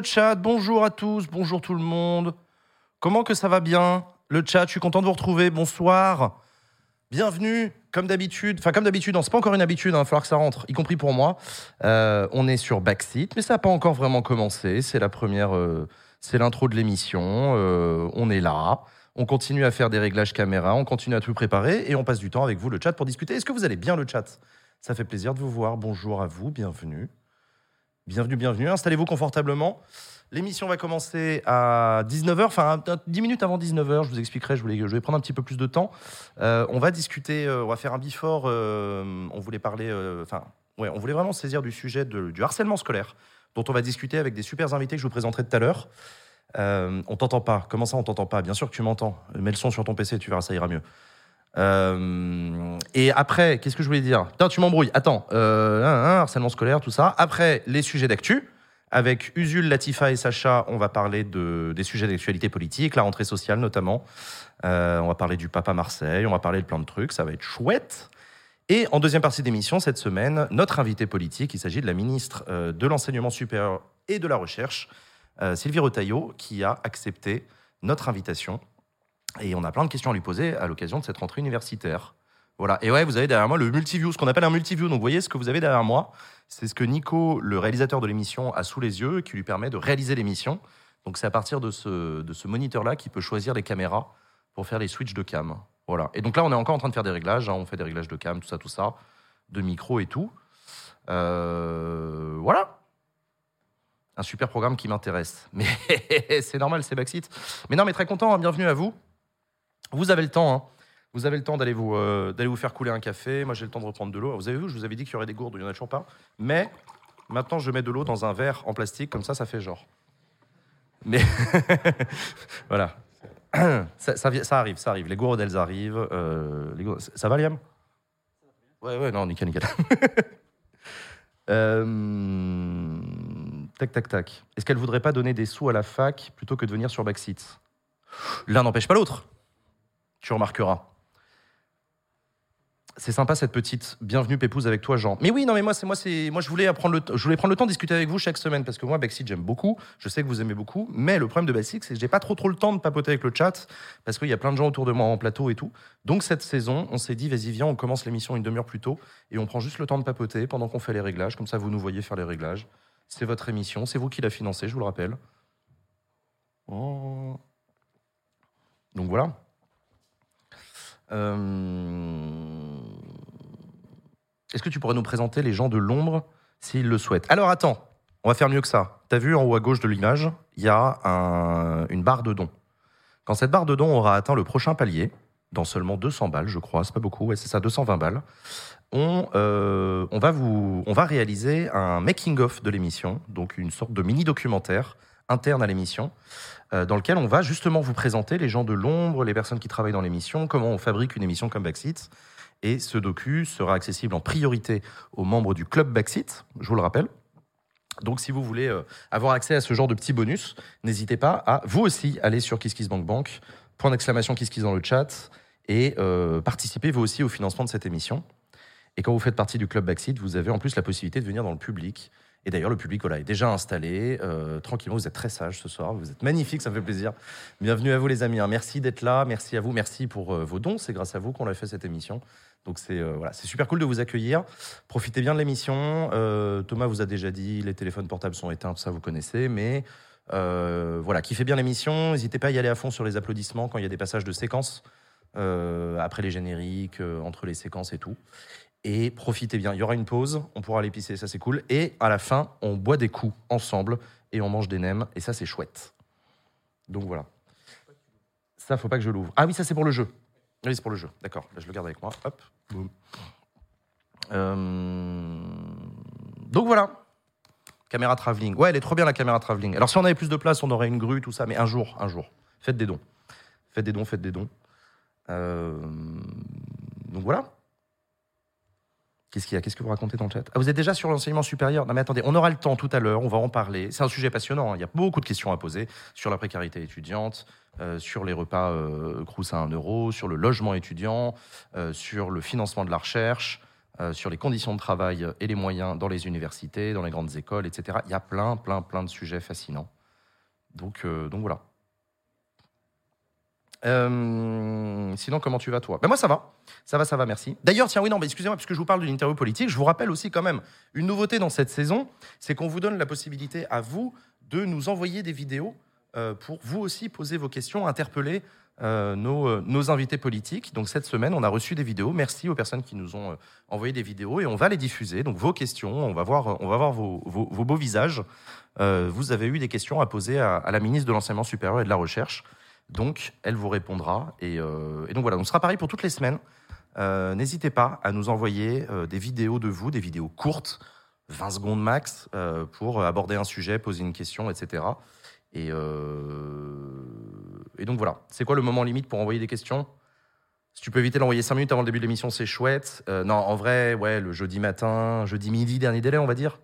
Le chat, bonjour à tous, bonjour tout le monde. Comment que ça va bien Le chat, je suis content de vous retrouver. Bonsoir. Bienvenue, comme d'habitude. Enfin, comme d'habitude, c'est pas encore une habitude, il va falloir que ça rentre, y compris pour moi. Euh, on est sur Backseat, mais ça n'a pas encore vraiment commencé. C'est la première, euh, c'est l'intro de l'émission. Euh, on est là. On continue à faire des réglages caméra, on continue à tout préparer et on passe du temps avec vous, le chat, pour discuter. Est-ce que vous allez bien, le chat? Ça fait plaisir de vous voir. Bonjour à vous, bienvenue. Bienvenue, bienvenue. Installez-vous confortablement. L'émission va commencer à 19h, enfin 10 minutes avant 19h, je vous expliquerai, je, voulais, je vais prendre un petit peu plus de temps. Euh, on va discuter, euh, on va faire un before, euh, on voulait parler, enfin, ouais, on voulait vraiment saisir du sujet du harcèlement scolaire, dont on va discuter avec des super invités que je vous présenterai tout à l'heure. Euh, on t'entend pas, comment ça on t'entend pas? Bien sûr que tu m'entends, mets le son sur ton PC, tu verras, ça ira mieux. Euh, et après, qu'est-ce que je voulais dire? Putain, tu m'embrouilles. Attends, euh, harcèlement scolaire, tout ça. Après, les sujets d'actu. Avec Usul, Latifa et Sacha, on va parler de, des sujets d'actualité politique, la rentrée sociale notamment. Euh, on va parler du Papa Marseille, on va parler de plein de trucs, ça va être chouette. Et en deuxième partie d'émission, cette semaine, notre invité politique, il s'agit de la ministre de l'Enseignement supérieur et de la Recherche, Sylvie Retailleau, qui a accepté notre invitation. Et on a plein de questions à lui poser à l'occasion de cette rentrée universitaire. Voilà. Et ouais, vous avez derrière moi le multiview, ce qu'on appelle un multiview. Donc, vous voyez ce que vous avez derrière moi. C'est ce que Nico, le réalisateur de l'émission, a sous les yeux qui lui permet de réaliser l'émission. Donc, c'est à partir de ce, de ce moniteur-là qu'il peut choisir les caméras pour faire les switches de cam. Voilà. Et donc là, on est encore en train de faire des réglages. hein. On fait des réglages de cam, tout ça, tout ça, de micro et tout. Euh, voilà. Un super programme qui m'intéresse. Mais c'est normal, c'est Backseat. Mais non, mais très content. hein. Bienvenue à vous. Vous avez le temps. hein. Vous avez le temps d'aller vous, euh, vous faire couler un café. Moi, j'ai le temps de reprendre de l'eau. Vous avez vu, je vous avais dit qu'il y aurait des gourdes, il n'y en a toujours pas. Mais maintenant, je mets de l'eau dans un verre en plastique, comme ça, ça fait genre. Mais voilà. Ça, arrive, ça arrive. Les gourdes, elles arrivent. euh, Ça va, Liam? Ouais, ouais, non, nickel, nickel. Euh, Tac, tac, tac. Est-ce qu'elle voudrait pas donner des sous à la fac plutôt que de venir sur Backseat? L'un n'empêche pas l'autre. Tu remarqueras. C'est sympa cette petite bienvenue Pépouze avec toi Jean. Mais oui non mais moi c'est moi c'est moi je voulais apprendre le je voulais prendre le temps de discuter avec vous chaque semaine parce que moi Backseat j'aime beaucoup, je sais que vous aimez beaucoup, mais le problème de Backseat c'est que j'ai pas trop trop le temps de papoter avec le chat parce qu'il y a plein de gens autour de moi en plateau et tout. Donc cette saison, on s'est dit vas-y viens, on commence l'émission une demi-heure plus tôt et on prend juste le temps de papoter pendant qu'on fait les réglages comme ça vous nous voyez faire les réglages. C'est votre émission, c'est vous qui la financez, je vous le rappelle. Oh. Donc voilà. Euh, Est-ce que tu pourrais nous présenter les gens de l'ombre s'ils le souhaitent? Alors attends, on va faire mieux que ça. T'as vu en haut à gauche de l'image, il y a un- une barre de dons. Quand cette barre de dons aura atteint le prochain palier, dans seulement 200 balles, je crois, c'est pas beaucoup, ouais, c'est ça, 220 balles, on, euh, va on va réaliser un making-of de l'émission, donc une sorte de mini-documentaire interne à l'émission, dans lequel on va justement vous présenter les gens de l'ombre, les personnes qui travaillent dans l'émission, comment on fabrique une émission comme Backseat. Et ce docu sera accessible en priorité aux membres du club Backseat, je vous le rappelle. Donc si vous voulez euh, avoir accès à ce genre de petits bonus, n'hésitez pas à vous aussi aller sur KissKissBankBank, point d'exclamation KissKiss dans le chat, et euh, participer vous aussi au financement de cette émission. Et quand vous faites partie du club Backseat, vous avez en plus la possibilité de venir dans le public. Et d'ailleurs, le public voilà, est déjà installé. euh, tranquillement, vous êtes très sages ce soir. Vous êtes magnifiques, ça me fait plaisir. Bienvenue à vous, les amis. hein. Merci d'être là. Merci à vous. Merci pour euh, vos dons. C'est grâce à vous qu'on a fait cette émission. Donc, c'est euh, voilà, c'est super cool de vous accueillir. Profitez bien de l'émission. Euh, Thomas vous a déjà dit les téléphones portables sont éteints, ça, vous connaissez. Mais voilà, kiffez bien l'émission. N'hésitez pas à y aller à fond sur les applaudissements quand il y a des passages de séquences. après les génériques, entre les séquences et tout et profitez bien. Il y aura une pause, on pourra aller pisser, ça c'est cool. Et à la fin, on boit des coups ensemble et on mange des nems, et ça c'est chouette. Donc voilà. Ça, faut pas que je l'ouvre. Ah oui, ça c'est pour le jeu. Oui, c'est pour le jeu. D'accord, je le garde avec moi. Hop. Euh, Donc voilà. Caméra travelling. Ouais, elle est trop bien la caméra travelling. Alors si on avait plus de place, on aurait une grue, tout ça, mais un jour, un jour. Faites des dons. Faites des dons, faites des dons. Euh, Donc voilà. Qu'est-ce qu'il y a? Qu'est-ce que vous racontez dans le chat? Ah, vous êtes déjà sur l'enseignement supérieur? Non, mais attendez, on aura le temps tout à l'heure, on va en parler. C'est un sujet passionnant, hein. il y a beaucoup de questions à poser sur la précarité étudiante, euh, sur les repas euh, à 1 euro, sur le logement étudiant, euh, sur le financement de la recherche. euh, sur les conditions de travail et les moyens dans les universités, dans les grandes écoles, etc. Il y a plein, plein, plein de sujets fascinants. Donc, donc voilà. Euh, sinon, comment tu vas, toi? Ben Moi, ça va. Ça va, ça va, merci. D'ailleurs, tiens, oui, non, mais excusez-moi, puisque je vous parle d'une interview politique, je vous rappelle aussi quand même une nouveauté dans cette saison, c'est qu'on vous donne la possibilité à vous de nous envoyer des vidéos euh, pour vous aussi poser vos questions, interpeller euh, nos, nos, invités politiques. Donc cette semaine, on a reçu des vidéos. Merci aux personnes qui nous ont envoyé des vidéos et on va les diffuser. Donc vos questions, on va voir, on va voir vos, vos, vos beaux visages. vous avez eu des questions à poser à la ministre de l'Enseignement supérieur et de la Recherche. Donc, elle vous répondra. Euh, et, donc voilà, on sera pareil pour toutes les semaines. Euh, n'hésitez pas à nous envoyer euh, des vidéos de vous, des vidéos courtes, 20 secondes max, pour aborder un sujet, poser une question, etc. Et, donc voilà, c'est quoi le moment limite pour envoyer des questions? Si tu peux éviter d'envoyer 5 minutes avant le début de l'émission, c'est chouette. non, en vrai, ouais, le jeudi matin, jeudi midi, dernier délai, on va dire.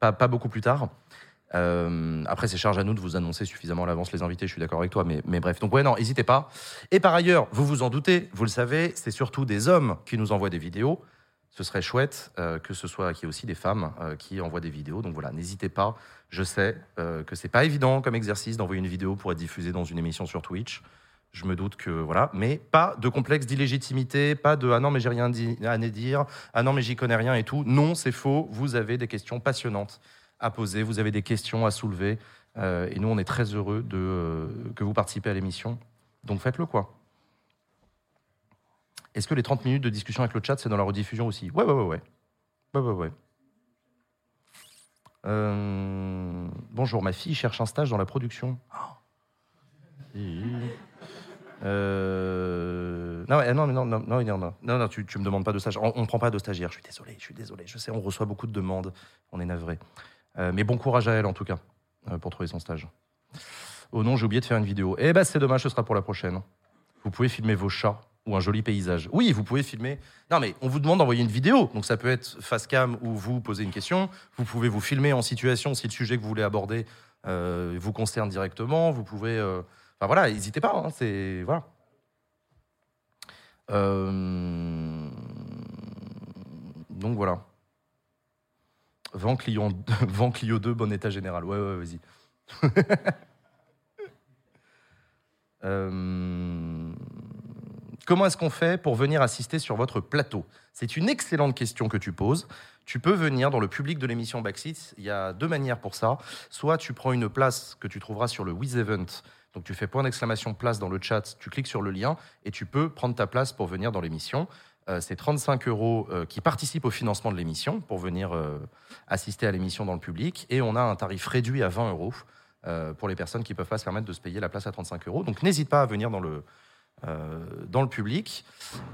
Pas beaucoup plus tard. Euh, après, c'est charge à nous de vous annoncer suffisamment à l'avance les invités, je suis d'accord avec toi, mais, bref. Donc, ouais, non, n'hésitez pas. Et par ailleurs, vous vous en doutez, vous le savez, c'est surtout des hommes qui nous envoient des vidéos. Ce serait chouette euh, que ce soit qu'il y ait aussi des femmes euh, qui envoient des vidéos. Donc voilà, n'hésitez pas. Je sais que c'est pas évident comme exercice d'envoyer une vidéo pour être diffusée dans une émission sur Twitch. Je me doute que voilà, mais pas de complexe d'illégitimité, pas de ah non mais j'ai rien à dire, ah non mais j'y connais rien et tout. Non, c'est faux. Vous avez des questions passionnantes à poser, vous avez des questions à soulever. Euh, et nous, on est très heureux de, euh, que vous participez à l'émission. Donc faites-le, quoi. Est-ce que les 30 minutes de discussion avec le chat, c'est dans la rediffusion aussi? Ouais, ouais, ouais, ouais. Ouais, ouais, ouais. Euh, bonjour, ma fille cherche un stage dans la production. Euh... Non, non, non, non, non, non, non, non, tu, tu me demandes pas de stage. On, ne prend pas de stagiaire. Je suis désolé, je suis désolé. Je sais, on reçoit beaucoup de demandes. On est navré. Euh, mais bon courage à elle, en tout cas, euh, pour trouver son stage. Oh non, j'ai oublié de faire une vidéo. Eh ben, c'est dommage, ce sera pour la prochaine. Vous pouvez filmer vos chats ou un joli paysage. Oui, vous pouvez filmer. Non, mais on vous demande d'envoyer une vidéo. Donc, ça peut être face cam où vous posez une question. Vous pouvez vous filmer en situation si le sujet que vous voulez aborder euh, vous concerne directement. Vous pouvez. Enfin, voilà, n'hésitez pas. Hein, c'est. Voilà. Donc, voilà. Vent Clio, Vent Clio 2, bon état général. Ouais, ouais, vas-y. euh... Comment est-ce qu'on fait pour venir assister sur votre plateau? C'est une excellente question que tu poses. Tu peux venir dans le public de l'émission Backseat. Il y a deux manières pour ça. Soit tu prends une place que tu trouveras sur le Event. Donc tu fais point d'exclamation place dans le chat, tu cliques sur le lien et tu peux prendre ta place pour venir dans l'émission. Euh, c'est 35 euros euh, qui participent au financement de l'émission pour venir euh, assister à l'émission dans le public. Et on a un tarif réduit à 20 euros pour les personnes qui ne peuvent pas se permettre de se payer la place à 35 euros. Donc n'hésite pas à venir dans le, dans le public.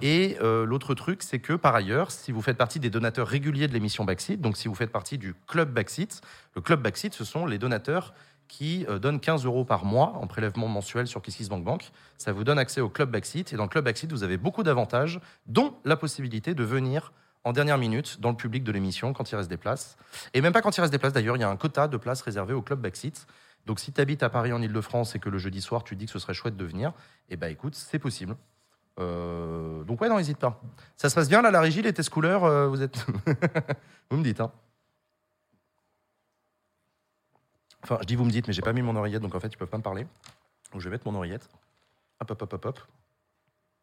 Et l'autre truc, c'est que par ailleurs, si vous faites partie des donateurs réguliers de l'émission Backseat, donc si vous faites partie du club Backseat, le club Backseat, ce sont les donateurs qui euh, donne 15 euros par mois en prélèvement mensuel sur KissKissBankBank. Ça vous donne accès au Club Backseat. Et dans Club Backseat, vous avez beaucoup d'avantages, dont la possibilité de venir en dernière minute dans le public de l'émission quand il reste des places. Et même pas quand il reste des places d'ailleurs, il y a un quota de places réservées au Club Backseat. Donc si tu habites à Paris en Ile-de-France et que le jeudi soir tu dis que ce serait chouette de venir, eh ben écoute, c'est possible. Euh, donc ouais, n'hésite pas. Ça se passe bien là, la régie, les test couleurs, euh, vous êtes... vous me dites, hein. Enfin, je dis vous me dites, mais j'ai pas mis mon oreillette, donc en fait, ils peuvent pas me parler. Donc je vais mettre mon oreillette. Hop, hop, hop, hop, hop.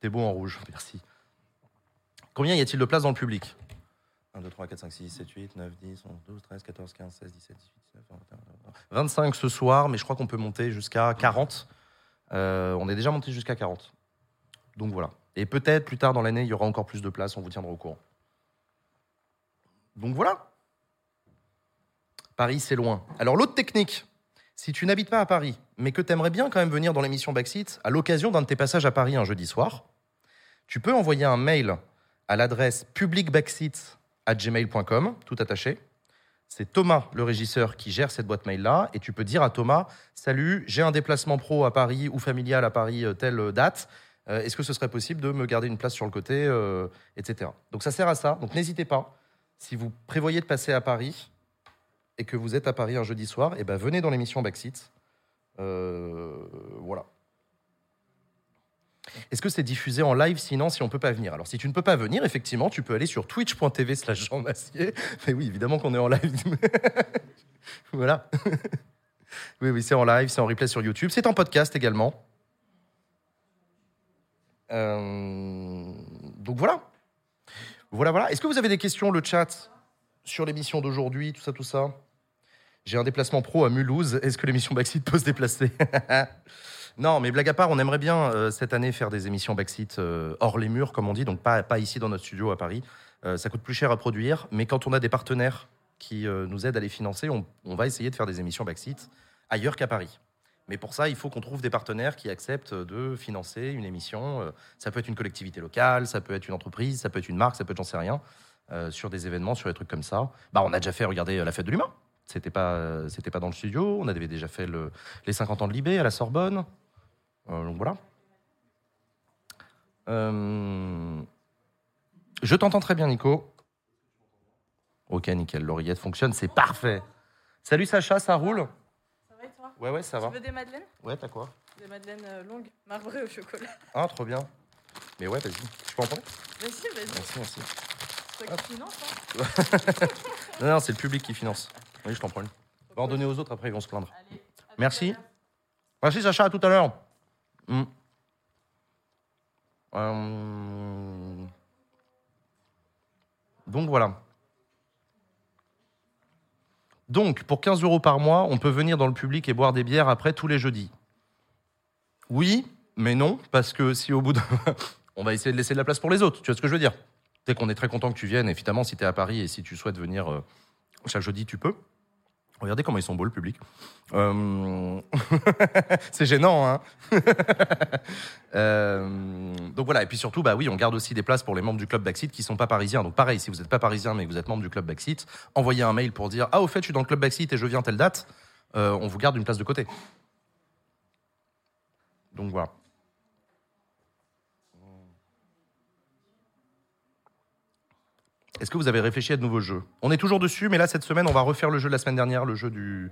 T'es beau en rouge, merci. Combien y a-t-il de places dans le public? 1, 2, 3, 4, 5, 6, 7, 8, 9, 10, 11, 12, 13, 14, 15, 16, 17, 18, 19, 20, 21, 22, 25 ce soir, mais je crois qu'on peut monter jusqu'à 40. Euh, on est déjà monté jusqu'à 40. Donc voilà. Et peut-être plus tard dans l'année, il y aura encore plus de places, on vous tiendra au courant. Donc voilà. Paris, c'est loin. Alors l'autre technique, si tu n'habites pas à Paris, mais que tu aimerais bien quand même venir dans l'émission Backseat à l'occasion d'un de tes passages à Paris un jeudi soir, tu peux envoyer un mail à l'adresse publicbackseat@gmail.com, tout attaché. C'est Thomas, le régisseur, qui gère cette boîte mail-là, et tu peux dire à Thomas Salut, j'ai un déplacement pro à Paris ou familial à Paris euh, telle date. Euh, est-ce que ce serait possible de me garder une place sur le côté, euh, etc. Donc ça sert à ça. Donc n'hésitez pas. Si vous prévoyez de passer à Paris, et que vous êtes à Paris un jeudi soir, et eh ben venez dans l'émission Backseat. Euh, voilà. Est-ce que c'est diffusé en live sinon si on peut pas venir? Alors si tu ne peux pas venir, effectivement, tu peux aller sur twitch.tv slash Jean Massier. Mais oui, évidemment qu'on est en live. voilà. oui, oui, c'est en live, c'est en replay sur YouTube. C'est en podcast également. Euh, Donc voilà. Voilà, voilà. Est-ce que vous avez des questions, le chat, sur l'émission d'aujourd'hui, tout ça, tout ça J'ai un déplacement pro à Mulhouse. Est-ce que l'émission Backseat peut se déplacer Non, mais blague à part, on aimerait bien euh, cette année faire des émissions Backseat euh, hors les murs, comme on dit, donc pas, pas ici dans notre studio à Paris. Euh, ça coûte plus cher à produire, mais quand on a des partenaires qui nous aident à les financer, on, va essayer de faire des émissions Backseat ailleurs qu'à Paris. Mais pour ça, il faut qu'on trouve des partenaires qui acceptent de financer une émission. Ça peut être une collectivité locale, ça peut être une entreprise, ça peut être une marque, ça peut être j'en sais rien, euh, sur des événements, sur des trucs comme ça. Bah, on a déjà fait, regardez, euh, la fête de l'humain. C'était pas, euh, c'était pas dans le studio. On avait déjà fait le- les 50 ans de l'IB à la Sorbonne. Euh, donc voilà. Je t'entends très bien, Nico. Ok, nickel. L'oreillette fonctionne, c'est parfait. Salut Sacha, ça roule? Ça va et toi? Ouais, ouais, ça va. Tu veux des madeleines? Ouais, t'as quoi? Des madeleines longues, marbrées au chocolat. Ah, trop bien. Mais ouais, vas-y. Je peux en prendre? Vas-y, vas-y. Merci, merci. Toi qui hein Non, non, c'est le public qui finance. Oui, je t'en prends une. On va en donner aux autres, après ils vont se plaindre. Allez. Merci. Merci Sacha, à tout à l'heure. Hmm. Euh, Donc voilà. Donc, pour 15 euros par mois, on peut venir dans le public et boire des bières après tous les jeudis. Oui, mais non, parce que si au bout de... on va essayer de laisser de la place pour les autres, tu vois ce que je veux dire? C'est qu'on est très content que tu viennes, évidemment, si tu es à Paris et si tu souhaites venir euh, chaque jeudi, tu peux. Regardez comment ils sont beaux, le public. Euh, C'est gênant, hein Euh, Donc voilà, et puis surtout, bah oui, on garde aussi des places pour les membres du club Backseat qui sont pas parisiens. Donc pareil, si vous n'êtes pas parisien mais que vous êtes membre du club Backseat, envoyez un mail pour dire Ah, au fait, je suis dans le club Backseat et je viens telle date. Euh, on vous garde une place de côté. Donc voilà. Est-ce que vous avez réfléchi à de nouveaux jeux? On est toujours dessus, mais là, cette semaine, on va refaire le jeu de la semaine dernière, le jeu, du...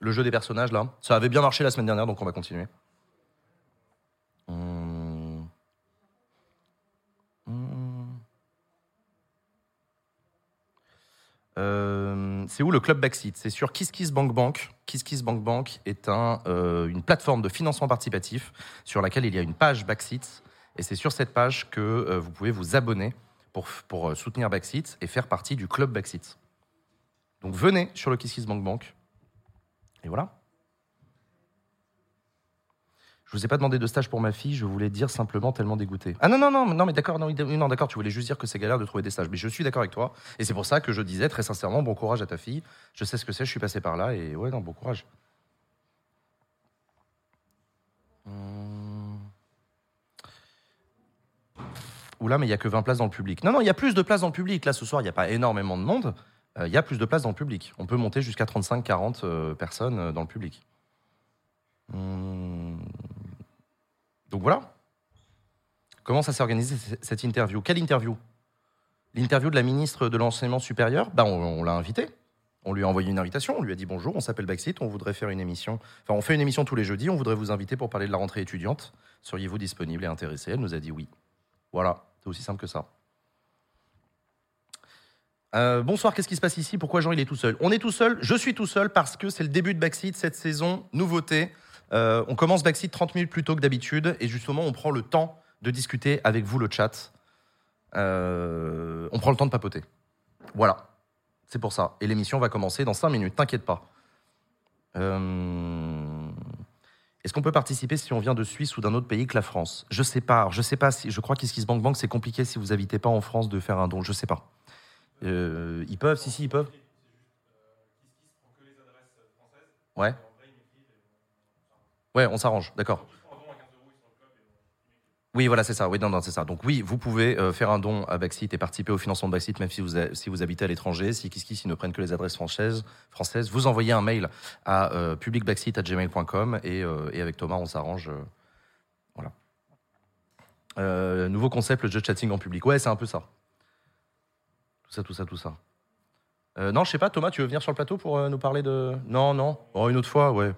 le jeu des personnages, là. Ça avait bien marché la semaine dernière, donc on va continuer. Hum. Hum. Euh, c'est où le club Backseat? C'est sur KissKissBankBank. KissKissBankBank est un, euh, une plateforme de financement participatif sur laquelle il y a une page Backseat. Et c'est sur cette page que euh, vous pouvez vous abonner pour, euh, soutenir Backseat et faire partie du club Backseat. Donc venez sur le KissKissBankBank. Et voilà. Je vous ai pas demandé de stage pour ma fille, je voulais dire simplement tellement dégoûté. Ah non, non, non, non mais d'accord, non, non d'accord, tu voulais juste dire que c'est galère de trouver des stages. Mais je suis d'accord avec toi. Et c'est pour ça que je disais très sincèrement, bon courage à ta fille. Je sais ce que c'est, je suis passé par là et ouais, non, bon courage. Hum. Oula, mais il y a que 20 places dans le public. Non, non, il y a plus de places dans le public. Là, ce soir, il n'y a pas énormément de monde. Euh, Il y a plus de places dans le public. On peut monter jusqu'à 35-40 euh, personnes euh, dans le public. Hum. Donc voilà. Comment ça s'est organisé cette interview? Quelle interview? L'interview de la ministre de l'enseignement supérieur? Bah, On, on l'a invitée. On lui a envoyé une invitation. On lui a dit bonjour, on s'appelle Backseat, on voudrait faire une émission. Enfin, on fait une émission tous les jeudis. On voudrait vous inviter pour parler de la rentrée étudiante. Seriez-vous disponible et intéressé? Elle nous a dit oui. Voilà, c'est aussi simple que ça. Euh, bonsoir, qu'est-ce qui se passe ici? Pourquoi Jean il est tout seul? On est tout seul, je suis tout seul parce que c'est le début de Backseat cette saison, nouveauté. Euh, on commence Backseat 30 minutes plus tôt que d'habitude et justement on prend le temps de discuter avec vous le chat. Euh, on prend le temps de papoter. Voilà, c'est pour ça. Et l'émission va commencer dans 5 minutes, t'inquiète pas. Euh, Est-ce qu'on peut participer si on vient de Suisse ou d'un autre pays que la France? Je sais pas. Je sais pas si. Je crois qu'Iskis Bank Bank c'est compliqué si vous habitez pas en France de faire un don. Je sais pas. Euh, ils peuvent, si si ils peuvent. Ouais. Ouais, on s'arrange, d'accord. Oui, voilà, c'est ça. Oui, non, non, c'est ça. Donc oui, vous pouvez euh, faire un don à Backseat et participer au financement de Backseat, même si vous, si vous habitez à l'étranger. Si ils ne prennent que les adresses françaises, françaises vous envoyez un mail à euh, et, euh, et avec Thomas, on s'arrange. euh, voilà. Nouveau concept, le jeu chatting en public. Ouais, c'est un peu ça. Tout ça, tout ça, tout ça. Non, je sais pas, Thomas, tu veux venir sur le plateau pour nous parler de. Non, non. Oh, une autre fois, ouais.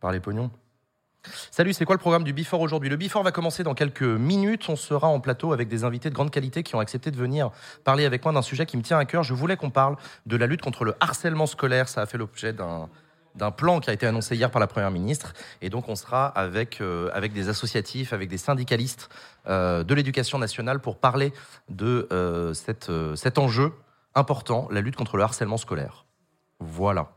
Parler pognon. Salut, c'est quoi le programme du Before aujourd'hui? Le Before va commencer dans quelques minutes. On sera en plateau avec des invités de grande qualité qui ont accepté de venir parler avec moi d'un sujet qui me tient à cœur. Je voulais qu'on parle de la lutte contre le harcèlement scolaire. Ça a fait l'objet d'un plan qui a été annoncé hier par la Première ministre. Et donc on sera avec, euh, des associatifs, avec des syndicalistes euh, de l'éducation nationale pour parler de euh, cet enjeu important, la lutte contre le harcèlement scolaire. Voilà.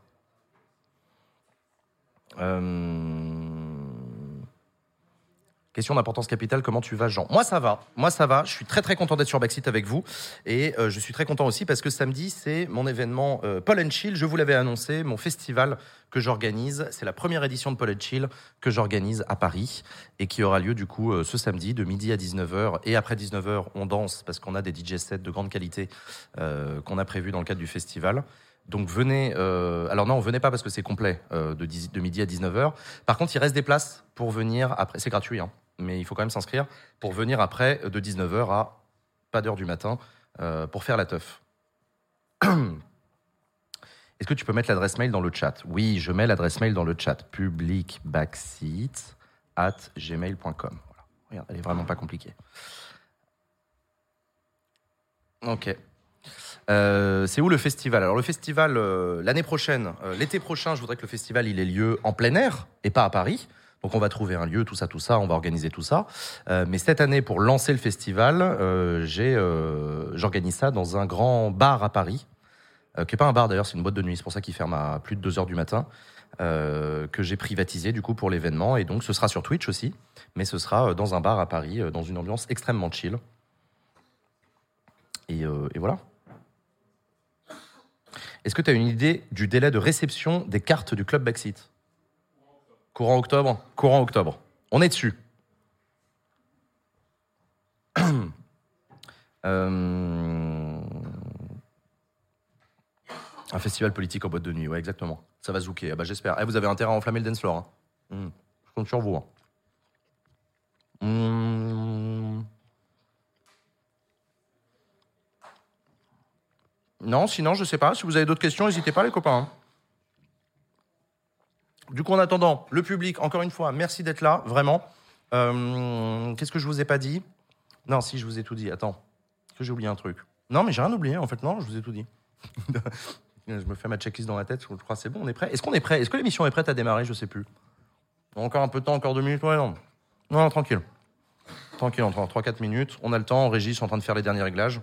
Question d'importance capitale, comment tu vas Jean. Moi ça va, moi ça va, je suis très très content d'être sur Backseat avec vous. Et euh, je suis très content aussi parce que samedi c'est mon événement euh, Paul and Chill, je vous l'avais annoncé, mon festival que j'organise, c'est la première édition de Paul and Chill que j'organise à Paris et qui aura lieu du coup euh, ce samedi de midi à 19h et après 19h on danse parce qu'on a des DJ sets de grande qualité qu'on a prévu dans le cadre du festival. Donc venez. euh, alors non, venez pas parce que c'est complet euh, de, 10 de midi à 19h. Par contre, il reste des places pour venir après. C'est gratuit, hein, mais il faut quand même s'inscrire pour venir après euh, de 19h à pas d'heure du matin pour faire la teuf. Est-ce que tu peux mettre l'adresse mail dans le chat? Oui, je mets l'adresse mail dans le chat. Publicbackseat at gmail.com. Voilà. Elle est vraiment pas compliquée. Ok. Euh, c'est où le festival? Alors le festival euh, l'année prochaine, euh, l'été prochain, je voudrais que le festival il ait lieu en plein air et pas à Paris. Donc on va trouver un lieu, tout ça, tout ça, on va organiser tout ça. Mais cette année, pour lancer le festival, j'ai, j'organise ça dans un grand bar à Paris, qui est pas un bar d'ailleurs, c'est une boîte de nuit, c'est pour ça qu'il ferme à plus de 2 heures du matin, que j'ai privatisé du coup pour l'événement. Et donc ce sera sur Twitch aussi, mais ce sera dans un bar à Paris, dans une ambiance extrêmement chill. Et voilà. Est-ce que tu as une idée du délai de réception des cartes du club Backseat? Courant octobre? Courant octobre. On est dessus. Euh, Un festival politique en boîte de nuit, ouais, exactement. Ça va zouker. Ah bah, j'espère. Eh, vous avez intérêt à enflammer le dance floor. hein. Hmm. Je compte sur vous. hein. Hmm. Non, sinon, je sais pas. Si vous avez d'autres questions, n'hésitez pas, les copains. hein. Du coup, en attendant, le public, encore une fois, merci d'être là, vraiment. Euh, Qu'est-ce que je vous ai pas dit? Non, si, je vous ai tout dit. Attends, que j'ai oublié un truc? Non, mais j'ai rien oublié, en fait. Non, je vous ai tout dit. je me fais ma checklist dans la tête. Je crois que c'est bon, on est prêt. Est-ce qu'on est prêt? Est-ce que l'émission est prête à démarrer? Je sais plus. Encore un peu de temps, encore deux minutes? Ouais, non. Non, non, tranquille. Tranquille, entre 3-4 minutes. On a le temps. En je suis en train de faire les derniers réglages.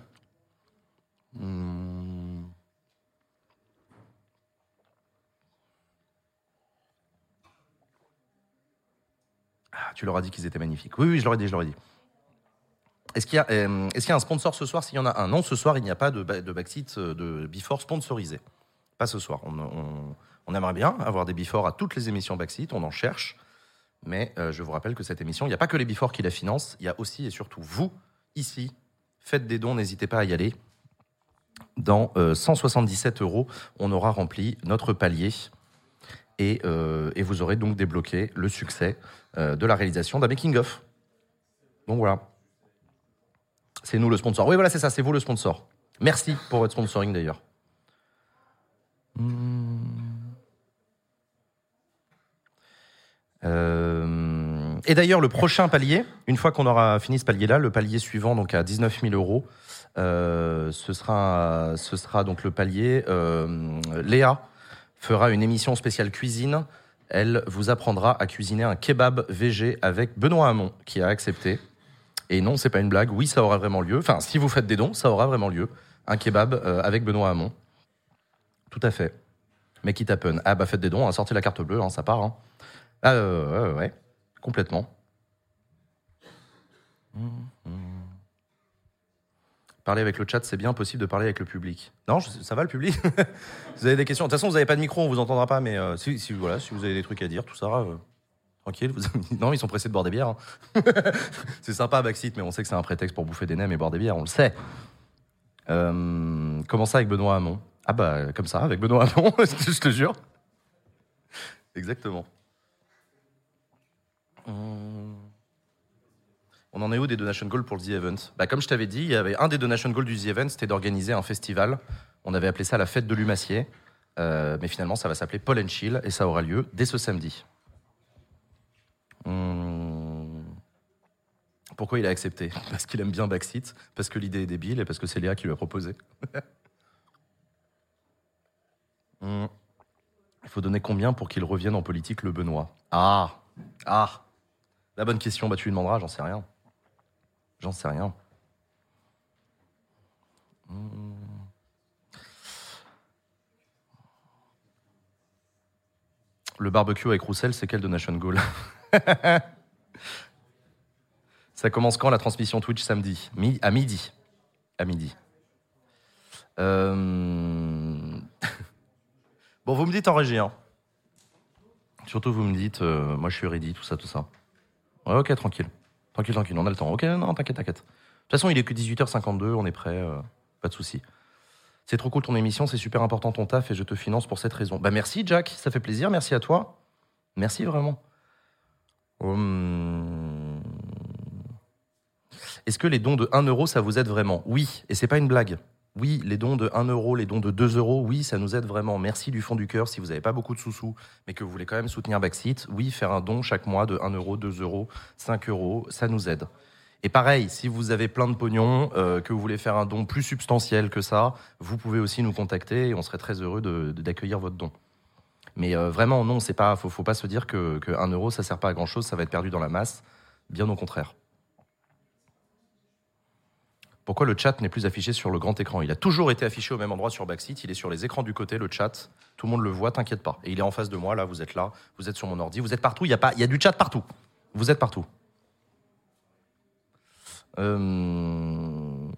Tu leur as dit qu'ils étaient magnifiques. Oui, oui, je leur ai dit, je leur ai dit. Est-ce qu'il y, a, euh, est-ce qu'il y a un sponsor ce soir? S'il y en a un. Non, ce soir, il n'y a pas de, de backseat euh, de Before sponsorisé. Pas ce soir. On, on- on aimerait bien avoir des Before à toutes les émissions backseat. On en cherche. Mais euh, je vous rappelle que cette émission, il n'y a pas que les Before qui la financent. Il y a aussi et surtout vous, ici. Faites des dons, n'hésitez pas à y aller. Dans euh, 177 euros, on aura rempli notre palier. Et, euh, et vous aurez donc débloqué le succès euh, de la réalisation d'un making-of. Donc voilà. C'est nous le sponsor. Oui, voilà, c'est ça, c'est vous le sponsor. Merci pour votre sponsoring d'ailleurs. Hmm. Euh, et d'ailleurs, le prochain palier, une fois qu'on aura fini ce palier-là, le palier suivant, donc à 19 000 euros, ce, sera, ce sera donc le palier. Léa fera une émission spéciale cuisine. Elle vous apprendra à cuisiner un kebab VG avec Benoît Hamon, qui a accepté. Et non, c'est pas une blague. Oui, ça aura vraiment lieu. Enfin, si vous faites des dons, ça aura vraiment lieu. Un kebab euh, avec Benoît Hamon. Tout à fait. Mais qui tapen. Ah bah faites des dons, hein, sortez la carte bleue, hein, ça part. hein. Ah euh, ouais, complètement. Hum. Parler avec le chat, c'est bien possible de parler avec le public. Non, ça va le public Vous avez des questions De toute façon, vous n'avez pas de micro, on vous entendra pas, mais euh, si, si, voilà, si vous avez des trucs à dire, tout ça, euh, tranquille. Vous... non, ils sont pressés de boire des bières. hein. c'est sympa, Backseat, mais on sait que c'est un prétexte pour bouffer des nems et boire des bières, on le sait. Euh, comment ça avec Benoît Hamon? Ah bah, comme ça, avec Benoît Hamon, je te jure. Exactement. Hum. On en est où des donation goals pour The Event? Bah, Comme je t'avais dit, il y avait un des donation goals du The Event, c'était d'organiser un festival. On avait appelé ça la fête de Lumassier. Euh, mais finalement, ça va s'appeler Paul and Chill et ça aura lieu dès ce samedi. Hum. Pourquoi il a accepté? Parce qu'il aime bien Backseat, parce que l'idée est débile et parce que c'est Léa qui lui a proposé. Hum. Il faut donner combien pour qu'il revienne en politique, le Benoît? Ah Ah La bonne question, bah tu lui demanderas, j'en sais rien. J'en sais rien. Hum. Le barbecue avec Roussel, c'est quel de Nation Goal Ça commence quand la transmission Twitch samedi? Mi- À midi. À midi. Euh, bon, vous me dites en régie. hein. Surtout, vous me dites, euh, moi je suis ready, tout ça, tout ça. Ok, tranquille. Tranquille, tranquille, on a le temps. Ok, non, t'inquiète, t'inquiète. De toute façon, il est que 18h52, on est prêt, euh, pas de souci. C'est trop cool ton émission, c'est super important ton taf et je te finance pour cette raison. Bah merci Jack, ça fait plaisir, merci à toi. Merci vraiment. Hum. Est-ce que les dons de 1 euro, ça vous aide vraiment? Oui, et c'est pas une blague. Oui, les dons de 1 euro, les dons de 2 euros, oui, ça nous aide vraiment. Merci du fond du cœur. Si vous n'avez pas beaucoup de sous-sous, mais que vous voulez quand même soutenir Backseat, oui, faire un don chaque mois de 1 euro, 2 euros, 5 euros, ça nous aide. Et pareil, si vous avez plein de pognon, euh, que vous voulez faire un don plus substantiel que ça, vous pouvez aussi nous contacter et on serait très heureux d'accueillir votre don. Mais euh, vraiment, non, c'est pas, faut, faut pas se dire que, que 1 euro, ça sert pas à grand chose, ça va être perdu dans la masse. Bien au contraire. Pourquoi le chat n'est plus affiché sur le grand écran? Il a toujours été affiché au même endroit sur Backseat. Il est sur les écrans du côté, le chat. Tout le monde le voit, t'inquiète pas. Et il est en face de moi, là, vous êtes là, vous êtes sur mon ordi, vous êtes partout. Il y a, pas, y a du chat partout. Vous êtes partout. Euh,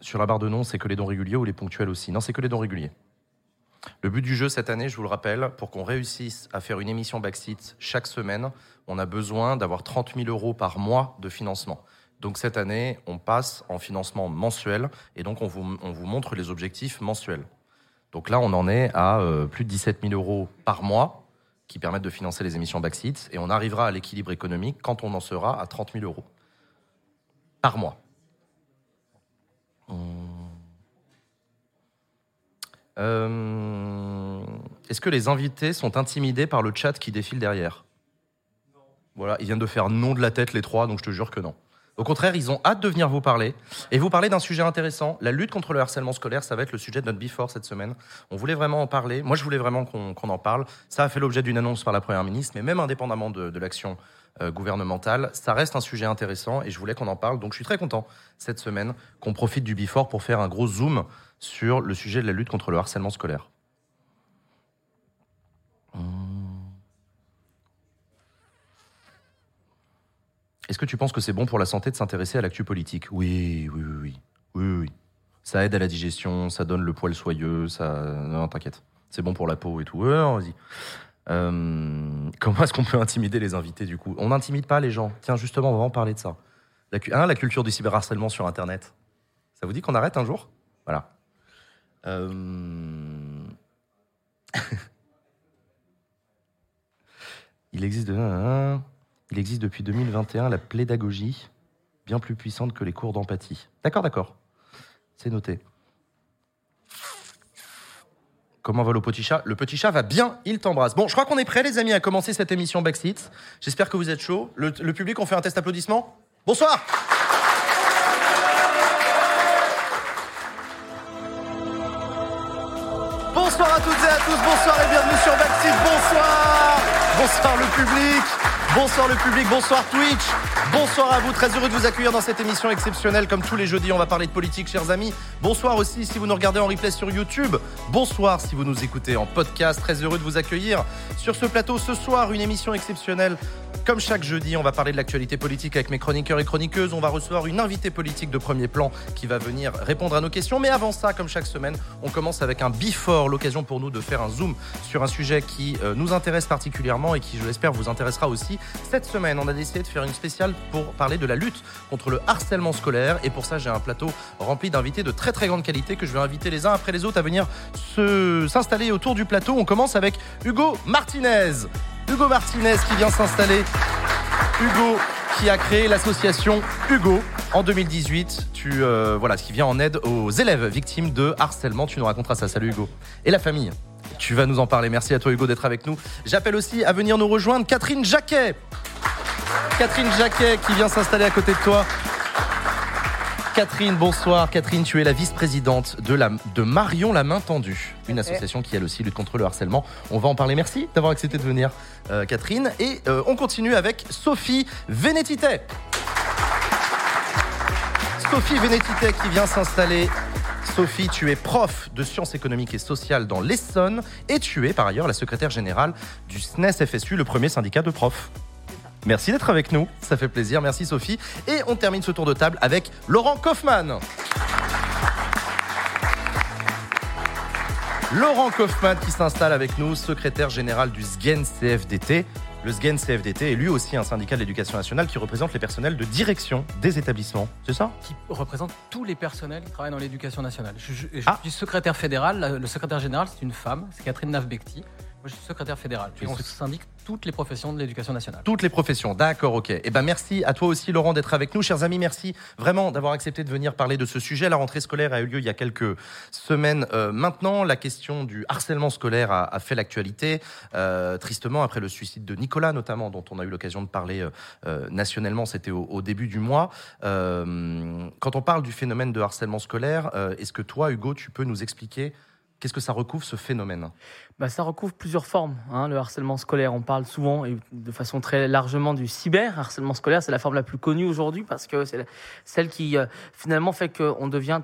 Sur la barre de nom, c'est que les dons réguliers ou les ponctuels aussi? Non, c'est que les dons réguliers. Le but du jeu cette année, je vous le rappelle, pour qu'on réussisse à faire une émission Backseat chaque semaine, on a besoin d'avoir 30 000 euros par mois de financement. Donc cette année, on passe en financement mensuel et donc on vous, on vous montre les objectifs mensuels. Donc là, on en est à euh, plus de 17 000 euros par mois qui permettent de financer les émissions Backseat et on arrivera à l'équilibre économique quand on en sera à 30 000 euros par mois. Euh, Est-ce que les invités sont intimidés par le chat qui défile derrière? Voilà, ils viennent de faire non de la tête les trois, donc je te jure que non. Au contraire, ils ont hâte de venir vous parler et vous parler d'un sujet intéressant. La lutte contre le harcèlement scolaire, ça va être le sujet de notre Before cette semaine. On voulait vraiment en parler. Moi, je voulais vraiment qu'on en parle. Ça a fait l'objet d'une annonce par la Première ministre, mais même indépendamment de, de l'action euh, gouvernementale, ça reste un sujet intéressant et je voulais qu'on en parle. Donc, je suis très content cette semaine qu'on profite du Before pour faire un gros zoom sur le sujet de la lutte contre le harcèlement scolaire. Est-ce que tu penses que c'est bon pour la santé de s'intéresser à l'actu politique? Oui, oui, oui, oui, oui. Ça aide à la digestion, ça donne le poil soyeux, ça. Non, t'inquiète. C'est bon pour la peau et tout. Non, vas-y. Euh, comment est-ce qu'on peut intimider les invités du coup? On n'intimide pas les gens. Tiens, justement, on va en parler de ça. La, hein, la culture du cyberharcèlement sur Internet. Ça vous dit qu'on arrête un jour? Voilà. Euh, Il existe, de... Il existe depuis 2021 la pédagogie, bien plus puissante que les cours d'empathie. D'accord, d'accord. C'est noté. Comment va le petit chat? Le petit chat va bien, il t'embrasse. Bon, je crois qu'on est prêts, les amis, à commencer cette émission Backseat. J'espère que vous êtes chauds. Le, le public, on fait un test applaudissement Bonsoir Bonsoir à toutes et à tous, bonsoir et bienvenue sur Backseat, bonsoir Bonsoir le public, bonsoir le public, bonsoir Twitch, bonsoir à vous, très heureux de vous accueillir dans cette émission exceptionnelle. Comme tous les jeudis, on va parler de politique, chers amis. Bonsoir aussi si vous nous regardez en replay sur YouTube. Bonsoir si vous nous écoutez en podcast, très heureux de vous accueillir sur ce plateau ce soir, une émission exceptionnelle. Comme chaque jeudi, on va parler de l'actualité politique avec mes chroniqueurs et chroniqueuses. On va recevoir une invitée politique de premier plan qui va venir répondre à nos questions. Mais avant ça, comme chaque semaine, on commence avec un before, l'occasion pour nous de faire un zoom sur un sujet qui euh, nous intéresse particulièrement et qui, je l'espère, vous intéressera aussi. Cette semaine, on a décidé de faire une spéciale pour parler de la lutte contre le harcèlement scolaire. Et pour ça, j'ai un plateau rempli d'invités de très très grande qualité que je vais inviter les uns après les autres à venir s'installer autour du plateau. On commence avec Hugo Martinez. Hugo Martinez qui vient s'installer. Hugo qui a créé l'association Hugo en 2018. Tu euh, voilà, ce qui vient en aide aux élèves victimes de harcèlement. Tu nous raconteras ça. Salut Hugo. Et la famille. Tu vas nous en parler. Merci à toi Hugo d'être avec nous. J'appelle aussi à venir nous rejoindre Catherine Jacquet. Catherine Jacquet qui vient s'installer à côté de toi. Catherine, bonsoir. Catherine, tu es la vice-présidente de, la, de Marion la main tendue, une association qui elle aussi lutte contre le harcèlement. On va en parler. Merci d'avoir accepté de venir, euh, Catherine. Et euh, on continue avec Sophie Vénétité. Sophie Vénétité qui vient s'installer. Sophie, tu es prof de sciences économiques et sociales dans l'Essonne et tu es par ailleurs la secrétaire générale du SNES FSU, le premier syndicat de profs. Merci d'être avec nous, ça fait plaisir, merci Sophie. Et on termine ce tour de table avec Laurent Kaufmann. Laurent Kaufmann qui s'installe avec nous, secrétaire général du SGEN CFDT. Le SGEN CFDT est lui aussi un syndicat de l'éducation nationale qui représente les personnels de direction des établissements. C'est ça? Qui représente tous les personnels qui travaillent dans l'éducation nationale. Je, je- je Ah. suis secrétaire fédéral. Le secrétaire général, c'est une femme, c'est Catherine Navbekti. Moi, je suis secrétaire fédéral. Tu Et on syndique toutes les professions de l'éducation nationale. Toutes les professions, d'accord, ok. Eh ben merci à toi aussi Laurent d'être avec nous, chers amis. Merci vraiment d'avoir accepté de venir parler de ce sujet. La rentrée scolaire a eu lieu il y a quelques semaines euh, maintenant. La question du harcèlement scolaire a, a fait l'actualité, euh, tristement après le suicide de Nicolas notamment, dont on a eu l'occasion de parler euh, euh, nationellement. C'était au, au début du mois. Quand on parle du phénomène de harcèlement scolaire, est-ce que toi, Hugo, tu peux nous expliquer qu'est-ce que ça recouvre ce phénomène? Bah, ça recouvre plusieurs formes. hein, le harcèlement scolaire, on parle souvent et de façon très largement du cyber harcèlement scolaire. C'est la forme la plus connue aujourd'hui parce que c'est celle qui euh, finalement fait qu'on devient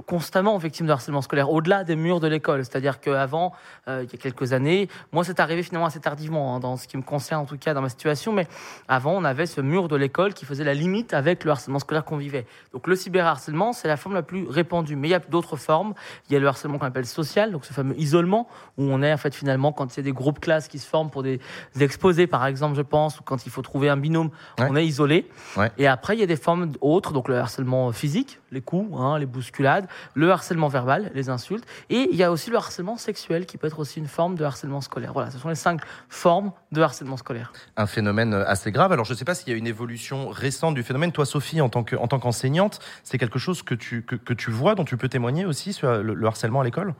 constamment victime de harcèlement scolaire au-delà des murs de l'école. C'est-à-dire qu'avant, euh, il y a quelques années, moi c'est arrivé finalement assez tardivement hein, dans ce qui me concerne en tout cas dans ma situation, mais avant on avait ce mur de l'école qui faisait la limite avec le harcèlement scolaire qu'on vivait. Donc le cyberharcèlement c'est la forme la plus répandue, mais il y a d'autres formes. Il y a le harcèlement qu'on appelle social, donc ce fameux isolement où on est en fait finalement quand il y a des groupes classes qui se forment pour des, des exposés par exemple je pense ou quand il faut trouver un binôme Ouais. on est isolé Ouais. et après il y a des formes autres donc le harcèlement physique les coups hein, les bousculades le harcèlement verbal les insultes et il y a aussi le harcèlement sexuel qui peut être aussi une forme de harcèlement scolaire voilà ce sont les cinq formes de harcèlement scolaire un phénomène assez grave. Alors, je ne sais pas s'il y a une évolution récente du phénomène. Toi, Sophie, en tant que- en tant qu'enseignante, c'est quelque chose que tu, que, tu vois, dont tu peux témoigner aussi sur le harcèlement à l'école?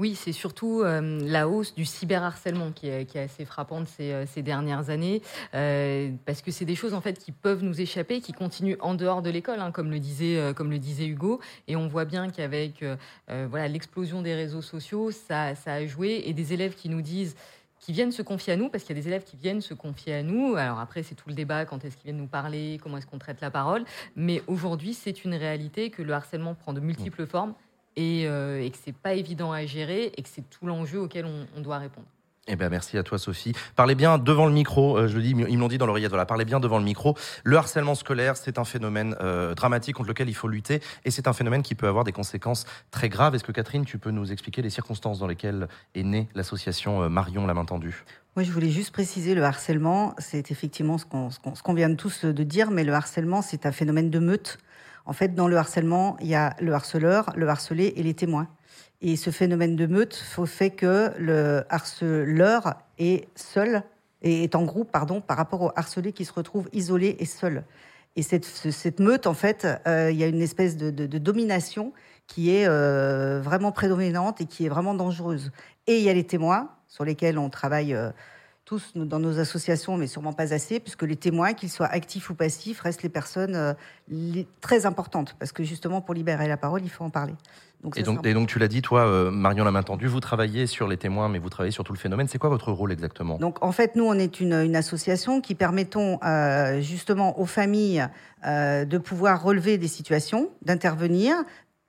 Oui, c'est surtout euh, la hausse du cyberharcèlement qui est, qui est assez frappante ces, euh, dernières années, euh, parce que c'est des choses en fait qui peuvent nous échapper, qui continuent en dehors de l'école, hein, comme le disait Hugo, et on voit bien qu'avec voilà l'explosion des réseaux sociaux, ça, ça a joué, et des élèves qui nous disent qui viennent se confier à nous, parce qu'il y a des élèves qui viennent se confier à nous. Alors après, c'est tout le débat, quand est-ce qu'ils viennent nous parler, comment est-ce qu'on traite la parole. Mais aujourd'hui, c'est une réalité que le harcèlement prend de multiples formes et, euh, et que c'est pas évident à gérer et que c'est tout l'enjeu auquel on, on doit répondre. Eh ben, merci à toi, Sophie. Parlez bien devant le micro. euh, je le dis, ils me l'ont dit dans l'oreillette. Voilà, parlez bien devant le micro. Le harcèlement scolaire, c'est un phénomène euh, dramatique contre lequel il faut lutter, et c'est un phénomène qui peut avoir des conséquences très graves. Est-ce que Catherine, tu peux nous expliquer les circonstances dans lesquelles est née l'association euh, Marion la main tendue? Moi, je voulais juste préciser, le harcèlement, c'est effectivement qu'on ce qu'on vient de tous de dire, mais le harcèlement, c'est un phénomène de meute. En fait, dans le harcèlement, il y a le harceleur, le harcelé et les témoins. Et ce phénomène de meute fait que le harceleur est seul, et est en groupe, pardon, par rapport au harcelé qui se retrouve isolé et seul. Et cette, ce- cette meute, en fait, euh, il y a une espèce de domination qui est euh, vraiment prédominante et qui est vraiment dangereuse. Et il y a les témoins sur lesquels on travaille euh, tous dans nos associations, mais sûrement pas assez, puisque les témoins, qu'ils soient actifs ou passifs, restent les personnes euh, les- très importantes, parce que justement, pour libérer la parole, il faut en parler. Donc, et donc, et donc, tu l'as dit, toi, euh, Marion la main tendue, vous travaillez sur les témoins, mais vous travaillez sur tout le phénomène. C'est quoi votre rôle exactement? Donc en fait, nous, on est une, une association qui permettons euh, justement aux familles euh, de pouvoir relever des situations, d'intervenir.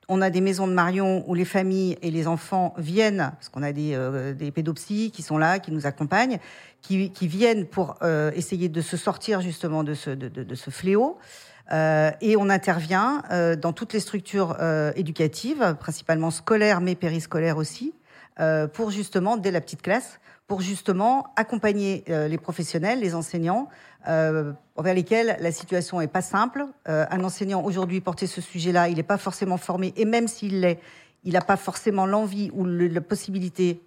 On a des maisons de Marion où les familles et les enfants viennent, parce qu'on a des, euh, des pédopsies qui sont là, qui nous accompagnent, qui, qui viennent pour euh, essayer de se sortir justement de ce, de, de- de ce fléau. Euh, et on intervient euh, dans toutes les structures euh, éducatives, principalement scolaires, mais périscolaires aussi, euh, pour justement, dès la petite classe, pour justement accompagner euh, les professionnels, les enseignants, euh, envers lesquels la situation est pas simple. Euh, un enseignant aujourd'hui porter ce sujet-là, il n'est pas forcément formé, et même s'il l'est, il n'a pas forcément l'envie ou la possibilité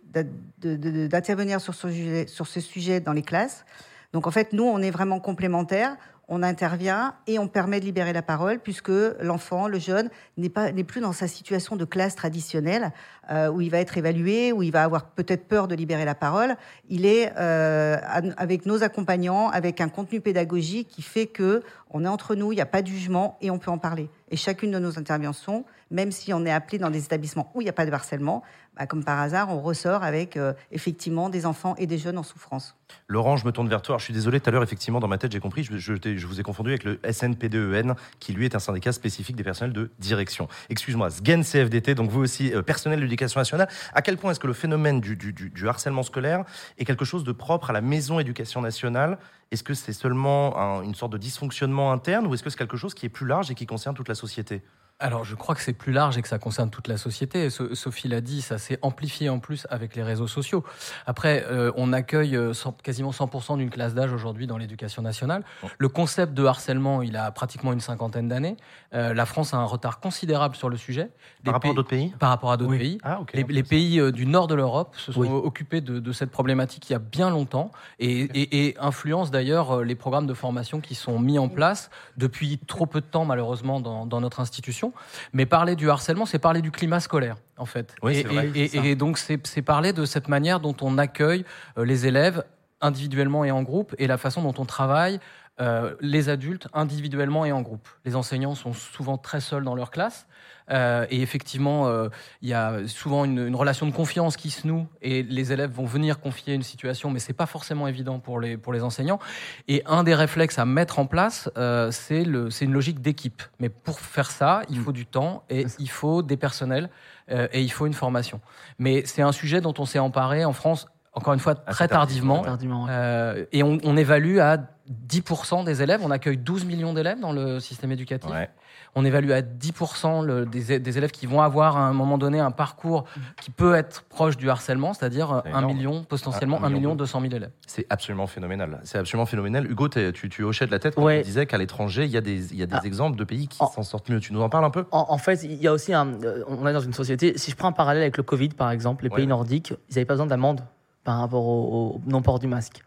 d'intervenir sur ce, sujet, sur ce sujet dans les classes. Donc en fait, nous, on est vraiment complémentaires. on intervient et on permet de libérer la parole puisque l'enfant, le jeune, n'est pas n'est plus dans sa situation de classe traditionnelle euh, où il va être évalué, où il va avoir peut-être peur de libérer la parole. Il est euh, avec nos accompagnants, avec un contenu pédagogique qui fait que on est entre nous, il n'y a pas de jugement et on peut en parler. Et chacune de nos interventions, même si on est appelé dans des établissements où il n'y a pas de harcèlement, bah, comme par hasard, on ressort avec euh, effectivement des enfants et des jeunes en souffrance. Laurent, je me tourne vers toi. Alors, je suis désolé, tout à l'heure, effectivement, dans ma tête, j'ai compris, je, je je vous ai confondu avec le SNPDEN, E qui lui est un syndicat spécifique des personnels de direction. Excuse-moi, SGEN CFDT, donc vous aussi, euh, personnel de À quel point est-ce que le phénomène du, harcèlement scolaire est quelque chose de propre à la maison éducation nationale? Est-ce que c'est seulement un- une sorte de dysfonctionnement interne ou est-ce que c'est quelque chose qui est plus large et qui concerne toute la société? Alors, je crois que c'est plus large et que ça concerne toute la société. So- Sophie l'a dit, ça s'est amplifié en plus avec les réseaux sociaux. Après, euh, on accueille euh, cent- quasiment 100% d'une classe d'âge aujourd'hui dans l'éducation nationale. Le concept de harcèlement, il a pratiquement une cinquantaine d'années. Euh, la France a un retard considérable sur le sujet. Les Par rapport à pays- d'autres pays? Par rapport à d'autres Oui. pays. Ah. Les, les pays euh, du nord de l'Europe se sont Oui. occupés de, de cette problématique il y a bien longtemps et, et, et influencent d'ailleurs les programmes de formation qui sont mis en place depuis trop peu de temps malheureusement dans, dans notre institution. Mais parler du harcèlement, c'est parler du climat scolaire en fait. Oui, et, c'est vrai, et- donc c'est c'est parler de cette manière dont on accueille euh, les élèves individuellement et en groupe et la façon dont on travaille euh, les adultes individuellement et en groupe. Les enseignants sont souvent très seuls dans leur classe. Euh, et effectivement, euh, il y a souvent une, une relation de confiance qui se noue et les élèves vont venir confier une situation, mais c'est pas forcément évident pour les, pour les enseignants. Et un des réflexes à mettre en place, euh, c'est le- c'est une logique d'équipe. Mais pour faire ça, il faut du temps et il faut des personnels euh, et il faut une formation. Mais c'est un sujet dont on s'est emparé en France, encore une fois, Assez très tardivement. Tardivement, ouais. Euh, et on, on évalue à 10% des élèves. On accueille 12 millions d'élèves dans le système éducatif. Ouais. On évalue à 10% le- des, élèves qui vont avoir à un moment donné un parcours qui peut être proche du harcèlement, c'est-à-dire euh, C'est 1 énorme. million, potentiellement Ah, un 1 million million deux. 200 000 élèves. C'est absolument phénoménal. C'est absolument phénoménal. Hugo, tu, tu hochais de la tête quand Ouais. tu disais qu'à l'étranger, il y a des, il y a des Ah. exemples de pays qui s'en sortent mieux. Tu nous en parles un peu? En, en fait, il y a aussi un. euh, On est dans une société. Si je prends un parallèle avec le Covid, par exemple, les Ouais. pays nordiques, ils n'avaient pas besoin d'amende par rapport au, au non-port du masque.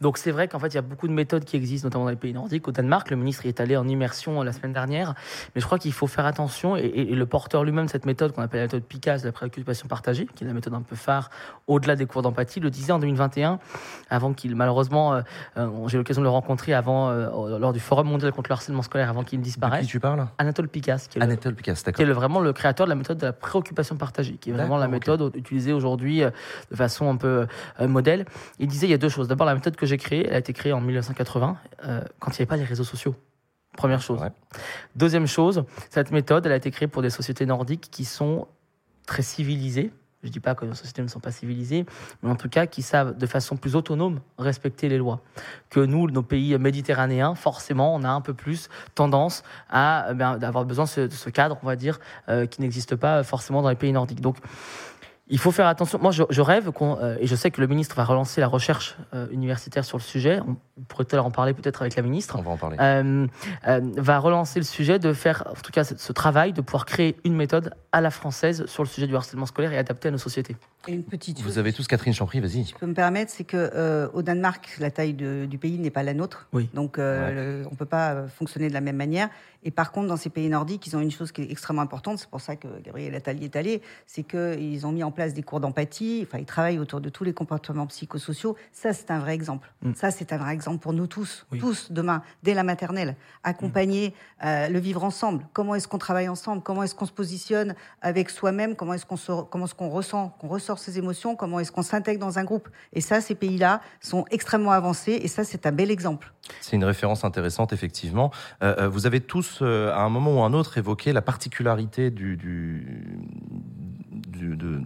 Donc c'est vrai qu'en fait, il y a beaucoup de méthodes qui existent, notamment dans les pays nordiques. Au Danemark, le ministre y est allé en immersion euh, la semaine dernière. Mais je crois qu'il faut faire attention. Et, le porteur lui-même de cette méthode, qu'on appelle la méthode PICAS, la préoccupation partagée, qui est la méthode un peu phare au-delà des cours d'empathie, le disait en 2021, avant qu'il, malheureusement, euh, euh, j'ai eu l'occasion de le rencontrer avant, euh, lors du Forum mondial contre le harcèlement scolaire, avant qu'il ne De qui disparaisse. tu parles? Anatole Picasse, qui est le- Anatole Picasse, qui est d'accord. le- vraiment le créateur de la méthode de la préoccupation partagée, qui est vraiment la D'accord, méthode utilisée aujourd'hui de façon un peu euh, modèle. Il disait il y a deux choses. D'abord, la méthode que j'ai créée, elle a été créée en 1980, euh, quand il n'y avait pas les réseaux sociaux. Première chose. Ouais. Deuxième chose, cette méthode, elle a été créée pour des sociétés nordiques qui sont très civilisées. Je ne dis pas que nos sociétés ne sont pas civilisées, mais en tout cas qui savent de façon plus autonome respecter les lois. Que nous, nos pays méditerranéens, forcément, on a un peu plus tendance à euh, ben, d'avoir besoin de ce, de ce cadre, on va dire, euh, qui n'existe pas forcément dans les pays nordiques. Donc, il faut faire attention. Moi, je, je rêve qu'on, euh, et je sais que le ministre va relancer la recherche euh, universitaire sur le sujet. On, pourrait peut-être en parler peut-être avec la ministre. On va en parler. Euh, euh, va relancer le sujet de faire, en tout cas, ce, ce travail de pouvoir créer une méthode à la française sur le sujet du harcèlement scolaire et adaptée à nos sociétés. Et une petite chose. Vous avez tous Catherine Champry, vas-y. je peux me permettre, c'est que euh, au Danemark, la taille de- du pays n'est pas la nôtre. Oui. Donc, euh, le- on ne peut pas fonctionner de la même manière. Et par contre, dans ces pays nordiques, ils ont une chose qui est extrêmement importante. C'est pour ça que Gabriel Attali est allé. C'est qu'ils ont mis en place des cours d'empathie. Enfin, ils travaillent autour de tous les comportements psychosociaux. Ça, c'est un vrai exemple. Mm. Ça, c'est un vrai exemple pour nous tous. Oui. Tous, demain, dès la maternelle. Accompagner, euh, le vivre ensemble. Comment est-ce qu'on travaille ensemble? Comment est-ce qu'on se positionne avec soi-même? Comment est-ce qu'on comment est-ce qu'on ressent, qu'on ressort ses émotions? Comment est-ce qu'on s'intègre dans un groupe? Et ça, ces pays-là sont extrêmement avancés. Et ça, c'est un bel exemple. C'est une référence intéressante, effectivement. Euh, euh, vous avez tous, euh, à un moment ou à un autre, évoqué la particularité du, du- du- de-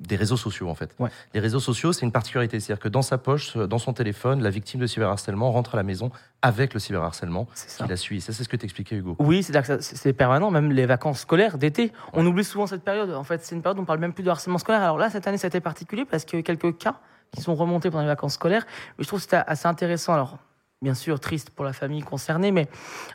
des réseaux sociaux, en fait. Ouais. Les réseaux sociaux, c'est une particularité. C'est-à-dire que dans sa poche, euh, dans son téléphone, la victime de cyberharcèlement rentre à la maison avec le cyberharcèlement qui la suit. Ça, c'est ce que t'expliquais, Hugo. Oui, c'est-à-dire que c'est permanent, même les vacances scolaires d'été. On oublie souvent cette période. En fait, c'est une période où on parle même plus de harcèlement scolaire. Alors là, cette année, c'était particulier parce qu'il y a eu quelques cas qui sont remontés pendant les vacances scolaires. Mais je trouve que c'était assez intéressant. Alors, bien sûr, triste pour la famille concernée, mais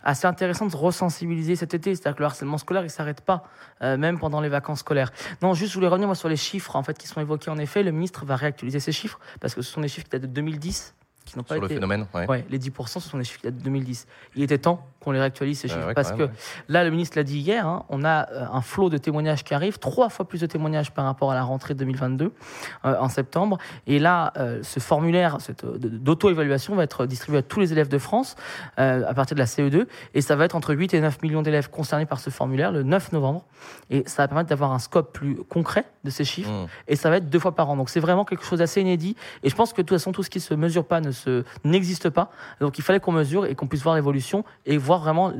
assez intéressant de se resensibiliser cet été. C'est-à-dire que le harcèlement scolaire, il ne s'arrête pas, euh, même pendant les vacances scolaires. Non, juste, je voulais revenir moi, sur les chiffres en fait, qui sont évoqués. En effet, le ministre va réactualiser ces chiffres parce que ce sont des chiffres qui datent de 2010 qui n'ont pas Sur le été. phénomène, ouais. Ouais, les 10%, ce sont des chiffres qui datent de 2010. Il était temps qu'on les réactualise, ces Euh, chiffres. ouais, parce que ouais. là, le ministre l'a dit hier, hein, on a euh, un flot de témoignages qui arrive, trois fois plus de témoignages par rapport à la rentrée 2022, euh, en septembre. Et là, euh, ce formulaire d'auto-évaluation va être distribué à tous les élèves de France à partir de la CE2. Et ça va être entre 8 et 9 millions d'élèves concernés par ce formulaire le 9 novembre. Et ça va permettre d'avoir un scope plus concret de ces chiffres Mmh. et ça va être deux fois par an. Donc c'est vraiment quelque chose d'assez inédit. Et je pense que de toute façon, tout ce qui se mesure pas ne n'existe pas. Donc il fallait qu'on mesure et qu'on puisse voir l'évolution et voir vraiment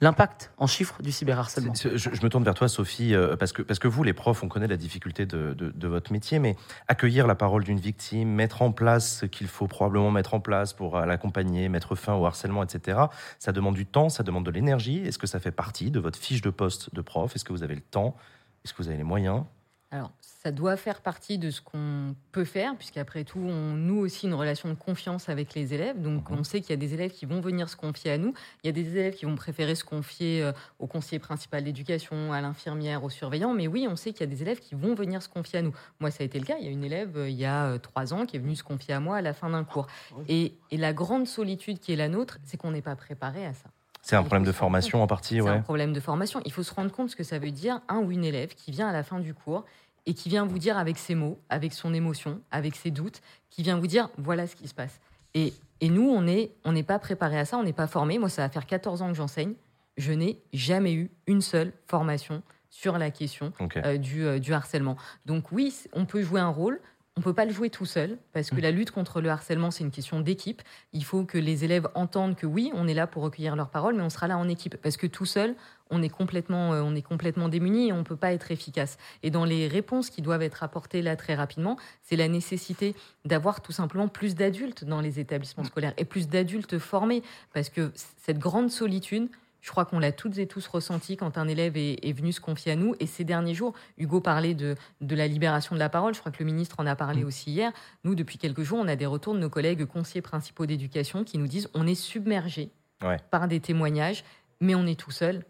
l'impact en chiffres du cyberharcèlement. Je, me tourne vers toi, Sophie, euh, parce que, parce que vous, les profs, on connaît la difficulté de, de- de votre métier, mais accueillir la parole d'une victime, mettre en place ce qu'il faut probablement mettre en place pour euh, l'accompagner, mettre fin au harcèlement, etc., ça demande du temps, ça demande de l'énergie. Est-ce que ça fait partie de votre fiche de poste de prof? Est-ce que vous avez le temps? Est-ce que vous avez les moyens? Alors, ça doit faire partie de ce qu'on peut faire, puisqu'après tout, on noue aussi une relation de confiance avec les élèves. Donc, Mhm. on sait qu'il y a des élèves qui vont venir se confier à nous. Il y a des élèves qui vont préférer se confier euh, au conseiller principal d'éducation, à l'infirmière, au surveillant. Mais oui, on sait qu'il y a des élèves qui vont venir se confier à nous. Moi, ça a été le cas. Il y a une élève, euh, il y a euh, trois ans, qui est venue se confier à moi à la fin d'un cours. Et, et la grande solitude qui est la nôtre, c'est qu'on n'est pas préparé à ça. C'est un problème de formation en partie, C'est un problème de formation. Il faut se rendre compte ce que ça veut dire un ou une élève qui vient à la fin du cours et qui vient vous dire avec ses mots, avec son émotion, avec ses doutes, qui vient vous dire voilà ce qui se passe. Et, et nous, on n'est on pas préparé à ça, on n'est pas formé. Moi, ça va faire 14 ans que j'enseigne. Je n'ai jamais eu une seule formation sur la question euh, du, euh, du harcèlement. Donc oui, on peut jouer un rôle. On peut pas le jouer tout seul parce que la lutte contre le harcèlement, c'est une question d'équipe. Il faut que les élèves entendent que oui, on est là pour recueillir leurs paroles, mais on sera là en équipe parce que tout seul, on est complètement, euh, on est complètement démuni et on peut pas être efficace. Et dans les réponses qui doivent être apportées là très rapidement, c'est la nécessité d'avoir tout simplement plus d'adultes dans les établissements scolaires et plus d'adultes formés parce que cette grande solitude, je crois qu'on l'a toutes et tous ressenti quand un élève est, est venu se confier à nous. Et ces derniers jours, Hugo parlait de, de la libération de la parole. Je crois que le ministre en a parlé aussi hier. Nous, depuis quelques jours, on a des retours de nos collègues conseillers principaux d'éducation qui nous disent on est submergé Ouais. par des témoignages, mais on est tout seul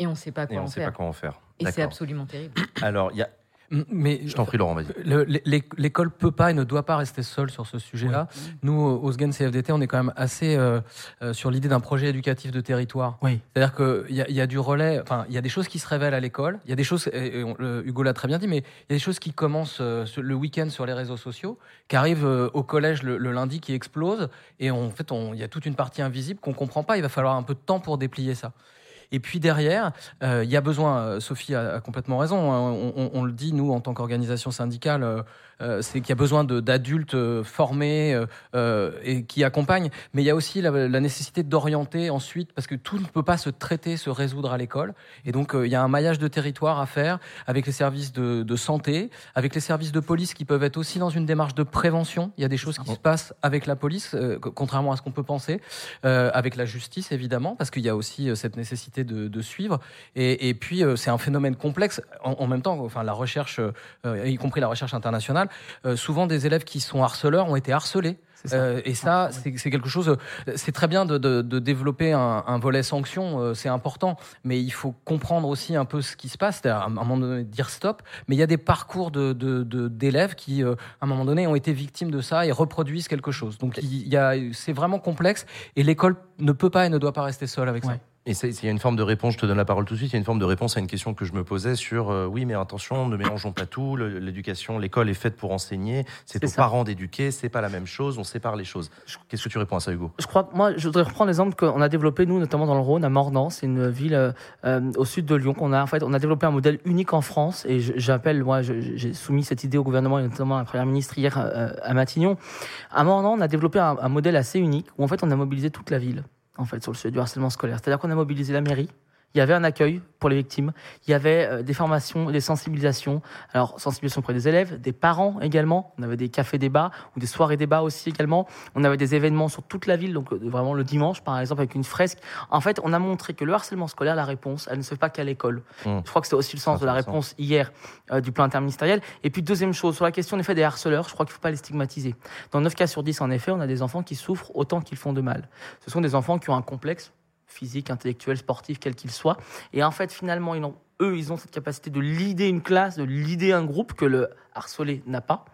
et on ne sait pas Et quoi on en sait faire. pas comment faire. Et c'est absolument terrible. Alors, il y a... Mais je t'en prie, Laurent, vas-y. Le- l'é- L'école peut pas et ne doit pas rester seule sur ce sujet-là. Nous, au SGEN CFDT, on est quand même assez euh, euh, sur l'idée d'un projet éducatif de territoire. Oui. C'est-à-dire qu'il y, a- il y a du relais, enfin, il y a des choses qui se révèlent à l'école, il y a des choses, et- et on- le- Hugo l'a très bien dit, mais il y a des choses qui commencent euh, le week-end sur les réseaux sociaux, qui arrivent euh, au collège le, le lundi, qui explosent, et en fait, il y a toute une partie invisible qu'on comprend pas. Il va falloir un peu de temps pour déplier ça. Et puis derrière, euh, il y a besoin, euh, Sophie a, complètement raison, hein, on, le dit, nous, en tant qu'organisation syndicale, euh, euh, c'est qu'il y a besoin d'adultes euh, formés euh, euh, et qui accompagnent, mais il y a aussi la, nécessité d'orienter ensuite, parce que tout ne peut pas se traiter, se résoudre à l'école. Et donc, euh, il y a un maillage de territoire à faire avec les services de, santé, avec les services de police qui peuvent être aussi dans une démarche de prévention. Il y a des choses qui se passent avec la police, euh, co- contrairement à ce qu'on peut penser, euh, avec la justice, évidemment, parce qu'il y a aussi euh, cette nécessité de, de suivre. Et, et puis, euh, c'est un phénomène complexe. En, en même temps, enfin, la recherche, euh, y compris la recherche internationale, euh, souvent des élèves qui sont harceleurs ont été harcelés. C'est ça. Euh, et ça, c'est c'est quelque chose. euh, C'est très bien de, de- de développer un, un volet sanction, euh, c'est important, mais il faut comprendre aussi un peu ce qui se passe, c'est-à-dire à un moment donné dire stop. Mais il y a des parcours de- d'élèves qui, euh, à un moment donné, ont été victimes de ça et reproduisent quelque chose. Donc il a, c'est vraiment complexe et l'école ne peut pas et ne doit pas rester seule avec ça. Et il y a une forme de réponse, je te donne la parole tout de suite, il y a une forme de réponse à une question que je me posais sur euh, oui, mais attention, ne mélangeons pas tout, l'éducation, l'école est faite pour enseigner, c'est aux ça. parents d'éduquer, c'est pas la même chose, on sépare les choses. Qu'est-ce que tu réponds à ça, Hugo? Je crois moi, je voudrais reprendre l'exemple qu'on a développé, nous, notamment dans le Rhône, à Mordan. C'est une ville euh, euh, au sud de Lyon qu'on a. En fait, on a développé un modèle unique en France. Et j'appelle, moi, j'ai soumis cette idée au gouvernement et notamment à la première ministre hier euh, à Matignon. À Mordan, on a développé un, un modèle assez unique où, en fait, on a mobilisé toute la ville, en fait, sur le sujet du harcèlement scolaire. C'est-à-dire qu'on a mobilisé la mairie. Il y avait un accueil pour les victimes. Il y avait euh, des formations, des sensibilisations. Alors, sensibilisation auprès des élèves, des parents également. On avait des cafés débats ou des soirées débats aussi également. On avait des événements sur toute la ville, donc euh, vraiment le dimanche, par exemple, avec une fresque. En fait, on a montré que le harcèlement scolaire, la réponse, elle ne se fait pas qu'à l'école. Mmh. Je crois que c'était aussi le sens de la réponse hier euh, du plan interministériel. Et puis, deuxième chose, sur la question en effet des harceleurs, je crois qu'il ne faut pas les stigmatiser. Dans 9 cas sur 10, en effet, on a des enfants qui souffrent autant qu'ils font de mal. Ce sont des enfants qui ont un complexe physique, intellectuel, sportif, quel qu'il soit. Et en fait, finalement, ils n'ont eux, ils ont cette capacité de leader une classe, de leader un groupe que le harcelé n'a pas.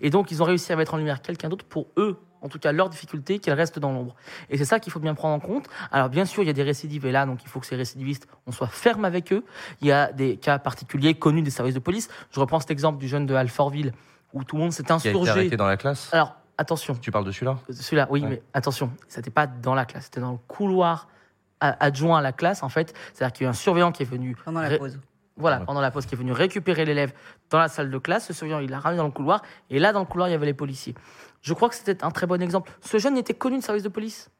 Et donc, ils ont réussi à mettre en lumière quelqu'un d'autre pour eux, en tout cas leurs difficultés, qu'elles restent dans l'ombre. Et c'est ça qu'il faut bien prendre en compte. Alors, bien sûr, il y a des récidives, et là, donc il faut que ces récidivistes, on soit ferme avec eux. Il y a des cas particuliers connus des services de police. Je reprends cet exemple du jeune de Alfortville, où tout le monde s'est Qui a été insurgé. arrêté dans la classe? Alors, attention. Tu parles de celui-là? Celui-là, oui, Ouais. mais attention, c'était pas dans la classe, c'était dans le couloir adjoint à la classe, en fait. C'est-à-dire qu'il y a eu un surveillant qui est venu. pendant la pause. Voilà, pendant la pause, qui est venu récupérer l'élève dans la salle de classe. Ce surveillant, il l'a ramené dans le couloir. Et là, dans le couloir, il y avait les policiers. Je crois que c'était un très bon exemple. Ce jeune était connu de service de police.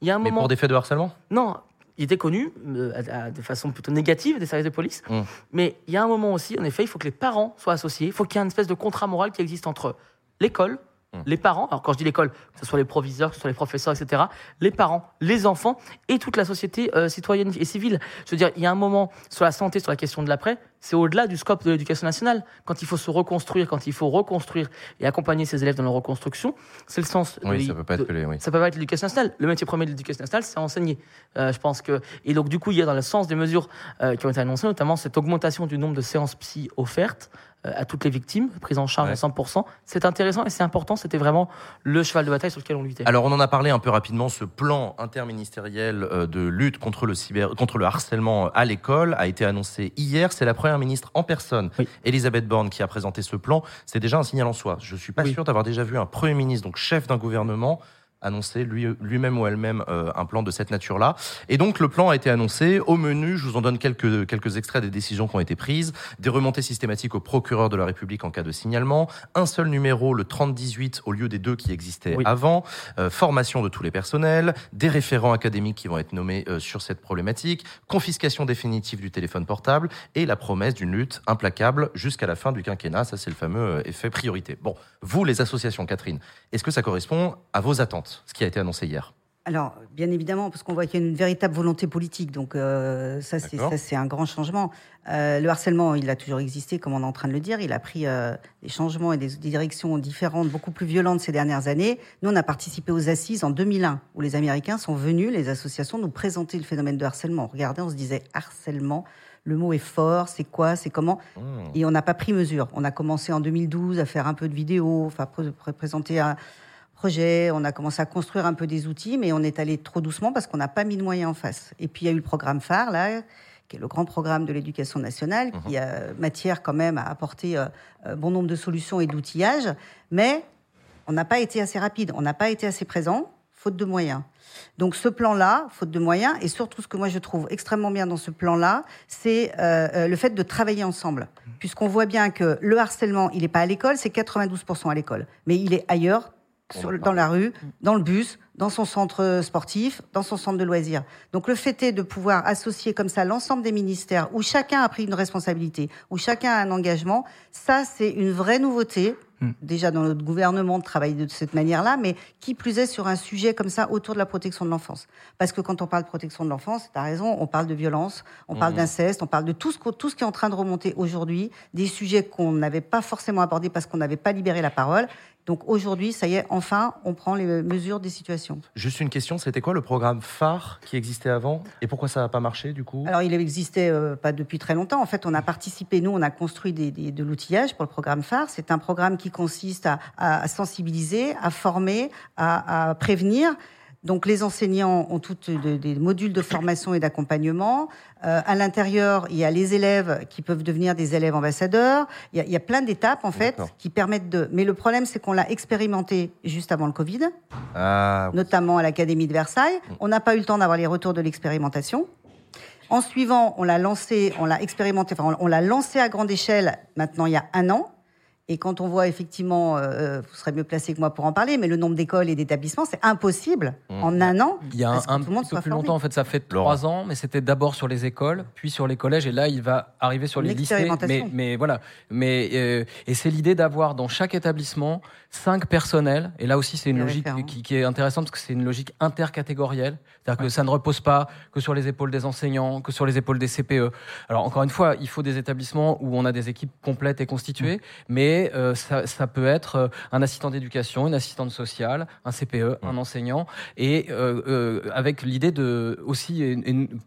Il y a un Mais moment. pour des faits de harcèlement? Non, il était connu euh, à- à- de façon plutôt négative des services de police. Mm. Mais il y a un moment aussi, en effet, il faut que les parents soient associés. Il faut qu'il y ait une espèce de contrat moral qui existe entre l'école. Les parents, alors quand je dis l'école, que ce soit les proviseurs, que ce soit les professeurs, etc., les parents, les enfants et toute la société euh, citoyenne et civile. Je veux dire, il y a un moment sur la santé, sur la question de l'après, c'est au-delà du scope de l'éducation nationale. Quand il faut se reconstruire, quand il faut reconstruire et accompagner ses élèves dans leur reconstruction, c'est le sens de, Oui, ça peut pas de- être que les. Oui. ça peut pas être l'éducation nationale. Le métier premier de l'éducation nationale, c'est enseigner. Euh, je pense que et donc du coup, il y a dans le sens des mesures euh, qui ont été annoncées, notamment cette augmentation du nombre de séances psy offertes à toutes les victimes, prises en charge Ouais. à 100%. C'est intéressant et c'est important. C'était vraiment le cheval de bataille sur lequel on luttait. Alors, on en a parlé un peu rapidement. Ce plan interministériel euh, de lutte contre le cyber, contre le harcèlement à l'école a été annoncé hier. C'est la première ministre en personne, Oui. Elisabeth Borne, qui a présenté ce plan. C'est déjà un signal en soi. Je suis pas Oui. sûr d'avoir déjà vu un premier ministre, donc chef d'un gouvernement, annoncer lui- lui-même ou elle-même euh, un plan de cette nature-là. Et donc le plan a été annoncé. Au menu, je vous en donne quelques, quelques extraits des décisions qui ont été prises. Des remontées systématiques au procureur de la République en cas de signalement. Un seul numéro, le 3018, au lieu des deux qui existaient Oui. avant. Euh, formation de tous les personnels. Des référents académiques qui vont être nommés euh, sur cette problématique. Confiscation définitive du téléphone portable. Et la promesse d'une lutte implacable jusqu'à la fin du quinquennat. Ça, c'est le fameux euh, effet priorité. Bon, vous, les associations, Catherine, est-ce que ça correspond à vos attentes, ce qui a été annoncé hier Alors, bien évidemment, parce qu'on voit qu'il y a une véritable volonté politique, donc euh, ça, c'est un grand changement. Euh, le harcèlement, il a toujours existé, comme on est en train de le dire. Il a pris euh, des changements et des, directions différentes, beaucoup plus violentes ces dernières années. Nous, on a participé aux assises en 2001, où les Américains sont venus, les associations, nous présenter le phénomène de harcèlement. On regardait, on se disait harcèlement. Le mot est fort, c'est quoi, c'est comment Mmh. et on n'a pas pris mesure. On a commencé en 2012 à faire un peu de vidéos, enfin pré- pré- présenter un on a commencé à construire un peu des outils, mais on est allé trop doucement parce qu'on n'a pas mis de moyens en face. Et puis il y a eu le programme phare là, qui est le grand programme de l'éducation nationale, qui a matière quand même à apporter euh, euh, bon nombre de solutions et d'outillages, mais on n'a pas été assez rapide, on n'a pas été assez présent, faute de moyens. Donc ce plan-là, faute de moyens, et surtout ce que moi je trouve extrêmement bien dans ce plan-là, c'est euh, le fait de travailler ensemble. Puisqu'on voit bien que le harcèlement, il n'est pas à l'école, c'est 92% à l'école, mais il est ailleurs, sur- dans la rue, Mm. dans le bus, dans son centre sportif, dans son centre de loisirs. Donc le fait est de pouvoir associer comme ça l'ensemble des ministères, où chacun a pris une responsabilité, où chacun a un engagement, ça c'est une vraie nouveauté. Mm. Déjà dans notre gouvernement de travailler de cette manière-là, mais qui plus est sur un sujet comme ça autour de la protection de l'enfance. Parce que quand on parle de protection de l'enfance, tu as raison, on parle de violence, on parle Mhm. d'inceste, on parle de tout ce, tout ce qui est en train de remonter aujourd'hui, des sujets qu'on n'avait pas forcément abordés parce qu'on n'avait pas libéré la parole. Donc aujourd'hui, ça y est, enfin, on prend les mesures des situations. Juste une question, c'était quoi le programme phare qui existait avant Et pourquoi ça n'a pas marché du coup? Alors, il existait euh, pas depuis très longtemps. En fait, on a participé, nous, on a construit des, des- de l'outillage pour le programme phare. C'est un programme qui consiste à, sensibiliser, à former, à, à prévenir. Donc, les enseignants ont toutes de- des modules de formation et d'accompagnement. Euh, à l'intérieur, il y a les élèves qui peuvent devenir des élèves ambassadeurs. Il y a, il y a plein d'étapes, en fait, qui permettent de. Mais le problème, c'est qu'on l'a expérimenté juste avant le Covid Ah, notamment à l'Académie de Versailles. On n'a pas eu le temps d'avoir les retours de l'expérimentation. En suivant, on l'a lancé, on l'a expérimenté, enfin, on l'a lancé à grande échelle maintenant il y a un an. Et quand on voit effectivement, euh, vous serez mieux placé que moi pour en parler, mais le nombre d'écoles et d'établissements, c'est impossible Mmh. en un an. Il y a un, que tout le un monde petit peu soit plus formé. longtemps, en fait, ça fait trois ans, mais c'était d'abord sur les écoles, puis sur les collèges, et là, il va arriver sur les lycées. Mais, mais voilà. Mais, euh, et c'est l'idée d'avoir dans chaque établissement cinq personnels, et là aussi, c'est une logique qui est intéressante parce que c'est une logique intercatégorielle. C'est-à-dire que ça ne repose pas que sur les épaules des enseignants, que sur les épaules des CPE. Alors, encore une fois, il faut des établissements où on a des équipes complètes et constituées, mais euh, ça, ça peut être euh, un assistant d'éducation, une assistante sociale, un CPE, un enseignant, et euh, euh, avec l'idée de aussi une- une-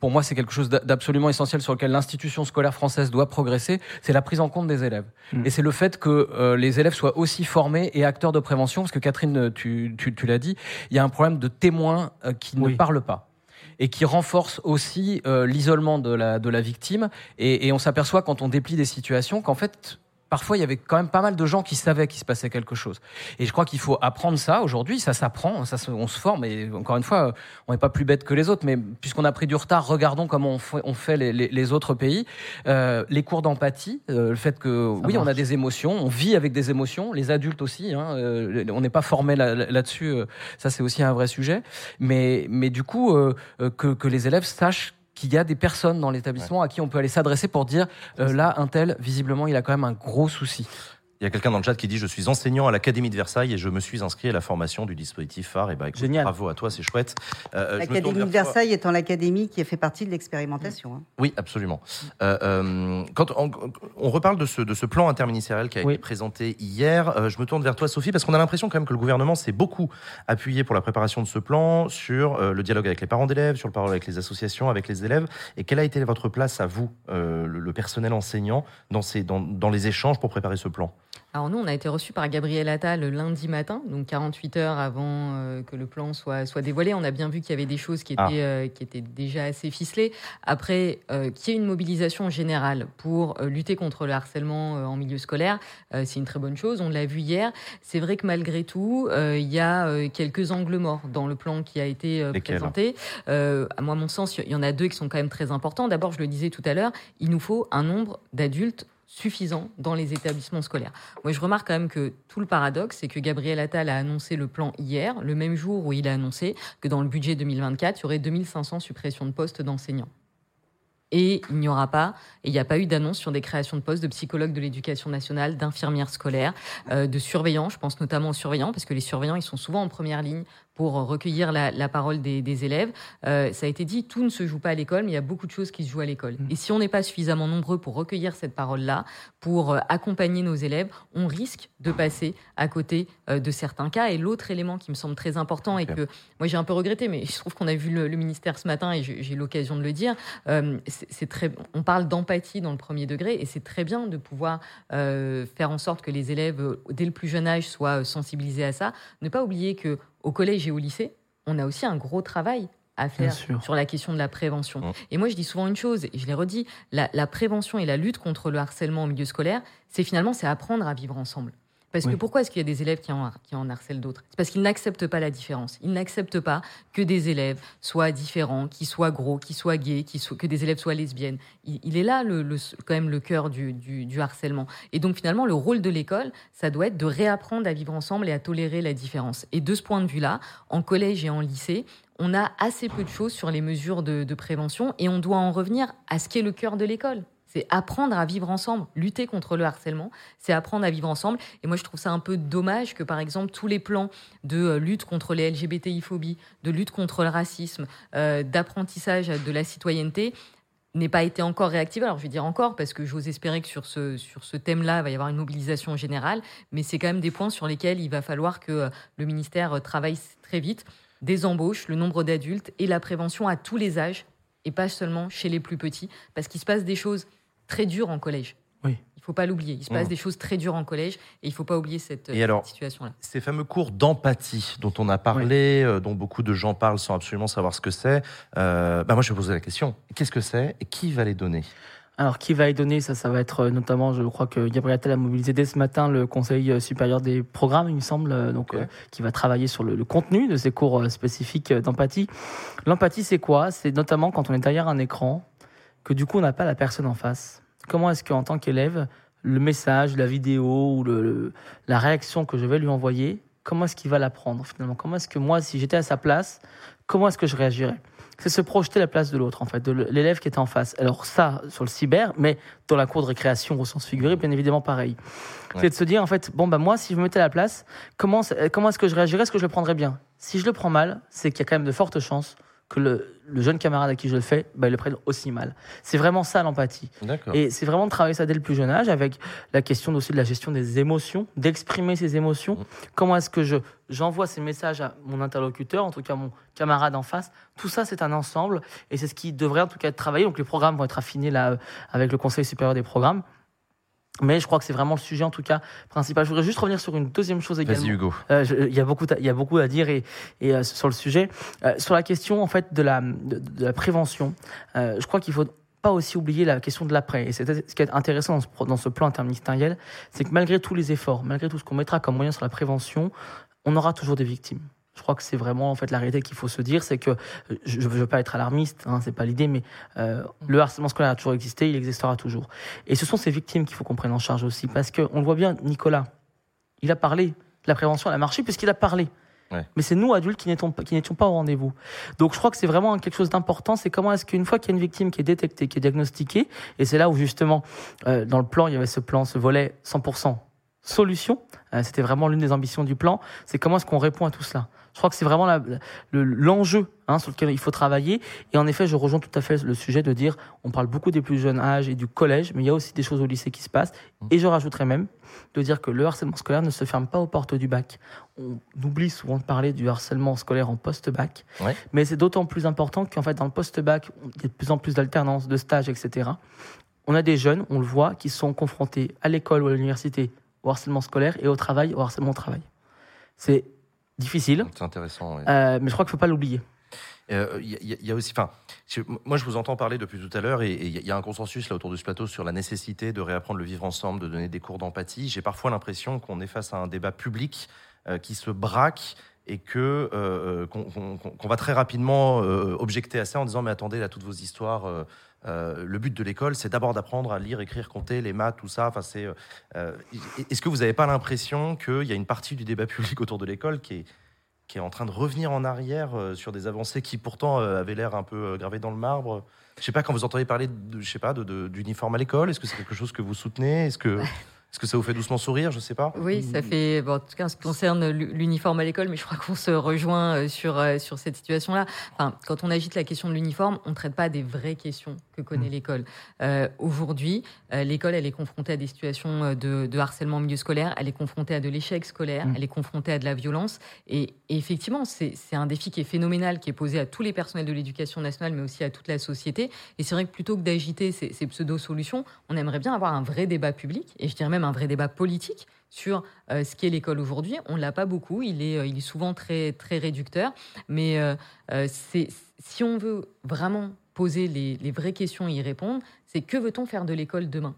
pour moi c'est quelque chose d'a- d'absolument essentiel sur lequel l'institution scolaire française doit progresser, c'est la prise en compte des élèves. Mm. Et c'est le fait que euh, les élèves soient aussi formés et acteurs de prévention, parce que Catherine, tu, tu, tu l'as dit, il y a un problème de témoins euh, qui Oui. ne parlent pas et qui renforce aussi euh, l'isolement de la, de la victime. Et, et on s'aperçoit quand on déplie des situations qu'en fait, parfois, il y avait quand même pas mal de gens qui savaient qu'il se passait quelque chose. Et je crois qu'il faut apprendre ça aujourd'hui. Ça s'apprend, ça on se forme. Et encore une fois, on n'est pas plus bête que les autres. Mais puisqu'on a pris du retard, regardons comment on fait, on fait les, les- les autres pays. Euh, les cours d'empathie, euh, le fait que oui, on a des émotions, on vit avec des émotions. Les adultes aussi. Hein, euh, on n'est pas formé là- là-dessus. euh, ça, c'est aussi un vrai sujet. Mais, mais du coup, euh, euh, que, que les élèves sachent qu'il y a des personnes dans l'établissement à qui on peut aller s'adresser pour dire euh, là, un tel, visiblement, il a quand même un gros souci. Il y a quelqu'un dans le chat qui dit Je suis enseignant à l'Académie de Versailles et je me suis inscrit à la formation du dispositif phare. Et bah, écoute, Génial. bravo à toi, c'est chouette. Euh, euh, L'Académie de toi. Versailles étant l'académie qui a fait partie de l'expérimentation. hein. Oui, absolument. Euh, euh, quand on, on reparle de ce, de ce plan interministériel qui a Oui. été présenté hier, euh, je me tourne vers toi, Sophie, parce qu'on a l'impression quand même que le gouvernement s'est beaucoup appuyé pour la préparation de ce plan sur euh, le dialogue avec les parents d'élèves, sur le parole avec les associations, avec les élèves. Et quelle a été votre place à vous, euh, le, le personnel enseignant, dans, ces, dans, dans les échanges pour préparer ce plan? Alors nous, on a été reçus par Gabriel Attal le lundi matin, donc 48 heures avant euh, que le plan soit, soit dévoilé. On a bien vu qu'il y avait des choses qui étaient, Ah. euh, qui étaient déjà assez ficelées. Après, euh, qu'il y ait une mobilisation générale pour euh, lutter contre le harcèlement en milieu scolaire, c'est une très bonne chose. On l'a vu hier. C'est vrai que malgré tout, il y a quelques angles morts dans le plan qui a été Lesquels présenté. À moi, mon sens, il y en a deux qui sont quand même très importants. D'abord, je le disais tout à l'heure, il nous faut un nombre d'adultes suffisant dans les établissements scolaires. Moi, je remarque quand même que tout le paradoxe, c'est que Gabriel Attal a annoncé le plan hier, le même jour où il a annoncé que dans le budget 2024, il y aurait 2500 suppressions de postes d'enseignants. Et il n'y aura pas, et il n'y a pas eu d'annonce sur des créations de postes de psychologues de l'éducation nationale, d'infirmières scolaires, euh, de surveillants. Je pense notamment aux surveillants, parce que les surveillants, ils sont souvent en première ligne pour recueillir la, la parole des, des élèves. Euh, ça a été dit, tout ne se joue pas à l'école, mais il y a beaucoup de choses qui se jouent à l'école. Et si on n'est pas suffisamment nombreux pour recueillir cette parole-là, pour euh, accompagner nos élèves, on risque de passer à côté euh, de certains cas. Et l'autre élément qui me semble très important et que moi j'ai un peu regretté, mais je trouve qu'on a vu le, le ministère ce matin et j'ai l'occasion de le dire. euh, c'est très, on parle d'empathie dans le premier degré et c'est très bien de pouvoir faire en sorte que les élèves dès le plus jeune âge soient sensibilisés à ça. Ne pas oublier que au collège et au lycée, on a aussi un gros travail à faire sur la question de la prévention. Mmh. Et moi, je dis souvent une chose, et je l'ai redit, la, la prévention et la lutte contre le harcèlement au milieu scolaire, c'est finalement c'est apprendre à vivre ensemble. Parce que pourquoi est-ce qu'il y a des élèves qui en, qui en harcèlent d'autres? C'est parce qu'ils n'acceptent pas la différence. Ils n'acceptent pas que des élèves soient différents, qu'ils soient gros, qu'ils soient gays, soient, que des élèves soient lesbiennes. Il, il est là le, le- quand même le cœur du, du, du harcèlement. Et donc finalement, le rôle de l'école, ça doit être de réapprendre à vivre ensemble et à tolérer la différence. Et de ce point de vue-là, en collège et en lycée, on a assez peu de choses sur les mesures de, de prévention et on doit en revenir à ce qui est le cœur de l'école. C'est apprendre à vivre ensemble, lutter contre le harcèlement, c'est apprendre à vivre ensemble. Et moi, je trouve ça un peu dommage que, par exemple, tous les plans de euh, lutte contre les LGBTI-phobies, de lutte contre le racisme, euh, d'apprentissage de la citoyenneté, n'aient pas été encore réactivés. Alors, je vais dire encore, parce que j'ose espérer que sur ce, sur ce thème-là, il va y avoir une mobilisation générale, mais c'est quand même des points sur lesquels il va falloir que euh, le ministère travaille très vite. Des embauches, le nombre d'adultes et la prévention à tous les âges, et pas seulement chez les plus petits, parce qu'il se passe des choses très dures en collège. Oui. Il faut pas l'oublier. Il se passe Mmh. des choses très dures en collège, et il faut pas oublier cette, situation-là. Ces fameux cours d'empathie dont on a parlé, euh, dont beaucoup de gens parlent sans absolument savoir ce que c'est, euh, bah moi je vais poser la question, qu'est-ce que c'est et qui va les donner? Alors, qui va y donner? Ça Ça va être euh, notamment, je crois que Gabriel Attal a mobilisé dès ce matin le Conseil euh, supérieur des programmes, il me semble, donc, euh, qui va travailler sur le, le contenu de ces cours spécifiques d'empathie. L'empathie, c'est quoi? C'est notamment quand on est derrière un écran, que du coup, on n'a pas la personne en face. Comment est-ce qu'en tant qu'élève, le message, la vidéo ou le- le- la réaction que je vais lui envoyer, comment est-ce qu'il va la prendre finalement? Comment est-ce que moi, si j'étais à sa place, comment est-ce que je réagirais? C'est se projeter à la place de l'autre, en fait, de l'élève qui était en face. Alors ça, sur le cyber, mais dans la cour de récréation au sens figuré, bien évidemment pareil. Ouais. C'est de se dire, en fait, bon, bah moi, si je me mettais à la place, comment, c'est- comment est-ce que je réagirais? Est-ce que je le prendrais bien? Si je le prends mal, c'est qu'il y a quand même de fortes chances que le, le jeune camarade à qui je le fais, bah, il le prenne aussi mal. C'est vraiment ça l'empathie. Et c'est vraiment de travailler ça dès le plus jeune âge avec la question aussi de la gestion des émotions, d'exprimer ses émotions. Mm. Comment est-ce que je j'envoie ces messages à mon interlocuteur, en tout cas mon camarade en face. Tout ça, c'est un ensemble et c'est ce qui devrait en tout cas être travaillé. Donc les programmes vont être affinés là euh, avec le Conseil supérieur des programmes. Mais je crois que c'est vraiment le sujet en tout cas principal. Je voudrais juste revenir sur une deuxième chose également. Vas-y, Hugo. Euh, Il y, a beaucoup y a beaucoup à dire et, et, euh, sur le sujet. Euh, sur la question en fait de la, de, de la prévention, euh, je crois qu'il faut pas aussi oublier la question de l'après. Et c'est ce qui est intéressant dans ce, dans ce plan interministériel, c'est que malgré tous les efforts, malgré tout ce qu'on mettra comme moyen sur la prévention, on aura toujours des victimes. Je crois que c'est vraiment en fait la réalité qu'il faut se dire, c'est que je ne veux pas être alarmiste, hein, c'est pas l'idée, mais euh, le harcèlement scolaire a toujours existé, il existera toujours. Et ce sont ces victimes qu'il faut qu'on prenne en charge aussi, parce que on le voit bien, Nicolas, il a parlé, la prévention elle a marché puisqu'il a parlé. Ouais. Mais c'est nous, adultes, qui n'étions pas, qui n'étions pas au rendez-vous. Donc je crois que c'est vraiment quelque chose d'important, c'est comment est-ce qu'une fois qu'il y a une victime qui est détectée, qui est diagnostiquée, et c'est là où justement, euh, dans le plan, il y avait ce plan, ce volet 100% solution, euh, c'était vraiment l'une des ambitions du plan, c'est comment est-ce qu'on répond à tout cela. Je crois que c'est vraiment le- l'enjeu hein, sur lequel il faut travailler. Et en effet, je rejoins tout à fait le sujet de dire, on parle beaucoup des plus jeunes âges et du collège, mais il y a aussi des choses au lycée qui se passent. Et je rajouterais même de dire que le harcèlement scolaire ne se ferme pas aux portes du bac. On oublie souvent de parler du harcèlement scolaire en post-bac, Ouais. mais c'est d'autant plus important qu'en fait, dans le post-bac, il y a de plus en plus d'alternance, de stages, etc. On a des jeunes, on le voit, qui sont confrontés à l'école ou à l'université au harcèlement scolaire et au travail, au harcèlement au travail. C'est difficile, C'est intéressant. euh, mais je crois qu'il ne faut pas l'oublier. Euh, Il y, a- il y a aussi, enfin, moi je vous entends parler depuis tout à l'heure et il y a un consensus là autour de ce plateau sur la nécessité de réapprendre le vivre ensemble, de donner des cours d'empathie. J'ai parfois l'impression qu'on est face à un débat public euh, qui se braque et que euh, qu'on va très rapidement euh, objecter à ça en disant mais attendez là toutes vos histoires. Euh, le but de l'école, c'est d'abord d'apprendre à lire, écrire, compter, les maths, tout ça. Enfin, euh, Est-ce que vous n'avez pas l'impression qu'il y a une partie du débat public autour de l'école qui est qui est en train de revenir en arrière euh, sur des avancées qui pourtant avaient l'air un peu gravées dans le marbre? Je sais pas quand vous entendez parler pas, de- de- d'uniforme à l'école, est-ce que c'est quelque chose que vous soutenez? Est-ce que, est-ce que ça vous fait doucement sourire Je sais pas. Oui, ça fait. Bon, en tout cas, en ce qui concerne l'u- l'uniforme à l'école, mais je crois qu'on se rejoint euh, sur, euh, sur cette situation-là. Enfin, quand on agite la question de l'uniforme, on ne traite pas des vraies questions que connaît l'école. Euh, Aujourd'hui, euh, l'école, elle est confrontée à des situations de, de harcèlement au milieu scolaire, elle est confrontée à de l'échec scolaire, Mm. elle est confrontée à de la violence. Et, et effectivement, c'est c'est un défi qui est phénoménal, qui est posé à tous les personnels de l'éducation nationale, mais aussi à toute la société. Et c'est vrai que plutôt que d'agiter ces, ces pseudo-solutions, on aimerait bien avoir un vrai débat public, et je dirais même un vrai débat politique sur euh, ce qu'est l'école aujourd'hui. On ne l'a pas beaucoup, il est, euh, souvent très, réducteur, mais euh, si on veut vraiment poser les, les vraies questions et y répondre, c'est que veut-on faire de l'école demain?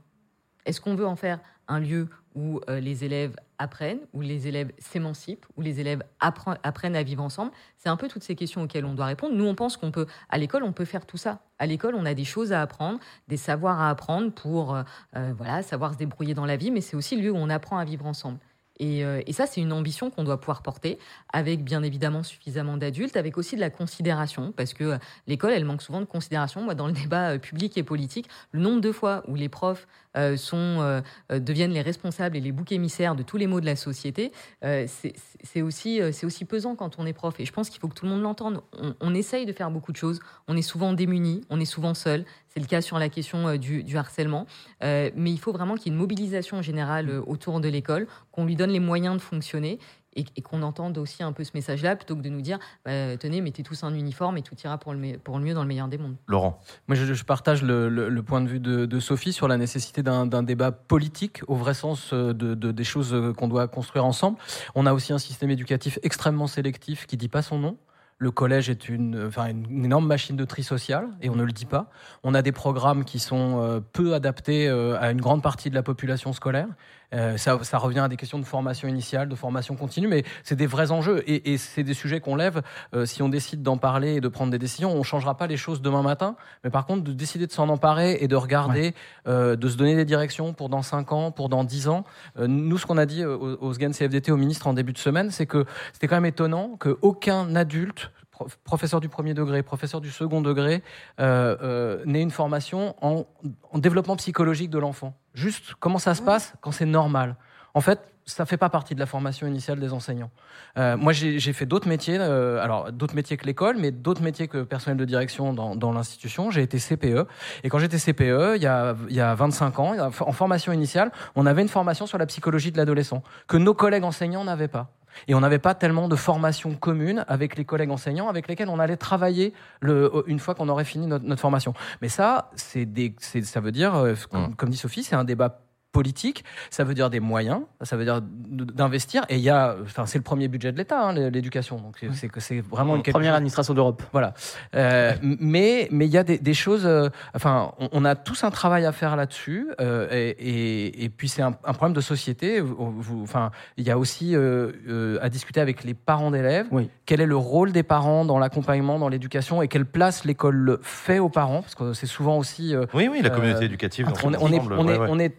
Est-ce qu'on veut en faire un lieu où euh, les élèves apprennent, où les élèves s'émancipent, où les élèves appren- apprennent à vivre ensemble C'est un peu toutes ces questions auxquelles on doit répondre. Nous, on pense qu'on peut, à l'école, on peut faire tout ça. À l'école, on a des choses à apprendre, des savoirs à apprendre pour, euh, euh, voilà, savoir se débrouiller dans la vie, mais c'est aussi le lieu où on apprend à vivre ensemble. Et, et ça, c'est une ambition qu'on doit pouvoir porter avec bien évidemment suffisamment d'adultes, avec aussi de la considération, parce que l'école, elle manque souvent de considération. Moi, dans le débat public et politique, le nombre de fois où les profs sont, euh, euh, deviennent les responsables et les boucs émissaires de tous les maux de la société, euh, c'est aussi, euh, aussi pesant quand on est prof. Et je pense qu'il faut que tout le monde l'entende. On, essaye de faire beaucoup de choses. On est souvent démunis, on est souvent seul. C'est le cas sur la question euh, du, du harcèlement. Euh, mais il faut vraiment qu'il y ait une mobilisation générale euh, autour de l'école, qu'on lui donne les moyens de fonctionner et, et qu'on entende aussi un peu ce message-là plutôt que de nous dire bah, tenez, mettez tous un uniforme et tout ira pour le, me- pour le mieux dans le meilleur des mondes. Laurent. Moi, je, je partage le, le- le point de vue de, de Sophie sur la nécessité d'un débat politique au vrai sens euh, de, de- des choses euh, qu'on doit construire ensemble. On a aussi un système éducatif extrêmement sélectif qui dit pas son nom. Le collège est une, enfin, une énorme machine de tri social et on ne le dit pas. On a des programmes qui sont euh, peu adaptés à une grande partie de la population scolaire. Euh, ça, ça revient à des questions de formation initiale, de formation continue, mais c'est des vrais enjeux et, et c'est des sujets qu'on lève. Euh, si on décide d'en parler et de prendre des décisions, on changera pas les choses demain matin, mais par contre de décider de s'en emparer et de regarder, euh, de se donner des directions pour dans 5 ans, pour dans 10 ans. Euh, nous, ce qu'on a dit euh, au, SGAN CFDT au ministre en début de semaine, c'est que c'était quand même étonnant qu'aucun adulte prof- professeur du premier degré, professeur du second degré, euh, euh, n'ait une formation en, en développement psychologique de l'enfant. Juste comment ça se passe quand c'est normal. En fait, ça fait pas partie de la formation initiale des enseignants. Euh, moi, j'ai fait d'autres métiers, euh, alors d'autres métiers que l'école, mais d'autres métiers que personnel de direction dans, dans l'institution. J'ai été CPE. Et quand j'étais CPE, il y, a, il y a 25 ans, en formation initiale, on avait une formation sur la psychologie de l'adolescent que nos collègues enseignants n'avaient pas. Et on n'avait pas tellement de formation commune avec les collègues enseignants avec lesquels on allait travailler le, une fois qu'on aurait fini notre, notre formation. Mais ça, c'est ça veut dire, euh, comme, Mm. comme dit Sophie, c'est un débat politique, ça veut dire des moyens, ça veut dire d'investir. Et il y a, enfin, c'est le premier budget de l'État, hein, l'éducation. Donc c'est- que c'est vraiment une Première administration d'Europe. voilà. Euh, mais mais il y a des, des choses. euh, enfin, on, on a tous un travail à faire là-dessus. euh, et, et, et puis c'est un, un problème de société. Vous- vous- Enfin, il y a aussi euh, euh, à discuter avec les parents d'élèves. Oui. Quel est le rôle des parents dans l'accompagnement, dans l'éducation, et quelle place l'école fait aux parents, parce que c'est souvent aussi. euh, Oui, oui, la Euh, communauté éducative. on, on est, on, ouais, est, ouais. on est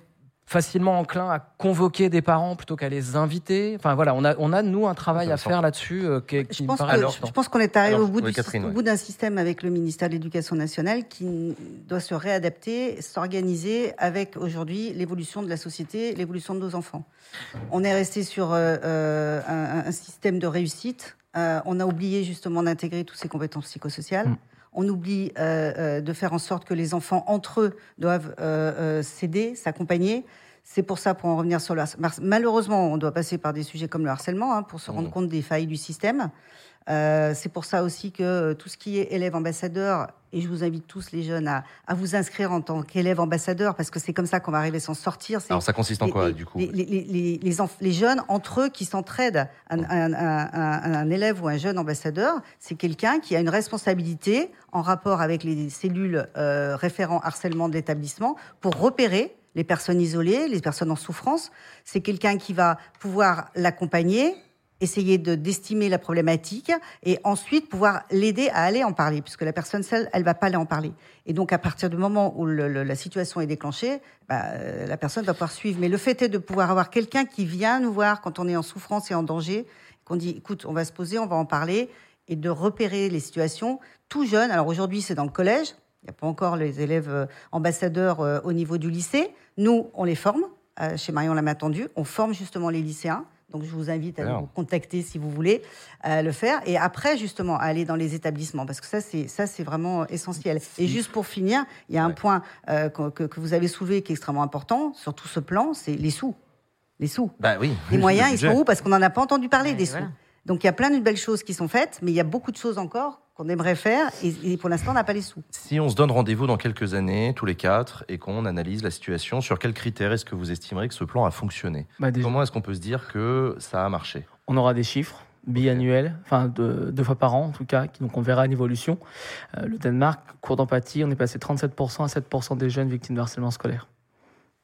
facilement enclin à convoquer des parents plutôt qu'à les inviter. Enfin voilà, on a, on a nous un travail à faire là-dessus euh, qui, qui Je me pense, paraît que- important. je pense qu'on est arrivé Alors, au, bout, oui, ouais. d'un système avec le ministère de l'Éducation nationale qui doit se réadapter, s'organiser avec aujourd'hui l'évolution de la société, l'évolution de nos enfants. On est resté sur euh, euh, un, un système de réussite. Euh, on a oublié justement d'intégrer toutes ces compétences psychosociales. Mm. On oublie euh, euh, de faire en sorte que les enfants entre eux doivent euh, euh, s'aider, s'accompagner. C'est pour ça, pour en revenir sur le harcèlement. Malheureusement, on doit passer par des sujets comme le harcèlement hein, pour se rendre Mhm. compte des failles du système. Euh, c'est pour ça aussi que euh, tout ce qui est élève ambassadeur, et je vous invite tous les jeunes à, à vous inscrire en tant qu'élève ambassadeur, parce que c'est comme ça qu'on va arriver à s'en sortir. Alors ça consiste en les- quoi, les- du coup les, les, les, les enf- les jeunes entre eux qui s'entraident. Un, un- un- un- un élève ou un jeune ambassadeur, c'est quelqu'un qui a une responsabilité en rapport avec les cellules euh, référents harcèlement de l'établissement pour repérer les personnes isolées, les personnes en souffrance. C'est quelqu'un qui va pouvoir l'accompagner, essayer de d'estimer la problématique et ensuite pouvoir l'aider à aller en parler, puisque la personne seule, elle va pas aller en parler. Et donc à partir du moment où la situation est déclenchée, bah, euh, la personne va pouvoir suivre. Mais le fait est de pouvoir avoir quelqu'un qui vient nous voir quand on est en souffrance et en danger, qu'on dit, écoute, on va se poser, on va en parler, et de repérer les situations tout jeune. Alors aujourd'hui, c'est dans le collège. Il n'y a pas encore les élèves euh, ambassadeurs euh, au niveau du lycée. Nous, on les forme. Chez Marion l'a attendu. On forme justement les lycéens. Donc, je vous invite à Super. nous contacter si vous voulez euh, le faire. Et après, justement, à aller dans les établissements, parce que ça, c'est ça, c'est vraiment essentiel. Et juste pour finir, il y a un Ouais. point euh, que, que- vous avez soulevé qui est extrêmement important sur tout ce plan, c'est les sous. Les sous. Bah oui. Les le moyens, ils sont où? Parce qu'on n'en a pas entendu parler Ouais, des sous. voilà. Donc, il y a plein de belles choses qui sont faites, mais il y a beaucoup de choses encore qu'on aimerait faire, et, et pour l'instant, on n'a pas les sous. Si on se donne rendez-vous dans quelques années, tous les quatre, et qu'on analyse la situation, sur quels critères est-ce que vous estimerez que ce plan a fonctionné Bah, déjà, Comment est-ce qu'on peut se dire que ça a marché on aura des chiffres biannuels, enfin de- deux fois par an en tout cas, qui- donc on verra une évolution. Euh, le Danemark, cours d'empathie, on est passé de 37% à 7% des jeunes victimes de harcèlement scolaire.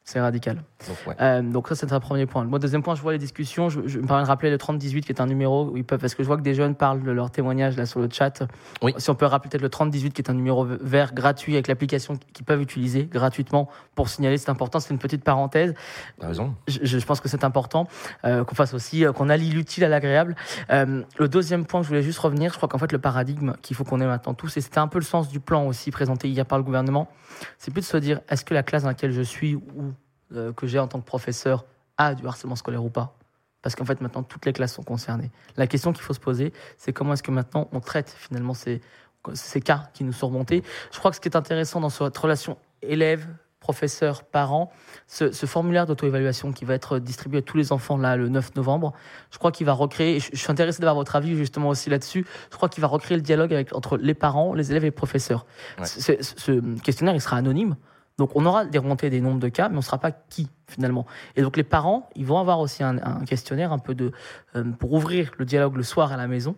C'est radical. Donc, ouais. Euh, donc ça, c'est un premier point. Moi, deuxième point, je vois les discussions. Je, je me permets de rappeler le 3018 qui est un numéro où ils peuvent, parce que je vois que des jeunes parlent de leur témoignage là sur le chat. Oui. Si on peut rappeler peut-être le 3018 qui est un numéro vert gratuit avec l'application qu'ils peuvent utiliser gratuitement pour signaler, c'est important. C'est une petite parenthèse T'as raison. je, je pense que c'est important euh, qu'on fasse aussi, euh, qu'on allie l'utile à l'agréable. Le deuxième point je voulais juste revenir, je crois qu'en fait le paradigme qu'il faut qu'on ait maintenant tous, et c'était un peu le sens du plan aussi présenté hier par le gouvernement, c'est plus de se dire est-ce que la classe dans laquelle je suis ou euh, que j'ai en tant que professeur a du harcèlement scolaire ou pas parce qu'en fait, maintenant, toutes les classes sont concernées. La question qu'il faut se poser, c'est comment est-ce que maintenant on traite finalement ces, ces cas qui nous sont remontés. Je crois que ce qui est intéressant dans cette relation élève, professeur, parent, ce, ce formulaire d'auto-évaluation qui va être distribué à tous les enfants là le 9 novembre, je crois qu'il va recréer, et je, je suis intéressé d'avoir votre avis justement aussi là-dessus, je crois qu'il va recréer le dialogue avec, entre les parents, les élèves et les professeurs. Ouais. Ce, ce- ce questionnaire, il sera anonyme. Donc on aura des des nombres de cas, mais on ne saura pas qui finalement. Et donc les parents, ils vont avoir aussi un, un questionnaire un peu de euh, pour ouvrir le dialogue le soir à la maison.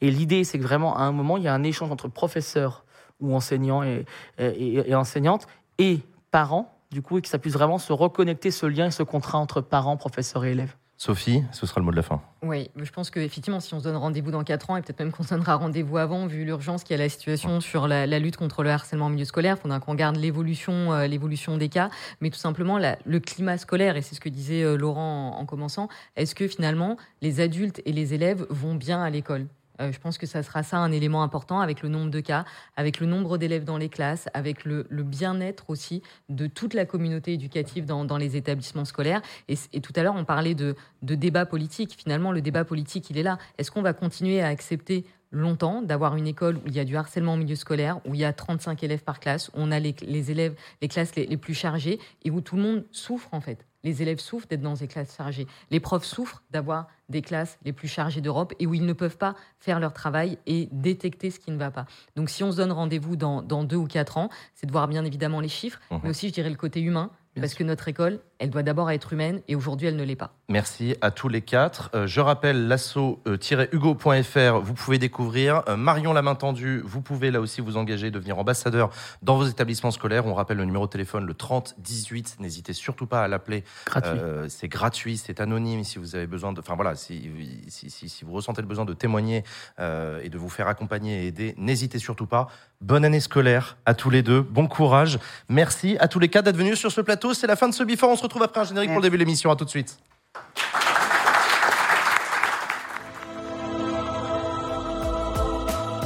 Et l'idée, c'est que vraiment à un moment, il y a un échange entre professeurs ou enseignants et, et, et enseignantes et parents, du coup, et que ça puisse vraiment se reconnecter ce lien et ce contrat entre parents, professeurs et élèves. Sophie, ce sera le mot de la fin. Oui, je pense qu'effectivement, si on se donne rendez-vous dans 4 ans, et peut-être même qu'on se donnera rendez-vous avant, vu l'urgence qu'il y a la situation sur la, la lutte contre le harcèlement en milieu scolaire, il faudra qu'on regarde l'évolution, euh, l'évolution des cas, mais tout simplement la- le climat scolaire, et c'est ce que disait euh, Laurent en, en commençant, est-ce que finalement les adultes et les élèves vont bien à l'école? Euh, je pense que ça sera ça un élément important avec le nombre de cas, avec le nombre d'élèves dans les classes, avec le, bien-être aussi de toute la communauté éducative dans, les établissements scolaires. Et, tout à l'heure, on parlait de, débat politique. Finalement, le débat politique, il est là. Est-ce qu'on va continuer à accepter longtemps d'avoir une école où il y a du harcèlement au milieu scolaire, où il y a 35 élèves par classe, où on a les, élèves, les classes les plus chargées et où tout le monde souffre en fait? Les élèves souffrent d'être dans des classes chargées. Les profs souffrent d'avoir des classes les plus chargées d'Europe et où ils ne peuvent pas faire leur travail et détecter ce qui ne va pas. Donc si on se donne rendez-vous dans, dans deux ou quatre ans, c'est de voir bien évidemment les chiffres, mais aussi je dirais le côté humain, Bien parce que notre école, elle doit d'abord être humaine et aujourd'hui elle ne l'est pas. Merci à tous les quatre. Euh, je rappelle l'asso-hugo.fr, vous pouvez découvrir. Euh, Marion la main tendue, vous pouvez là aussi vous engager, devenir ambassadeur dans vos établissements scolaires. On rappelle le numéro de téléphone, le 30 18. N'hésitez surtout pas à l'appeler. Gratuit. Euh, c'est gratuit, c'est anonyme. Si vous avez besoin de, enfin voilà, si, si, si, si vous ressentez le besoin de témoigner euh, et de vous faire accompagner et aider, n'hésitez surtout pas. Bonne année scolaire à tous les deux. Bon courage. Merci à tous les quatre d'être venus sur ce plateau. C'est la fin de ce bifort. On se retrouve après un générique pour le début de l'émission. À tout de suite.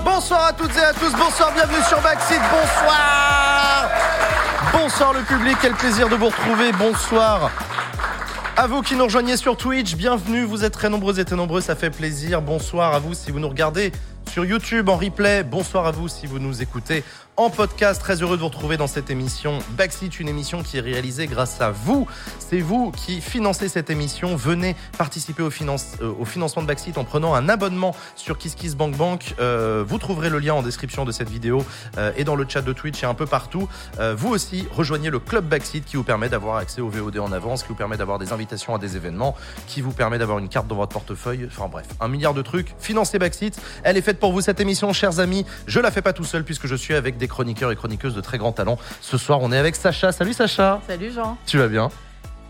Bonsoir à toutes et à tous, bonsoir, bienvenue sur Backseat, bonsoir. Bonsoir le public, quel plaisir de vous retrouver, bonsoir à vous qui nous rejoignez sur Twitch, bienvenue, vous êtes très nombreux et très nombreux, ça fait plaisir, bonsoir à vous si vous nous regardez sur YouTube en replay, bonsoir à vous si vous nous écoutez en podcast, très heureux de vous retrouver dans cette émission Backseat, une émission qui est réalisée grâce à vous, c'est vous qui financez cette émission, venez participer au, euh, financement de Backseat en prenant un abonnement sur KissKissBankBank, Euh, vous trouverez le lien en description de cette vidéo euh, et dans le chat de Twitch et un peu partout. Euh, vous aussi, rejoignez le club Backseat qui vous permet d'avoir accès au VOD en avance, qui vous permet d'avoir des invitations à des événements, qui vous permet d'avoir une carte dans votre portefeuille. Enfin bref, un milliard de trucs. Financez Backseat. Elle est faite pour vous cette émission, chers amis. Je la fais pas tout seul puisque je suis avec des chroniqueurs et chroniqueuses de très grand talent. Ce soir, on est avec Sacha. Salut Sacha. Salut Jean. Tu vas bien?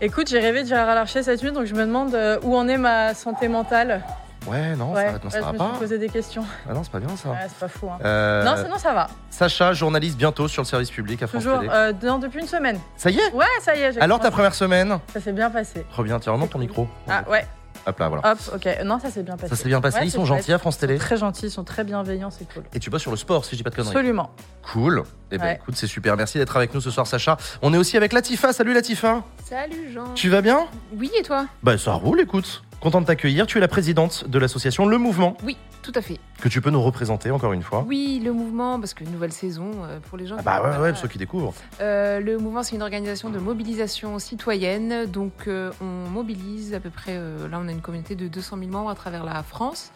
Écoute, j'ai rêvé de Gérard Larcher cette nuit, donc je me demande euh, où en est ma santé mentale? Ouais, non, ouais, ça, non, ça ouais, va je me pas. suis posé des questions. Ah non, c'est pas bien ça. Ouais, c'est pas fou. Hein. Euh, Non, sinon ça va. Sacha, journaliste bientôt sur le service public à France Toujours. Télé. euh, non, depuis une semaine. Ça y est? Ouais, ça y est. Alors ta première semaine? Ça s'est bien passé. Reviens, tiens, remonte ton micro. Ah ouais. Hop là, voilà. Hop, ok. Non, ça s'est bien passé. Ça s'est bien passé, Ouais, ils sont gentils à France Ils sont Télé. Très gentils, ils sont très bienveillants, c'est cool. Et tu bosses sur le sport, si je dis pas de conneries. Absolument. Cool. Eh ben Ouais. écoute, c'est super. Merci d'être avec nous ce soir, Sacha. On est aussi avec Latifa. Salut Latifa. Salut Jean. Tu vas bien? Oui et toi? Bah ça roule, écoute. Content de t'accueillir. Tu es la présidente de l'association Le Mouvement, Oui, tout à fait. que tu peux nous représenter encore une fois. Oui, le mouvement, parce que nouvelle saison euh, pour les gens. Ah bah ouais, ouais, ceux qui découvrent. Euh, le mouvement, c'est une organisation de mobilisation citoyenne. Donc, euh, on mobilise à peu près. là, on a une communauté de 200 000 membres à travers la France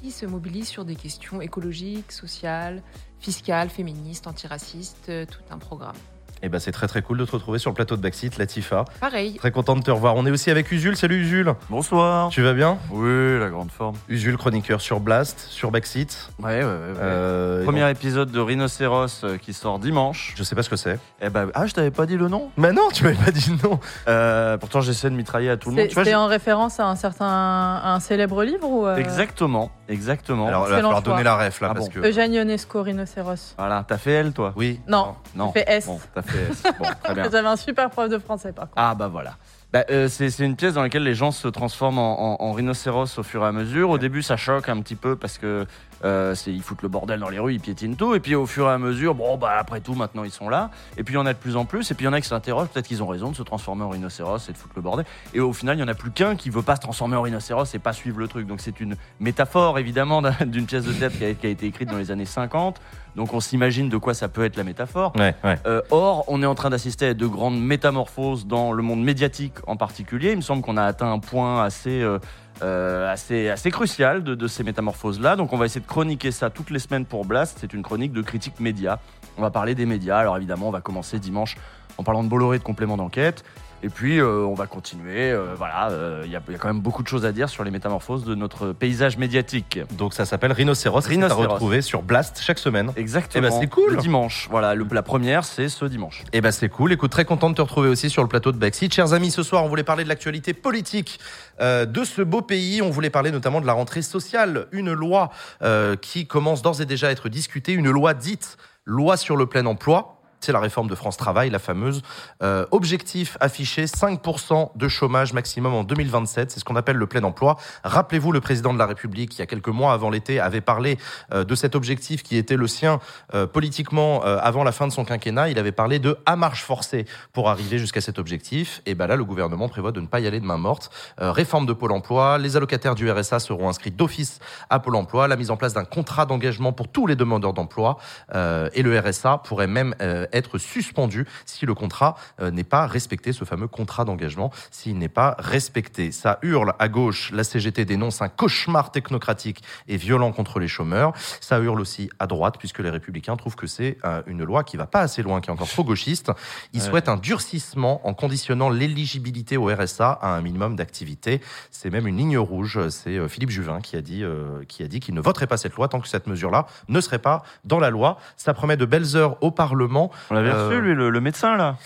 qui se mobilisent sur des questions écologiques, sociales, fiscales, féministes, antiracistes, tout un programme. Et bah c'est très très cool de te retrouver sur le plateau de Backseat, Latifa. Pareil. Très content de te revoir. On est aussi avec Usul. Salut Usul. Bonsoir. Tu vas bien? Oui, la grande forme. Usul, chroniqueur sur Blast, sur Backseat. Ouais, ouais, ouais. ouais. Euh, Premier épisode de Rhinocéros euh, qui sort dimanche. je sais pas ce que c'est. Eh ben, ah, je t'avais pas dit le nom? Mais non, tu m'avais pas dit le nom. Euh, Pourtant, j'essaie de mitrailler à tout le monde. C'est en référence à un certain à un célèbre livre ou euh, Exactement, exactement. Alors, il va Excellent falloir donner la ref là Ah parce bon. que. Eugène Ionesco, Rhinocéros. Voilà, t'as fait L, toi? Oui. Non, Non. j'ai fait S. Bon, t'as fait S. Bon, très bien. J'avais un super prof de français par contre. Ah bah voilà. Bah, euh, c'est une pièce dans laquelle les gens se transforment en, en, en rhinocéros au fur et à mesure. Au début, ça choque un petit peu parce que euh, ils foutent le bordel dans les rues, ils piétinent tout. Et puis au fur et à mesure, bon bah après tout, maintenant ils sont là. Et puis il y en a de plus en plus. Et puis il y en a qui s'interrogent, peut-être qu'ils ont raison de se transformer en rhinocéros et de foutre le bordel. Et au final, il y en a plus qu'un qui veut pas se transformer en rhinocéros et pas suivre le truc. Donc c'est une métaphore évidemment d'un- d'une pièce de théâtre qui a, qui a été écrite dans les années 50. Donc on s'imagine de quoi ça peut être la métaphore. Ouais, ouais. Euh, or, on est en train d'assister à de grandes métamorphoses dans le monde médiatique en particulier. Il me semble qu'on a atteint un point assez, euh, euh, assez, assez crucial de, de ces métamorphoses-là. Donc, on va essayer de chroniquer ça toutes les semaines pour Blast. C'est une chronique de critique média. On va parler des médias. Alors, évidemment, on va commencer dimanche en parlant de Bolloré de complément d'enquête. Et puis, euh, on va continuer. euh, voilà, euh, il y, a- il y a quand même beaucoup de choses à dire sur les métamorphoses de notre paysage médiatique. Donc ça s'appelle Rhinocéros. Rhinocéros. À retrouver sur Blast chaque semaine. Exactement. Eh ben, c'est cool. Le dimanche. Voilà, le- la première, c'est ce dimanche. Eh ben c'est cool. Écoute, très content de te retrouver aussi sur le plateau de Backseat. Chers amis, ce soir, on voulait parler de l'actualité politique euh, de ce beau pays. On voulait parler notamment de la rentrée sociale. Une loi euh, qui commence d'ores et déjà à être discutée. Une loi dite loi sur le plein emploi. C'est la réforme de France Travail, la fameuse. Euh, objectif affiché 5% de chômage maximum en 2027. C'est ce qu'on appelle le plein emploi. Rappelez-vous, le président de la République, il y a quelques mois avant l'été, avait parlé euh, de cet objectif qui était le sien euh, politiquement avant la fin de son quinquennat. Il avait parlé de à marche forcée pour arriver jusqu'à cet objectif. Et ben là, le gouvernement prévoit de ne pas y aller de main morte. Réforme de Pôle emploi. Les allocataires du RSA seront inscrits d'office à Pôle emploi. La mise en place d'un contrat d'engagement pour tous les demandeurs d'emploi. Et le RSA pourrait même être suspendu si le contrat euh, n'est pas respecté, ce fameux contrat d'engagement, s'il n'est pas respecté. Ça hurle à gauche, la CGT dénonce un cauchemar technocratique et violent contre les chômeurs. Ça hurle aussi à droite, puisque les républicains trouvent que c'est euh, une loi qui va pas assez loin, qui est encore trop gauchiste. Ils Ouais. souhaitent un durcissement en conditionnant l'éligibilité au RSA à un minimum d'activité. C'est même une ligne rouge. C'est euh, Philippe Juvin qui a dit, euh, qui a dit qu'il ne voterait pas cette loi tant que cette mesure-là ne serait pas dans la loi. Ça promet de belles heures au Parlement. On l'avait Euh, reçu, lui, le, le médecin, là.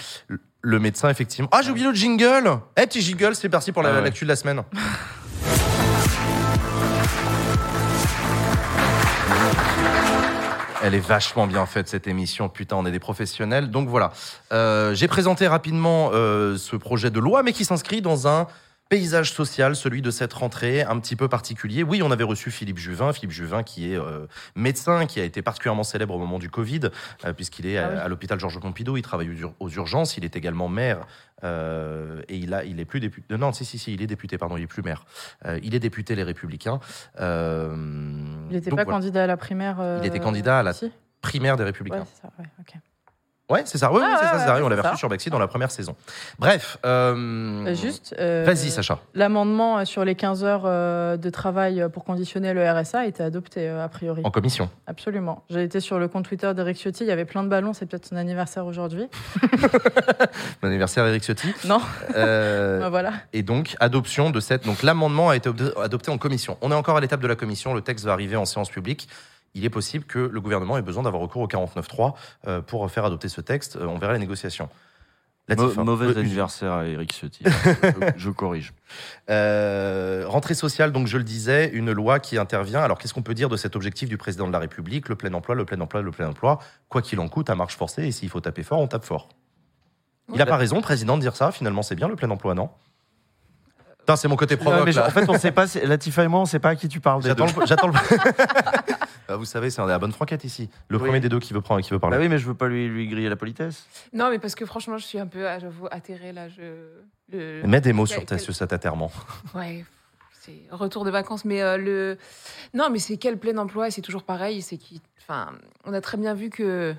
Le médecin, effectivement. Ah, j'ai oublié le jingle Eh, petit jingle, c'est parti pour la- Ah ouais. de la semaine. Elle est vachement bien faite cette émission, putain, on est des professionnels. Donc voilà, Euh, j'ai présenté rapidement euh, ce projet de loi, mais qui s'inscrit dans un paysage social, celui de cette rentrée un petit peu particulier. Oui, on avait reçu Philippe Juvin, Philippe Juvin qui est euh, médecin, qui a été particulièrement célèbre au moment du Covid, euh, puisqu'il est à, Ah oui. à l'hôpital Georges Pompidou, il travaille aux, ur- aux urgences, il est également maire, euh, et il, a, il est plus député. Non, si, si, si, il est député, pardon, il est plus maire. Euh, il est député Les Républicains. Euh, Il n'était pas voilà. candidat à la primaire. Il était candidat à la si? primaire des Républicains. ça, ouais. Ouais, c'est ça. Oui, oui, Ah, c'est ça, ouais, ouais, On l'avait reçu sur Baxi dans la première saison. Bref. euh, Euh, Juste. euh, Vas-y, Sacha. L'amendement sur les 15 heures de travail pour conditionner le RSA a été adopté, a priori. En commission. Absolument. J'ai été sur le compte Twitter d'Eric Ciotti, il y avait plein de ballons, c'est peut-être son anniversaire aujourd'hui. Bon anniversaire, Eric Ciotti. Non, Euh, bah voilà. et donc, adoption de cette. Donc, l'amendement a été adopté en commission. On est encore à l'étape de la commission. Le texte va arriver en séance publique. Il est possible que le gouvernement ait besoin d'avoir recours au 49.3 euh, pour faire adopter ce texte. Euh, on verra les négociations. Mauvais Euh, anniversaire à Eric Ciotti. je, je corrige. Euh, rentrée sociale, donc je le disais, une loi qui intervient. Alors qu'est-ce qu'on peut dire de cet objectif du président de la République? Le plein emploi, le plein emploi, le plein emploi. Quoi qu'il en coûte, à marche forcée. Et s'il faut taper fort, on tape fort. Il n'a pas raison, président, de dire ça. Finalement, c'est bien le plein emploi, non? C'est mon côté Non, provoque. mais là. en fait, on sait pas, Latifa et moi, on sait pas à qui tu parles. J'attends le. J'attends le... Ah, vous savez, c'est on est à la bonne franquette ici. Le Oui. premier des deux qui veut prendre, qui veut parler. Bah oui, mais je veux pas lui, lui griller la politesse. Non, mais parce que franchement, je suis un peu, j'avoue, atterrée là. Je, le, Mets des mots sur, ta, quel- sur cet atterrement. Ouais, c'est retour de vacances, mais euh, le. Non, mais c'est quel plein emploi et c'est toujours pareil. C'est qui. Enfin, on a très bien vu que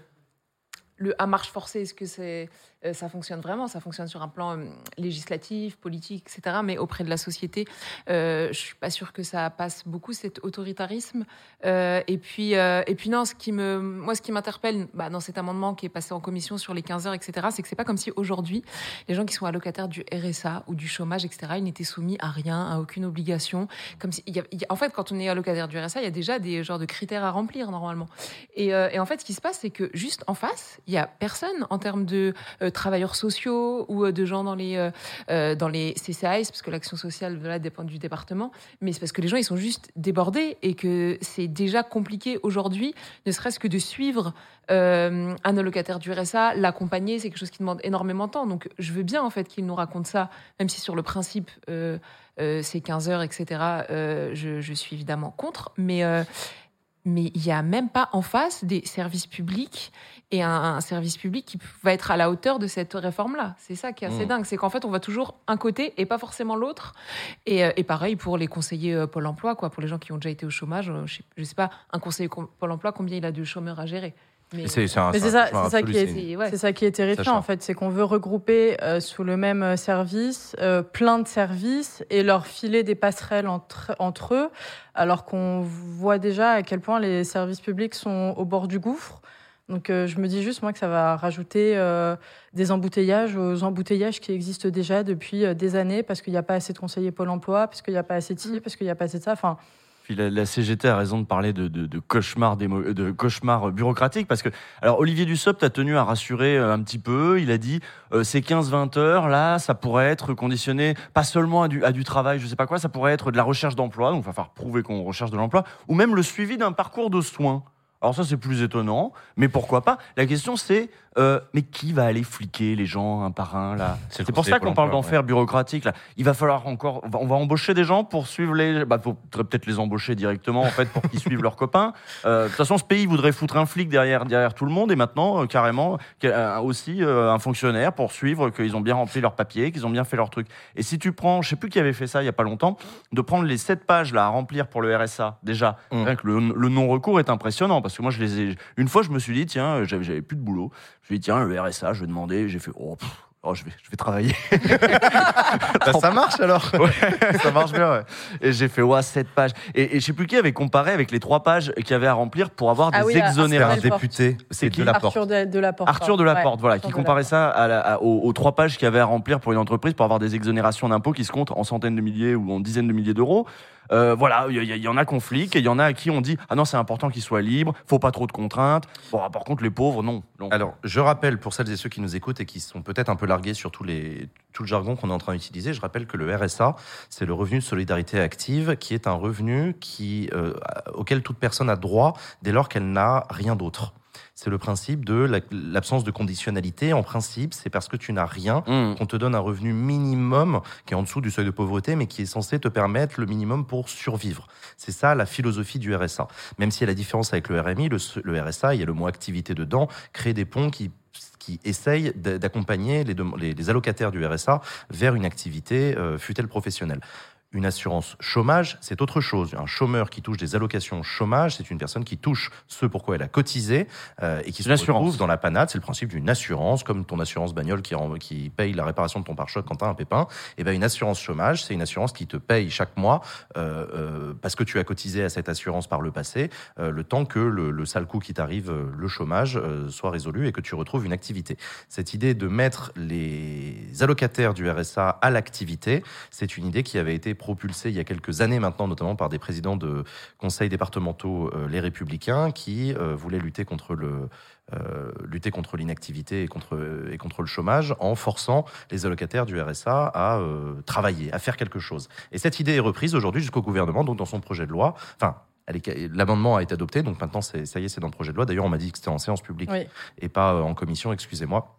le à marche forcée, est-ce que c'est ça fonctionne vraiment Ça fonctionne sur un plan euh, législatif, politique, etc. Mais auprès de la société, euh, je suis pas sûre que ça passe beaucoup cet autoritarisme. Euh, et puis, euh, et puis non, ce qui me, moi, ce qui m'interpelle bah, dans cet amendement qui est passé en commission sur les 15 heures, etc., c'est que c'est pas comme si aujourd'hui les gens qui sont allocataires du RSA ou du chômage, etc., ils n'étaient soumis à rien, à aucune obligation. Comme si, en fait, quand on est allocataire du RSA, il y a déjà des genres de critères à remplir normalement. Et, euh, en fait, ce qui se passe, c'est que juste en face, il y a personne en termes de euh, travailleurs sociaux ou euh, de gens dans les euh, euh, dans les CCAS, parce que l'action sociale voilà, dépend du département. Mais c'est parce que les gens ils sont juste débordés et que c'est déjà compliqué aujourd'hui, ne serait-ce que de suivre euh, un allocataire du RSA, l'accompagner, c'est quelque chose qui demande énormément de temps. Donc je veux bien en fait qu'il nous raconte ça, même si sur le principe euh, c'est 15 heures, etc. je, je suis évidemment contre, mais mais il y a même pas en face des services publics et un, un service public qui va être à la hauteur de cette réforme-là. C'est ça qui est assez Mm. dingue, c'est qu'en fait on voit toujours un côté et pas forcément l'autre. Et, euh, et pareil pour les conseillers euh, Pôle Emploi, quoi, pour les gens qui ont déjà été au chômage. euh, je, sais, je sais pas, un conseiller Pôle Emploi combien il a de chômeurs à gérer? Mais, C'est ça, qui est- c'est- c'est- ouais. C'est ça qui est terrifiant en fait, c'est qu'on veut regrouper euh, sous le même euh, service euh, plein de services et leur filer des passerelles entre, entre eux, alors qu'on voit déjà à quel point les services publics sont au bord du gouffre. Donc euh, je me dis juste moi que ça va rajouter euh, des embouteillages aux embouteillages qui existent déjà depuis euh, des années parce qu'il n'y a pas assez de conseillers Pôle Emploi, parce qu'il n'y a pas assez de ci, parce qu'il n'y a pas assez de ça. Enfin, Puis la, CGT a raison de parler de, cauchemar, cauchemar bureaucratique parce que alors Olivier Dussopt a tenu à rassurer euh, un petit peu. Il a dit euh, ces 15-20 heures là, ça pourrait être conditionné pas seulement à du, travail, je sais pas quoi, ça pourrait être de la recherche d'emploi, donc il va falloir prouver qu'on recherche de l'emploi, ou même le suivi d'un parcours de soins. Alors ça, c'est plus étonnant, mais pourquoi pas? La question, c'est, euh, mais qui va aller fliquer les gens un par un, là C'est pour ça qu'on parle d'enfer bureaucratique, là. Il va falloir encore... on va- On va embaucher des gens pour suivre les... Bah, faudrait peut-être les embaucher directement, en fait, pour qu'ils suivent leurs copains. Euh, De toute façon, ce pays voudrait foutre un flic derrière, derrière tout le monde, et maintenant, euh, carrément, aussi un fonctionnaire pour suivre qu'ils ont bien rempli leurs papiers, qu'ils ont bien fait leur truc. Et si tu prends, je sais plus qui avait fait ça il y a pas longtemps, de prendre les sept pages là à remplir pour le RSA, déjà, Mm. rien que le, le non-recours est impressionnant parce que moi je les ai. Une fois, je me suis dit, tiens, j'avais plus de boulot. Je me suis dit, tiens, le RSA, je vais demander. J'ai fait, oh, pff, oh, je, vais, je vais travailler. Bah, ça marche alors. Ouais, ça marche bien, ouais. Et j'ai fait, ouais, sept pages. Et, et je sais plus qui avait comparé avec les trois pages qu'il y avait à remplir pour avoir Ah des oui, à- C'est un exonérations. Arthur député. C'est qui de la porte. Arthur de, de la Porte. Arthur de la Ouais, Porte, voilà, Arthur qui comparait ça à la- à- aux, aux trois pages qu'il y avait à remplir pour une entreprise pour avoir des exonérations d'impôts qui se comptent en centaines de milliers ou en dizaines de milliers d'euros. Euh, voilà, il y, en a conflit et il y en a à qui on dit ah non c'est important qu'ils soient libres, faut pas trop de contraintes. Bon, ah, par contre les pauvres non. Alors, je rappelle pour celles et ceux qui nous écoutent et qui sont peut-être un peu largués sur tout le jargon qu'on est en train d'utiliser, je rappelle que le RSA, c'est le revenu de solidarité active, qui est un revenu qui, euh, auquel toute personne a droit dès lors qu'elle n'a rien d'autre. C'est le principe de la- l'absence de conditionnalité. En principe, c'est parce que tu n'as rien hum, qu'on te donne un revenu minimum qui est en dessous du seuil de pauvreté, mais qui est censé te permettre le minimum pour survivre. C'est ça la philosophie du RSA. Même si la différence avec le RMI, le, le RSA, il y a le mot activité dedans, crée des ponts qui qui essayent d'a- d'accompagner les allocataires du RSA vers une activité euh, fut-elle professionnelle. Une assurance chômage, c'est autre chose. Un chômeur qui touche des allocations chômage, c'est une personne qui touche ce pourquoi elle a cotisé euh, et qui se retrouve dans la panade. C'est le principe d'une assurance, comme ton assurance bagnole qui, rend- qui paye la réparation de ton pare-choc quand tu as un pépin. Et ben une assurance chômage, c'est une assurance qui te paye chaque mois euh, euh, parce que tu as cotisé à cette assurance par le passé, le temps que le, le sale coup qui t'arrive, le chômage, soit résolu et que tu retrouves une activité. Cette idée de mettre les allocataires du RSA à l'activité, c'est une idée qui avait été propulsée il y a quelques années maintenant, notamment par des présidents de conseils départementaux, euh, les Républicains, qui euh, voulaient lutter contre le euh, lutter contre l'inactivité et contre et contre le chômage en forçant les allocataires du RSA à travailler, à faire quelque chose. Et cette idée est reprise aujourd'hui jusqu'au gouvernement, donc dans son projet de loi. Enfin. L'amendement a été adopté, donc maintenant, ça y est, c'est dans le projet de loi. D'ailleurs, on m'a dit que c'était en séance publique Oui. et pas en commission, excusez-moi.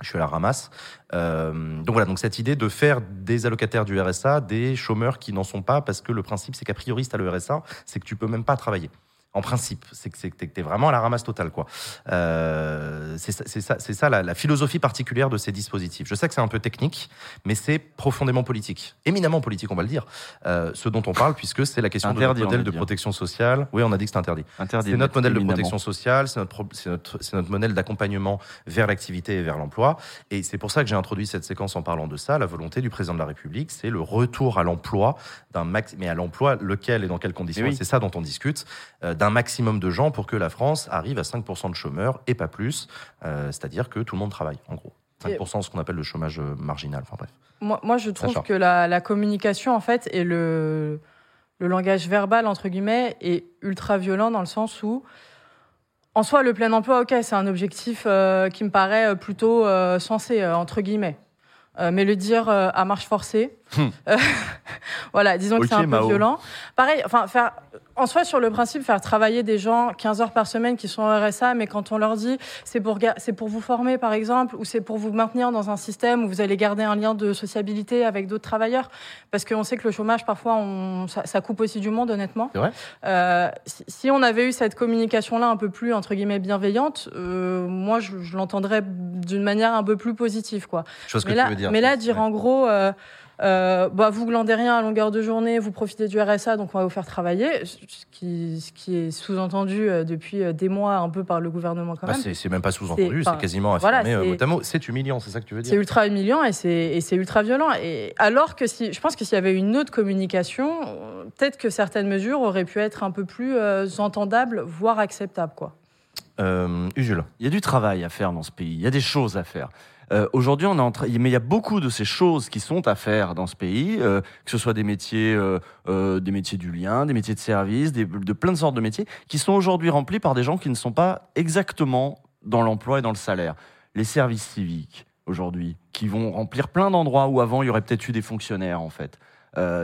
Je suis à la ramasse. Euh, donc voilà, donc cette idée de faire des allocataires du RSA des chômeurs qui n'en sont pas, parce que le principe, c'est qu'a priori, si tu as le RSA, c'est que tu peux même pas travailler. En principe, c'est que t'es vraiment à la ramasse totale, quoi. Euh, c'est ça, c'est ça, c'est ça la, la philosophie particulière de ces dispositifs. Je sais que c'est un peu technique, mais c'est profondément politique, éminemment politique, on va le dire. Euh, ce dont on parle, puisque c'est la question Interdit, de notre modèle de protection sociale. Oui, on a dit que c'est interdit. interdit C'est notre modèle de protection sociale, c'est notre, modèle d'accompagnement vers l'activité et vers l'emploi. Et c'est pour ça que j'ai introduit cette séquence en parlant de ça. La volonté du président de la République, c'est le retour à l'emploi d'un max, mais à l'emploi lequel et dans quelles conditions. Oui. C'est ça dont on discute, euh, d'un maximum de gens pour que la France arrive à 5% de chômeurs et pas plus. Euh, c'est-à-dire que tout le monde travaille, en gros. 5%, ce qu'on appelle le chômage euh, marginal. Enfin bref. Moi, moi, je trouve que la, la communication, en fait, et le, le langage verbal, entre guillemets, est ultra violent dans le sens où, en soi, le plein emploi, ok, c'est un objectif euh, qui me paraît plutôt euh, sensé, euh, entre guillemets. Mais le dire à marche forcée, euh, voilà, disons que c'est un peu Mao. violent. Pareil, enfin, faire, en soi, sur le principe, faire travailler des gens 15 heures par semaine qui sont au RSA, mais quand on leur dit c'est pour, c'est pour vous former, par exemple, ou c'est pour vous maintenir dans un système où vous allez garder un lien de sociabilité avec d'autres travailleurs, parce qu'on sait que le chômage, parfois, on, ça, ça coupe aussi du monde, honnêtement. Vrai Euh, si, si on avait eu cette communication-là un peu plus, entre guillemets, bienveillante, euh, moi, je, je l'entendrais d'une manière un peu plus positive, quoi. Chose que Mais tu là, veux dire. mais là, dire Ouais. en gros, euh, euh, bah, vous glandez rien à longueur de journée, vous profitez du RSA, donc on va vous faire travailler, ce qui, ce qui est sous-entendu euh, depuis euh, des mois un peu par le gouvernement quand Bah, même. c'est c'est même pas sous-entendu, C'est- c'est quasiment voilà, affirmé euh, c'est- mot. C'est humiliant, c'est ça que tu veux C'est dire ultra humiliant et c'est c'est ultra violent. Et alors que si, je pense que s'il y avait une autre communication, peut-être que certaines mesures auraient pu être un peu plus euh, entendables, voire acceptables, quoi. euh, Usul. Il y a du travail à faire dans ce pays, il y a des choses à faire. Euh, Aujourd'hui, on est mais il y a beaucoup de ces choses qui sont à faire dans ce pays, euh, que ce soit des métiers, euh, des métiers du lien, des métiers de service, des- de plein de sortes de métiers, qui sont aujourd'hui remplis par des gens qui ne sont pas exactement dans l'emploi et dans le salaire. Les services civiques aujourd'hui, qui vont remplir plein d'endroits où avant il y aurait peut-être eu des fonctionnaires en fait.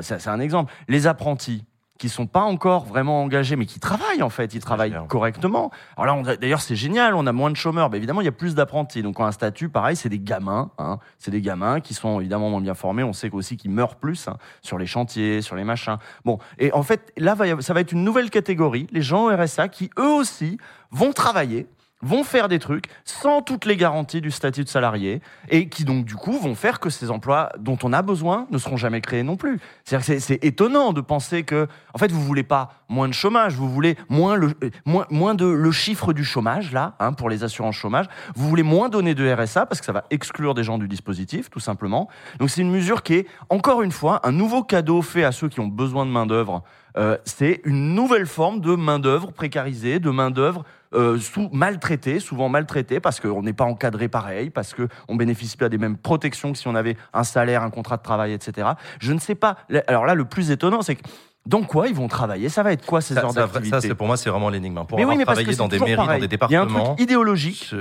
C'est un exemple. Les apprentis. Qui sont pas encore vraiment engagés, mais qui travaillent en fait, ils travaillent génial. correctement. Alors là, d'ailleurs, c'est génial, on a moins de chômeurs, mais évidemment, il y a plus d'apprentis. Donc, un statut, pareil, c'est des gamins, hein. c'est des gamins qui sont évidemment moins bien formés. On sait aussi qu'ils meurent plus hein, sur les chantiers, sur les machins. Bon, et en fait, là, ça va être une nouvelle catégorie, les gens au RSA, qui eux aussi vont travailler vont faire des trucs sans toutes les garanties du statut de salarié et qui donc du coup vont faire que ces emplois dont on a besoin ne seront jamais créés non plus. C'est- c'est étonnant de penser que en fait vous voulez pas moins de chômage, vous voulez moins le euh, moins de le chiffre du chômage là hein, pour les assurances chômage, vous voulez moins donner de RSA parce que ça va exclure des gens du dispositif tout simplement. Donc c'est une mesure qui est encore une fois un nouveau cadeau fait à ceux qui ont besoin de main d'œuvre. Euh, c'est une nouvelle forme de main d'œuvre précarisée, de main d'œuvre euh, sous maltraité, souvent maltraité parce qu'on n'est pas encadré pareil, parce que on bénéficie pas des mêmes protections que si on avait un salaire, un contrat de travail, etc. Je ne sais pas. Alors là, le plus étonnant, c'est que dans quoi ils vont travailler? Ça va être quoi ces Ça, heures d'activité? ça, c'est pour moi, c'est vraiment l'énigme. Pour Mais oui, avoir mais parce travaillé dans des mairies, dans pareil. des Il y a un départements. truc idéologique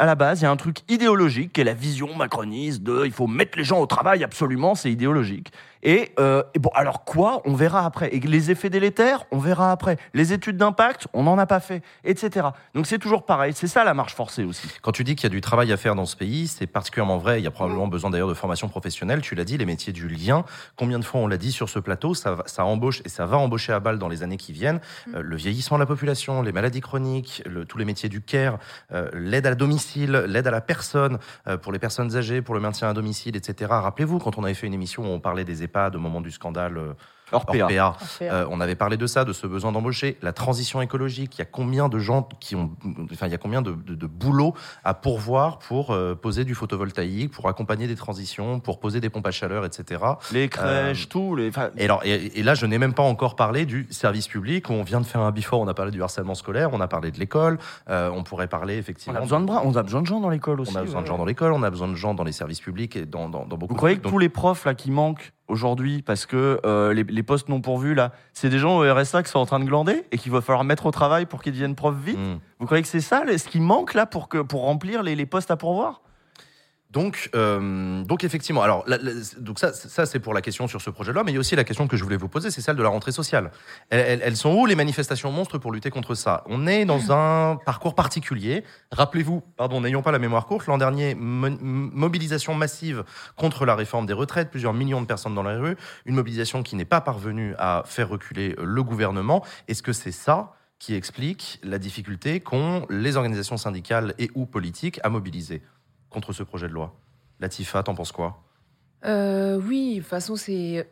à la base, il y a un truc idéologique qui est la vision macroniste de il faut mettre les gens au travail absolument, c'est idéologique. Et, euh, et bon, alors quoi On verra après. Et les effets délétères, on verra après. Les études d'impact, on n'en a pas fait, etc. Donc c'est toujours pareil. C'est ça la marche forcée aussi. Quand tu dis qu'il y a du travail à faire dans ce pays, c'est particulièrement vrai. Il y a probablement besoin d'ailleurs de formation professionnelle. Tu l'as dit, les métiers du lien. Combien de fois on l'a dit sur ce plateau, ça, va- ça embauche et ça va embaucher à balle dans les années qui viennent. Euh, le vieillissement de la population, les maladies chroniques, le- tous les métiers du care, euh, l'aide à domicile, l'aide à la personne, euh, pour les personnes âgées, pour le maintien à domicile, etc. Rappelez-vous, quand on avait fait une émission où on parlait des EHPAD au moment du scandale euh, Orpea. Orpea, euh, on avait parlé de ça, de ce besoin d'embaucher, la transition écologique. Il y a combien de gens qui ont, enfin, il y a combien de, de, de boulot à pourvoir pour euh, poser du photovoltaïque, pour accompagner des transitions, pour poser des pompes à chaleur, etc. Les crèches, Euh, tout. Les... Et, alors, et, et là, je n'ai même pas encore parlé du service public où on vient de faire un before. On a parlé du harcèlement scolaire, on a parlé de l'école. euh, on pourrait parler on effectivement. a besoin de bras, on a besoin de gens dans l'école aussi. on a besoin de gens dans l'école, on a besoin de gens dans les services publics et dans, dans, dans beaucoup. Vous croyez de que tous les profs là qui manquent aujourd'hui parce que euh, les, les postes non pourvus là, c'est des gens au RSA qui sont en train de glander et qu'il va falloir mettre au travail pour qu'ils deviennent profs vite. Hmm. Vous croyez que c'est ça ce qui manque là pour que pour remplir les, les postes à pourvoir? Donc, euh, donc effectivement, alors la- la- donc ça, ça c'est pour la question sur ce projet de loi, mais il y a aussi la question que je voulais vous poser, c'est celle de la rentrée sociale. Elles, elles- elles sont où les manifestations monstres pour lutter contre ça? On est dans un parcours particulier. Rappelez-vous, pardon, n'ayons pas la mémoire courte. L'an dernier, mo- mobilisation massive contre la réforme des retraites, plusieurs millions de personnes dans la rue, une mobilisation qui n'est pas parvenue à faire reculer le gouvernement. Est-ce que c'est ça qui explique la difficulté qu'ont les organisations syndicales et ou politiques à mobiliser? Contre ce projet de loi. Latifa, t'en penses quoi? Euh, oui, de toute façon, c'est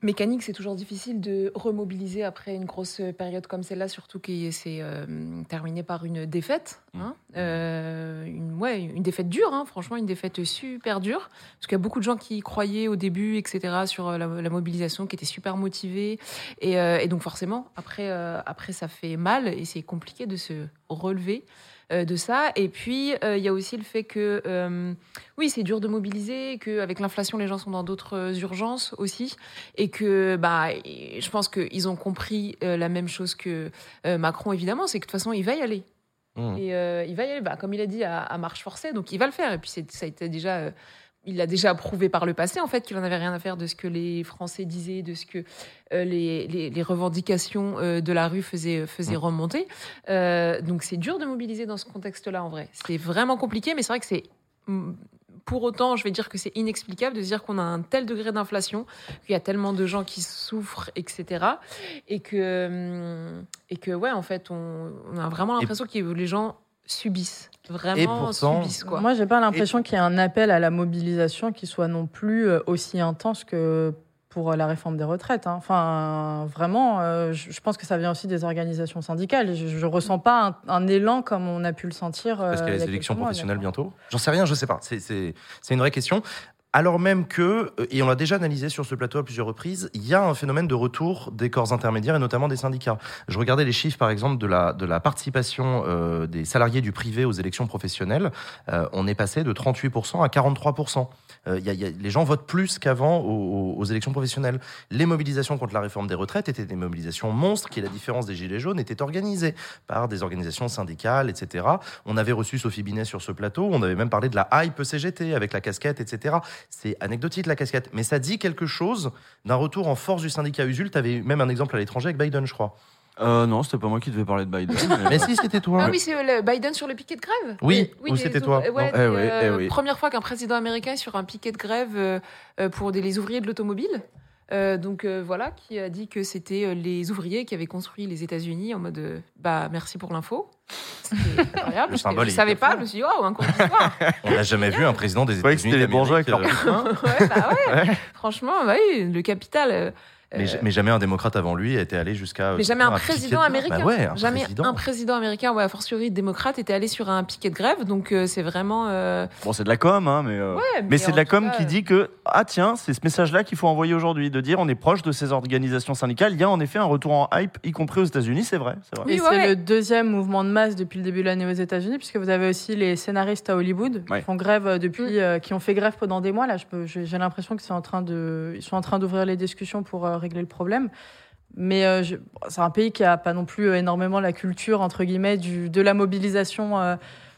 mécanique, c'est toujours difficile de remobiliser après une grosse période comme celle-là, surtout qui s'est euh, terminée par une défaite. hein. Euh, une, ouais, une défaite dure, hein, franchement, une défaite super dure. Parce qu'il y a beaucoup de gens qui croyaient au début, etc., sur la, la mobilisation, qui étaient super motivés. Et, euh, et donc, forcément, après, après, ça fait mal et c'est compliqué de se relever de ça. Et puis, euh, il y a aussi le fait que. euh, oui, c'est dur de mobiliser, qu'avec l'inflation, les gens sont dans d'autres euh, urgences aussi, et que bah, je pense qu'ils ont compris euh, la même chose que euh, Macron, évidemment, c'est que de toute façon, il va y aller. Mmh. Et euh, il va y aller, bah, comme il a dit, à, à marche forcée, donc il va le faire. Et puis ça a été déjà, euh, il l'a déjà prouvé par le passé, en fait, qu'il en avait rien à faire de ce que les Français disaient, de ce que euh, les, les- les revendications euh, de la rue faisaient, faisaient Mm. remonter. Euh, donc c'est dur de mobiliser dans ce contexte-là, en vrai. C'est vraiment compliqué, mais c'est vrai que c'est mm, pour autant, je vais dire que c'est inexplicable de se dire qu'on a un tel degré d'inflation, qu'il y a tellement de gens qui souffrent, etc. Et que, hum, et que ouais, en fait, on, on a vraiment Et- l'impression que les gens subissent. Vraiment Et pourtant- subissent, quoi. Moi, j'ai pas l'impression qu'il y ait un appel à la mobilisation qui soit non plus euh, aussi intense que pour euh, la réforme des retraites. hein. Enfin, vraiment, euh, je pense que ça vient aussi des organisations syndicales. Je, je ressens pas un, un élan comme on a pu le sentir. euh, Parce qu'il y a les a élections professionnelles bientôt J'en sais rien, je sais pas. C'est une vraie question. Alors même que, euh, et on l'a déjà analysé sur ce plateau à plusieurs reprises, il y a un phénomène de retour des corps intermédiaires et notamment des syndicats. Je regardais les chiffres, par exemple, de la, de la participation euh, des salariés du privé aux élections professionnelles. Euh, on est passé de 38% à 43%. Euh, y a- y a- les gens votent plus qu'avant aux, aux- élections professionnelles. Les mobilisations contre la réforme des retraites étaient des mobilisations monstres qui, à la différence des Gilets jaunes, étaient organisées par des organisations syndicales, etc. On avait reçu Sophie Binet sur ce plateau, on avait même parlé de la hype CGT avec la casquette, etc. c'est anecdotique la casquette, mais ça dit quelque chose d'un retour en force du syndicat Usul. Tu avais même un exemple à l'étranger avec Biden, je crois. Euh, non, c'était pas moi qui devais parler de Biden. mais- Mais si, c'était toi. Ah oui, c'est euh, le Biden sur le piquet de grève Oui, ou des c'était toi. ouais, Eh oui, euh, eh oui. Première fois qu'un président américain est sur un piquet de grève euh, euh, pour des, les ouvriers de l'automobile. Euh, donc euh, voilà, qui a dit que c'était euh, les ouvriers qui avaient construit les États-Unis en mode euh, bah merci pour l'info. C'était incroyable. Le Je- symbole je est savais pas, je me suis dit oh un cours d'histoire. On n'a jamais vu un président des que États-Unis. c'était les bourgeois avec leur euh, ouais, bah ouais. Ouais. Franchement, bah oui, le capital. Euh, Mais, mais jamais un démocrate avant lui a été allé jusqu'à. Mais jamais un président américain. Bah ouais, un jamais président. un président américain, ou a fortiori démocrate, était allé sur un piquet de grève. Donc euh, c'est vraiment. euh, Bon, c'est de la com, hein, mais. euh, ouais, Mais c'est de la com cas, qui dit que, ah tiens, c'est ce message-là qu'il faut envoyer aujourd'hui, de dire on est proche de ces organisations syndicales. Il y a en effet un retour en hype, y compris aux États-Unis, c'est vrai. c'est vrai. Oui, Et ouais, c'est ouais. le deuxième mouvement de masse depuis le début de l'année aux États-Unis, puisque vous avez aussi les scénaristes à Hollywood Ouais. qui font grève depuis, Mm. euh, qui ont fait grève pendant des mois. Là, j'ai l'impression que c'est en train de, ils sont en train d'ouvrir les discussions pour euh, régler le problème. Mais euh, c'est un pays qui a pas non plus énormément la culture entre guillemets du, de la mobilisation. euh,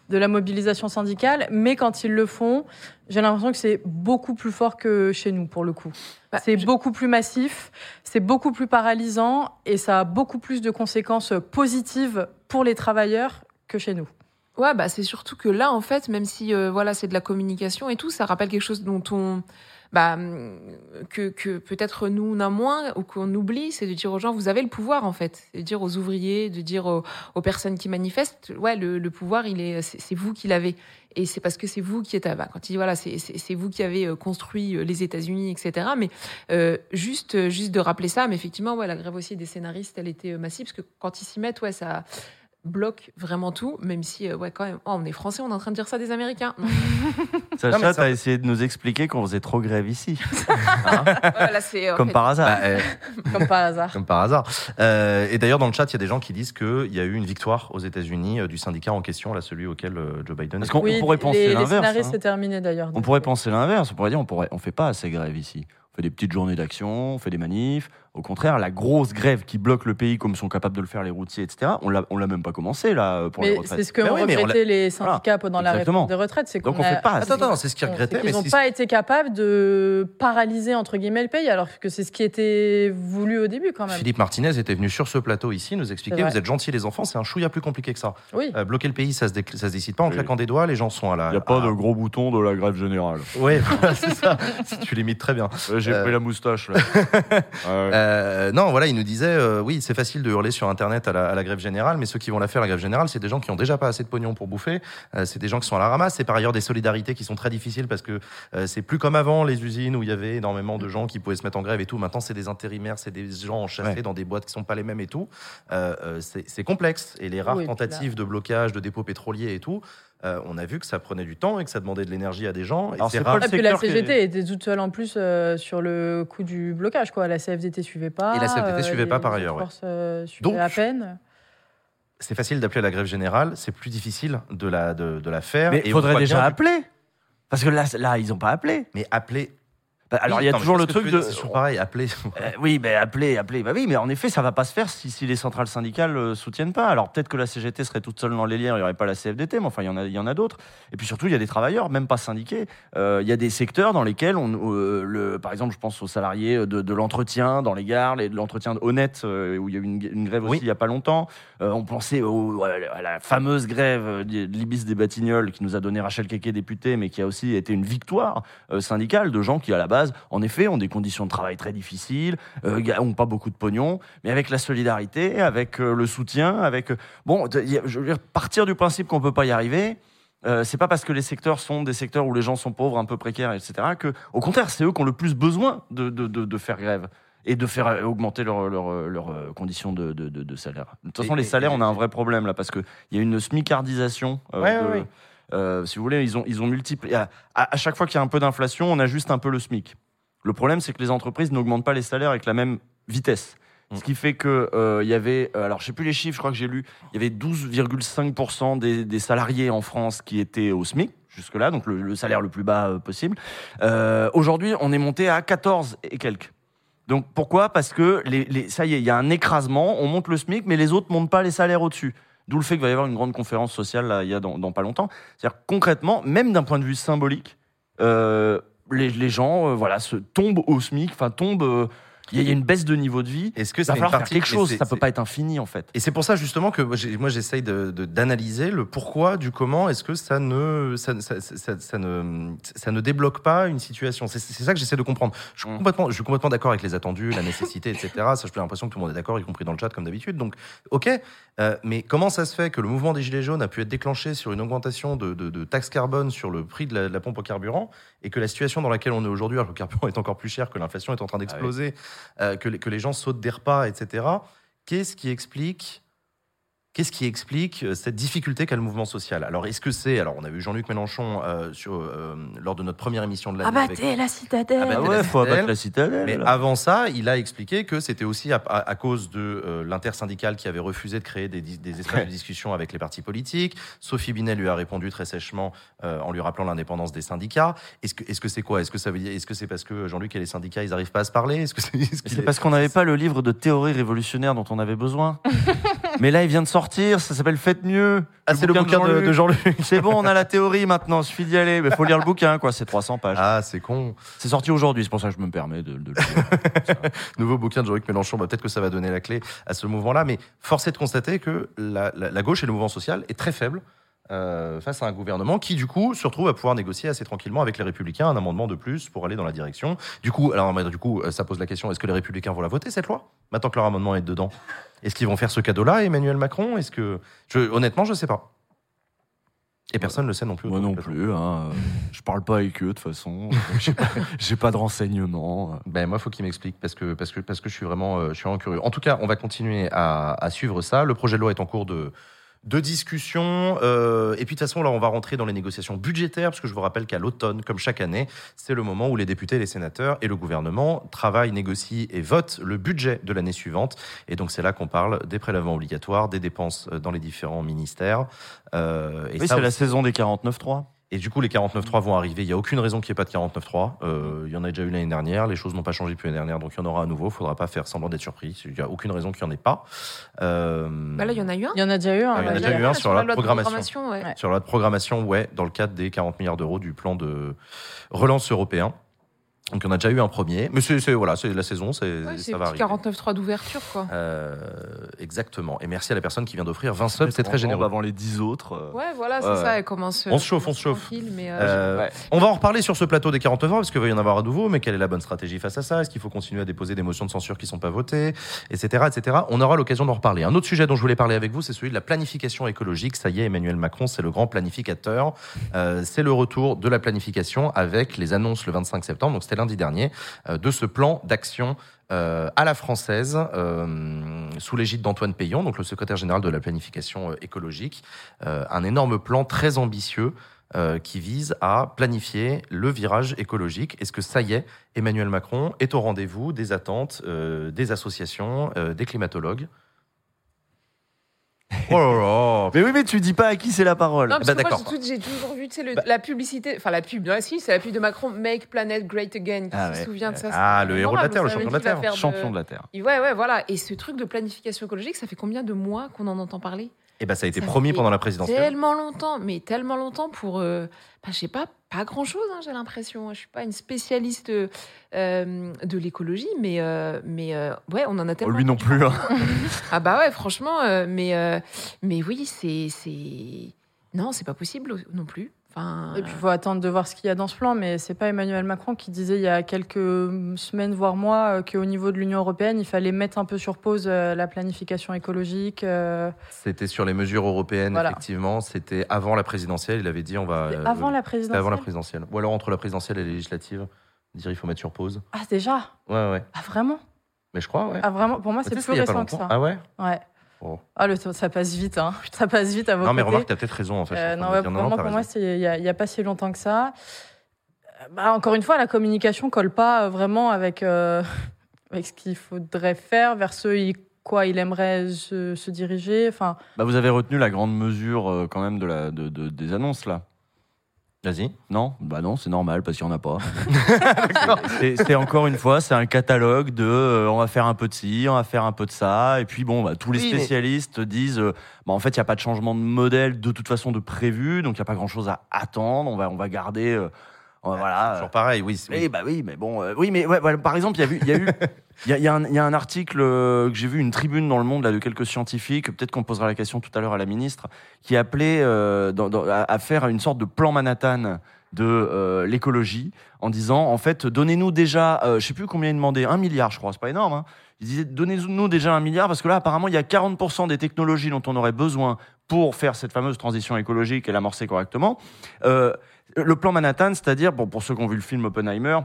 de la mobilisation syndicale, mais quand ils le font, j'ai l'impression que c'est beaucoup plus fort que chez nous, pour le coup. Bah, c'est je- beaucoup plus massif, c'est beaucoup plus paralysant et ça a beaucoup plus de conséquences positives pour les travailleurs que chez nous. Ouais, bah c'est surtout que là, en fait, même si euh, voilà, c'est de la communication et tout, ça rappelle quelque chose dont on, bah, hum, que, que peut-être nous on a moins ou qu'on oublie, c'est de dire aux gens, vous avez le pouvoir en fait, de dire aux ouvriers, de dire aux, personnes qui manifestent, ouais, le, le pouvoir, il est, c'est vous qui l'avez. Et c'est parce que c'est vous qui êtes à. Quand il dit voilà, c'est- vous qui avez euh, construit euh, les États-Unis, etc. Mais euh, juste, juste de rappeler ça. Mais effectivement, ouais, la grève aussi des scénaristes, elle était euh, massive parce que quand ils s'y mettent, ouais, ça bloque vraiment tout. Même si, euh, ouais, quand même, oh, on est français, on est en train de dire ça des Américains. Non. Sacha, ça- t'as essayé de nous expliquer qu'on faisait trop grève ici. Comme par hasard. Bah, euh, Comme par hasard. Comme par hasard. Euh, et d'ailleurs, dans le chat, il y a des gens qui disent qu'il y a eu une victoire aux États-Unis euh, du syndicat en question, là, celui auquel euh, Joe Biden. Parce est- qu'on on pourrait penser les l'inverse. hein. c'est terminé d'ailleurs. On pourrait penser l'inverse. On pourrait dire on pourrait, on fait pas assez grève ici. On fait des petites journées d'action, on fait des manifs. Au contraire, la grosse grève qui bloque le pays, comme sont capables de le faire les routiers, etc. On l'a, on l'a même pas commencé là pour les retraites. c'est ce que oui, on regretté les syndicats pendant la réforme des retraites. C'est Donc qu'on on a- fait pas. Attends, attends, c'est ce qu'ils regrettaient. mais qu'ils n'ont pas été capables de paralyser entre guillemets le pays, alors que c'est ce qui était voulu au début quand même. Philippe Martinez était venu sur ce plateau ici nous expliquer vous êtes gentils les enfants, c'est un chouïa plus compliqué que ça. Oui. Euh, bloquer le pays, ça se, décl- ça se décide pas en Oui. claquant des doigts, les gens sont à la. Il n'y a pas à- de gros bouton de la grève générale. Voilà, c'est ça. tu l'imites très bien. J'ai Euh. pris la moustache là. Euh, non, voilà, il nous disait, euh, oui, c'est facile de hurler sur Internet à la, à la grève générale, mais ceux qui vont la faire, la grève générale, c'est des gens qui ont déjà pas assez de pognon pour bouffer, euh, c'est des gens qui sont à la ramasse, c'est par ailleurs des solidarités qui sont très difficiles parce que c'est plus comme avant les usines où il y avait énormément de gens qui pouvaient se mettre en grève et tout. Maintenant, c'est des intérimaires, c'est des gens enchâssés Ouais. dans des boîtes qui sont pas les mêmes et tout. C'est complexe et les rares Oui, et puis tentatives de blocage de dépôts pétroliers et tout, euh, on a vu que ça prenait du temps et que ça demandait de l'énergie à des gens. Et Alors, c'est pas rare. le Et puis la CGT était toute seule en plus euh, sur le coup du blocage. Quoi. La CFDT suivait pas. Et la CFDT suivait les- pas par ailleurs, ouais. euh, Donc, à peine. C'est facile d'appeler la grève générale, c'est plus difficile de la, de, de la faire. Mais il faudrait déjà appeler. Parce que là, là ils n'ont pas appelé. Mais appeler. Bah, alors Oui, il y a toujours le truc de. C'est toujours pareil, appeler. Euh, oui, mais appeler, appeler. Bah oui, mais en effet, ça va pas se faire si, si les centrales syndicales ne soutiennent pas. Alors peut-être que la CGT serait toute seule dans les liens, il n'y aurait pas la CFDT, mais enfin, il y en a, il y en a d'autres. Et puis surtout, il y a des travailleurs, même pas syndiqués. Euh, il y a des secteurs dans lesquels, on, euh, le, par exemple, je pense aux salariés de, de l'entretien dans les gares, les- de l'entretien honnête, euh, où il y a eu une, une grève Oui. aussi il y a pas longtemps. Euh, on pensait au- à la fameuse grève de l'Ibis des Batignolles qui nous a donné Rachel Keke député, mais qui a aussi été une victoire euh, syndicale de gens qui, à la base, en effet, ont des conditions de travail très difficiles, euh, ont pas beaucoup de pognon, mais avec la solidarité, avec euh, le soutien, avec. euh, bon, je veux dire, partir du principe qu'on peut pas y arriver. Euh, c'est pas parce que les secteurs sont des secteurs où les gens sont pauvres, un peu précaires, etc., que, au contraire, c'est eux qui ont le plus besoin de, de, de, de faire grève et de faire euh, augmenter leurs leur, leur, conditions de, de, de, de salaire. De toute façon, Et- les salaires, et- on a un vrai problème là, parce qu'il y a une smicardisation. euh, Ouais, de- ouais, ouais. Euh, si vous voulez, ils ont, ils ont multiplié. À, chaque fois qu'il y a un peu d'inflation, on ajuste un peu le SMIC. Le problème, c'est que les entreprises n'augmentent pas les salaires avec la même vitesse. Mm. Ce qui fait que euh, il y avait, euh, alors je sais plus les chiffres, je crois que j'ai lu, il y avait 12,5% des, des salariés en France qui étaient au SMIC jusque-là, donc le, le salaire le plus bas possible. Euh, Aujourd'hui, on est monté à 14 et quelques. Donc pourquoi? Parce que les, les- ça y est, il y a un écrasement, on monte le SMIC, mais les autres montent pas les salaires au-dessus. D'où le fait qu'il va y avoir une grande conférence sociale là, il y a dans, pas longtemps. C'est-à-dire concrètement, même d'un point de vue symbolique, euh, les, gens, euh, voilà, se tombent au SMIC, enfin tombent. Il y, a- une baisse de niveau de vie. Est-ce que Il va falloir faire quelque chose. Ça peut pas être infini en fait. Et c'est pour ça justement que moi, j'essaye de- de- d'analyser le pourquoi du comment est-ce que ça ne ça, ça- ça- ça- ça ne ça ne débloque pas une situation. C'est ça que j'essaie de comprendre. Je suis Mm. complètement je suis complètement d'accord avec les attendus, la nécessité, etc. Ça, j'ai l'impression que tout le monde est d'accord, y compris dans le chat comme d'habitude. Donc ok, Euh, mais comment ça se fait que le mouvement des gilets jaunes a pu être déclenché sur une augmentation de, de, de taxes carbone sur le prix de la, de la pompe au carburant et que la situation dans laquelle on est aujourd'hui, alors que le carburant est encore plus cher, que l'inflation est en train d'exploser, euh, que, les, que les gens sautent des repas, etc. Qu'est-ce qui explique Qu'est-ce qui explique euh, cette difficulté qu'a le mouvement social? Alors, est-ce que c'est. Alors, on a vu Jean-Luc Mélenchon euh, sur, euh, lors de notre première émission de l'année. avec- Abattez la citadelle. Ah bah, Ah la faut citadelle. abattre la citadelle. Mais là. avant ça, il a expliqué que c'était aussi à, à- à cause de euh, l'intersyndicale qui avait refusé de créer des, espaces de discussion avec les partis politiques. Sophie Binet lui a répondu très sèchement euh, en lui rappelant l'indépendance des syndicats. Est-ce que est-ce que c'est quoi? Est-ce que ça veut dire Est-ce que c'est parce que Jean-Luc et les syndicats ils n'arrivent pas à se parler? Est-ce que c'est C'est est- parce qu'on n'avait pas le livre de théorie révolutionnaire dont on avait besoin. Mais là, il vient de sortir, ça s'appelle Faites mieux. Ah, c'est le bouquin de, de Jean-Luc. C'est bon, on a la théorie maintenant, suffit d'y aller. Mais faut lire le bouquin, quoi, c'est 300 pages. Ah, c'est con. C'est sorti aujourd'hui, c'est pour ça que je me permets de, de le dire. Nouveau bouquin de Jean-Luc Mélenchon, bah, peut-être que ça va donner la clé à ce mouvement-là, mais force est de constater que la, la- la gauche et le mouvement social est très faible euh, face à un gouvernement qui, du coup, se retrouve à pouvoir négocier assez tranquillement avec les Républicains un amendement de plus pour aller dans la direction. Du coup, alors, du coup, euh, ça pose la question est-ce que les Républicains vont la voter cette loi maintenant que leur amendement est dedans? Est-ce qu'ils vont faire ce cadeau-là, Emmanuel Macron? Est-ce que, je, honnêtement, je sais pas. Et personne ne le sait non plus. Moi non plateau. plus, hein. je parle pas avec eux de toute façon. J'ai pas, pas de renseignements. Ben moi, faut qu'il m'explique parce que parce que parce que je suis vraiment euh, je suis vraiment curieux. En tout cas, on va continuer à, à suivre ça. Le projet de loi est en cours de de discussion euh, et puis de toute façon là on va rentrer dans les négociations budgétaires parce que je vous rappelle qu'à l'automne comme chaque année c'est le moment où les députés les sénateurs et le gouvernement travaillent négocient et votent le budget de l'année suivante et donc c'est là qu'on parle des prélèvements obligatoires des dépenses euh, dans les différents ministères Euh, et Oui, c'est la saison des 49.3. et du coup, les 49.3 vont arriver. Il n'y a aucune raison qu'il n'y ait pas de 49.3. Euh, il y en a déjà eu l'année dernière. Les choses n'ont pas changé depuis l'année dernière, donc il y en aura à nouveau. Il ne faudra pas faire semblant d'être surpris. Il n'y a aucune raison qu'il n'y en ait pas. Euh, Bah là, il y en a eu un. Il y en a déjà eu un. Ah, il y en a déjà eu un sur la loi de programmation. ouais. Ouais. Sur la loi de programmation, ouais, dans le cadre des 40 milliards d'euros du plan de relance européen. Donc, on a déjà eu un premier. Mais c'est c'est- voilà, c'est la saison, c'est Ouais, c'est ça va petit arriver. 49.3 d'ouverture, quoi. Euh, exactement. Et merci à la personne qui vient d'offrir 20 subs, c'est très généreux. Avant les 10 autres. euh, Ouais, voilà, c'est Ouais. ça. Elle commence. On se chauffe, on se chauffe. mais, euh, Euh, Ouais. On va en reparler sur ce plateau des 49 ans parce qu'il va y en avoir à nouveau, mais quelle est la bonne stratégie face à ça? Est-ce qu'il faut continuer à déposer des motions de censure qui ne sont pas votées, etc., etc. On aura l'occasion d'en reparler. Un autre sujet dont je voulais parler avec vous, c'est celui de la planification écologique. Ça y est, Emmanuel Macron, c'est le grand planificateur. Euh, c'est le retour de la planification avec les annonces le 25 septembre, donc c'était lundi dernier, euh, de ce plan d'action euh, à la française, euh, sous l'égide d'Antoine Payon, donc le secrétaire général de la planification écologique. Un énorme plan très ambitieux qui vise à planifier le virage écologique. Est-ce que ça y est, Emmanuel Macron est au rendez-vous des attentes des associations, des climatologues? Oh là là Mais oui, mais tu dis pas à qui c'est la parole. Non, parce bah, que moi, j'ai toujours vu, tu sais, le- Bah. la publicité, enfin la pub, ouais, si, c'est la pub de Macron, Make Planet Great Again. Qui Ah se ouais. souvient de ça Ah, le héros de la Terre, le champion de la Terre. Champion de la Terre. Ouais, ouais, voilà. Et ce truc de planification écologique, ça fait combien de mois qu'on en entend parler? Eh ben, ça a été Ça promis pendant la présidentielle. Tellement longtemps, mais tellement longtemps pour, euh, bah, je sais pas, pas grand chose, j'ai l'impression. Je suis pas une spécialiste euh, de l'écologie, mais, euh, mais euh, ouais, on en a Oh, tellement. lui non plus. hein. Ah bah ouais, franchement, mais, mais oui, c'est. c'est- Non, c'est pas possible non plus. Enfin, Et puis, il faut attendre de voir ce qu'il y a dans ce plan, mais c'est pas Emmanuel Macron qui disait il y a quelques semaines, voire mois, euh, qu'au niveau de l'Union européenne, il fallait mettre un peu sur pause euh, la planification écologique. euh, C'était sur les mesures européennes, Voilà. effectivement. C'était avant la présidentielle. Il avait dit on va. euh, avant la présidentielle. avant la présidentielle. Ou alors entre la présidentielle et les législatives. Dire il faut mettre sur pause. Ah, déjà? Ouais, ouais. Ah, vraiment? Mais je crois, ouais. Ah, vraiment? Pour moi, c'est Tu sais, plus récent que ça. Ah ouais? Ouais. Oh. Ah, le temps, ça passe vite, hein. Ça passe vite à vos Non, mais côtés. remarque, t'as peut-être raison, en fait. Euh, non, ouais, dire, pour moi, il n'y a, il y a pas si longtemps que ça. Euh, Bah, encore une fois, la communication colle pas euh, vraiment avec, euh, avec ce qu'il faudrait faire, vers ce il- quoi il aimerait se, se diriger. Enfin, Bah, vous avez retenu la grande mesure euh, quand même de la, de, de- des annonces là. Vas-y. Non? Bah non, c'est normal parce qu'il n'y en a pas. C'est- c'est encore une fois, c'est un catalogue de euh, on va faire un peu de ci, on va faire un peu de ça. Et puis bon, bah, tous les Oui, mais- spécialistes disent euh, bah, en fait, il n'y a pas de changement de modèle de toute façon de prévu, donc il n'y a pas grand chose à attendre. On va, on va garder. euh, Euh, voilà. Toujours pareil, oui. Oui, bah oui, mais bon, euh, oui, mais ouais, voilà, par exemple, il y a eu, il y a eu, il y a, y a un, y a un article euh, que j'ai vu, une tribune dans le Monde là de quelques scientifiques. Peut-être qu'on posera la question tout à l'heure à la ministre, qui appelait euh, dans- dans- à, à faire une sorte de plan Manhattan de euh, l'écologie, en disant en fait, donnez-nous déjà, euh, je sais plus combien il demandait, un milliard, je crois, c'est pas énorme. Hein. Il disait donnez-nous déjà un milliard parce que là, apparemment, il y a 40% des technologies dont on aurait besoin pour faire cette fameuse transition écologique et l'amorcer correctement. Euh, le plan Manhattan, c'est-à-dire, bon, pour ceux qui ont vu le film Oppenheimer,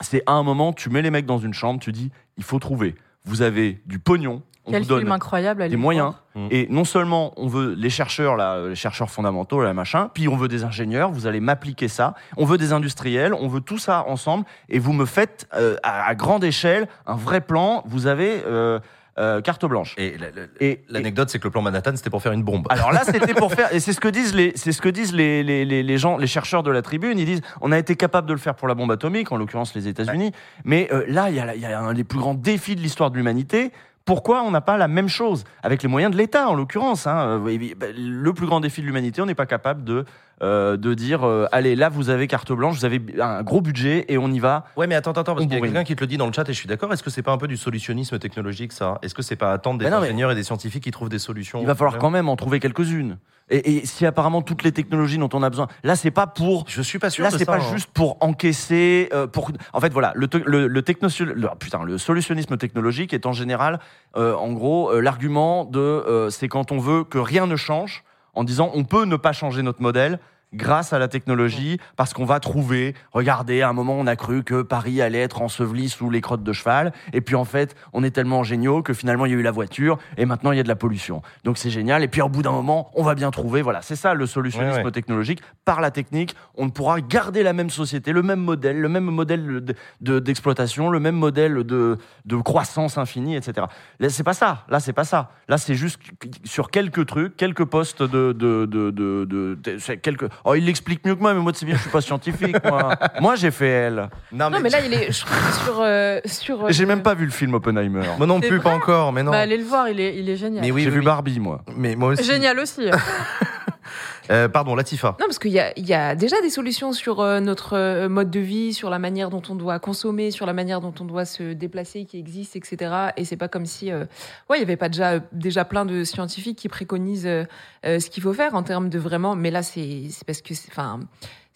c'est à un moment, tu mets les mecs dans une chambre, tu dis, il faut trouver. Vous avez du pognon, on Quel vous donne film incroyable. des moyens. voir. Mm. Et non seulement on veut les chercheurs, là, les chercheurs fondamentaux, là, machin, puis on veut des ingénieurs, vous allez m'appliquer ça. On veut des industriels, on veut tout ça ensemble. Et vous me faites euh, à, à grande échelle un vrai plan. Vous avez euh, euh, carte blanche. Et la- la- Et, l'anecdote, c'est que le plan Manhattan, c'était pour faire une bombe. alors là, c'était pour faire, et c'est ce que disent les, c'est ce que disent les, les, les, les gens, les chercheurs de la tribune. Ils disent, on a été capable de le faire pour la bombe atomique, en l'occurrence les États-Unis, mais euh, là, il y, a, y a un des plus grands défis de l'histoire de l'humanité. Pourquoi on n'a pas la même chose? Avec les moyens de l'État, en l'occurrence hein, euh, bah, Le plus grand défi de l'humanité, on n'est pas capable de euh, de dire, euh, allez, là, vous avez carte blanche, vous avez un gros budget et on y va. Ouais, mais attends, attends, parce qu'il y a quelqu'un qui te le dit dans le chat et je suis d'accord. Est-ce que c'est pas un peu du solutionnisme technologique, ça? Est-ce que c'est pas attendre des non, mais- ingénieurs et des scientifiques qui trouvent des solutions? Il va falloir quand même en trouver quelques-unes. Et, et si apparemment toutes les technologies dont on a besoin, là, c'est pas pour Je suis pas sûr Là, c'est pas hein. juste pour encaisser, euh, pour. En fait, voilà, le, le, le, le- putain, le solutionnisme technologique est en général, en gros, l'argument de, c'est quand on veut que rien ne change, en disant on peut ne pas changer notre modèle grâce à la technologie, parce qu'on va trouver, regardez, à un moment on a cru que Paris allait être enseveli sous les crottes de cheval, et puis en fait on est tellement géniaux que finalement il y a eu la voiture, et maintenant il y a de la pollution. Donc c'est génial, et puis au bout d'un moment on va bien trouver, voilà, c'est ça le solutionnisme Ouais, ouais. technologique, par la technique, on ne pourra garder la même société, le même modèle, le même modèle de- de- d'exploitation, le même modèle de, de croissance infinie, etc. Là, c'est pas ça. Là, c'est pas ça. Là, c'est juste sur quelques trucs, quelques postes de, de, de, de, quelques. Oh, il l'explique mieux que moi, mais moi, c'est bien, je suis pas scientifique. Moi, moi j'ai fait elle. Non, Non, mais là, il est je crois, sur. euh, sur euh, J'ai même pas vu le film Oppenheimer. Moi non C'est plus, pas encore, mais non. Bah, allez le voir, il est, il est génial. mais oui, j'ai oui, vu oui. Barbie, moi. Mais moi aussi. Génial aussi. Euh, pardon, Latifa. Non, parce qu'il y a, il y a déjà des solutions sur euh, notre euh, mode de vie, sur la manière dont on doit consommer, sur la manière dont on doit se déplacer qui existent, etc. Et c'est pas comme si, euh, ouais, il y avait pas déjà déjà plein de scientifiques qui préconisent euh, ce qu'il faut faire en termes de vraiment. Mais là, c'est parce que, c'est- enfin.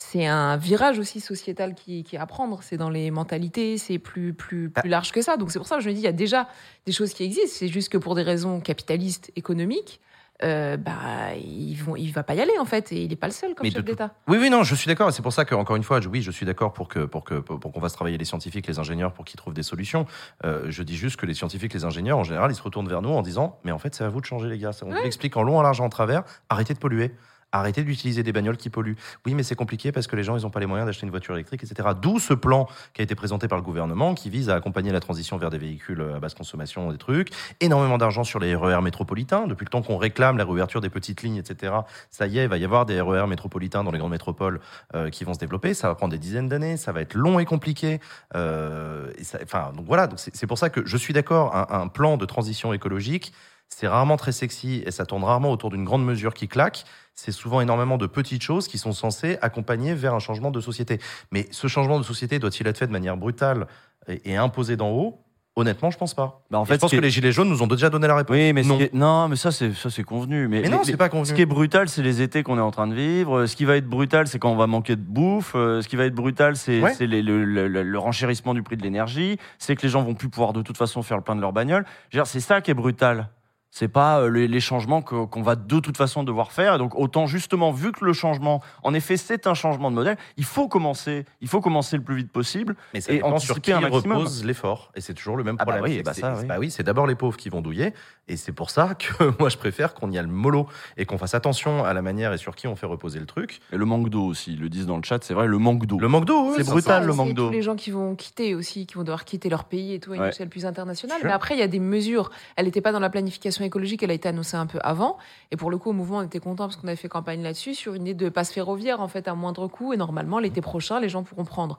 C'est un virage aussi sociétal qui, qui est à prendre. C'est dans les mentalités, c'est plus, plus, plus large que ça. Donc c'est pour ça que je me dis, il y a déjà des choses qui existent. C'est juste que pour des raisons capitalistes, économiques, euh, bah, ils vont, il va pas y aller en fait. Et il est pas le seul comme Mais chef d'État. Oui, oui, non, je suis d'accord. et C'est pour ça que, encore une fois, je- oui, je suis d'accord pour que pour que pour qu'on fasse travailler les scientifiques, les ingénieurs, pour qu'ils trouvent des solutions. Euh, je dis juste que les scientifiques, les ingénieurs, en général, ils se retournent vers nous en disant, mais en fait, c'est à vous de changer, les gars. On vous l'explique en long, en large, en travers. Arrêtez de polluer. Arrêtez d'utiliser des bagnoles qui polluent. Oui, mais c'est compliqué parce que les gens, ils n'ont pas les moyens d'acheter une voiture électrique, etc. D'où ce plan qui a été présenté par le gouvernement qui vise à accompagner la transition vers des véhicules à basse consommation, des trucs. Énormément d'argent sur les RER métropolitains. Depuis le temps qu'on réclame la réouverture des petites lignes, etc. Ça y est, il va y avoir des RER métropolitains dans les grandes métropoles euh, qui vont se développer. Ça va prendre des dizaines d'années. Ça va être long et compliqué. Euh, et ça- enfin, donc voilà. Donc c'est pour ça que je suis d'accord. Un plan de transition écologique, c'est rarement très sexy et ça tourne rarement autour d'une grande mesure qui claque. C'est souvent énormément de petites choses qui sont censées accompagner vers un changement de société. Mais ce changement de société doit-il être fait de manière brutale et, et imposé d'en haut? Honnêtement, je pense pas. Bah, en fait, je pense que est- les gilets jaunes nous ont déjà donné la réponse. Oui, mais non. est- non, mais ça c'est ça c'est convenu. Mais, Mais non, c'est pas convenu. Ce qui est brutal, c'est les étés qu'on est en train de vivre. Ce qui va être brutal, c'est quand on va manquer de bouffe. Euh, Ce qui va être brutal, c'est Ouais. le, le- le- le renchérissement du prix de l'énergie. C'est que les gens vont plus pouvoir de toute façon faire le plein de leur bagnole. C'est ça qui est brutal. C'est pas euh, les, les changements que- qu'on va de toute façon devoir faire. Et donc autant justement, vu que le changement, en effet, c'est un changement de modèle, il faut commencer. Il faut commencer le plus vite possible. Mais ça et dépend sur qui un maximum. repose l'effort. Et c'est toujours le même Ah bah problème. oui, C'est bah ça, c'est- oui. bah oui, c'est d'abord les pauvres qui vont douiller. Et c'est pour ça que moi, je préfère qu'on y aille mollo et qu'on fasse attention à la manière et sur qui on fait reposer le truc. Et le manque d'eau aussi, ils le disent dans le chat, c'est vrai, le manque d'eau. Le manque d'eau, oui, C'est brutal, ça, le manque d'eau. Les gens qui vont quitter aussi, qui vont devoir quitter leur pays et tout à une Ouais. échelle plus internationale. Mais après, il y a des mesures. Elle n'était pas dans la planification écologique, elle a été annoncée un peu avant. Et pour le coup, au mouvement, on était content parce qu'on avait fait campagne là-dessus sur une idée de passe ferroviaire en fait à moindre coût. Et normalement, l'été prochain, les gens pourront prendre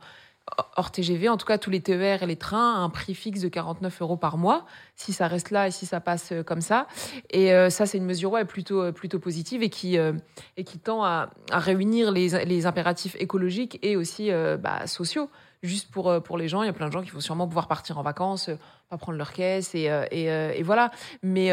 hors TGV, en tout cas tous les TER et les trains, à un prix fixe de 49 euros par mois, si ça reste là et si ça passe euh, comme ça. Et euh, ça, c'est une mesure ouais, plutôt, euh, plutôt positive et qui, et qui tend à, réunir les, les impératifs écologiques et aussi bah, sociaux. Juste pour, pour les gens, il y a plein de gens qui vont sûrement pouvoir partir en vacances, pas prendre leur caisse et, et, et voilà. Mais,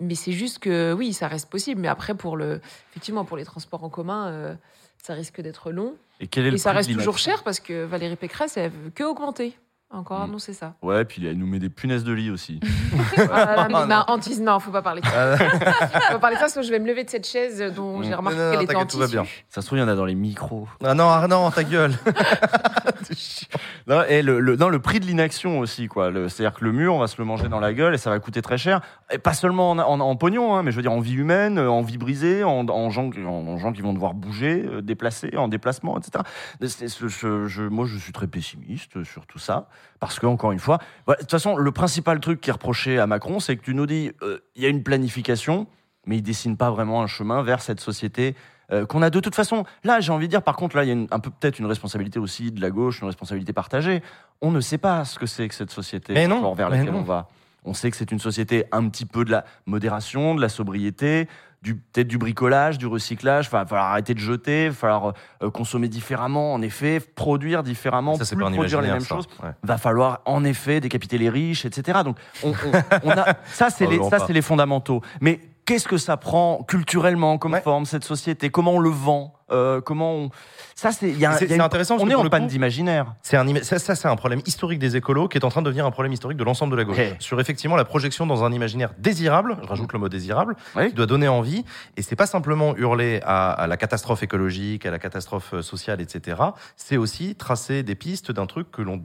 mais c'est juste que oui, ça reste possible. Mais après, pour le, effectivement, pour les transports en commun, ça risque d'être long. Et quel est le Et ça reste toujours cher parce que Valérie Pécresse, elle veut que augmenter. Encore Mm. annoncé ça. Ouais, puis elle nous met des punaises de lit aussi. Voilà, mais non. ma hantise, non, faut pas parler de ça. Euh, faut pas parler de ça, sinon je vais me lever de cette chaise dont j'ai Mm. remarqué Non, non, qu'elle était en tout va bien. Ça se trouve, il y en a dans les micros. ah non, ah non, ta gueule. C'est. Non, et le, le- non, le prix de l'inaction aussi, quoi. C'est-à-dire que le mur, on va se le manger dans la gueule et ça va coûter très cher. Et pas seulement en, en- en pognon, hein, mais je veux dire en vie humaine, euh, en vie brisée, en, en gens, qui- en, en gens qui vont devoir bouger, euh, déplacer, en déplacement, etc. C'est- c'est- je- je- moi, je suis très pessimiste sur tout ça. Parce que, encore une fois, voilà, de toute façon, le principal truc qui est reproché à Macron, c'est que tu nous dis, euh, il y a une planification, mais il dessine pas vraiment un chemin vers cette société euh, qu'on a de toute façon. Là, j'ai envie de dire, par contre, là, il y a une- un peu peut-être une responsabilité aussi de la gauche, une responsabilité partagée. On ne sait pas ce que c'est que cette société Mais non, vers mais laquelle non. on va. On sait que c'est une société un petit peu de la modération, de la sobriété, du peut-être du bricolage, du recyclage. Enfin, va falloir arrêter de jeter, il va falloir euh, consommer différemment, en effet, produire différemment, Ça, plus produire les mêmes ça. choses Ouais. va falloir en effet décapiter les riches, etc. Donc on, on- on a ça c'est les ça c'est les fondamentaux. Mais qu'est-ce que ça prend culturellement comme Ouais. forme cette société? Comment on le vend Euh, Comment on... ça c'est intéressant On est en panne d'imaginaire. C'est un, ça, ça, c'est un problème historique des écolos qui est en train de devenir un problème historique de l'ensemble de la gauche. Hey. Sur effectivement la projection dans un imaginaire désirable, je rajoute le mot désirable, Oui. qui doit donner envie. Et c'est pas simplement hurler à, à la catastrophe écologique, à la catastrophe euh, sociale, etc. C'est aussi tracer des pistes d'un truc que l'on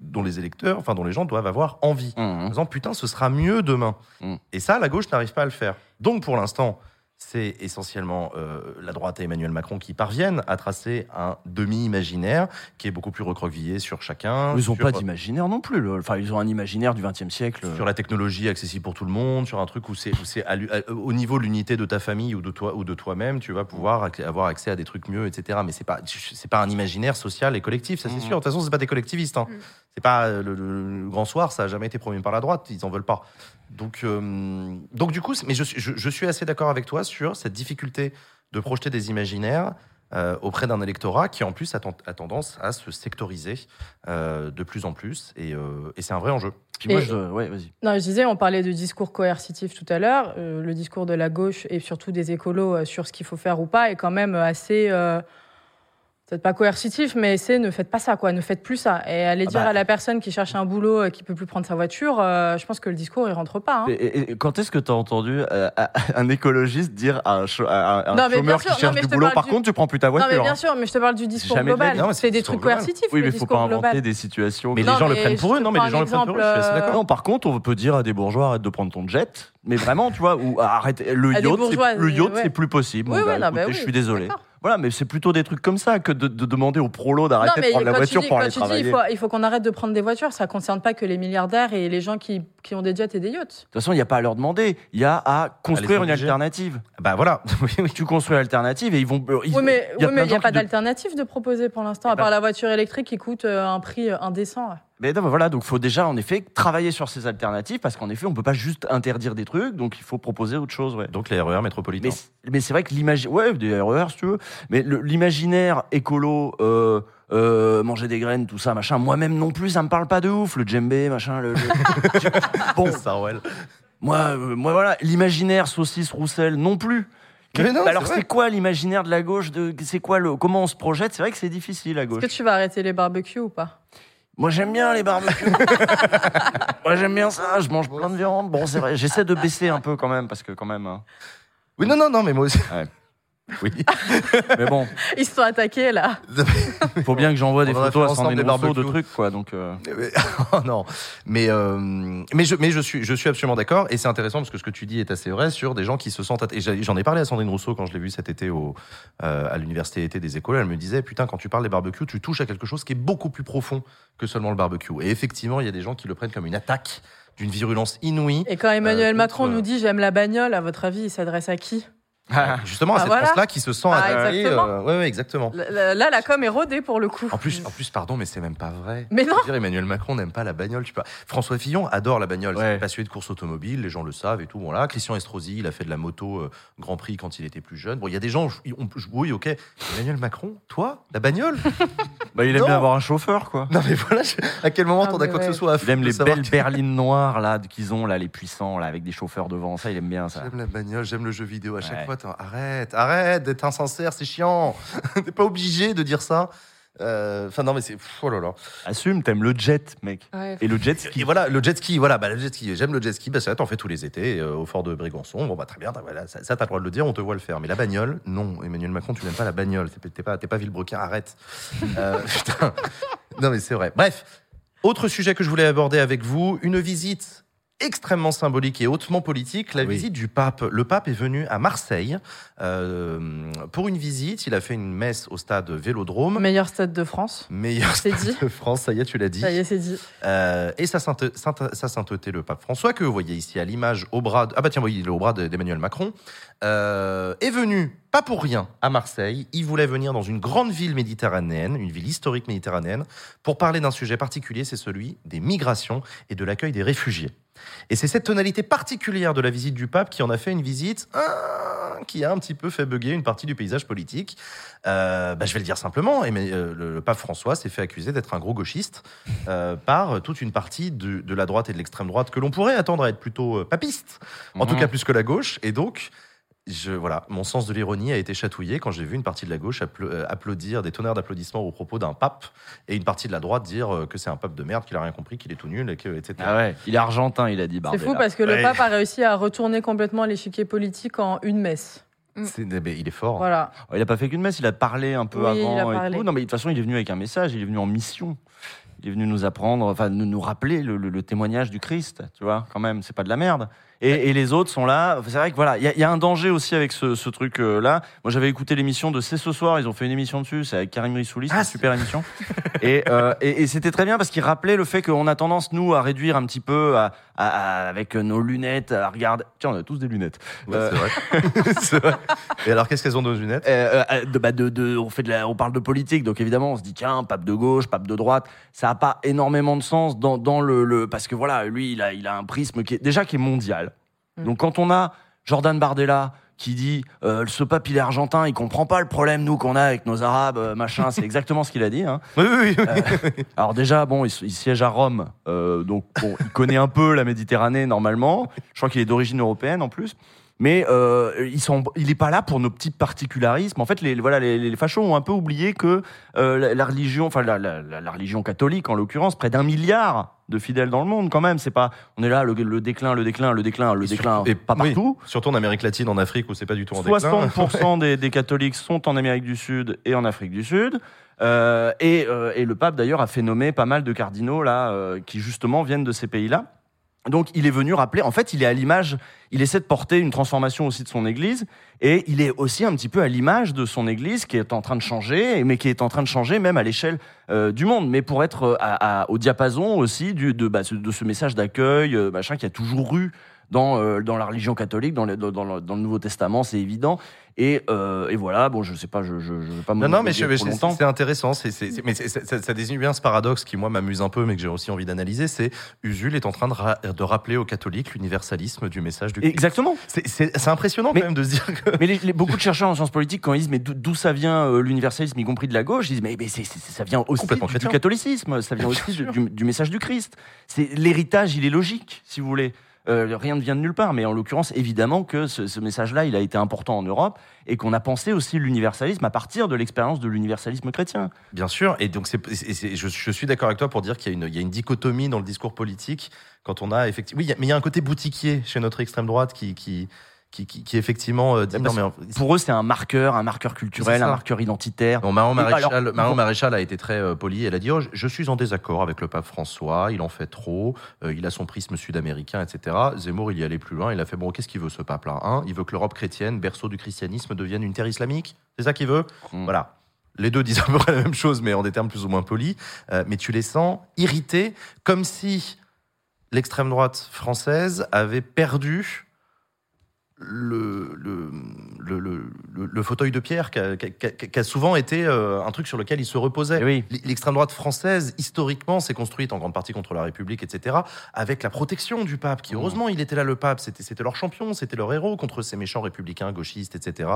dont les électeurs, enfin dont les gens doivent avoir envie. en Mmh. disant putain, ce sera mieux demain. Mm. Et ça, la gauche n'arrive pas à le faire. Donc pour l'instant, c'est essentiellement euh, la droite et Emmanuel Macron qui parviennent à tracer un demi-imaginaire qui est beaucoup plus recroquevillé sur chacun. Ils n'ont sur, pas d'imaginaire non plus. le- Enfin, ils ont un imaginaire du XXe siècle. sur la technologie accessible pour tout le monde, sur un truc où c'est au niveau de l'unité de ta famille ou de toi ou de toi-même, tu vas pouvoir ac- avoir accès à des trucs mieux, etc. Mais c'est pas c'est pas un imaginaire social et collectif, ça c'est Mhm. sûr. De toute façon, c'est pas des collectivistes. Hein. C'est pas euh, le, le- le grand soir, ça a jamais été promu par la droite, ils en veulent pas. Donc euh, donc du coup, mais je, suis- je, je suis assez d'accord avec toi sur cette difficulté de projeter des imaginaires. euh, auprès d'un électorat qui en plus a, ten- a tendance à se sectoriser euh, de plus en plus et, euh, et c'est un vrai enjeu. Puis moi, Et- je, ouais. Non, je disais, on parlait de discours coercitif tout à l'heure. Le discours de la gauche et surtout des écolos sur ce qu'il faut faire ou pas est quand même assez. Peut-être pas coercitif, mais c'est ne faites pas ça, quoi. Ne faites plus ça. Et aller Ah dire bah. à la personne qui cherche un boulot, euh, qui peut plus prendre sa voiture, euh, je pense que le discours, il rentre pas. hein. Et, et- et quand est-ce que tu as entendu euh, un écologiste dire à un, à un Non, chômeur sûr, qui cherche non, du boulot, par du- contre, tu prends plus ta Non, voiture mais bien hein. sûr, mais je te parle du discours Jamais global. Non, c'est des trucs global. coercitifs, Oui, mais faut pas inventer global. des situations. Mais les Non, gens le prennent pour eux, non, mais les gens le prennent pour eux, je suis d'accord. Non, par contre, on peut dire à des bourgeois arrête de prendre ton jet, mais vraiment, tu vois, ou arrête le yacht, le yacht, c'est plus possible. Non, bah je suis désolé. Voilà, mais c'est plutôt des trucs comme ça que de, de demander aux prolos d'arrêter de prendre la voiture dis, pour aller tu dis, travailler. il faut, il faut qu'on arrête de prendre des voitures, ça ne concerne pas que les milliardaires et les gens qui, qui ont des jets et des yachts. De toute façon, il n'y a pas à leur demander, il y a à construire une alternative. Bah voilà. Tu construis l'alternative et ils vont. ils- Oui, mais il a oui, n'y a pas de- d'alternative de proposer pour l'instant, à bah- part la voiture électrique qui coûte euh, un prix indécent. Mais non, mais voilà, donc il faut déjà en effet travailler sur ces alternatives parce qu'en effet, on peut pas juste interdire des trucs, donc il faut proposer autre chose. Ouais. Donc les RER métropolitains. Mais, c'est vrai que l'imaginaire, ouais, des RER si tu veux, mais l'imaginaire écolo, euh, euh, manger des graines, tout ça, machin, moi-même non plus, ça me parle pas de ouf, le djembé, machin, le. le- bon, Sarwell. moi, euh, moi voilà, l'imaginaire saucisse roussel non plus. Mais non, alors c'est quoi l'imaginaire de la gauche de, C'est quoi le comment on se projette? C'est vrai que c'est difficile à gauche. Est-ce que tu vas arrêter les barbecues ou pas? Moi j'aime bien les barbecues. Moi j'aime bien ça. Je mange plein de viande. Bon c'est vrai. J'essaie de baisser un peu quand même parce que quand même. hein. Oui, non, non, non, mais moi aussi. Ouais. Oui. Mais bon, Ils se sont attaqués là. faut bien que j'envoie des photos à Sandrine des Rousseau de trucs quoi. Donc euh, Mais- oh non, mais euh, mais je mais je suis je suis absolument d'accord et c'est intéressant parce que ce que tu dis est assez vrai sur des gens qui se sentent et j'en ai parlé à Sandrine Rousseau quand je l'ai vue cet été au euh, à l'université été des écoles elle me disait putain quand tu parles des barbecues tu touches à quelque chose qui est beaucoup plus profond que seulement le barbecue. Et effectivement il y a des gens qui le prennent comme une attaque d'une virulence inouïe. Et quand Emmanuel contre, Macron nous dit j'aime la bagnole, à votre avis, il s'adresse à qui? Justement, à Ah, cette voilà. France-là qui se sent Ah, attaquée. exactement. euh, ouais, ouais, exactement. Là, là, la com est rodée pour le coup. En plus, en plus, pardon, mais c'est même pas vrai. Mais non. Je veux dire, Emmanuel Macron n'aime pas la bagnole. Tu peux... François Fillon adore la bagnole. Ouais. C'est passionné de course automobile, les gens le savent et tout. Bon, là, Christian Estrosi, il a fait de la moto euh, Grand Prix quand il était plus jeune. Bon, il y a des gens, je- on- je- oui, ok. Emmanuel Macron, toi, la bagnole? Bah, il aime Non. bien avoir un chauffeur, quoi. Non, mais voilà, je- à quel moment Ah, t'en as quoi que ce soit à Il foutre aime les belles que- berlines noires là qu'ils ont là, les puissants là avec des chauffeurs devant. Ça, il aime bien ça. J'aime la bagnole, j'aime le jeu vidéo. À chaque fois, t'en- arrête, arrête d'être insincère, c'est chiant. T'es pas obligé de dire ça. Euh, Enfin, non, mais c'est. Oh là là. Assume, t'aimes le jet, mec. Ouais, Et le jet ski. Et voilà, le jet ski, voilà, bah, le jet ski, j'aime le jet ski, bah, ça, t'en fais tous les étés euh, au fort de Brégançon. Bon, bah, très bien, voilà, ça, ça, t'as le droit de le dire, on te voit le faire. Mais la bagnole, non, Emmanuel Macron, tu n'aimes pas la bagnole, t'es t'es pas, t'es pas Villebrequin, arrête. Euh, putain. Non, mais c'est vrai. Bref, autre sujet que je voulais aborder avec vous, une visite extrêmement symbolique et hautement politique, la Oui. visite du pape. Le pape est venu à Marseille euh, pour une visite. Il a fait une messe au stade Vélodrome. Meilleur stade de France. Meilleur stade dit. de France, ça y est, tu l'as dit. Ça y est, c'est dit. Euh, et sa, sainte- sainte- sa sainteté, le pape François, que vous voyez ici à l'image au bras. de- ah bah tiens, oui, il est au bras de- d'Emmanuel Macron, euh, est venu, pas pour rien, à Marseille. Il voulait venir dans une grande ville méditerranéenne, une ville historique méditerranéenne, pour parler d'un sujet particulier, c'est celui des migrations et de l'accueil des réfugiés. Et c'est cette tonalité particulière de la visite du pape qui en a fait une visite euh, qui a un petit peu fait bugger une partie du paysage politique. Euh, bah, je vais le dire simplement, et mais, euh, le, le pape François s'est fait accuser d'être un gros gauchiste euh, par toute une partie de, de la droite et de l'extrême droite que l'on pourrait attendre à être plutôt papiste, en tout Mhm. cas plus que la gauche. Et donc, je, voilà, mon sens de l'ironie a été chatouillé quand j'ai vu une partie de la gauche euh, applaudir des tonnerres d'applaudissements au propos d'un pape et une partie de la droite dire euh, que c'est un pape de merde, qu'il a rien compris, qu'il est tout nul, et que, etc. Ah ouais, il est argentin, il a dit. C'est fou parce que le pape a réussi à retourner complètement l'échiquier politique en une messe. Il est fort. Voilà. Oh, Il a pas fait qu'une messe, il a parlé un peu Oui, il avant. et tout. Non, mais de toute façon, il est venu avec un message, il est venu en mission. Il est venu nous apprendre, enfin, nous, nous rappeler le, le- le témoignage du Christ, tu vois, quand même, c'est pas de la merde. Et, et les autres sont là. C'est vrai que voilà, il y, a- il y a un danger aussi avec ce, ce truc-là. Moi, j'avais écouté l'émission de C'est ce soir, ils ont fait une émission dessus, c'est avec Karim Rissouli, c'est Ah, une super émission. et euh, et, et c'était très bien parce qu'il rappelait le fait qu'on a tendance, nous, à réduire un petit peu à, à- à- avec nos lunettes, à regarder. Tiens, on a tous des lunettes. Ouais, Euh, c'est vrai. Et alors, qu'est-ce qu'elles ont nos lunettes? Euh, de, bah, de, de- on fait de la- on parle de politique, donc évidemment on se dit tiens pape de gauche, pape de droite, ça a pas énormément de sens dans, dans le, le- parce que voilà lui il a il a un prisme qui est déjà qui est mondial. Mm. Donc quand on a Jordan Bardella qui dit euh, ce pape il est argentin, il comprend pas le problème nous qu'on a avec nos arabes euh, machin, c'est exactement ce qu'il a dit. Hein. Oui, oui, oui. Euh, alors déjà, bon, il, il siège à Rome, donc bon, il connaît un peu la Méditerranée normalement. Je crois qu'il est d'origine européenne en plus. Mais ils sont, il n'est pas là pour nos petits particularismes. En fait, les, voilà, les, les fachos ont un peu oublié que la, la religion, enfin la, la- la- la religion catholique en l'occurrence, près d'un milliard de fidèles dans le monde quand même. C'est pas, on est là le, le déclin, le déclin, le déclin, le Et déclin, surtout- et- pas oui. partout. Surtout en Amérique latine, en Afrique, où c'est pas du tout en déclin. 60% des, des catholiques sont en Amérique du Sud et en Afrique du Sud. Euh, et, euh, et le pape d'ailleurs a fait nommer pas mal de cardinaux là euh, qui justement viennent de ces pays-là. Donc il est venu rappeler, en fait il est à l'image, il essaie de porter une transformation aussi de son Église et il est aussi un petit peu à l'image de son Église qui est en train de changer, mais qui est en train de changer même à l'échelle euh, du monde, mais pour être euh, au diapason aussi de, bah, ce- de ce message d'accueil, euh, machin, qui a toujours eu dans, euh, dans la religion catholique, dans le, dans, dans le, dans le Nouveau Testament, c'est évident. Et, euh, et voilà, bon, je sais pas, je, je, je vais pas me Non, non, mais c'est intéressant. mais ça, ça désigne bien ce paradoxe qui, moi, m'amuse un peu, mais que j'ai aussi envie d'analyser. C'est Usul est en train de, ra- de rappeler aux catholiques l'universalisme du message du Christ. Exactement. C'est- impressionnant Mais- quand même de se dire que. Mais les, les- beaucoup de chercheurs en sciences politiques, quand ils disent mais d'où ça vient euh, l'universalisme, y compris de la gauche, ils disent mais, ça vient aussi du, catholicisme, ça vient aussi du- du message du Christ. C'est l'héritage, il est logique, si vous voulez. Euh, rien ne vient de nulle part, mais en l'occurrence, évidemment que ce, message-là, il a été important en Europe et qu'on a pensé aussi l'universalisme à partir de l'expérience de l'universalisme chrétien. Bien sûr, et donc c'est, c'est- je, suis d'accord avec toi pour dire qu'il y a, une, y a une dichotomie dans le discours politique quand on a effectivement. Oui, mais il y a un côté boutiquier chez notre extrême droite qui, qui, qui, qui, qui effectivement euh, dit non Pour eux, c'est un marqueur, un marqueur culturel, un marqueur identitaire. Bon, Marion Maréchal, alors, Marion vous- Maréchal a été très euh, polie. Elle a dit oh, je- Je suis en désaccord avec le pape François, il en fait trop, euh, il a son prisme sud-américain, etc. Zemmour, il y allait plus loin. Il a fait Bon, qu'est-ce qu'il veut ce pape-là hein? Il veut que l'Europe chrétienne, berceau du christianisme, devienne une terre islamique? C'est ça qu'il veut? Mm. Voilà. Les deux disent à peu près la même chose, mais en des termes plus ou moins polis. Euh, mais tu les sens irrités, comme si l'extrême droite française avait perdu le, le, le, le- fauteuil de pierre qui a, qui a- a souvent été euh, un truc sur lequel il se reposait. Oui. L'extrême droite française, historiquement, s'est construite en grande partie contre la République, etc., avec la protection du pape, qui, Mmh. heureusement, il était là, le pape, c'était c'était leur champion, c'était leur héros contre ces méchants républicains, gauchistes, etc.,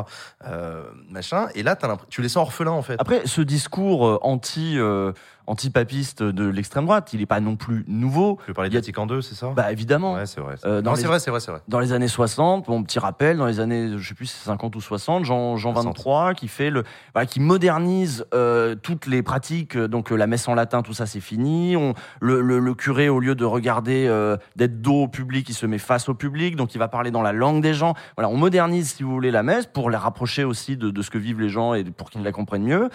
euh, machin. Et là, l'impression- tu les sens orphelins, en fait. Après, ce discours euh, anti, euh, anti-papiste de l'extrême droite, il n'est pas non plus nouveau. Tu veux parler de Vatican II, c'est ça? Bah évidemment. Ouais, c'est vrai. c'est Euh, Non, les- c'est vrai, c'est vrai, c'est vrai. Dans les années 60, bon petit rappel, dans les années, je sais plus si c'est 50 ou 60, Jean, Jean 60. 23 qui fait le, voilà, qui modernise euh, toutes les pratiques. euh, Donc euh, la messe en latin, tout ça c'est fini. On, le, le, le curé au lieu de regarder, euh, d'être dos au public, il se met face au public. Donc il va parler dans la langue des gens. Voilà, on modernise si vous voulez la messe pour les rapprocher aussi de, de ce que vivent les gens et pour qu'ils la comprennent mieux.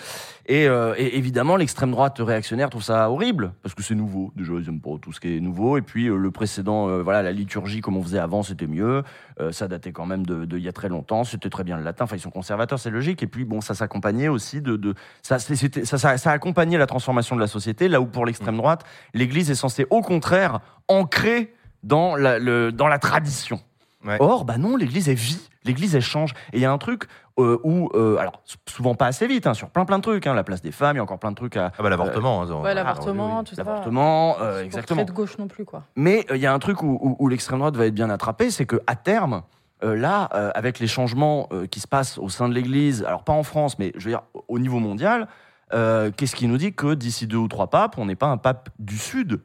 Et, euh, et évidemment, l'extrême droite réactionnaire trouve ça horrible parce que c'est nouveau. Déjà, ils aiment pas tout ce qui est nouveau. Et puis euh, le précédent, euh, voilà, la liturgie comme on faisait avant, c'était mieux. Euh, ça datait quand même de, de y a très longtemps. C'était très bien le latin. Enfin, ils sont conservateurs, c'est logique. Et puis bon, ça s'accompagnait aussi de, ça, ça, accompagnait la transformation de la société. Là où pour l'extrême droite, l'Église est censée au contraire ancrer dans le, dans la tradition. Ouais. Or, bah non, l'Église elle vit, l'Église elle change. Et il y a un truc euh, où, euh, alors souvent pas assez vite, hein, sur plein plein de trucs, hein, la place des femmes, il y a encore plein de trucs à Ah bah l'avortement. hein, Ouais, ah, l'avortement, oui, oui. tout ça. l'avortement, euh, exactement. de gauche non plus, quoi. Mais euh, il y a un truc où, où- où l'extrême droite va être bien attrapée, c'est que à terme, euh, là, euh, avec les changements euh, qui se passent au sein de l'Église, alors pas en France, mais je veux dire au niveau mondial, euh, qu'est-ce qui nous dit que d'ici deux ou trois papes, on n'est pas un pape du Sud?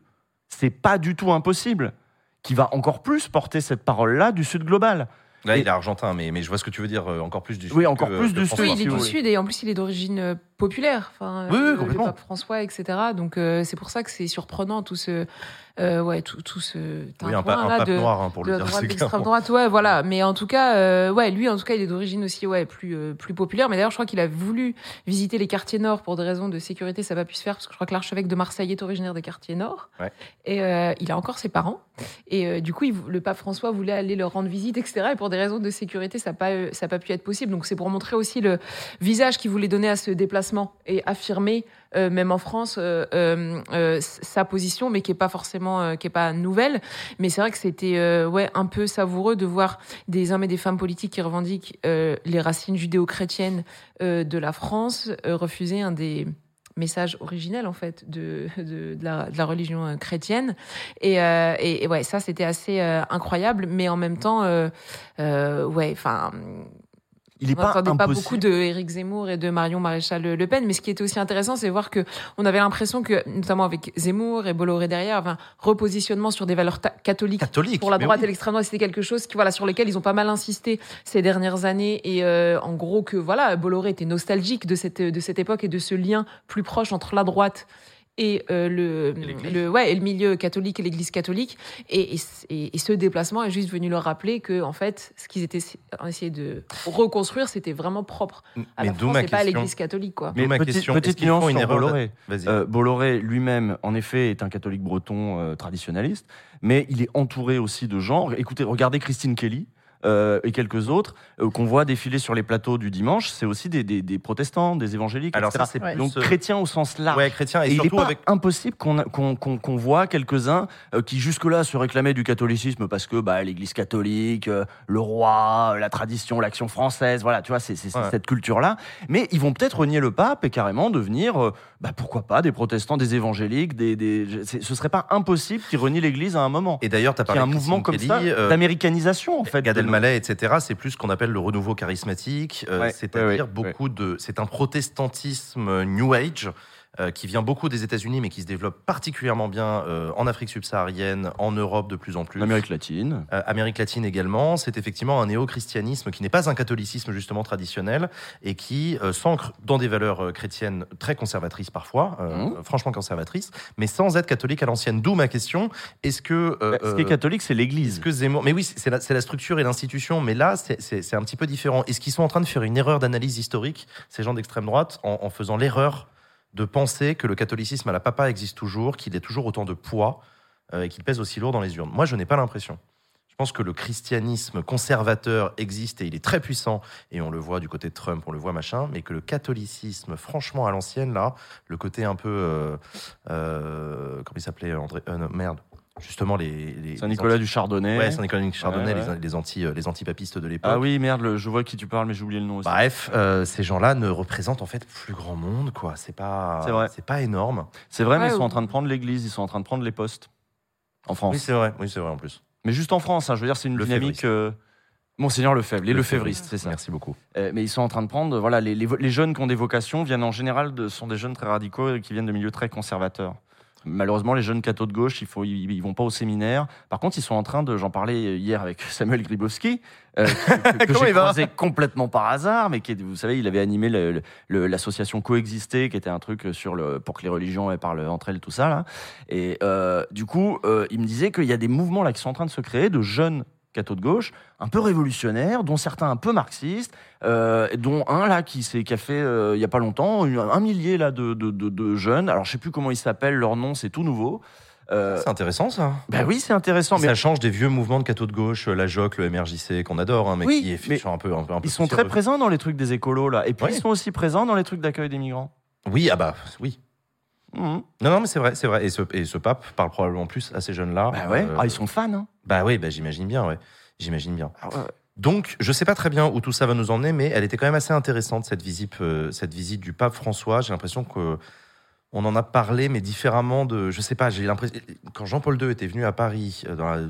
C'est pas du tout impossible. Qui va encore plus porter cette parole-là du Sud global. Là, Et- il est argentin, mais, mais je vois ce que tu veux dire, euh, encore plus du Oui, sud encore que- plus que du François. Oui, il est du Sud et en plus il est d'origine euh, populaire. Enfin, Oui, oui, euh, le pape François, etc. Donc euh, c'est pour ça que c'est surprenant tout ce, euh, ouais, tout, tout ce Oui, un, pa- tintouin, un là, pape de, noir, hein, pour de le dire. droite, ouais, voilà. Mais en tout cas, euh, ouais, lui, en tout cas, il est d'origine aussi, ouais, plus plus populaire. Mais d'ailleurs, je crois qu'il a voulu visiter les quartiers nord pour des raisons de sécurité. Ça va pu se faire parce que je crois que l'archevêque de Marseille est originaire des quartiers nord. Ouais. Et il a encore ses parents. Et du coup, il le pape François voulait aller leur rendre visite, etc. Et pour des raisons de sécurité, ça n'a pas, ça a pas pu être possible. Donc c'est pour montrer aussi le visage qu'il voulait donner à ce déplacement et affirmer, euh, même en France, euh, euh, sa position, mais qui est pas forcément, qui est pas nouvelle. Mais c'est vrai que c'était ouais un peu savoureux de voir des hommes et des femmes politiques qui revendiquent les racines judéo-chrétiennes de la France refuser un des messages originels en fait de, de, la, religion chrétienne et, ouais ça c'était assez incroyable mais en même temps euh, ouais enfin Il n'est pas pas beaucoup de Éric Zemmour et de Marion Maréchal Le Pen, mais ce qui était aussi intéressant, c'est voir que on avait l'impression que, notamment avec Zemmour et Bolloré derrière, enfin, repositionnement sur des valeurs catholiques Catholique. pour la droite oui. et l'extrême droite, c'était quelque chose qui, voilà, sur lesquels ils ont pas mal insisté ces dernières années. Et euh, en gros, que voilà, Bolloré était nostalgique de cette, de cette époque et de ce lien plus proche entre la droite et euh, le, le, ouais, et le milieu catholique et l'Église catholique. Et, et, ce déplacement est juste venu leur rappeler que, en fait, ce qu'ils étaient ont essayé de reconstruire, c'était vraiment propre à Mais la d'où France ma et pas à question. l'Église catholique, quoi. D'où ma petite- question, petite qu'ils nuance une sur erreur Bolloré. Euh, Bolloré lui-même, en effet, est un catholique breton euh, traditionnaliste, mais il est entouré aussi de gens. Écoutez, regardez Christine Kelly. Euh, et quelques autres euh, qu'on voit défiler sur les plateaux du dimanche, c'est aussi des, des- des protestants, des évangéliques, Alors etc. ça, c'est Ouais. Donc euh, chrétiens au sens large. ouais, chrétien, et, Et il pas avec impossible qu'on qu'on- qu'on voit quelques-uns qui jusque-là se réclamaient du catholicisme parce que bah, l'Église catholique, le roi, la tradition, l'action française, voilà, tu vois, c'est Ouais. cette culture-là. Mais ils vont peut-être renier le pape et carrément devenir, bah, pourquoi pas, des protestants, des évangéliques, des, des... ce serait pas impossible qu'ils renient l'Église à un moment. Et d'ailleurs, tu as parlé un mouvement comme ça euh, d'américanisation en fait. Gad Elmaleh, etc., c'est plus ce qu'on appelle le renouveau charismatique, euh, Ouais, c'est-à-dire ouais, ouais, beaucoup de. C'est un protestantisme New Age qui vient beaucoup des États-Unis, mais qui se développe particulièrement bien euh, en Afrique subsaharienne, en Europe de plus en plus. Amérique latine. Euh, Amérique latine également, c'est effectivement un néo-christianisme qui n'est pas un catholicisme justement traditionnel et qui euh, s'ancre dans des valeurs euh, chrétiennes très conservatrices parfois, euh, Mhm. franchement conservatrices, mais sans être catholique à l'ancienne. D'où ma question est-ce que euh, Bah, ce qui est euh, catholique, c'est l'Église. que Zemmour. Mais oui, c'est la, la structure et l'institution, mais là, c'est un petit peu différent. Est-ce qu'ils sont en train de faire une erreur d'analyse historique, ces gens d'extrême droite, en, en faisant l'erreur de penser que le catholicisme à la papa existe toujours, qu'il ait toujours autant de poids euh, et qu'il pèse aussi lourd dans les urnes Moi, je n'ai pas l'impression. Je pense que le christianisme conservateur existe et il est très puissant, et on le voit du côté de Trump, on le voit machin, mais que le catholicisme, franchement, à l'ancienne, là, le côté un peu. Euh, euh, comment il s'appelait André Merde. Justement les, les Saint-Nicolas les du Chardonnay. Ouais, Saint-Nicolas du Chardonnay, Ouais, ouais. les, les anti euh, les antipapistes de l'époque. Ah oui, merde, le- je vois qui tu parles, mais j'ai oublié le nom aussi. Bref, euh, ces gens-là ne représentent en fait plus grand monde, quoi. C'est pas, C'est vrai. c'est pas énorme. C'est vrai, mais ils sont ou- en train de prendre l'église, ils sont en train de prendre les postes. En France. Oui, c'est vrai. Oui, c'est vrai en plus. mais juste en France, hein, je veux dire, c'est une Le dynamique. euh, Monseigneur Lefebvre, les Lefebvristes, c'est ça. Merci beaucoup. Euh, mais ils sont en train de prendre, voilà, les, les vo- les jeunes qui ont des vocations viennent en général de, sont des jeunes très radicaux et qui viennent de milieux très conservateurs. Malheureusement, les jeunes cathos de gauche, il faut, ils, ils vont pas au séminaire. Par contre, ils sont en train de, j'en parlais hier avec Samuel Gribowski, euh, que, que- j'ai croisé complètement par hasard, mais qui, vous savez, il avait animé l'association Coexister, qui était un truc sur le, pour que les religions parlent entre elles, tout ça là. Et euh, du coup, euh, il me disait qu'il y a des mouvements là qui sont en train de se créer de jeunes cathos de gauche, un peu révolutionnaires, dont certains un peu marxistes, euh, dont un là qui, s'est- qui a fait euh, il y a pas longtemps un millier là de, de, de- de jeunes. Alors je sais plus comment ils s'appellent, leur nom c'est tout nouveau. Euh, C'est intéressant ça. ben oui, c'est intéressant. ça Mais change des vieux mouvements de cathos de gauche, la JOC, le MRJC qu'on adore, hein, mais Oui, qui est mais un peu, un peu, un peu ils sont très présents dans les trucs des écolos là, et puis Ouais. ils sont aussi présents dans les trucs d'accueil des migrants. Oui, ah bah oui. Mhm. Non, non, mais c'est vrai, c'est vrai. Et ce, et ce pape parle probablement plus à ces jeunes-là. Bah ouais, Euh, ah, ils sont fans. Hein. Bah oui, bah j'imagine bien, ouais. J'imagine bien. Ah ouais. Donc, je sais pas très bien où tout ça va nous emmener, mais elle était quand même assez intéressante cette visite, euh, cette visite du pape François. J'ai l'impression que on en a parlé, mais différemment de, je sais pas. J'ai l'impression quand Jean-Paul II était venu à Paris, euh, dans la,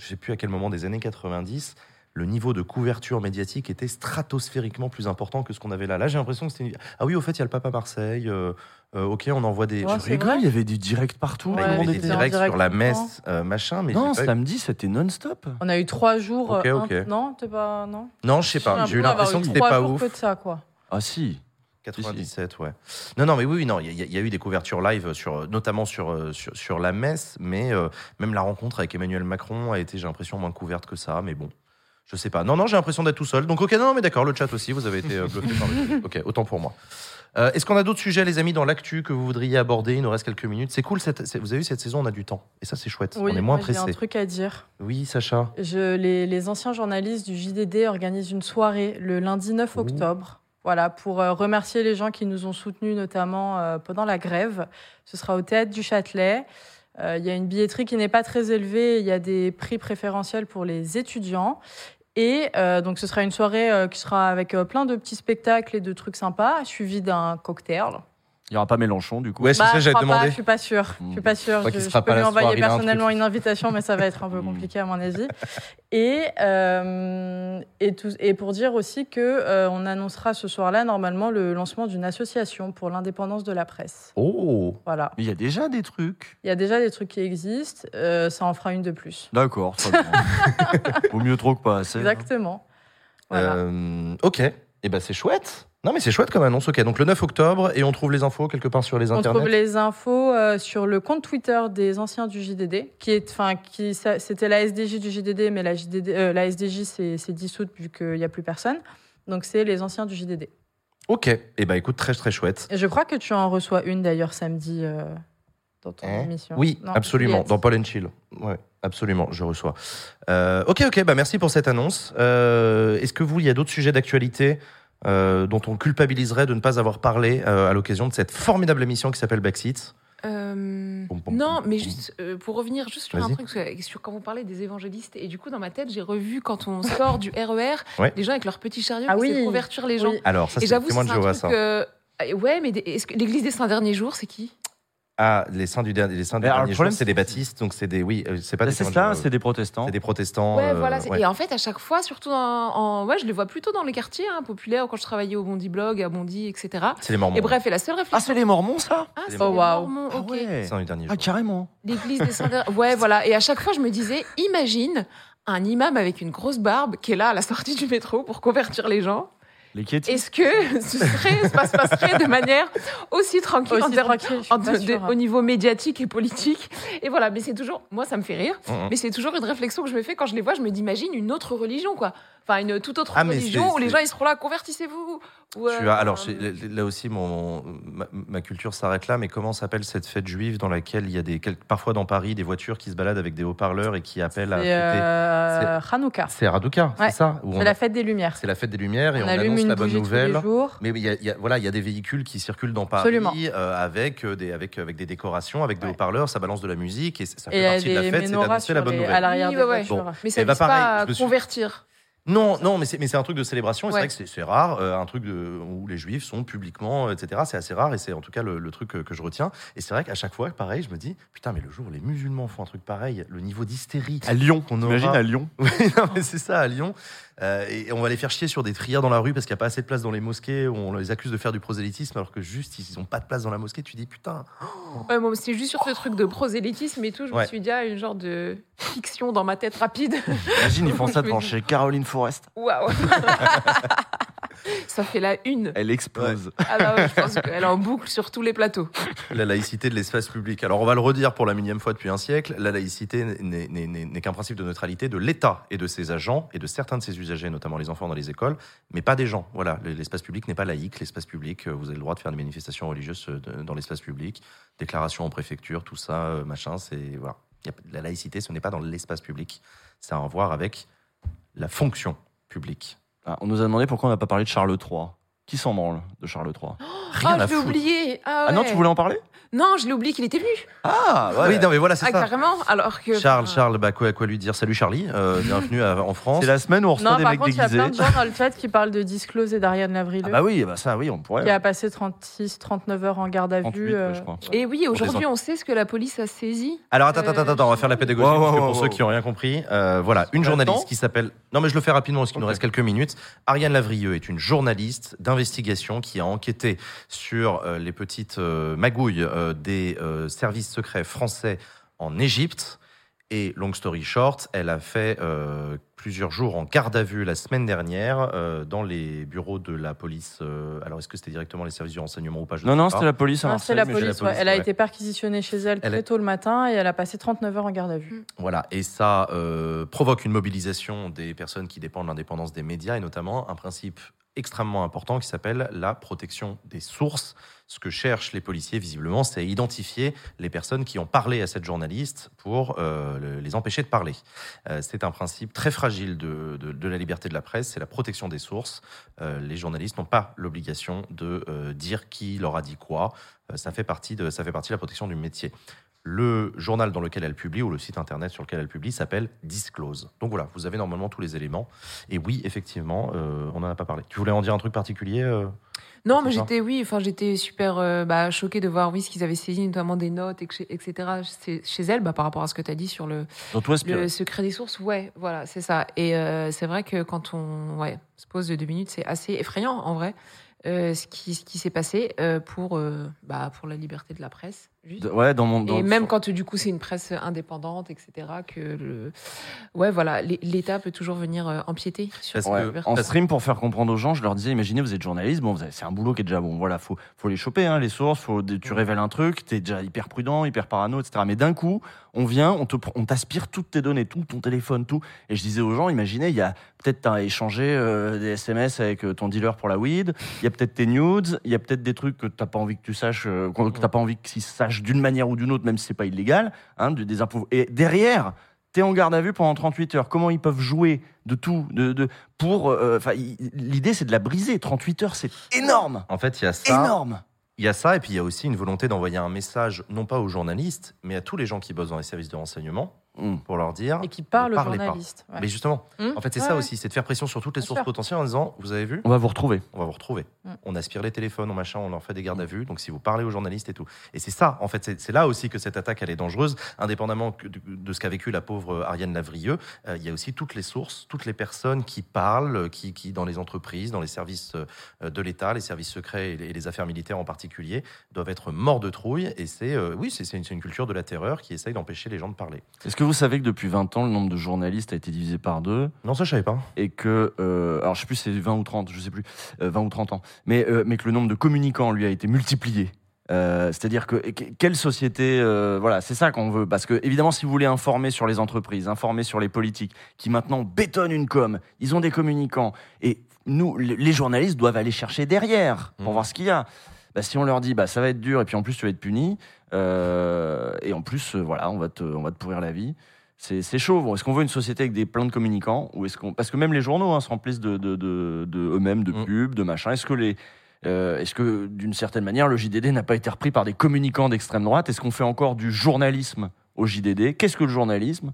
je sais plus à quel moment des années 90, le niveau de couverture médiatique était stratosphériquement plus important que ce qu'on avait là. Là, j'ai l'impression que c'était une... ah oui, au fait, il y a le pape à Marseille. euh, euh, ok, on envoie des. Ouais, il y avait du direct partout. Ouais, il y avait des directs direct sur la messe, euh, machin, mais non, samedi c'était non-stop. On a eu trois jours. Ok, ok. un- Non, t'es pas. Non? Non, je sais pas. J'ai eu l'impression que c'était pas ouf. que de ça, quoi. Ah si. 97, ouais. Non, non, mais oui, oui, non, il y, a- il y a eu des couvertures live, sur, notamment sur, sur, sur la messe, mais euh, même la rencontre avec Emmanuel Macron a été, j'ai l'impression, moins couverte que ça, mais bon, je sais pas. Non, non, j'ai l'impression d'être tout seul. Donc, ok, non, mais d'accord, le chat aussi, vous avez été euh, bluffé par le. Ok, autant pour moi. Euh, Est-ce qu'on a d'autres sujets, les amis, dans l'actu que vous voudriez aborder? Il nous reste quelques minutes. C'est cool, cette, vous avez vu, cette saison, on a du temps. Et ça, c'est chouette. Oui, on est moins moi, j'ai un pressé. truc à dire. Oui, Sacha. Je, les, les anciens journalistes du JDD organisent une soirée le lundi 9 Ouh. octobre. Voilà, pour euh, remercier les gens qui nous ont soutenus, notamment euh, pendant la grève. Ce sera au théâtre du Châtelet. Euh, Il y a une billetterie qui n'est pas très élevée. Il y a des prix préférentiels pour les étudiants. Et euh, donc, ce sera une soirée euh, qui sera avec euh, plein de petits spectacles et de trucs sympas, suivi d'un cocktail. Il y aura pas Mélenchon du coup. Ouais, c'est Bah, ça, je j'avais demandé. je suis pas sûre. Je suis pas sûre. Je, peux lui envoyer personnellement une invitation, mais ça va être un peu Hmm. compliqué à mon avis. Et, euh, et, tout, et pour dire aussi que euh, on annoncera ce soir-là normalement le lancement d'une association pour l'indépendance de la presse. Oh Voilà. Mais il y a déjà des trucs. Il y a déjà des trucs qui existent. euh, ça en fera une de plus. D'accord, très bien. Vaut mieux trop que pas assez. hein. Exactement. Voilà. Euh, ok. Et ben c'est chouette. Non, mais c'est chouette comme annonce. Ok, donc le 9 octobre, et on trouve les infos quelque part sur les On internets. trouve les infos euh, sur le compte Twitter des anciens du JDD, qui est, enfin, qui, c'était la SDJ du JDD, mais la, JDD, euh, la SDJ s'est dissoute vu qu'il n'y a plus personne. Donc c'est les anciens du JDD. Ok. Et ben écoute, très très chouette. Et je crois que tu en reçois une d'ailleurs samedi euh, dans ton Hein émission. Oui, Non, absolument. Dans Paul and Chill. Ouais, absolument, je reçois. Euh, ok, ok, bah merci pour cette annonce. Euh, Est-ce que vous, il y a d'autres sujets d'actualité? Euh, dont on culpabiliserait de ne pas avoir parlé euh, à l'occasion de cette formidable émission qui s'appelle Backseat Euh, non, mais juste euh, pour revenir juste sur un truc, sur- quand vous parlez des évangélistes, et du coup dans ma tête j'ai revu quand on sort du RER, Ouais. les gens avec leurs petits chariots Ah qui oui. convertir les gens. Oui. Alors, ça, c'est un Jéhovah, truc. ça. euh, ouais, mais des- que l'église des saints derniers jours, c'est qui? Ah, les saints du dernier, les saints du Mais alors, dernier le jour, problème, c'est des c'est- baptistes, donc c'est des, oui, euh, c'est pas des C'est témoins de ça, c'est des protestants. c'est des protestants. Ouais, euh, voilà. c'est- ouais. Et en fait, à chaque fois, surtout en, en- ouais, je les vois plutôt dans les quartiers hein, populaires, quand je travaillais au Bondi Blog, à Bondy, etc. C'est les mormons. Et bref, et la seule Ah, réflexion. c'est les Mormons ça Ah, c'est Oh, les waouh. Mormons, Ah ok. Les ouais. saints du dernier Ah, jour. carrément. L'église des saints derniers- Ouais, voilà. Et à chaque fois, je me disais, imagine un imam avec une grosse barbe qui est là à la sortie du métro pour convertir les gens. Est-ce que ce serait, ça se passerait de manière aussi tranquille Aussi tranquille, en- de- au niveau médiatique et politique Et voilà, mais c'est toujours, moi ça me fait rire, mais c'est toujours une réflexion que je me fais quand je les vois. Je me dis, imagine une autre religion, quoi. Enfin, une toute autre Ah, mais religion c'est- où les c'est- gens ils seront là, convertissez-vous. Ou, Tu euh, as, alors, j'ai- là aussi, mon, ma, ma culture s'arrête là, mais comment s'appelle cette fête juive dans laquelle il y a des, parfois dans Paris des voitures qui se baladent avec des haut-parleurs et qui appellent à C'est euh, Hanouka. C'est Hadouka, Ouais, c'est ça C'est la fête des Lumières. C'est la fête des Lumières et on, On allume annonce une la bonne bougie tous nouvelle. les jours. Mais il y a, y a- voilà, il y a des véhicules qui circulent dans Paris euh, avec, euh, des, avec, avec des décorations, avec des Ouais. haut-parleurs, ça balance de la musique et ça Et fait a partie de la des fête, c'est d'annoncer la bonne nouvelle. à l'arrière. Mais ça Eh ne ben, pas convertir. Non, non, mais c'est, mais c'est un truc de célébration. Et c'est vrai que c'est, c'est rare, euh, un truc de, où les juifs sont publiquement, etc. C'est assez rare et c'est en tout cas le, le truc que, que je retiens. Et c'est vrai qu'à chaque fois, pareil, je me dis, putain, mais le jour où les musulmans font un truc pareil, le niveau d'hystérie. À Lyon, qu'on t'imagines aura- à Lyon? Oui, non, mais c'est ça, à Lyon. Euh, et on va les faire chier sur des trières dans la rue parce qu'il n'y a pas assez de place dans les mosquées, où on les accuse de faire du prosélytisme alors que juste ils n'ont pas de place dans la mosquée. Tu dis, putain, Ouais, moi, c'est juste sur ce truc de prosélytisme et tout. Je Ouais. me suis dit, ah, une genre de fiction dans ma tête rapide. Imagine, ils font ça devant chez Caroline Forest. Waouh! Ça fait la une. Elle explose. Ah bah ouais, je pense qu'elle est en boucle sur tous les plateaux. la laïcité de l'espace public. Alors on va le redire pour la millième fois depuis un siècle, la laïcité n'est qu'un principe de neutralité de l'État et de ses agents et de certains de ses usagers, notamment les enfants dans les écoles, mais pas des gens. Voilà, l'espace public n'est pas laïque. L'espace public, euh, vous avez le droit de faire des manifestations religieuses euh, dans l'espace public, déclarations en préfecture, tout ça, euh, machin. C'est voilà, la laïcité, ce n'est pas dans l'espace public. Ça a à voir avec la fonction publique. Ah, on nous a demandé pourquoi on n'a pas parlé de Charles III. Qui s'en branle de Charles III Rien ah, à je l'ai foutre. oublié. Ah, Ah non, tu voulais en parler? Non, je l'ai oublié qu'il était venu. Ah, Oui, non, mais voilà, c'est Ah, ça. carrément. Alors que. Charles, Charles, bah, quoi, quoi lui dire? Salut Charlie, euh, bienvenue à- en France. C'est la semaine où on reçoit Non, des par mecs contre, il y a déguisés. plein de gens dans le chat qui parlent de Disclose et d'Ariane Lavrileux, Ah bah oui, bah ça, oui, on pourrait. qui a passé 36, 39 heures en garde à 38, vue. ouais, euh, je crois. Et oui, aujourd'hui, on sait ce que la police a saisi. Alors attends, attends, Euh, attends, on va faire la pédagogie Wow, parce que wow, pour wow, ceux wow. qui n'ont rien compris, euh, voilà, une le journaliste temps qui s'appelle. Non, mais je le fais rapidement parce qu'il nous Ok. reste quelques minutes. Ariane Lavrieux est une journaliste d'investigation qui a enquêté sur euh, les petites euh, magouilles euh, des euh, services secrets français en Égypte. Et long story short, elle a fait euh, plusieurs jours en garde à vue la semaine dernière euh, dans les bureaux de la police. euh, alors, est-ce que c'était directement les services du renseignement ou pas je Non, sais non, c'était la police à non, Marseille. c'est la police. ouais. Elle a ouais. été perquisitionnée chez elle, Elle très est- tôt le matin et elle a passé 39 heures en garde à vue. Voilà, et ça euh, provoque une mobilisation des personnes qui dépendent de l'indépendance des médias, et notamment un principe extrêmement important qui s'appelle la protection des sources. Ce que cherchent les policiers, visiblement, c'est identifier les personnes qui ont parlé à cette journaliste pour euh, le- les empêcher de parler. Euh, c'est un principe très fragile de, de- la liberté de la presse, c'est la protection des sources. Euh, les journalistes n'ont pas l'obligation de dire qui leur a dit quoi. Ça, fait partie de, ça fait partie de la protection du métier. Le journal dans lequel elle publie ou le site internet sur lequel elle publie s'appelle Disclose. Donc voilà, vous avez normalement tous les éléments. Et oui, effectivement, euh, on n'en a pas parlé. Tu voulais en dire un truc particulier euh Non, mais j'étais, oui, enfin, j'étais super euh, bah, choquée de voir, oui, ce qu'ils avaient saisi, notamment des notes, etc., chez, elle, bah, par rapport à ce que tu as dit sur le, secret des sources. Ouais, voilà, c'est ça. Et euh, c'est vrai que quand on ouais, se pose de deux minutes, c'est assez effrayant, en vrai, euh, ce qui, ce qui s'est passé euh, pour, euh, bah, pour la liberté de la presse. Juste. Ouais, dans mon. dans- Et même quand du coup c'est une presse indépendante, etc., que le... ouais voilà, l'É- l'État peut toujours venir euh, empiéter sur Parce que- en stream, pour faire comprendre aux gens, je leur disais, imaginez, vous êtes journaliste, bon, c'est un boulot qui est déjà bon. Voilà, faut, faut les choper, hein, les sources, faut, tu révèles un truc, t'es déjà hyper prudent, hyper parano, etc. Mais d'un coup, on vient, on te, on t'aspire toutes tes données, tout, ton téléphone, tout. Et je disais aux gens, imaginez, il y a peut-être t'as échangé euh, des SMS avec euh, ton dealer pour la weed, il y a peut-être tes nudes, il y a peut-être des trucs que t'as pas envie que tu saches, euh, que t'as pas envie qu'ils d'une manière ou d'une autre, même si c'est pas illégal, hein, de- des impôts. Et derrière, T'es en garde à vue pendant 38 heures. Comment ils peuvent jouer de tout de, de, pour euh, L'idée, c'est de la briser. 38 heures, c'est énorme. En fait, il y a ça. Énorme. Il y a ça, et puis il y a aussi une volonté d'envoyer un message, non pas aux journalistes, mais à tous les gens qui bossent dans les services de renseignement, Mm. pour leur dire. Et qui parle ne aux parlez pas. journalistes. ouais. Mais justement, Hum, en fait, c'est ouais, ça ouais. aussi, c'est de faire pression sur toutes les Bien sources sûr. potentielles en disant Vous avez vu On va vous retrouver. on va vous retrouver. Mm. On aspire les téléphones, on machin, on leur fait des gardes à vue. Donc si vous parlez aux journalistes et tout. Et c'est ça, en fait, c'est- là aussi que cette attaque elle est dangereuse, indépendamment de, de ce qu'a vécu la pauvre Ariane Lavrieux. euh, il y a aussi toutes les sources, toutes les personnes qui parlent, euh, qui, qui dans les entreprises, dans les services euh, de l'État, les services secrets et les, et les affaires militaires en particulier, doivent être morts de trouille. Et c'est euh, oui, c'est c'est une, c'est une culture de la terreur qui essaye d'empêcher les gens de parler. Est-ce que vous savez que depuis 20 ans, le nombre de journalistes a été divisé par deux Non, ça je savais pas. et que, euh, alors je sais plus, c'est 20 ou 30, je sais plus, euh, 20 ou 30 ans, mais, euh, mais que le nombre de communicants, lui, a été multiplié. Euh, C'est-à-dire que que- quelle société, euh, voilà, c'est ça qu'on veut. Parce que évidemment, si vous voulez informer sur les entreprises, informer sur les politiques, qui maintenant bétonnent une com, ils ont des communicants, et nous, le- les journalistes doivent aller chercher derrière pour Mhm. voir ce qu'il y a. Bah, si on leur dit, bah, ça va être dur, et puis en plus tu vas être puni, euh, et en plus, euh, voilà, on va te, on va te pourrir la vie. C'est c'est chaud. Bon, Est-ce qu'on veut une société avec des plein de communicants ou est-ce qu'on parce que même les journaux hein, se remplissent de, de, de, de eux-mêmes, de Mm. pubs, de machin. Est-ce que les euh, est-ce que d'une certaine manière le JDD n'a pas été repris par des communicants d'extrême droite? Est-ce qu'on fait encore du journalisme au JDD Qu'est-ce que le journalisme?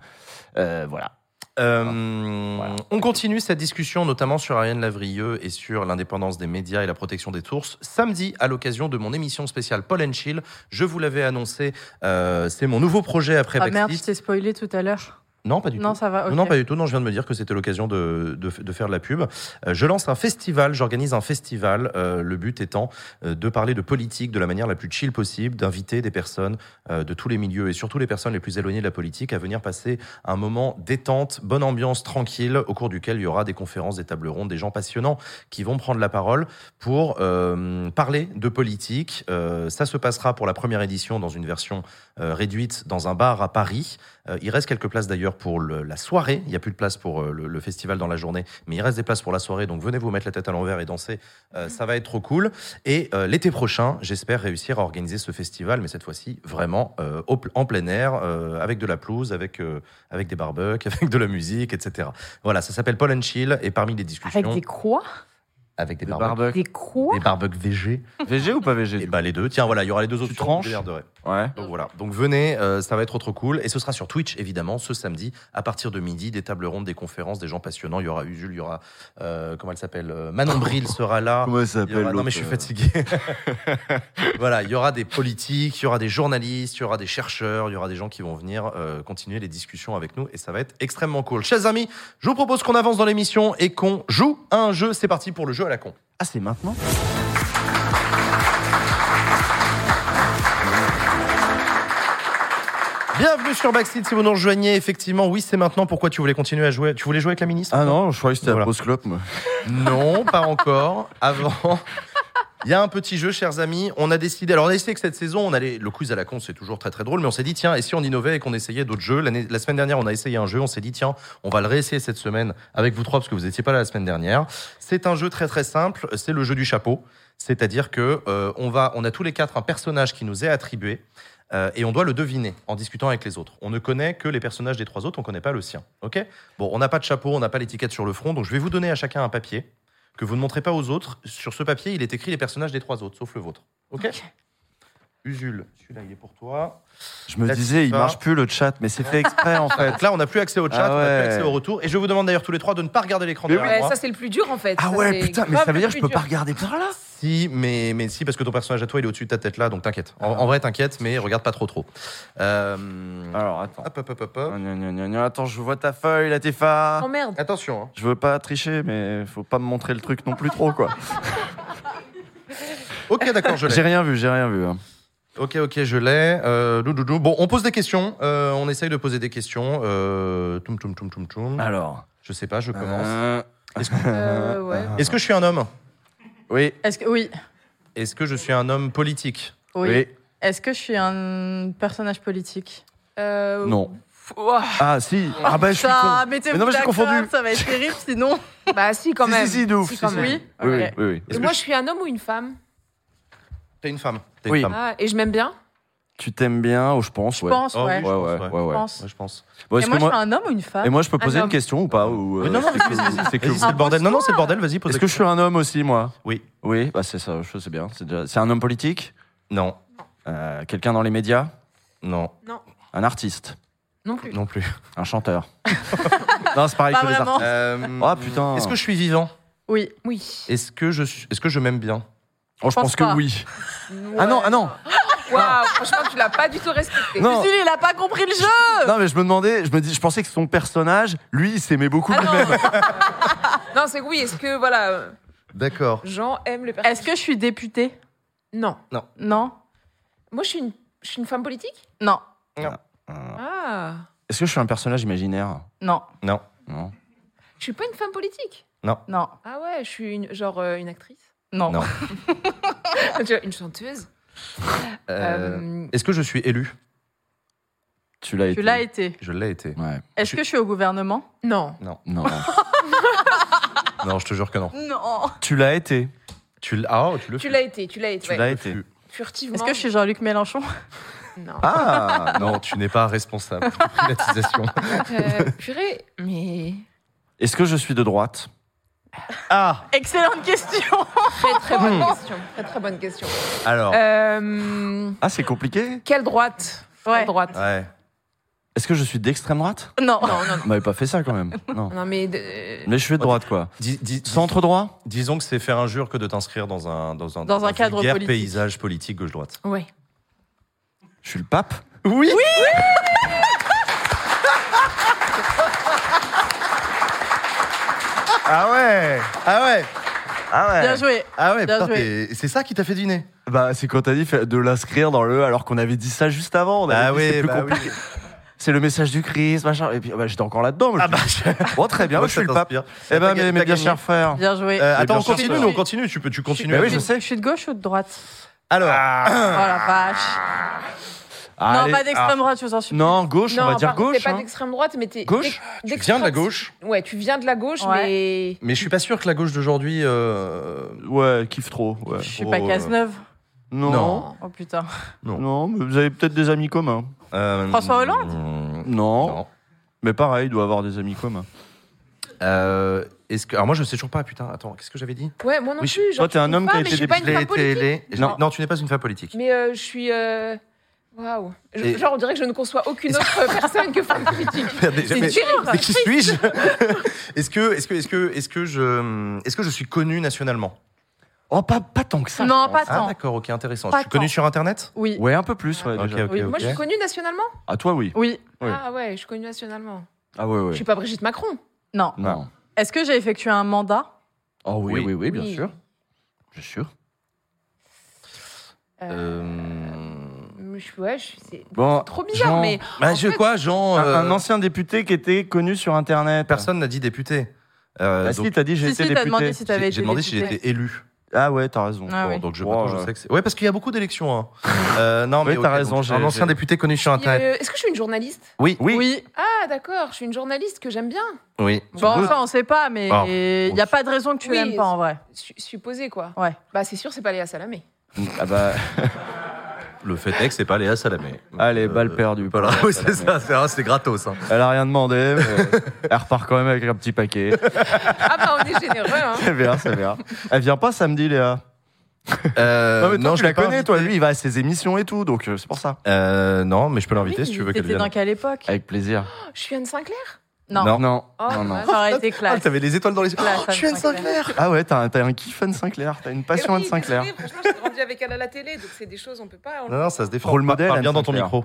Euh, Voilà. Euh, Voilà. On continue cette discussion, notamment sur Ariane Lavrieux et sur l'indépendance des médias et la protection des sources. Samedi, à l'occasion de mon émission spéciale Paul and Chill, je vous l'avais annoncé, euh, c'est mon nouveau projet après Ah merde, je t'ai spoilé tout à l'heure. Non, pas du Non, tout. ça va. Non, pas du tout. Non, je viens de me dire que c'était l'occasion de, de, de faire de la pub. Euh, je lance un festival, j'organise un festival. euh, le but étant euh, de parler de politique de la manière la plus chill possible, d'inviter des personnes de tous les milieux et surtout les personnes les plus éloignées de la politique à venir passer un moment détente, bonne ambiance, tranquille, au cours duquel il y aura des conférences, des tables rondes, des gens passionnants qui vont prendre la parole pour parler de politique. Ça se passera pour la première édition dans une version réduite dans un bar à Paris. Euh, il reste quelques places d'ailleurs pour le- la soirée. Il n'y a plus de place pour euh, le, le festival dans la journée, mais il reste des places pour la soirée. Donc venez vous mettre la tête à l'envers et danser. Euh, ça va être trop cool. Et euh, l'été prochain, j'espère réussir à organiser ce festival, mais cette fois-ci vraiment au en plein air, avec de la pelouse, avec, avec des barbecues, avec de la musique, etc. Voilà, ça s'appelle Paul and Chill. Et parmi les discussions, Avec des croix? Avec des Le barbecues, barbecue. Des croix des barbecues VG. VG ou pas VG Et bah les deux. Tiens, voilà, il y aura les deux Tu options. tranches. Ouais. Donc voilà. Donc venez, euh, ça va être trop cool. Et ce sera sur Twitch, évidemment, ce samedi, à partir de midi, des tables rondes, des conférences, des gens passionnants. Il y aura Usul, il y aura, euh, comment elle s'appelle euh, Manon Bril sera là. Comment elle s'appelle aura- Non mais je suis fatigué. voilà, il y aura des politiques, il y aura des journalistes, il y aura des chercheurs, il y aura des gens qui vont venir euh, continuer les discussions avec nous et ça va être extrêmement cool. Chers amis, je vous propose qu'on avance dans l'émission et qu'on joue à un jeu. C'est parti pour le jeu à la con. Ah, c'est maintenant Bienvenue sur Backseat si vous nous rejoignez. Effectivement, oui, c'est maintenant. Pourquoi tu voulais continuer à jouer? Tu voulais jouer avec la ministre Ah non, je croyais que c'était Voilà. la pause clope, moi. Non, pas encore. Avant. Il y a un petit jeu, chers amis. On a décidé. Alors, on a décidé que cette saison, on allait. Le quiz à la con, c'est toujours très très drôle, mais on s'est dit, tiens, et si on innovait et qu'on essayait d'autres jeux? La semaine dernière, on a essayé un jeu. On s'est dit, tiens, on va le réessayer cette semaine avec vous trois, parce que vous n'étiez pas là la semaine dernière. C'est un jeu très très simple. C'est le jeu du chapeau. C'est-à-dire que euh, on va, on a tous les quatre un personnage qui nous est attribué. euh, et on doit le deviner en discutant avec les autres. On ne connaît que les personnages des trois autres, on ne connaît pas le sien. Ok? Bon, on n'a pas de chapeau, on n'a pas l'étiquette sur le front, donc je vais vous donner à chacun un papier que vous ne montrez pas aux autres. Sur ce papier, il est écrit les personnages des trois autres, sauf le vôtre. Ok, Usul, celui-là, il est pour toi. Je me disais, il marche plus le chat, mais c'est fait exprès en fait. Donc là, on n'a plus accès au chat, Ah on n'a ouais. plus accès au retour. Et je vous demande d'ailleurs tous les trois de ne pas regarder l'écran Mais derrière Ouais, moi. ça, c'est le plus dur en fait. Ah Ça, ouais, c'est putain, mais grave ça veut le dire que je plus peux pas dur. regarder par là Si, mais, mais si, parce que ton personnage à toi, il est au-dessus de ta tête là, donc t'inquiète. En, en vrai, t'inquiète, mais regarde pas trop trop. Euh, Alors attends. hop, hop, hop, hop, hop. Gna, gna, gna, gna. Attends, je vois ta feuille, la Tifa. Oh merde. Attention, hein. Je veux pas tricher, mais faut pas me montrer le truc non plus trop, quoi. Ok, d'accord, je l'ai. J'ai rien vu, j'ai rien vu. hein. Ok, ok, je l'ai. Euh, dou, dou, dou. Bon, on pose des questions. Euh, on essaye de poser des questions. Euh, toum, toum, toum, toum, toum. Alors. Je sais pas, je commence. euh, Euh, ouais. Est-ce que je suis un homme? Oui. Est-ce que oui, Est-ce que je suis un homme politique? Oui. Oui. Est-ce que je suis un personnage politique? Euh, Non. ouah, Ah, si. Ah, bah, je suis con. Putain, mettez-vous Mais non, mais j'ai d'accord, confondu. Ça va être terrible sinon. Bah si quand Si, même. si, si, de ouf, quand si, même. Oui. Oui, oui, Ok. oui, oui. Est-ce que moi, je- je suis un homme ou une femme? T'es une femme. T'es Oui. une femme. ah, Et je m'aime bien Tu t'aimes bien, je pense, Je ouais. pense, Oh, oui, Ouais, je ouais, pense, ouais, ouais. Je pense. Ouais, je pense. Bon, Et est-ce moi, que je suis un homme ou une femme Et moi, je peux Un poser une homme. question ou pas ou, euh, Oui, non, non, c'est que- c'est que- Vas-y, c'est le bordel. Non, non, c'est le bordel. Vas-y, pose Est-ce la que je suis un homme aussi, moi? Oui. Oui, bah c'est ça, je sais bien. C'est déjà... c'est un homme politique? Non, Euh, Quelqu'un dans les médias? Non, Un artiste? Non plus. non plus. Un chanteur? Non, c'est pareil Pas que les vraiment. artistes. Euh, Oh putain Est-ce que je suis vivant? Oui. Oui. Est-ce que je suis... Est-ce que je m'aime bien? Oh, je pense pense que pas. oui. Ah non, ah non Waouh, franchement, tu l'as pas du tout respecté. Non. Il a pas compris le jeu Non, mais je me demandais, je me dis, je pensais que son personnage, lui, il s'aimait beaucoup Ah non. lui-même. non, c'est que oui. Est-ce que voilà, D'accord. Jean aime les personnes Est-ce que je suis députée? Non. Non. Moi, je suis une, je suis une femme politique? Non. Ah. Est-ce que je suis un personnage imaginaire? Non. Non. Non. Je suis pas une femme politique? Non. Ah ouais, je suis une, genre euh, une actrice? Non. Non. Tu vois, une chanteuse. Euh, Euh, Est-ce que je suis élu? Tu l'as été. Tu l'as été. Je l'ai été. Ouais. Est-ce que je suis au gouvernement? Non. Non. Non, je te jure que non. Non. tu l'as été. Tu l'as ah, oh, tu le Tu l'as été, tu l'as été. Tu ouais. l'as été. Furtivement. Est-ce que je suis Jean-Luc Mélenchon? Non. Ah non, tu n'es pas responsable de privatisation. Euh, purée, mais. Est-ce que je suis de droite? Ah Excellente question. Très très bonne Hmm. question. Très très bonne question. Alors, Euh, Ah, c'est compliqué. quelle droite? Ouais. Quelle droite? Ouais. Est-ce que je suis d'extrême droite? Non. Non, non, Vous m'avez pas fait ça quand même. Non. non. mais. de- Mais je suis de droite, quoi. Dis- dis- Centre droit? disons que c'est faire injure que de t'inscrire dans un dans un, Dans un cadre vulgaire politique. paysage politique gauche droite. Ouais. Je suis le pape? Oui. Ah ouais Ah ouais Ah ouais Bien joué. Ah ouais, Bien putain, joué. t'es- c'est ça qui t'a fait deviner Bah, c'est quand t'as dit fait- de l'inscrire dans le alors qu'on avait dit ça juste avant. On avait Ah dit, oui, c'est plus bah compliqué. C'est le message du Christ, machin. Et puis bah, j'étais encore là-dedans. moi, Ah je bah, dis, bon, très bien, moi, je suis le pape. Eh ben, mes, mes bien chers frères. Bien joué. Euh, attends, bien on sûr, continue, ça. nous, on continue. Tu peux, tu continues. Mais oui, je sais. Je suis de gauche ou de droite? Alors, Oh la vache. Allez. non, pas d'extrême droite, je vous en supplie. Non, gauche, non, on va dire gauche. t'es pas hein. d'extrême droite, mais t'es. Gauche tu viens de la gauche, Ouais, tu viens de la gauche, Ouais. mais. mais je suis pas sûr que la gauche d'aujourd'hui. euh, Ouais, kiffe trop. Ouais. Je suis Oh, pas euh, Cazeneuve. Non. Non. non. Oh putain. mais vous avez peut-être des amis communs. euh, François Hollande Non. Non. Mais pareil, il doit avoir des amis communs. Euh, est-ce que, alors moi, je sais toujours pas. Putain, attends, qu'est-ce que j'avais dit? Ouais, moi non Oui, plus. toi, Genre, t'es un homme qui a été. Je- Non. Non, tu n'es pas une femme politique. Mais euh, je suis. Euh, Waouh. Je- Et- Genre, on dirait que je ne conçois aucune autre personne que femme politique. Merde, C'est mais- terrible. mais qui suis-je Est-ce que, est-ce que, est-ce que, est-ce que je, est-ce que je suis connu nationalement Oh, pas, pas tant que ça. Non, je pas Ah tant. d'accord, ok, intéressant. Pas je suis connu sur Internet Oui. Ouais, un peu plus, ouais, déjà. Oui. Moi, je suis connue nationalement À toi, oui. Oui. Ah ouais, je suis connue nationalement. Ah ouais, Je ouais. suis pas Brigitte Macron. Non. Non. Est-ce que j'ai effectué un mandat Oh oui, Oui. oui, oui, bien Oui. sûr. Bien sûr. Euh, Je, ouais, je, c'est Bon, c'est trop bizarre, Jean- mais. Bah, en je fait- quoi, Jean Un, euh, un ancien député qui était connu sur Internet. Personne n'a dit député. Euh, Ah donc, si, t'as dit j'ai Si, été si, t'as député. demandé si t'avais j'ai été j'ai demandé si député. j'étais élu. Ah ouais, t'as raison. Ah Bon, oui. donc je, Wow, je ouais. sais que c'est. Ouais, parce qu'il y a beaucoup d'élections. Hein. Euh, non, mais Oui, t'as ok, raison, donc, j'ai- Un ancien j'ai- député connu sur Et, Internet. euh, Est-ce que je suis une journaliste? Oui, Oui. Oui. Ah, d'accord, je suis une journaliste que j'aime bien. oui. Bon, ça, on sait pas, mais Ah. il n'y a pas de raison que tu Oui, l'aimes pas en vrai. Su- Supposé, quoi. Ouais. Bah, c'est sûr, c'est pas Léa Salamé. Ah bah, Le fait est que c'est pas Léa Salamé. allez, Euh, balle perdue. Voilà, oui, c'est ça, c'est gratos. Hein. Elle a rien demandé, mais elle repart quand même avec un petit paquet. Ah, bah, on est généreux, hein. C'est bien, c'est bien. Elle vient pas samedi, Léa? Euh, non, mais toi, tu je la connais, toi. Lui, il va à ses émissions et tout, donc euh, c'est pour ça. Euh, non, mais je peux l'inviter Oui, si tu veux qu'elle C'était vienne. dans quelle époque? Avec plaisir. Je suis Anne Sinclair? Non. Non. Non, Oh, non, non. Ça aurait été Ah, classe. t'avais les étoiles dans les yeux. Oh, je suis Anne Sinclair. Sinclair. Ah ouais, t'as un, t'as un kiff Anne Sinclair. T'as une passion Anne Sinclair. désolé, Franchement, j'ai grandi avec elle à la télé, donc c'est des choses, on peut pas. on- Non, non, ça se défend. Rôle modèle, Parle bien dans ton micro.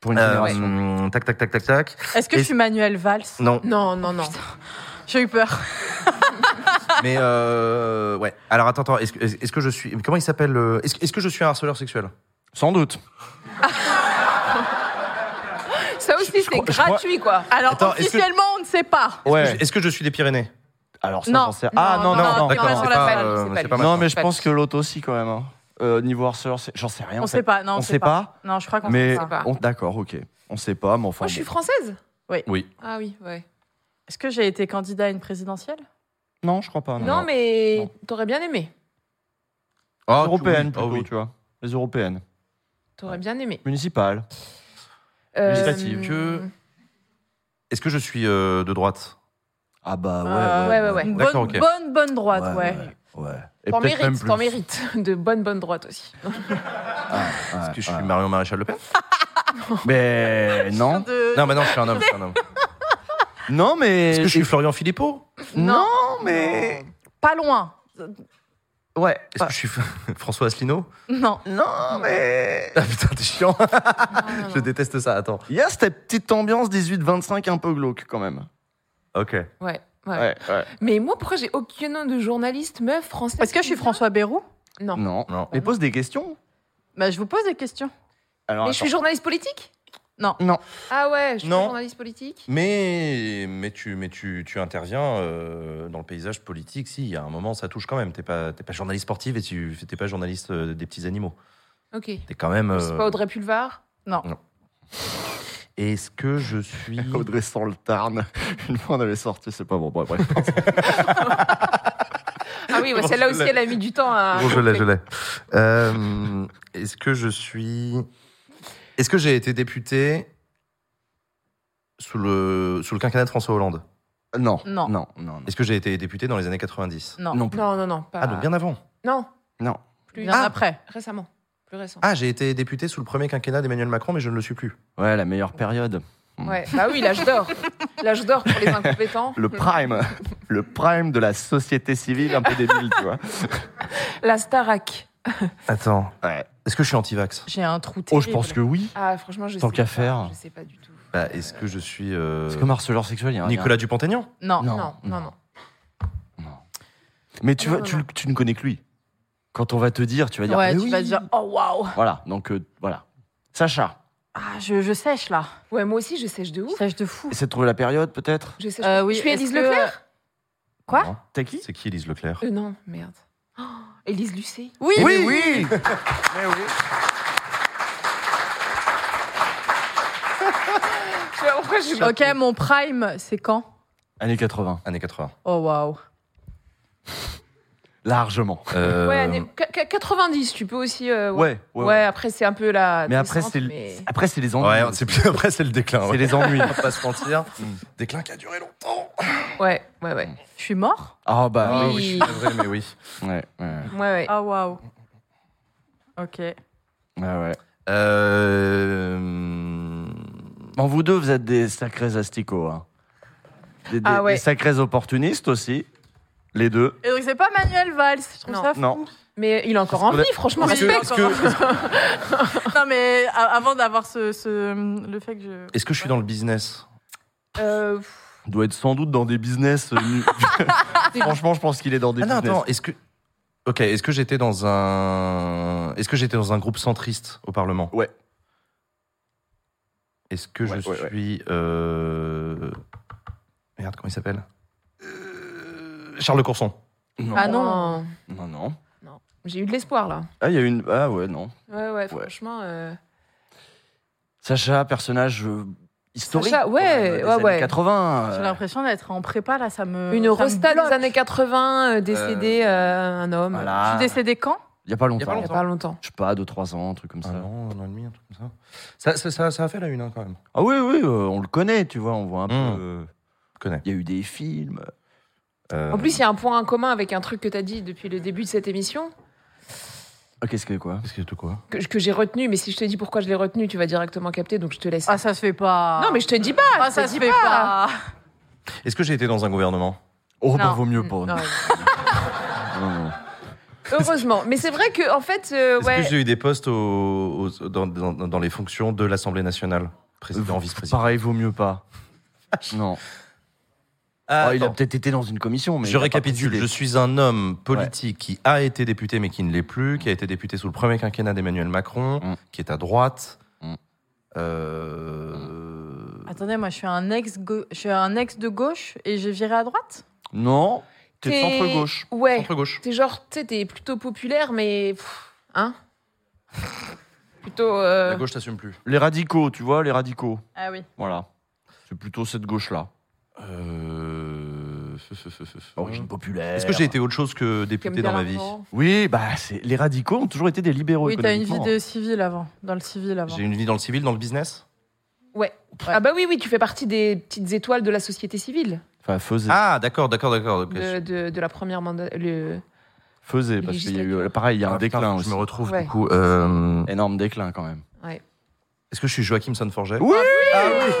Pour une Euh, génération. tac, tac, tac, tac, tac. Est-ce que Et- je suis Manuel Valls? Non, Non, non, non. J'ai eu peur. mais euh, ouais. Alors attends, attends. Est-ce que, est-ce que je suis Comment il s'appelle euh, Est-ce est-ce que je suis un harceleur sexuel? Sans doute. Aussi, c'est crois- je crois- gratuit, quoi. Alors, Attends, est-ce que- officiellement, on ne sait pas. Ouais. Est-ce que je suis des Pyrénées? Alors ça, Non. j'en sais. Ah non, non, non, non. D'accord, c'est sur la pas, euh, c'est. Non, mais je pense que l'autre aussi quand même. hein. Euh, niveau harceleur, c'est- j'en sais rien. On en sait fait. pas. Non, On sait pas. Non, je crois qu'on Mais sait pas. on- d'accord, ok. On sait pas, mais enfin. Moi, je suis bon. française. Oui. Ah oui, ouais. Est-ce que j'ai été candidat à une présidentielle? Non, je crois pas. Non. Non, mais Non. t'aurais bien aimé. Oh, tu- européennes oui. plutôt, Oh, oui. tu vois. Les européennes. T'aurais bien aimé. Municipales. Euh, Législative. Que- Est-ce que je suis euh, de droite? Ah bah ouais. Euh, ouais, ouais, ouais. Une D'accord, bonne, ok. bonne, bonne droite, ouais. ouais. Et T'en peut-être même mérites, plus. t'en mérites. De bonne, bonne droite aussi. Ah, Est-ce ouais, que je suis ouais. Marion Maréchal Le Pen Mais non. De- Non, mais non, je suis un homme. je suis un homme. Non, mais. Est-ce que je suis Florian Philippot? Non, mais. Pas loin. Ouais. Est-ce que je suis François Asselineau Non. Non, mais. Ah putain, t'es chiant. Non, je non. déteste ça. Attends. Il y a cette petite ambiance 18-25 un peu glauque quand même. Ok. Ouais, ouais. Ouais, ouais. Mais moi, pourquoi j'ai aucun nom de journaliste meuf française Est-ce que je suis François Bayrou? Non. Non. Non. Mais pose des questions. bah, Je vous pose des questions. Alors, Mais je suis journaliste politique? Non. Non. Ah ouais, je suis Non. journaliste politique. Mais, mais, tu, mais tu, tu interviens euh, dans le paysage politique. Si, il y a un moment, ça touche quand même. T'es pas, t'es pas journaliste sportive et tu t'es pas journaliste euh, des petits animaux. Ok. T'es quand même. C'est euh, pas Audrey Pulvar? Est-ce que je suis. Audrey sans le Tarn. Une fois, on avait sorti, c'est pas bon. Bref, bref. Ah oui, Bon, celle-là je aussi, elle a mis du temps à. Bon, je l'ai, je l'ai. Euh, Est-ce que je suis. Est-ce que j'ai été député sous le, sous le quinquennat de François Hollande? Non. Non. Non, non, non. Est-ce que j'ai été député dans les années 90 Non. Non plus. Non, non, non. Pas... Ah, donc bien avant. Non, Non. plus Bien Ah. après. récemment. Plus récent. Ah, j'ai été député sous le premier quinquennat d'Emmanuel Macron, mais je ne le suis plus. Ouais, la meilleure période. Ouais. Bah oui, l'âge d'or. L'âge d'or pour les incompétents. Le prime. le prime de la société civile un peu débile, tu vois. La Starac. Attends. Ouais. Est-ce que je suis anti-vax? J'ai un trou Oh, terrible. je pense que oui. Ah, franchement, je Tant sais qu'à pas. faire. Je sais pas du tout. bah, Est-ce que je suis. euh, Parce que harceleur sexuel, il y a un- Nicolas Dupont-Aignan? Non. Non. Non, non, non. Mais tu, vois, non, tu, non. tu ne connais que lui. Quand on va te dire, tu vas dire. Ouais, mais tu oui. vas dire oh waouh. Voilà, donc euh, voilà. Sacha, Ah, je, je sèche là. Ouais, moi aussi, je sèche de Je ouf. sèche de fou. essaie de trouver la période peut-être? Je, sèche... Euh, oui, je suis est-ce Élise que- Leclerc? Quoi? Non. T'as qui? C'est qui Élise Leclerc? Euh, non, merde. Oh, Élise Lucet. Oui. Oui, oui je... Ok, mon prime, c'est quand? Années 80, Années 80. Oh waouh. Largement. Euh, Ouais, année- qu- qu- 90, tu peux aussi. euh, Ouais, ouais. ouais. ouais. après, c'est un peu la. Mais après, c'est le- mais- après, c'est les ennuis. Ouais, c'est plus... après, c'est le déclin. C'est les ennuis. On va pas se mentir. Mm. Déclin qui a duré longtemps. Ouais, ouais, ouais. Je suis mort? Ah bah Ah oui. oui, je suis navré, mais oui. Ouais, ouais, Ouais, ouais. Ah waouh. Ok. ouais. ouais. Euh... Bon, vous deux, vous êtes des sacrés asticots. Hein. Des, des- Ah ouais. des sacrés opportunistes aussi. Les deux. Et donc c'est pas Manuel Valls, je trouve Non. ça fou. Non. Mais il est encore en vie, franchement, est-ce que- respect. est-ce que- Non mais a- avant d'avoir ce, ce- le fait que je. Est-ce que je suis dans le business Euh, Il doit être sans doute dans des business. euh, nu- Franchement, je pense qu'il est dans des Ah non, business. attends, est-ce que. Ok, est-ce que j'étais dans un. Est-ce que j'étais dans un groupe centriste au Parlement Ouais. Est-ce que Ouais, je ouais, ouais. suis. euh, Merde, comment il s'appelle? Charles Le Courson. Non. Ah non. non, non. J'ai eu de l'espoir, là. Ah, il y a une. Ah ouais, non. Ouais, ouais, franchement. euh, Sacha, personnage euh, historique. Sacha, ouais, des ouais, années ouais. 80. J'ai euh, l'impression d'être en prépa là, ça me. Une ça me resta des bloque. années 80, euh, décédé, euh, un homme. Je Voilà. suis décédée quand? Il y a pas y longtemps. Il n'y a pas longtemps. Je sais pas, 2-3 ans, un truc comme ça. Un an, un an et demi, un truc comme ça. Ça, ça, ça, ça a fait la une, hein, quand même. Ah oui, oui, euh, on le connaît, tu vois, on voit un Mm. peu. euh, Je connais. Il y a eu des films. Euh, En plus, il y a un point en commun avec un truc que tu as dit depuis le début de cette émission, Ah, qu'est-ce que quoi? Qu'est-ce que de quoi? Que, que j'ai retenu, mais si je te dis pourquoi je l'ai retenu, tu vas directement capter, donc je te laisse. Ah ça se fait pas. non, mais je te dis pas Ah ça te se dis fait pas. Est-ce que j'ai été dans un gouvernement? Oh, bah Non. vaut mieux pas. Non, non. Heureusement. Mais c'est vrai que, en fait, euh, Est-ce que j'ai eu des postes au- au- dans, dans- dans les fonctions de l'Assemblée nationale? Président, vice-président Pareil, vaut mieux pas. Non. Ah, Oh, il a peut-être été dans une commission, mais. je récapitule, je suis un homme politique qui a été député mais qui ne l'est plus, qui a été député sous le premier quinquennat d'Emmanuel Macron, Mm. qui est à droite. Mm. Euh, Attendez, moi je suis un ex, je suis un ex de gauche et j'ai viré à droite? Non, t'es T'es- centre-gauche. Ouais. Centre-gauche. T'es genre, tu sais, t'es plutôt populaire, mais. pff, Hein? Plutôt. euh, La gauche t'assume plus. Les radicaux, tu vois, les radicaux. Ah oui. Voilà. C'est plutôt cette gauche-là. Euh, Origine populaire. Est-ce que j'ai été autre chose que député dans ma vie. Oui, bah, c'est... les radicaux ont toujours été des libéraux. Oui, t'as une vie économiquement. de civil avant, dans le civil avant. J'ai une vie dans le civil, dans le business Ouais. Ah bah oui, oui, tu fais partie des petites étoiles de la société civile, Enfin, faisait. Ah, d'accord, d'accord, d'accord. ok. de, de, de la première mandat. Le... faisait, parce qu'il y a eu. Pareil, il y a un Ah, putain, déclin aussi. Je me retrouve Ouais. du coup. euh, Énorme déclin quand même. Est-ce que je suis Joachim Sonforget Oui Ah oui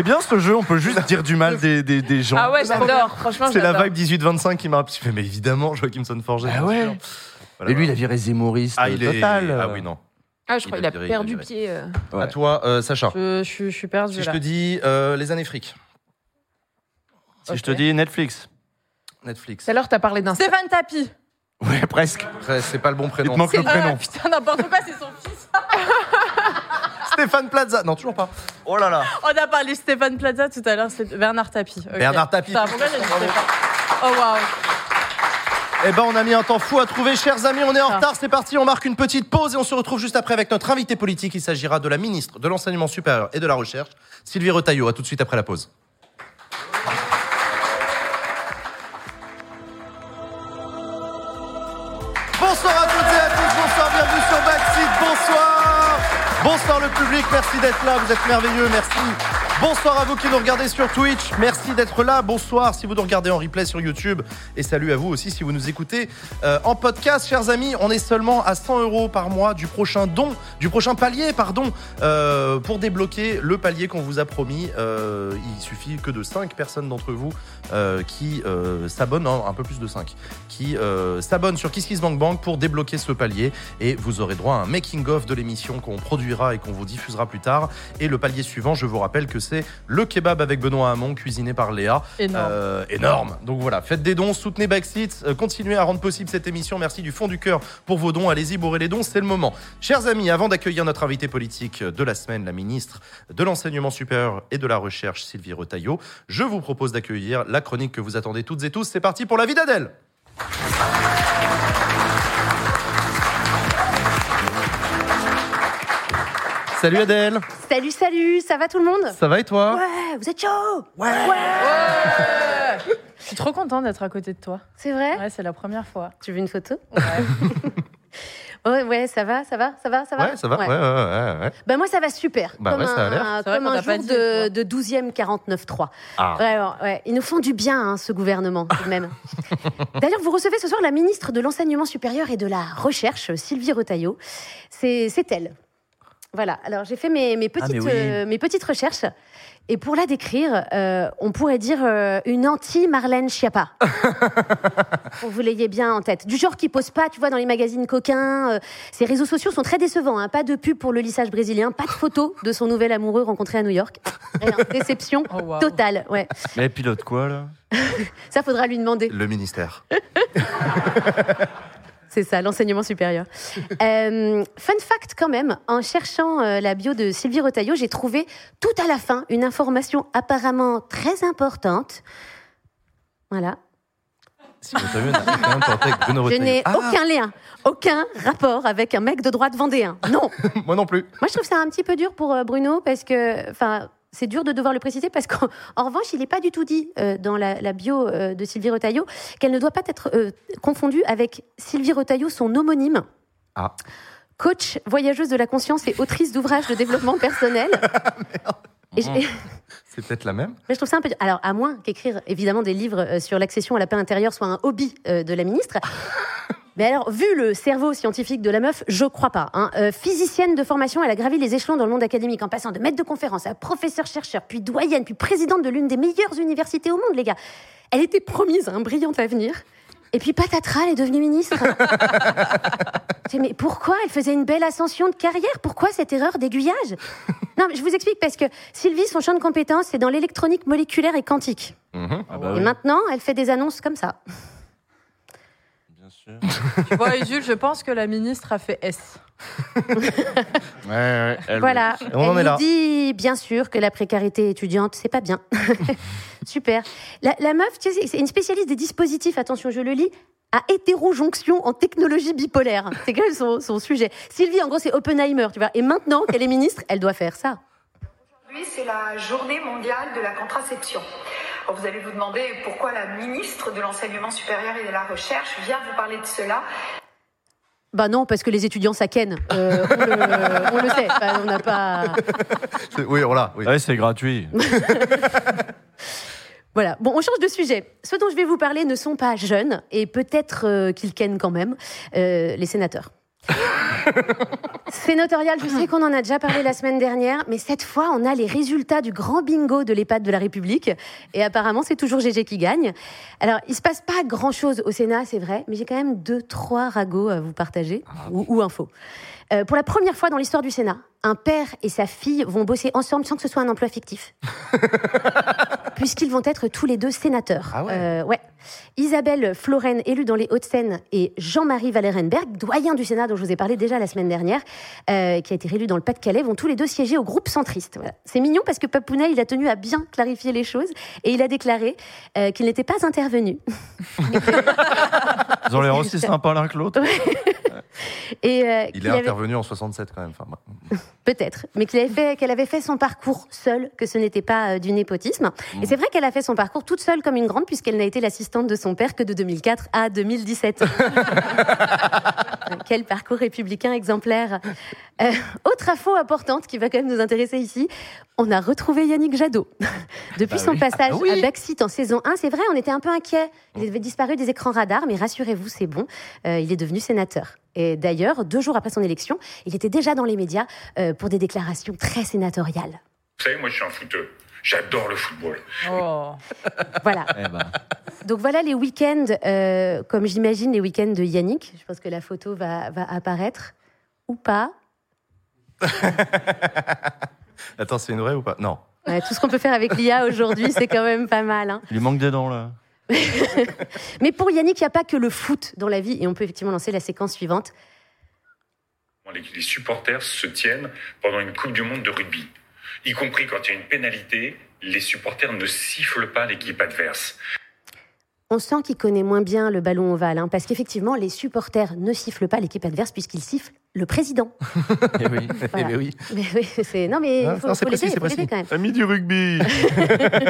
C'est bien ce jeu, on peut juste dire du mal des, des, des gens. Ah ouais, j'adore. Franchement, C'est la vibe 18-25 qui m'a. Je fais, mais évidemment, Joachim Sonforget. Ah ouais. Voilà, Et lui, il a viré Zémoriste Ah, il est. total. Ah oui, non. Ah, je crois Il qu'il a viré, perdu il pied. euh. Ouais. À toi, euh, Sacha. Je, je, suis- je suis perdue Si je là. te dis euh, les années fric, Si je te dis Netflix. Netflix. Tout à l'heure, t'as parlé d'un. Stéphane Tapi. Ouais, presque. C'est pas le bon Il prénom. te manque le prénom. putain, n'importe quoi, c'est son fils. Stéphane Plaza. Non, toujours pas. Oh là là. On a parlé Stéphane Plaza tout à l'heure, c'est Bernard Tapie. Bernard Tapie. Putain, pourquoi j'ai dit Stéphane Oh waouh. Eh ben, on a mis un temps fou à trouver. Chers amis, on est en Ah. retard. C'est parti. On marque une petite pause et on se retrouve juste après avec notre invité politique. Il s'agira de la ministre de l'Enseignement supérieur et de la Recherche, Sylvie Retailleau. À tout de suite après la pause. Merci d'être là. Vous êtes merveilleux. Merci. Bonsoir à vous qui nous regardez sur Twitch. Merci d'être là. Bonsoir si vous nous regardez en replay sur YouTube. Et salut à vous aussi si vous nous écoutez euh, en podcast. Chers amis, on est seulement à 100 euros par mois du prochain don, du prochain palier, pardon, euh, pour débloquer le palier qu'on vous a promis. Euh, il suffit que de 5 personnes d'entre vous qui s'abonnent, non, un peu plus de 5, qui s'abonnent sur KissKissBankBank pour débloquer ce palier. Et vous aurez droit à un making-of de l'émission qu'on produira et qu'on vous diffusera plus tard. Et le palier suivant, je vous rappelle que c'est le kebab avec Benoît Hamon, cuisiné par Léa. Énorme. Euh, énorme. Donc voilà, faites des dons, soutenez Backseat, euh, continuez à rendre possible cette émission. Merci du fond du cœur pour vos dons. Allez-y, bourrez les dons, c'est le moment. Chers amis, avant d'accueillir notre invité politique de la semaine, la ministre de l'Enseignement supérieur et de la Recherche, Sylvie Retailleau, je vous propose d'accueillir la chronique que vous attendez toutes et tous. C'est parti pour la vie d'Adèle. Salut Adèle, Salut, salut, ça va tout le monde? Ça va et toi? Ouais, vous êtes chaud? Je suis trop contente d'être à côté de toi. C'est vrai? Ouais, c'est la première fois. Tu veux une photo? Ouais. ouais, ouais, ça va, ça va, ça va, ça va? Ouais, ça va, ouais, ouais, ouais. ouais. Bah moi, ça va super. Bah comme ouais, ça a un, l'air. Comme un jour dit, de, de 12e 49-3. Ah. Vraiment, ouais. Ils nous font du bien, hein, ce gouvernement, tout de même. D'ailleurs, vous recevez ce soir la ministre de l'Enseignement supérieur et de la Recherche, Sylvie Retailleau. C'est c'est elle. Voilà, alors j'ai fait mes, mes, petites, oui. euh, mes petites recherches. Et pour la décrire, euh, on pourrait dire euh, une anti-Marlène Schiappa. pour que vous l'ayez bien en tête. Du genre qui pose pas, tu vois, dans les magazines coquins. euh, ses réseaux sociaux sont très décevants. hein. Pas de pub pour le lissage brésilien, pas de photos de son nouvel amoureux rencontré à New York. Rien, déception Oh, totale, ouais. Mais elle pilote quoi là? Ça, faudra lui demander. Le ministère. C'est ça, l'enseignement supérieur. Euh, fun fact quand même, en cherchant euh, la bio de Sylvie Retailleau, j'ai trouvé tout à la fin une information apparemment très importante. Voilà. Tenté avec Bruno Je Retailleau. n'ai Ah, aucun lien, aucun rapport avec un mec de droite vendéen. Non. Moi non plus. Moi, je trouve ça un petit peu dur pour euh, Bruno parce que, enfin, c'est dur de devoir le préciser parce qu'en en revanche, il n'est pas du tout dit euh, dans la, la bio euh, de Sylvie Retailleau qu'elle ne doit pas être euh, confondue avec Sylvie Retailleau, son homonyme. Ah. Coach, voyageuse de la conscience et autrice d'ouvrages de développement personnel. C'est peut-être la même. mais je trouve ça un peu. Alors, à moins qu'écrire évidemment des livres sur l'accession à la paix intérieure soit un hobby de la ministre. Mais alors, vu le cerveau scientifique de la meuf, je crois pas. hein. Euh, physicienne de formation, elle a gravi les échelons dans le monde académique en passant de maître de conférence à professeur-chercheur, puis doyenne, puis présidente de l'une des meilleures universités au monde, les gars. Elle était promise à un brillant avenir. Et puis patatras, elle est devenue ministre. Mais pourquoi elle faisait une belle ascension de carrière? Pourquoi cette erreur d'aiguillage? Non, mais je vous explique parce que Sylvie, son champ de compétences, c'est dans l'électronique moléculaire et quantique. Mhm. Ah bah Et oui, maintenant, elle fait des annonces comme ça. Sûr. Tu vois, et Jules, je pense que la ministre a fait S. Ouais, ouais, elle- Voilà. Et on en elle est là. nous dit bien sûr que la précarité étudiante, c'est pas bien. Super. La, la meuf, tu sais, c'est une spécialiste des dispositifs, attention, je le lis, à hétérojonction en technologie bipolaire. C'est quand même son, son sujet. Sylvie, en gros, c'est Oppenheimer, tu vois. Et maintenant qu'elle est ministre, elle doit faire ça. Aujourd'hui, c'est la journée mondiale de la contraception. Alors, vous allez vous demander pourquoi la ministre de l'Enseignement supérieur et de la Recherche vient vous parler de cela. Bah non, parce que les étudiants, ça ken. Euh, on, le, on le sait. Enfin, on n'a pas. C'est- Oui, voilà. Oui. Ouais, c'est gratuit. Voilà. Bon, on change de sujet. Ceux dont je vais vous parler ne sont pas jeunes et peut-être euh, qu'ils kennent quand même euh, les sénateurs. Sénatorial, je sais qu'on en a déjà parlé la semaine dernière, mais cette fois, on a les résultats du grand bingo de l'EHPAD de la République. Et apparemment, c'est toujours GG qui gagne. Alors, il se passe pas grand-chose au Sénat, c'est vrai, mais j'ai quand même deux, trois ragots à vous partager, ou, ou infos. Euh, pour la première fois dans l'histoire du Sénat, un père et sa fille vont bosser ensemble sans que ce soit un emploi fictif. puisqu'ils vont être tous les deux sénateurs. Ah ouais Euh, ouais. Isabelle Floren, élue dans les Hauts-de-Seine, et Jean-Marie Valérenberg, doyen du Sénat dont je vous ai parlé déjà la semaine dernière, euh, qui a été réélu dans le Pas-de-Calais, vont tous les deux siéger au groupe centriste. Voilà. C'est mignon parce que Papounet, il a tenu à bien clarifier les choses et il a déclaré euh, qu'il n'était pas intervenu. Ils ont l'air aussi sympas l'un que l'autre. Et, euh, Il est avait- intervenu en 67 quand même. Enfin. Peut-être, mais qu'elle avait, fait, qu'elle avait fait son parcours seule, que ce n'était pas euh, du népotisme. Et c'est vrai qu'elle a fait son parcours toute seule comme une grande, puisqu'elle n'a été l'assistante de son père que de 2004 à 2017. Quel parcours républicain exemplaire. Euh, autre info importante qui va quand même nous intéresser ici, on a retrouvé Yannick Jadot. Depuis Bah son oui. passage Ah oui. à Backseat en saison 1, c'est vrai, on était un peu inquiet. Il avait disparu des écrans radars, mais rassurez-vous, c'est bon, euh, il est devenu sénateur. Et d'ailleurs, deux jours après son élection, il était déjà dans les médias euh, pour des déclarations très sénatoriales. Vous savez, moi je suis un footeux. J'adore le football. Oh. Voilà. Eh ben, Donc voilà les week-ends, euh, comme j'imagine les week-ends de Yannick. Je pense que la photo va, va apparaître. Ou pas. Attends, c'est une vraie ou pas? Non. Ouais, tout ce qu'on peut faire avec l'IA aujourd'hui, c'est quand même pas mal. hein. il lui manque des dents là. Mais pour Yannick, il n'y a pas que le foot dans la vie. Et on peut effectivement lancer la séquence suivante. Les, supporters se tiennent pendant une Coupe du Monde de rugby. Y compris quand il y a une pénalité, les supporters ne sifflent pas l'équipe adverse. On sent qu'il connaît moins bien le ballon ovale, hein, parce qu'effectivement, les supporters ne sifflent pas l'équipe adverse puisqu'ils sifflent le président. Eh oui. Voilà. Eh ben oui. Mais oui, c'est non mais Ah, il faut, non, c'est faut précis, l'aider quand même. Ami du rugby.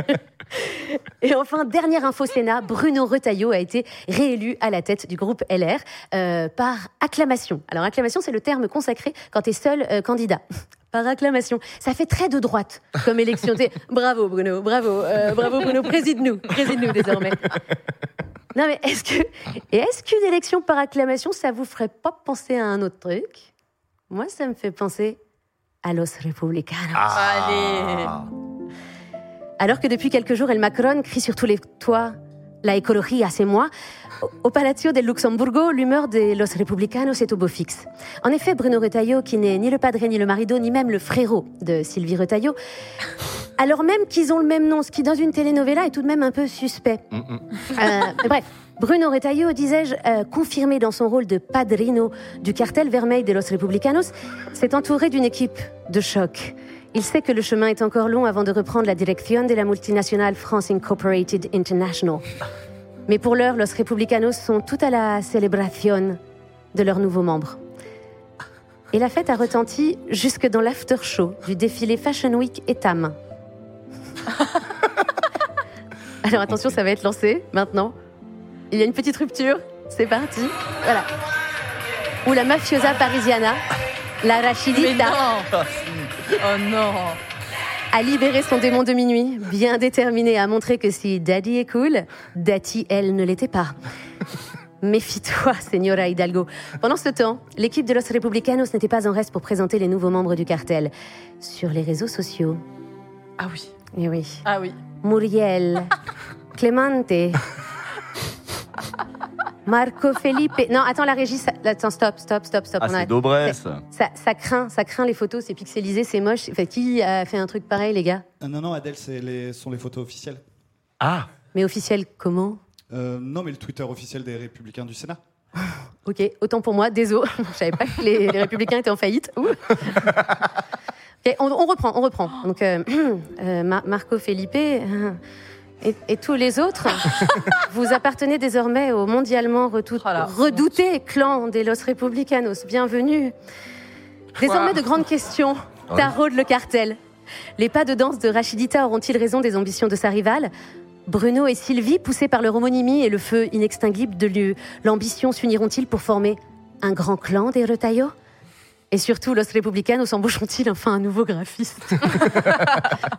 Et enfin, dernière info Sénat, Bruno Retailleau a été réélu à la tête du groupe LR euh, par acclamation. Alors acclamation, c'est le terme consacré quand tu es seul euh, candidat. Par acclamation. Ça fait très de droite comme élection. Bravo Bruno, bravo, euh, bravo Bruno, préside-nous, préside-nous désormais. Non mais est-ce que et est-ce qu'une élection par acclamation, ça vous ferait pas penser à un autre truc? Moi, ça me fait penser à los republicanos. Ah. Alors que depuis quelques jours, El Macron crie sur tous les toits La écologie, c'est moi. Au- Au Palacio del Luxemburgo, l'humeur de los republicanos est au beau fixe. En effet, Bruno Retailleau, qui n'est ni le padre, ni le marido, ni même le frérot de Sylvie Retailleau, alors même qu'ils ont le même nom, ce qui dans une telenovela est tout de même un peu suspect. Mm, mm. Euh, mais bref, Bruno Retailleau, disais-je, euh, confirmé dans son rôle de padrino du cartel vermeil de los republicanos, s'est entouré d'une équipe de choc. Il sait que le chemin est encore long avant de reprendre la direction de la multinationale France Incorporated International. Mais pour l'heure, los republicanos sont tout à la célébration de leurs nouveaux membres. Et la fête a retenti jusque dans l'after-show du défilé Fashion Week Etam. Alors attention, ça va être lancé maintenant. Il y a une petite rupture. C'est parti. Voilà. Ou la mafiosa parisiana, la Rachidita, Oh non a libéré son démon de minuit, bien déterminée à montrer que si Daddy est cool, Daddy, elle, ne l'était pas. Méfie-toi, Señora Hidalgo. Pendant ce temps, l'équipe de Los Republicanos n'était pas en reste pour présenter les nouveaux membres du cartel. Sur les réseaux sociaux. Ah oui. Eh oui. Ah oui. Muriel, Clemente, Marco Felipe. Non, attends, la régie. ça- Attends, stop, stop, stop, stop. Ah, c'est. Dobresse. ça, ça craint, ça craint les photos, c'est pixelisé, c'est moche. Enfin, qui a fait un truc pareil, les gars? Ah non, non, Adèle, c'est les, sont les photos officielles. Ah, Mais officiel comment? Euh, non, mais le Twitter officiel des Républicains du Sénat. Ok, autant pour moi, désolé. Je savais pas que les, les Républicains étaient en faillite. Ouh. Ok, on, on reprend, on reprend. Donc, euh, euh, Ma- Marco Felipe euh, et, et tous les autres, vous appartenez désormais au mondialement Oh redouté clan des Los Republicanos. Bienvenue. Désormais, de grandes questions. Oui. Tarot de le cartel. Les pas de danse de Rachidita auront-ils raison des ambitions de sa rivale? Bruno et Sylvie, poussés par leur homonymie et le feu inextinguible de l'ambition, s'uniront-ils pour former un grand clan des Retailleaux? Et surtout, Los Republicanos embaucheront-ils enfin un nouveau graphiste?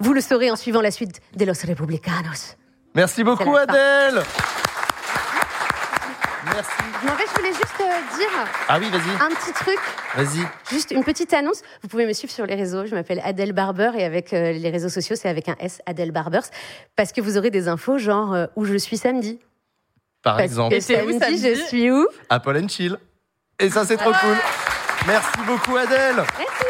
Vous le saurez en suivant la suite des Los Republicanos. Merci beaucoup. Adèle. Merci. Non, mais je voulais juste euh, dire Ah oui, vas-y. un petit truc, Vas-y. juste une petite annonce. Vous pouvez me suivre sur les réseaux. Je m'appelle Adèle Barber et avec euh, les réseaux sociaux, c'est avec un S, Adèle Barbers, parce que vous aurez des infos genre euh, où je suis samedi. Par Parce exemple, que t'es où samedi, je samedi suis où? Apple and Chill. Et ça, c'est trop cool. Merci beaucoup, Adèle. Merci.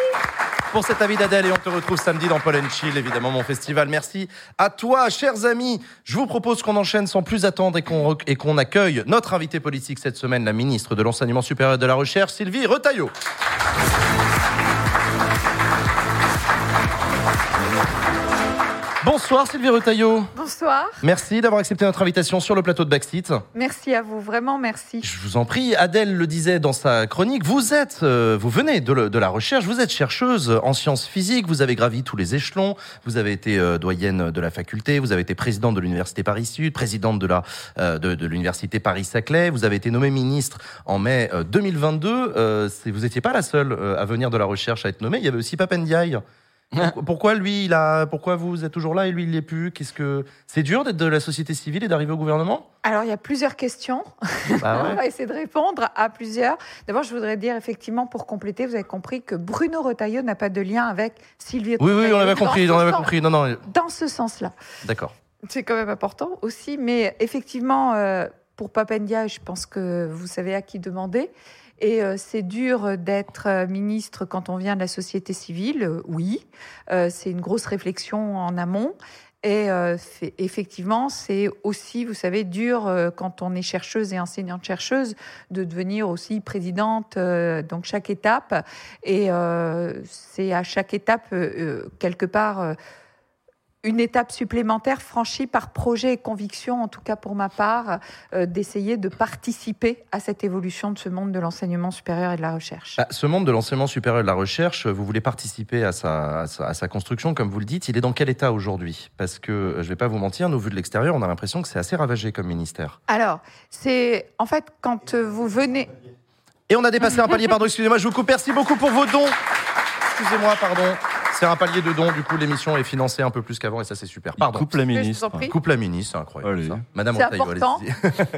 pour cet avis d'Adèle et on te retrouve samedi dans Paul Chill, évidemment mon festival. Merci à toi, chers amis. Je vous propose qu'on enchaîne sans plus attendre et qu'on et qu'on accueille notre invité politique cette semaine, la ministre de l'enseignement supérieur et de la recherche, Sylvie Retailleau. Bonsoir Sylvie Retailleau. Bonsoir. Merci d'avoir accepté notre invitation sur le plateau de Backseat. Merci à vous, vraiment merci. Je vous en prie, Adèle le disait dans sa chronique, vous êtes, euh, vous venez de, le- de la recherche, vous êtes chercheuse en sciences physiques, vous avez gravi tous les échelons, vous avez été euh, doyenne de la faculté, vous avez été présidente de l'université Paris Sud, présidente de la euh, de, de l'université Paris Saclay, vous avez été nommée ministre en mai euh, 2022. Euh, c'est- vous n'étiez pas la seule euh, à venir de la recherche à être nommée. Il y avait aussi Papendiaï. Pourquoi- lui, il a, pourquoi vous êtes toujours là et lui, il l'est plus? Qu'est-ce que c'est dur d'être de la société civile et d'arriver au gouvernement? Alors, il y a plusieurs questions. Bah ouais. On va essayer de répondre à plusieurs. D'abord, je voudrais dire, effectivement, pour compléter, vous avez compris que Bruno Retailleau n'a pas de lien avec Sylvie Oui, oui, on Retailleau. avait Dans compris, on avait sens- compris. Non, non, Dans ce sens-là. d'accord. C'est quand même important aussi. Mais effectivement, euh, pour Papendia, je pense que vous savez à qui demander. Et euh, c'est dur d'être euh, ministre quand on vient de la société civile, euh, oui. C'est une grosse réflexion en amont. Et effectivement, c'est aussi, vous savez, dur quand on est chercheuse et enseignante-chercheuse de devenir aussi présidente, donc chaque étape. Et c'est à chaque étape, quelque part, une étape supplémentaire franchie par projet et conviction, en tout cas pour ma part, euh, d'essayer de participer à cette évolution de ce monde de l'enseignement supérieur et de la recherche. Ah, ce monde de l'enseignement supérieur et de la recherche, vous voulez participer à sa, à sa, à sa construction, comme vous le dites. Il est dans quel état aujourd'hui? Parce que, euh, je ne vais pas vous mentir, nous, vu de l'extérieur, on a l'impression que c'est assez ravagé comme ministère. Alors, c'est en fait quand vous venez. Et on a dépassé un palier, pardon, excusez-moi, je vous coupe. Merci beaucoup pour vos dons. Excusez-moi, pardon. C'est un palier de dons, du coup, l'émission est financée un peu plus qu'avant et ça, c'est super. Pardon. Coupe la ministre. Coupe la ministre, c'est incroyable. Allez. ça. Madame C'est important.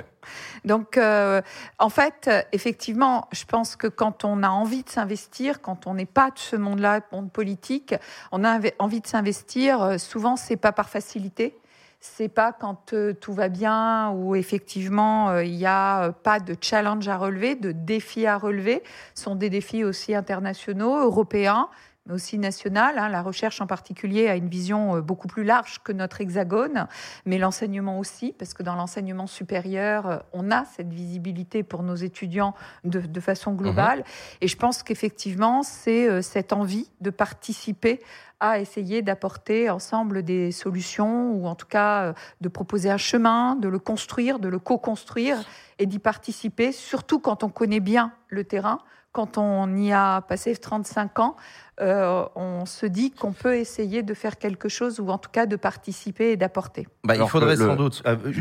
Donc, euh, en fait, euh, effectivement, je pense que quand on a envie de s'investir, quand on n'est pas de ce monde-là, monde politique, on a envie de s'investir. euh, Souvent, c'est pas par facilité. C'est pas quand euh, tout va bien ou effectivement euh, il n'y a euh, pas de challenge à relever, de défis à relever. Ce sont des défis aussi internationaux, européens, mais aussi nationaux. hein. La recherche en particulier a une vision euh, beaucoup plus large que notre hexagone mais l'enseignement aussi, parce que dans l'enseignement supérieur, euh, on a cette visibilité pour nos étudiants de, de façon globale. Et je pense qu'effectivement, c'est euh, cette envie de participer à essayer d'apporter ensemble des solutions, ou en tout cas euh, de proposer un chemin, de le construire, de le co-construire et d'y participer, surtout quand on connaît bien le terrain. Quand on y a passé 35 ans, euh, on se dit qu'on peut essayer de faire quelque chose ou en tout cas de participer et d'apporter. Bah, il faudrait le- sans doute. Ah, euh,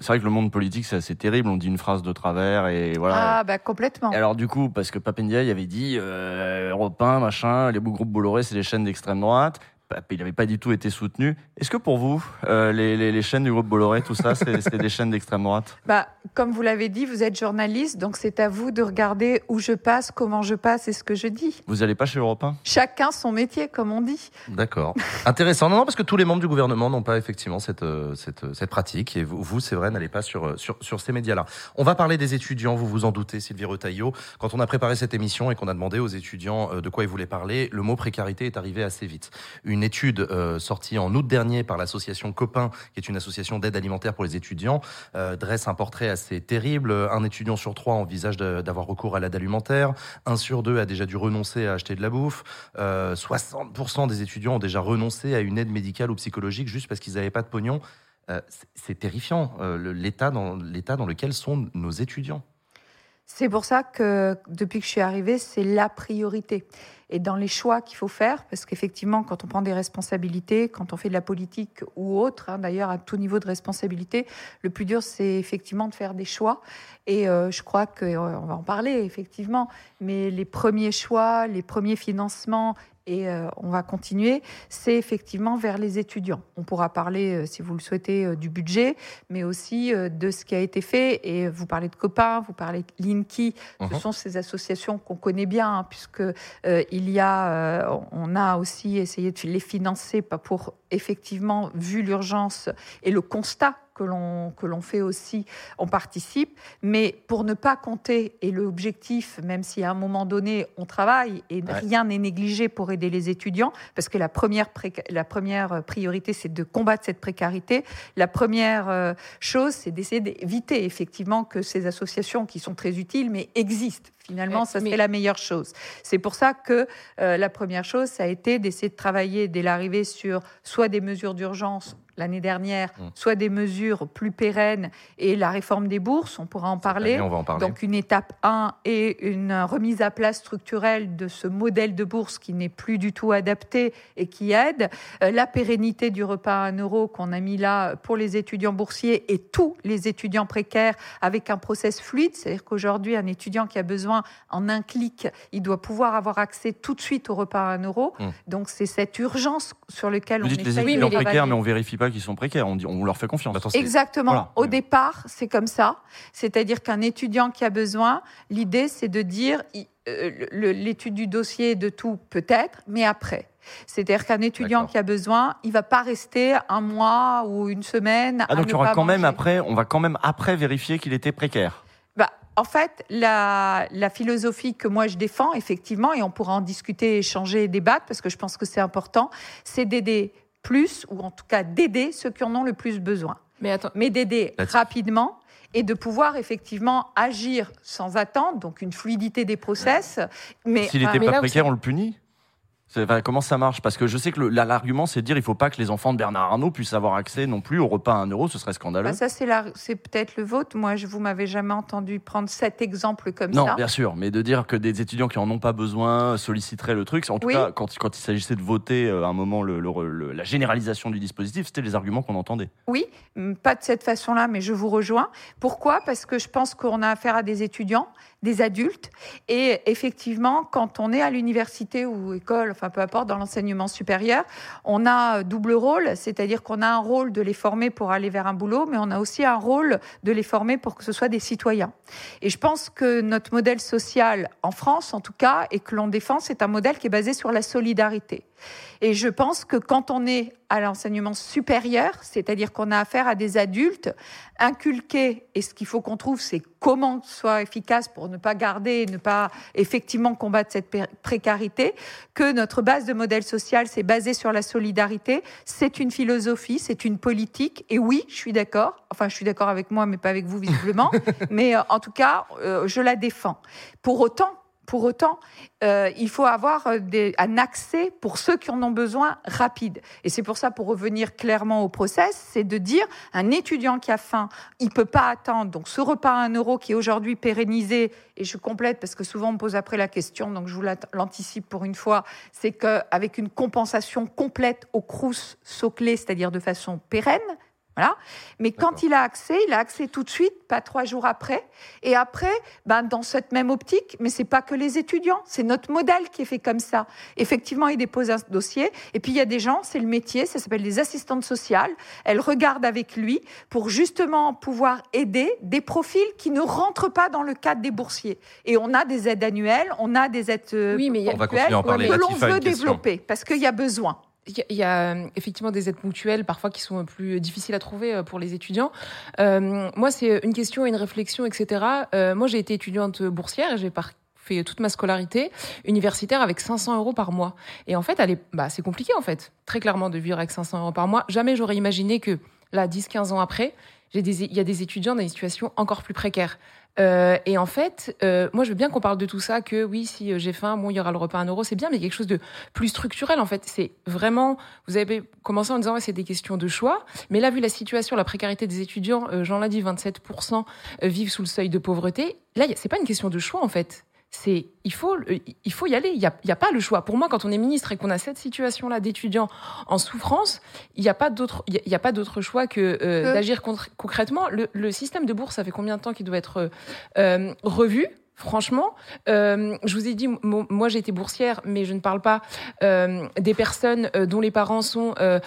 c'est vrai que le monde politique, c'est assez terrible. On dit une phrase de travers et voilà. Ah, bah complètement. Et alors du coup, parce que Papendiaï avait dit euh, Europe 1, machin, les beaux groupes Bolloré, c'est des chaînes d'extrême droite. Bah, Il n'avait pas du tout été soutenu. Est-ce que pour vous, euh, les, les- les chaînes du groupe Bolloré, tout ça, c'est c'est des chaînes d'extrême droite? Bah, comme vous l'avez dit, vous êtes journaliste, donc c'est à vous de regarder où je passe, comment je passe et ce que je dis. Vous n'allez pas chez Europe 1 Chacun son métier, comme on dit. D'accord. Intéressant. Non, non, parce que tous les membres du gouvernement n'ont pas effectivement cette, euh, cette, euh, cette pratique. Et vous, vous c'est vrai, n'allez pas sur, sur, sur ces médias-là. On va parler des étudiants, vous vous en doutez, Sylvie Retailleau. Quand on a préparé cette émission et qu'on a demandé aux étudiants de quoi ils voulaient parler, le mot précarité est arrivé assez vite. Une étude euh, sortie en août dernier par l'association Copain, qui est une association d'aide alimentaire pour les étudiants, euh, dresse un portrait assez terrible. Un étudiant sur trois envisage d'avoir recours à l'aide alimentaire. Un sur deux a déjà dû renoncer à acheter de la bouffe. Euh, 60% des étudiants ont déjà renoncé à une aide médicale ou psychologique juste parce qu'ils n'avaient pas de pognon. Euh, c'est- terrifiant, l'état dans, dans lequel sont nos étudiants. C'est pour ça que depuis que je suis arrivée, c'est la priorité. Et dans les choix qu'il faut faire, parce qu'effectivement, quand on prend des responsabilités, quand on fait de la politique ou autre, hein, d'ailleurs à tout niveau de responsabilité, le plus dur, c'est effectivement de faire des choix. Et euh, je crois qu'on va en parler, effectivement, mais les premiers choix, les premiers financements, et euh, on va continuer, c'est effectivement vers les étudiants. On pourra parler, euh, si vous le souhaitez, euh, du budget, mais aussi de ce qui a été fait. Et vous parlez de copains, vous parlez de Linky, ce Mhm. sont ces associations qu'on connaît bien, hein, puisque il y a, on a aussi essayé de les financer, pas pour effectivement, vu l'urgence et le constat que l'on que l'on fait aussi, on participe, mais pour ne pas compter et l'objectif, même si à un moment donné on travaille et Ouais. rien n'est négligé pour aider les étudiants, parce que la première la première priorité c'est de combattre cette précarité. La première euh, chose c'est d'essayer d'éviter effectivement que ces associations qui sont très utiles mais existent. Finalement, ça serait la meilleure chose. C'est pour ça que euh, la première chose, ça a été d'essayer de travailler dès l'arrivée sur soit des mesures d'urgence l'année dernière, Mm. soit des mesures plus pérennes et la réforme des bourses, on pourra en parler. année, on va en parler. Donc une étape 1 et une remise à plat structurelle de ce modèle de bourse qui n'est plus du tout adapté et qui aide. Euh, la pérennité du repas à 1 euro qu'on a mis là pour les étudiants boursiers et tous les étudiants précaires avec un process fluide. C'est-à-dire qu'aujourd'hui, un étudiant qui a besoin en un clic, il doit pouvoir avoir accès tout de suite au repas à 1 euro. Mm. Donc c'est cette urgence sur laquelle Vous on dites les étudiants précaires, mais on vérifie pas qu'ils sont précaires. On, dit, on leur fait confiance. Bah, attends, Exactement. Voilà. Au départ, c'est comme ça. C'est-à-dire qu'un étudiant qui a besoin, l'idée, c'est de dire euh, l'étude du dossier de tout peut-être, mais après. C'est-à-dire qu'un étudiant qui a besoin, il va pas rester un mois ou une semaine. Ah à donc il y aura quand même après, on va quand même après vérifier qu'il était précaire. Bah, en fait, la, la philosophie que moi je défends, effectivement, et on pourra en discuter, échanger et débattre, parce que je pense que c'est important, c'est d'aider plus, ou en tout cas d'aider ceux qui en ont le plus besoin. Mais attends, Mais d'aider rapidement et de pouvoir effectivement agir sans attendre, donc une fluidité des process. Mais, S'il n'était pas précaire, on le punit? Enfin, Comment ça marche? Parce que je sais que l'argument, c'est de dire il faut pas que les enfants de Bernard Arnault puissent avoir accès non plus au repas à 1 euro, ce serait scandaleux. bah, ça, c'est peut-être le vôtre. Moi, je vous m'avez jamais entendu prendre cet exemple comme non, ça. bien sûr, mais de dire que des étudiants qui en ont pas besoin solliciteraient le truc, en tout Oui. cas, quand, quand il s'agissait de voter euh, à un moment le- le- le- la généralisation du dispositif, c'était les arguments qu'on entendait. Oui, hum, pas de cette façon-là, mais je vous rejoins. Pourquoi? Parce que je pense qu'on a affaire à des étudiants, des adultes, et effectivement, quand on est à l'université ou école, peu importe, dans l'enseignement supérieur, on a double rôle, c'est-à-dire qu'on a un rôle de les former pour aller vers un boulot, mais on a aussi un rôle de les former pour que ce soit des citoyens. Et je pense que notre modèle social en France, en tout cas, et que l'on défend, c'est un modèle qui est basé sur la solidarité. Et je pense que quand on est à l'enseignement supérieur, c'est-à-dire qu'on a affaire à des adultes, inculquer, et ce qu'il faut qu'on trouve, c'est comment soit efficace pour ne pas garder, et ne pas effectivement combattre cette précarité, que notre base de modèle social, c'est basé sur la solidarité, c'est une philosophie, c'est une politique, et oui, je suis d'accord, enfin je suis d'accord avec moi, mais pas avec vous visiblement, mais euh, en tout cas, euh, je la défends. Pour autant, pour autant, euh, il faut avoir euh, des- un accès pour ceux qui en ont besoin rapide. Et c'est pour ça, pour revenir clairement au process, c'est de dire un étudiant qui a faim, il peut pas attendre. Donc ce repas à 1 euro qui est aujourd'hui pérennisé, et je complète parce que souvent on me pose après la question, donc je vous l'anticipe pour une fois, c'est qu'avec une compensation complète au crous soclé, c'est-à-dire de façon pérenne, voilà. Mais quand il a accès, il a accès tout de suite, pas trois jours après. Et après, ben, dans cette même optique, mais c'est pas que les étudiants, c'est notre modèle qui est fait comme ça. Effectivement, il dépose un dossier. Et puis, il y a des gens, c'est le métier, ça s'appelle des assistantes sociales. Elles regardent avec lui pour justement pouvoir aider des profils qui ne rentrent pas dans le cadre des boursiers. Et on a des aides annuelles, on a des aides euh, Oui, mais il y a- On va continuer à en parler. que l'on veut développer parce qu'il y a besoin. Il y a- euh, effectivement des aides ponctuelles, parfois qui sont plus difficiles à trouver euh, pour les étudiants. Euh, moi, c'est une question une réflexion, etc. Moi, j'ai été étudiante boursière et j'ai fait toute ma scolarité universitaire avec 500 euros par mois. Et en fait, bah, c'est compliqué, en fait, très clairement, de vivre avec 500 euros par mois. Jamais j'aurais imaginé que, là, 10-15 ans après, il y a des étudiants dans des situations encore plus précaires. Euh, et en fait, euh, moi, je veux bien qu'on parle de tout ça, que oui, si euh, j'ai faim, bon, il y aura le repas à un euro, c'est bien, mais quelque chose de plus structurel, en fait. C'est vraiment, vous avez commencé en disant, ouais, c'est des questions de choix, mais là, vu la situation, la précarité des étudiants, euh, Jean l'a dit, 27% vivent sous le seuil de pauvreté. Là, c'est pas une question de choix, en fait. C'est, il faut, euh, il faut y aller. Il y a, a pas le choix. Pour moi, quand on est ministre et qu'on a cette situation-là d'étudiants en souffrance, il n'y a pas d'autre, il y a- pas d'autre choix que euh, Que- d'agir concrètement. Le, le système de bourse, ça fait combien de temps qu'il doit être euh, euh, revu? Franchement, euh, je vous ai dit, mo- moi j'ai été boursière, mais je ne parle pas euh, des personnes euh, dont les parents sont euh,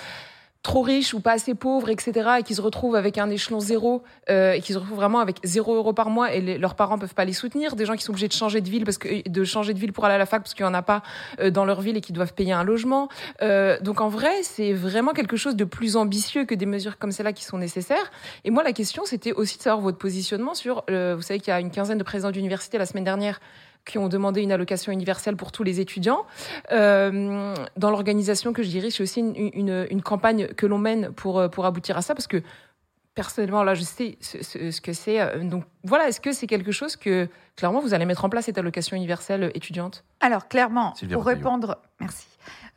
trop riches ou pas assez pauvres, etc., et qui se retrouvent avec un échelon zéro, euh, et qui se retrouvent vraiment avec zéro euro par mois, et leurs parents peuvent pas les soutenir, des gens qui sont obligés de changer de ville parce que de changer de ville pour aller à la fac parce qu'il y en a pas euh, dans leur ville et qui doivent payer un logement. Euh, donc en vrai, c'est vraiment quelque chose de plus ambitieux que des mesures comme celle-là qui sont nécessaires. Et moi, la question, c'était aussi de savoir votre positionnement sur, euh, vous savez qu'il y a une quinzaine de présidents d'université la semaine dernière qui ont demandé une allocation universelle pour tous les étudiants. Euh, dans l'organisation que je dirige, c'est aussi une, une, une campagne que l'on mène pour, euh, pour aboutir à ça, parce que personnellement, là, je sais ce, ce- ce que c'est. Euh, Donc voilà, est-ce que c'est quelque chose que, clairement, vous allez mettre en place, cette allocation universelle étudiante? Alors, clairement, Sylvia pour répondre, merci.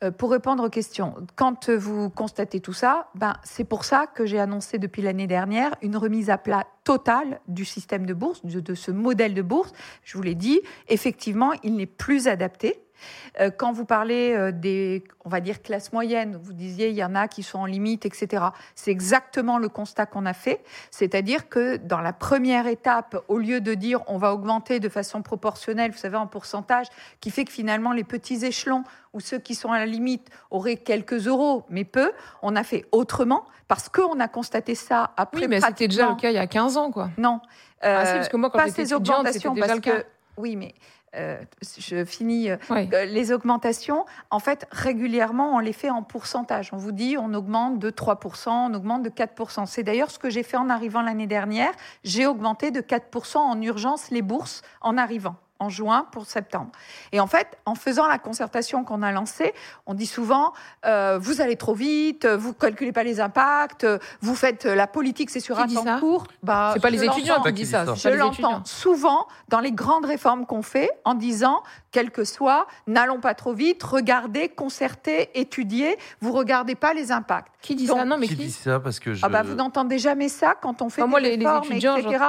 Euh, pour répondre aux questions, quand euh, vous constatez tout ça, ben, c'est pour ça que j'ai annoncé depuis l'année dernière une remise à plat totale du système de bourse, de, de ce modèle de bourse. Je vous l'ai dit, effectivement, il n'est plus adapté. Euh, Quand vous parlez euh, des, on va dire, classes moyennes, vous disiez il y en a qui sont en limite, etc. C'est exactement le constat qu'on a fait. C'est-à-dire que dans la première étape, au lieu de dire on va augmenter de façon proportionnelle, vous savez, en pourcentage, qui fait que finalement les petits échelons ou ceux qui sont à la limite auraient quelques euros, mais peu, on a fait autrement parce qu'on a constaté ça après. Oui, mais c'était déjà le pratiquement- cas il y a 15 ans, quoi. Non. Ah si, Euh, parce que moi, quand pas j'étais ces étudiante, augmentations, c'était déjà parce le cas. que oui, mais euh, je finis. euh, euh, les augmentations, en fait, régulièrement, on les fait en pourcentage. On vous dit, on augmente de 3%, on augmente de 4%. C'est d'ailleurs ce que j'ai fait en arrivant l'année dernière. J'ai augmenté de 4% en urgence les bourses en arrivant en juin pour septembre. Et en fait, en faisant la concertation qu'on a lancée, on dit souvent, euh, vous allez trop vite, vous calculez pas les impacts, vous faites la politique, c'est sur Qui un temps court. Bah, C'est pas je les étudiants qui disent ça. Je l'entends souvent dans les grandes réformes qu'on fait en disant, quel que soit, n'allons pas trop vite, regardez, concertez, étudiez, vous regardez pas les impacts. Qui dit Donc- ça Non, mais Qui qui dit ça? Parce que je. Ah bah vous n'entendez jamais ça quand on fait Enfin, moi, des les- les réformes, étudiants, etc.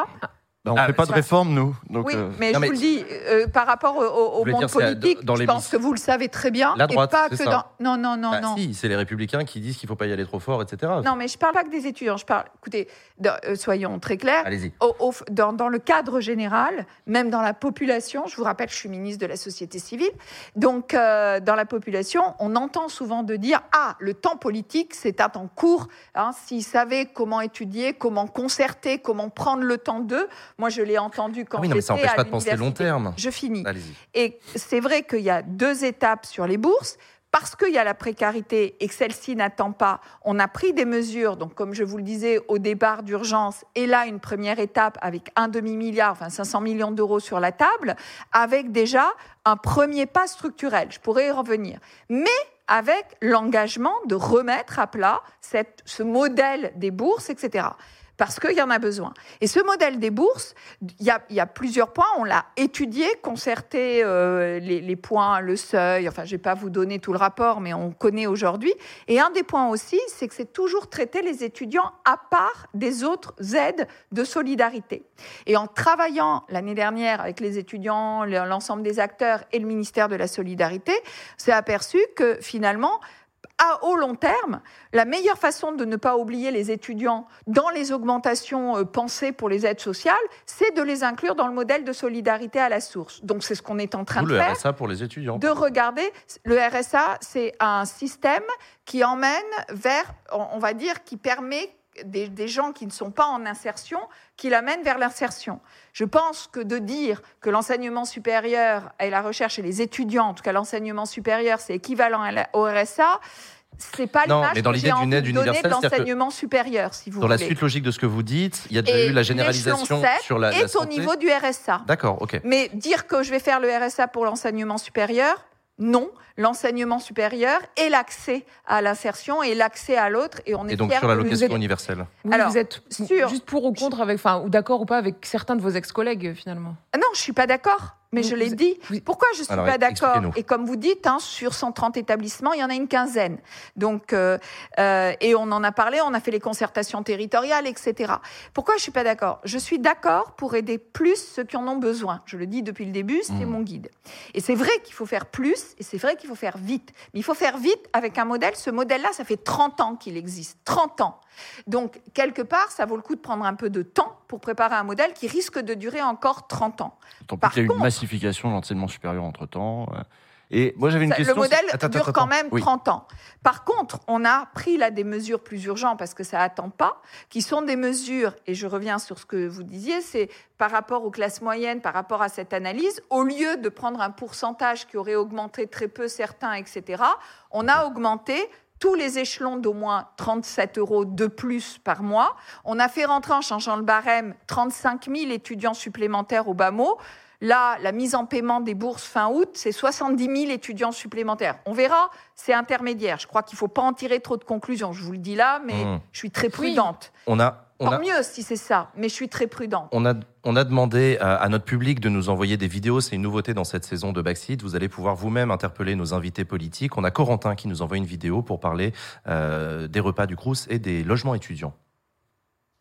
Bah, on Ah, fait pas de réforme, nous. Donc, oui, euh, mais non, je mais- vous le dis, euh, par rapport au, au monde politique, dans je les pense bis- que vous le savez très bien. La droite, et pas c'est que ça. dans... Non, non, non, Bah non. si, c'est les républicains qui disent qu'il faut pas y aller trop fort, etc. Non, mais je parle pas que des étudiants. Je parle, écoutez, euh, soyons très clairs. Allez-y. Au- au- dans, dans le cadre général, même dans la population, je vous rappelle, je suis ministre de la société civile, donc euh, dans la population, on entend souvent de dire ah le temps politique c'est un temps court. Hein, S'ils savaient comment étudier, comment concerter, comment prendre le temps d'eux, moi je l'ai entendu quand Ah oui, non, mais ça n'empêche pas de penser long terme. Je finis. Allez-y. Et c'est vrai qu'il y a deux étapes sur les bourses. Parce qu'il y a la précarité et que celle-ci n'attend pas, on a pris des mesures, donc comme je vous le disais, au départ d'urgence, et là une première étape avec un demi-milliard, enfin 500 millions d'euros sur la table, avec déjà un premier pas structurel. Je pourrais y revenir. Mais avec l'engagement de remettre à plat cette, ce modèle des bourses, etc. Parce qu'il y en a besoin. Et ce modèle des bourses, il y a, plusieurs points. On l'a étudié, concerté euh, les, points, le seuil. Enfin, je ne vais pas vous donner tout le rapport, mais on connaît aujourd'hui. Et un des points aussi, c'est que c'est toujours traiter les étudiants à part des autres aides de solidarité. Et en travaillant l'année dernière avec les étudiants, le- l'ensemble des acteurs et le ministère de la Solidarité, c'est aperçu que finalement, à au long terme, la meilleure façon de ne pas oublier les étudiants dans les augmentations euh, pensées pour les aides sociales, c'est de les inclure dans le modèle de solidarité à la source. Donc c'est ce qu'on est en train de le faire RSA pour les étudiants. de regarder. Le RSA, c'est un système qui emmène vers, on va dire, qui permet des, des gens qui ne sont pas en insertion, qui l'amène vers l'insertion. Je pense que de dire que l'enseignement supérieur et la recherche et les étudiants, en tout cas l'enseignement supérieur, c'est équivalent à la- au RSA, c'est pas Non, mais dans l'idée d'une aide universelle, l'enseignement supérieur, si vous Dans la suite logique de ce que vous dites, il y a déjà Et eu la généralisation 7 sur la, la est au niveau du RSA. D'accord, ok. Mais dire que je vais faire le RSA pour l'enseignement supérieur, non. L'enseignement supérieur et l'accès à l'insertion et l'accès à l'autre. Et on est Et donc sur vous êtes- universelle. Vous, Alors, vous êtes sur- juste pour ou contre, avec, enfin, ou d'accord ou pas avec certains de vos ex-collègues, finalement? Ah Non, je suis pas d'accord. Mais Vous- je l'ai dit. vous- Pourquoi je suis Alors, pas d'accord? Et comme vous dites, hein, sur 130 établissements, il y en a une quinzaine. Donc, euh, euh, et on en a parlé, on a fait les concertations territoriales, etc. Pourquoi je suis pas d'accord? Je suis d'accord pour aider plus ceux qui en ont besoin. Je le dis depuis le début, c'est Mmh. mon guide. Et c'est vrai qu'il faut faire plus, et c'est vrai qu'il faut faire vite. Mais il faut faire vite avec un modèle. Ce modèle-là, ça fait 30 ans qu'il existe. 30 ans. Donc, quelque part, ça vaut le coup de prendre un peu de temps pour préparer un modèle qui risque de durer encore 30 ans. Tant plus Par qu'il y a eu une massification de l'enseignement supérieur entre temps. Et moi, j'avais une Ça, question. le modèle Attends, dure attends, quand même Oui. 30 ans. Par contre, on a pris là des mesures plus urgentes parce que ça attend pas, qui sont des mesures, et je reviens sur ce que vous disiez, c'est par rapport aux classes moyennes, par rapport à cette analyse, au lieu de prendre un pourcentage qui aurait augmenté très peu certains, etc., on a augmenté tous les échelons d'au moins 37 euros de plus par mois. On a fait rentrer en changeant le barème 35 000 étudiants supplémentaires au BAMO. Là, la mise en paiement des bourses fin août, c'est 70 000 étudiants supplémentaires. On verra, c'est intermédiaire. Je crois qu'il ne faut pas en tirer trop de conclusions. Je vous le dis là, mais Mmh. je suis très prudente. On a, Tant a, mieux si c'est ça, mais je suis très prudente. on a, on a demandé à, à notre public de nous envoyer des vidéos. C'est une nouveauté dans cette saison de Backseat. Vous allez pouvoir vous-même interpeller nos invités politiques. On a Corentin qui nous envoie une vidéo pour parler euh, des repas du Crous et des logements étudiants.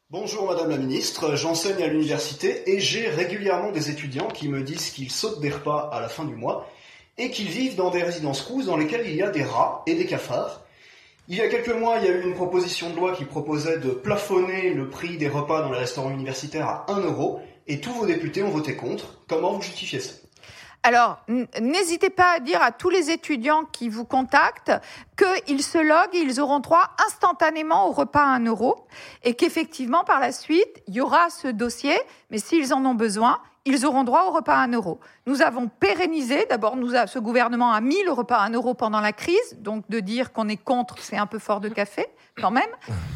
Bonjour Madame la Ministre, j'enseigne à l'université et j'ai régulièrement des étudiants qui me disent qu'ils sautent des repas à la fin du mois et qu'ils vivent dans des résidences crous dans lesquelles il y a des rats et des cafards. Il y a quelques mois, il y a eu une proposition de loi qui proposait de plafonner le prix des repas dans les restaurants universitaires à 1 euro et tous vos députés ont voté contre. Comment vous justifiez ça? Alors, n'hésitez pas à dire à tous les étudiants qui vous contactent qu'ils se loguent et ils auront droit instantanément au repas à 1 euro et qu'effectivement, par la suite, il y aura ce dossier, mais s'ils en ont besoin, ils auront droit au repas à 1 euro. Nous avons pérennisé, d'abord, ce gouvernement a mis le repas à 1 euro pendant la crise, donc de dire qu'on est contre, c'est un peu fort de café quand même.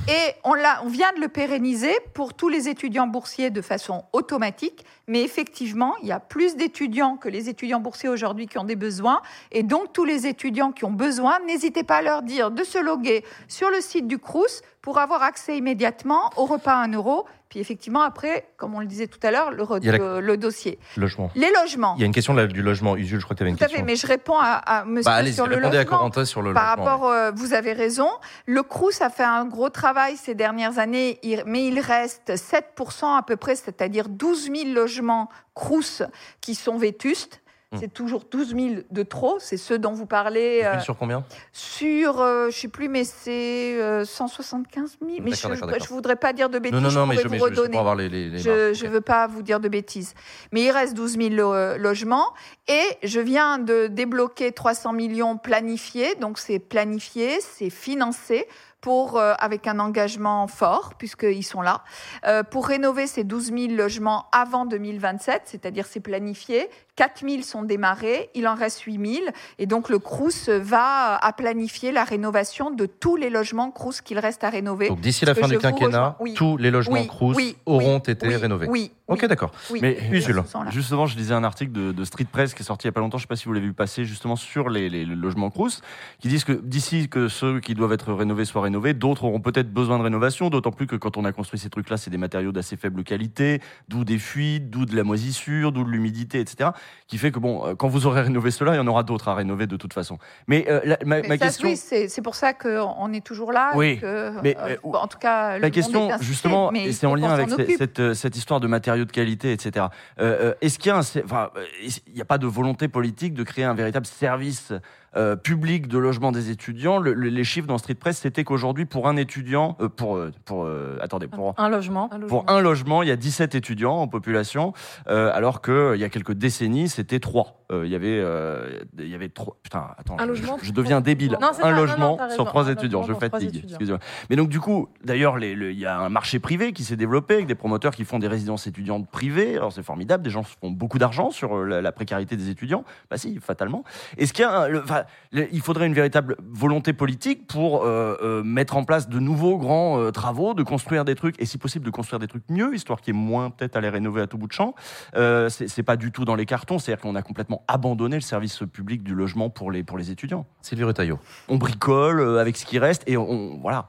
Et on vient de le pérenniser pour tous les étudiants boursiers de façon automatique. Mais effectivement, il y a plus d'étudiants que les étudiants boursiers aujourd'hui qui ont des besoins. Et donc, tous les étudiants qui ont besoin, n'hésitez pas à leur dire de se loguer sur le site du Crous pour avoir accès immédiatement au repas à 1 euro. Puis effectivement, après, comme on le disait tout à l'heure, le, la- le- le dossier. Logement. Les logements. Il y a une question là, du logement. Usul, je crois que tu avais une Tout à question. fait, mais je réponds à, à monsieur Bah, sur le à logement. Corentin sur le Par logement, rapport, euh, vous avez raison. Le Crous a fait un gros travail ces dernières années, mais il reste 7% à peu près, c'est-à-dire 12 000 logements Crous qui sont vétustes. Hmm. C'est toujours 12 000 de trop, c'est ceux dont vous parlez. euh, Sur combien? sur, euh, je sais plus, mais c'est euh, 175 000. Mais je ne voudrais pas dire de bêtises. Non, non, non, je mais je- vous mais je- je- avoir les- les- les je ne ok. veux pas vous dire de bêtises. Mais il reste 12 000 lo- logements. Et je viens de débloquer 300 millions planifiés. Donc c'est planifié, c'est financé. Pour, euh, avec un engagement fort, puisqu'ils sont là, euh, pour rénover ces 12 000 logements avant 2027, c'est-à-dire c'est planifié. 4 000 sont démarrés, il en reste 8 000. Et donc le Crous va à planifier la rénovation de tous les logements Crous qu'il reste à rénover. Donc d'ici la fin du quinquennat. Oui. tous les logements Oui, Crous oui, auront oui, été oui, rénovés. oui, Ok, oui. d'accord. Oui. Mais Usul. justement, je lisais un article de, de Street Press qui est sorti il y a pas longtemps, je ne sais pas si vous l'avez vu passer, justement sur les, les logements Crous, qui disent que d'ici que ceux qui doivent être rénovés soient rénovés, d'autres auront peut-être besoin de rénovation, d'autant plus que quand on a construit ces trucs-là, c'est des matériaux d'assez faible qualité, d'où des fuites, d'où de la moisissure, d'où de l'humidité, etc. Qui fait que, bon, euh, quand vous aurez rénové cela, il y en aura d'autres à rénover de toute façon. Mais euh, la- ma, Mais ma ça, question. oui, c'est pour ça qu'on est toujours là. Oui, que, mais, euh, en tout cas, le La question, est justement, c'est en lien avec cette, cette histoire de matériaux de qualité, etc. Euh, Est-ce qu'il y a un, sé- enfin, il n'y a pas de volonté politique de créer un véritable service euh, public de logement des étudiants Le- le- Les chiffres dans Street Press, c'était qu'aujourd'hui, pour un étudiant, euh, pour, euh, pour euh, attendez, pour Un logement. pour un logement, il y a 17 étudiants en population, euh, alors qu'il y a quelques décennies, c'était 3. il y avait, euh, il y avait trois. Putain, attends, Un je, logement je deviens débile. Non, un ça, non, non, logement sur trois étudiants, je fatigue. étudiants. Mais donc, du coup, d'ailleurs, les- le- il y a un marché privé qui s'est développé avec des promoteurs qui font des résidences étudiantes privées. Alors, c'est formidable, des gens font beaucoup d'argent sur euh, la, la précarité des étudiants. Bah, si, fatalement. Est-ce qu'il y a. un- le- enfin, le- il faudrait une véritable volonté politique pour euh, euh, mettre en place de nouveaux grands euh, travaux, de construire des trucs, et si possible, de construire des trucs mieux, histoire qu'il y ait moins peut-être à les rénover à tout bout de champ. Euh, c'est pas du tout dans les cartons, c'est-à-dire qu'on a complètement abandonné le service public du logement pour les, pour les étudiants. Sylvie Retailleau. On bricole avec ce qui reste et on. Voilà.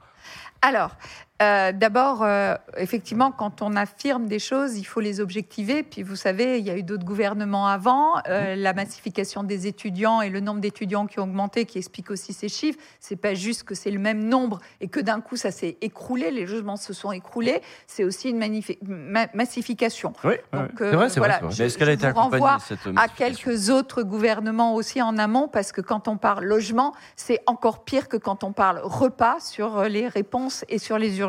Alors, euh, d'abord, euh, effectivement, quand on affirme des choses, il faut les objectiver. Puis, vous savez, il y a eu d'autres gouvernements avant. Euh, la massification des étudiants et le nombre d'étudiants qui ont augmenté, qui explique aussi ces chiffres. C'est pas juste que c'est le même nombre et que d'un coup ça s'est écroulé, les logements se sont écroulés. C'est aussi une ma- massification. Oui, Donc, euh, vrai, c'est vrai, voilà, vrai. je- Mais est-ce qu'elle a été accompagnée, cette à massification quelques autres gouvernements aussi en amont, parce que quand on parle logement, c'est encore pire que quand on parle repas sur les réponses réponse et sur les urgences.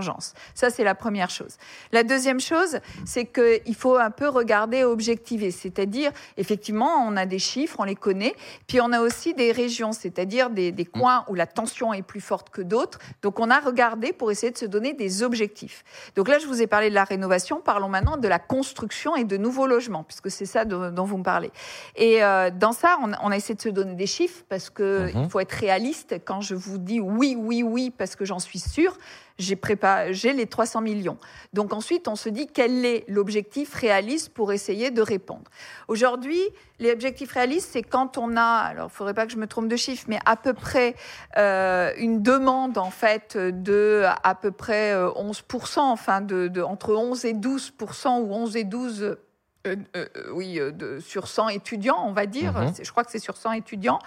Ça, c'est la première chose. La deuxième chose, c'est qu'il faut un peu regarder objectiver, c'est-à-dire, effectivement, on a des chiffres, on les connaît, puis on a aussi des régions, c'est-à-dire des, des coins où la tension est plus forte que d'autres. Donc, on a regardé pour essayer de se donner des objectifs. Donc là, je vous ai parlé de la rénovation, parlons maintenant de la construction et de nouveaux logements, puisque c'est ça dont, dont vous me parlez. Et euh, dans ça, on, on a essayé de se donner des chiffres parce que Mhm. il faut être réaliste. Quand je vous dis oui, oui, oui, parce que j'en suis sûre, j'ai les 300 millions. Donc ensuite, on se dit quel est l'objectif réaliste pour essayer de répondre? Aujourd'hui, l'objectif réaliste, c'est quand on a, alors il faudrait pas que je me trompe de chiffre, mais à peu près euh, une demande en fait de à peu près euh, 11%, enfin de, de- entre 11 et 12% ou 11 et 12 euh, euh, oui, euh, de, sur 100 étudiants, on va dire, Mhm. Je crois que c'est sur 100 étudiants,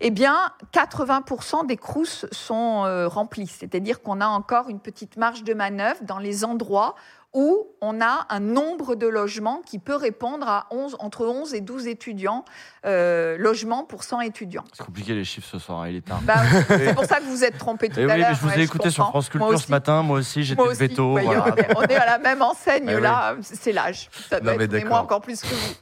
eh bien, 80% des CROUS sont euh, remplis. C'est-à-dire qu'on a encore une petite marge de manœuvre dans les endroits où on a un nombre de logements qui peut répondre à 11, entre 11 et 12 étudiants, euh, logements pour 100 étudiants. C'est compliqué les chiffres ce soir, hein, il est tard. Bah, c'est pour ça que vous êtes trompé tout Eh à oui, l'heure. je vous ai écouté sur. France Culture ce matin, moi aussi j'étais aussi, veto. voilà. on, est, à la même enseigne Eh oui. là, c'est l'âge. Ça doit Non, être, mais moi encore plus que vous.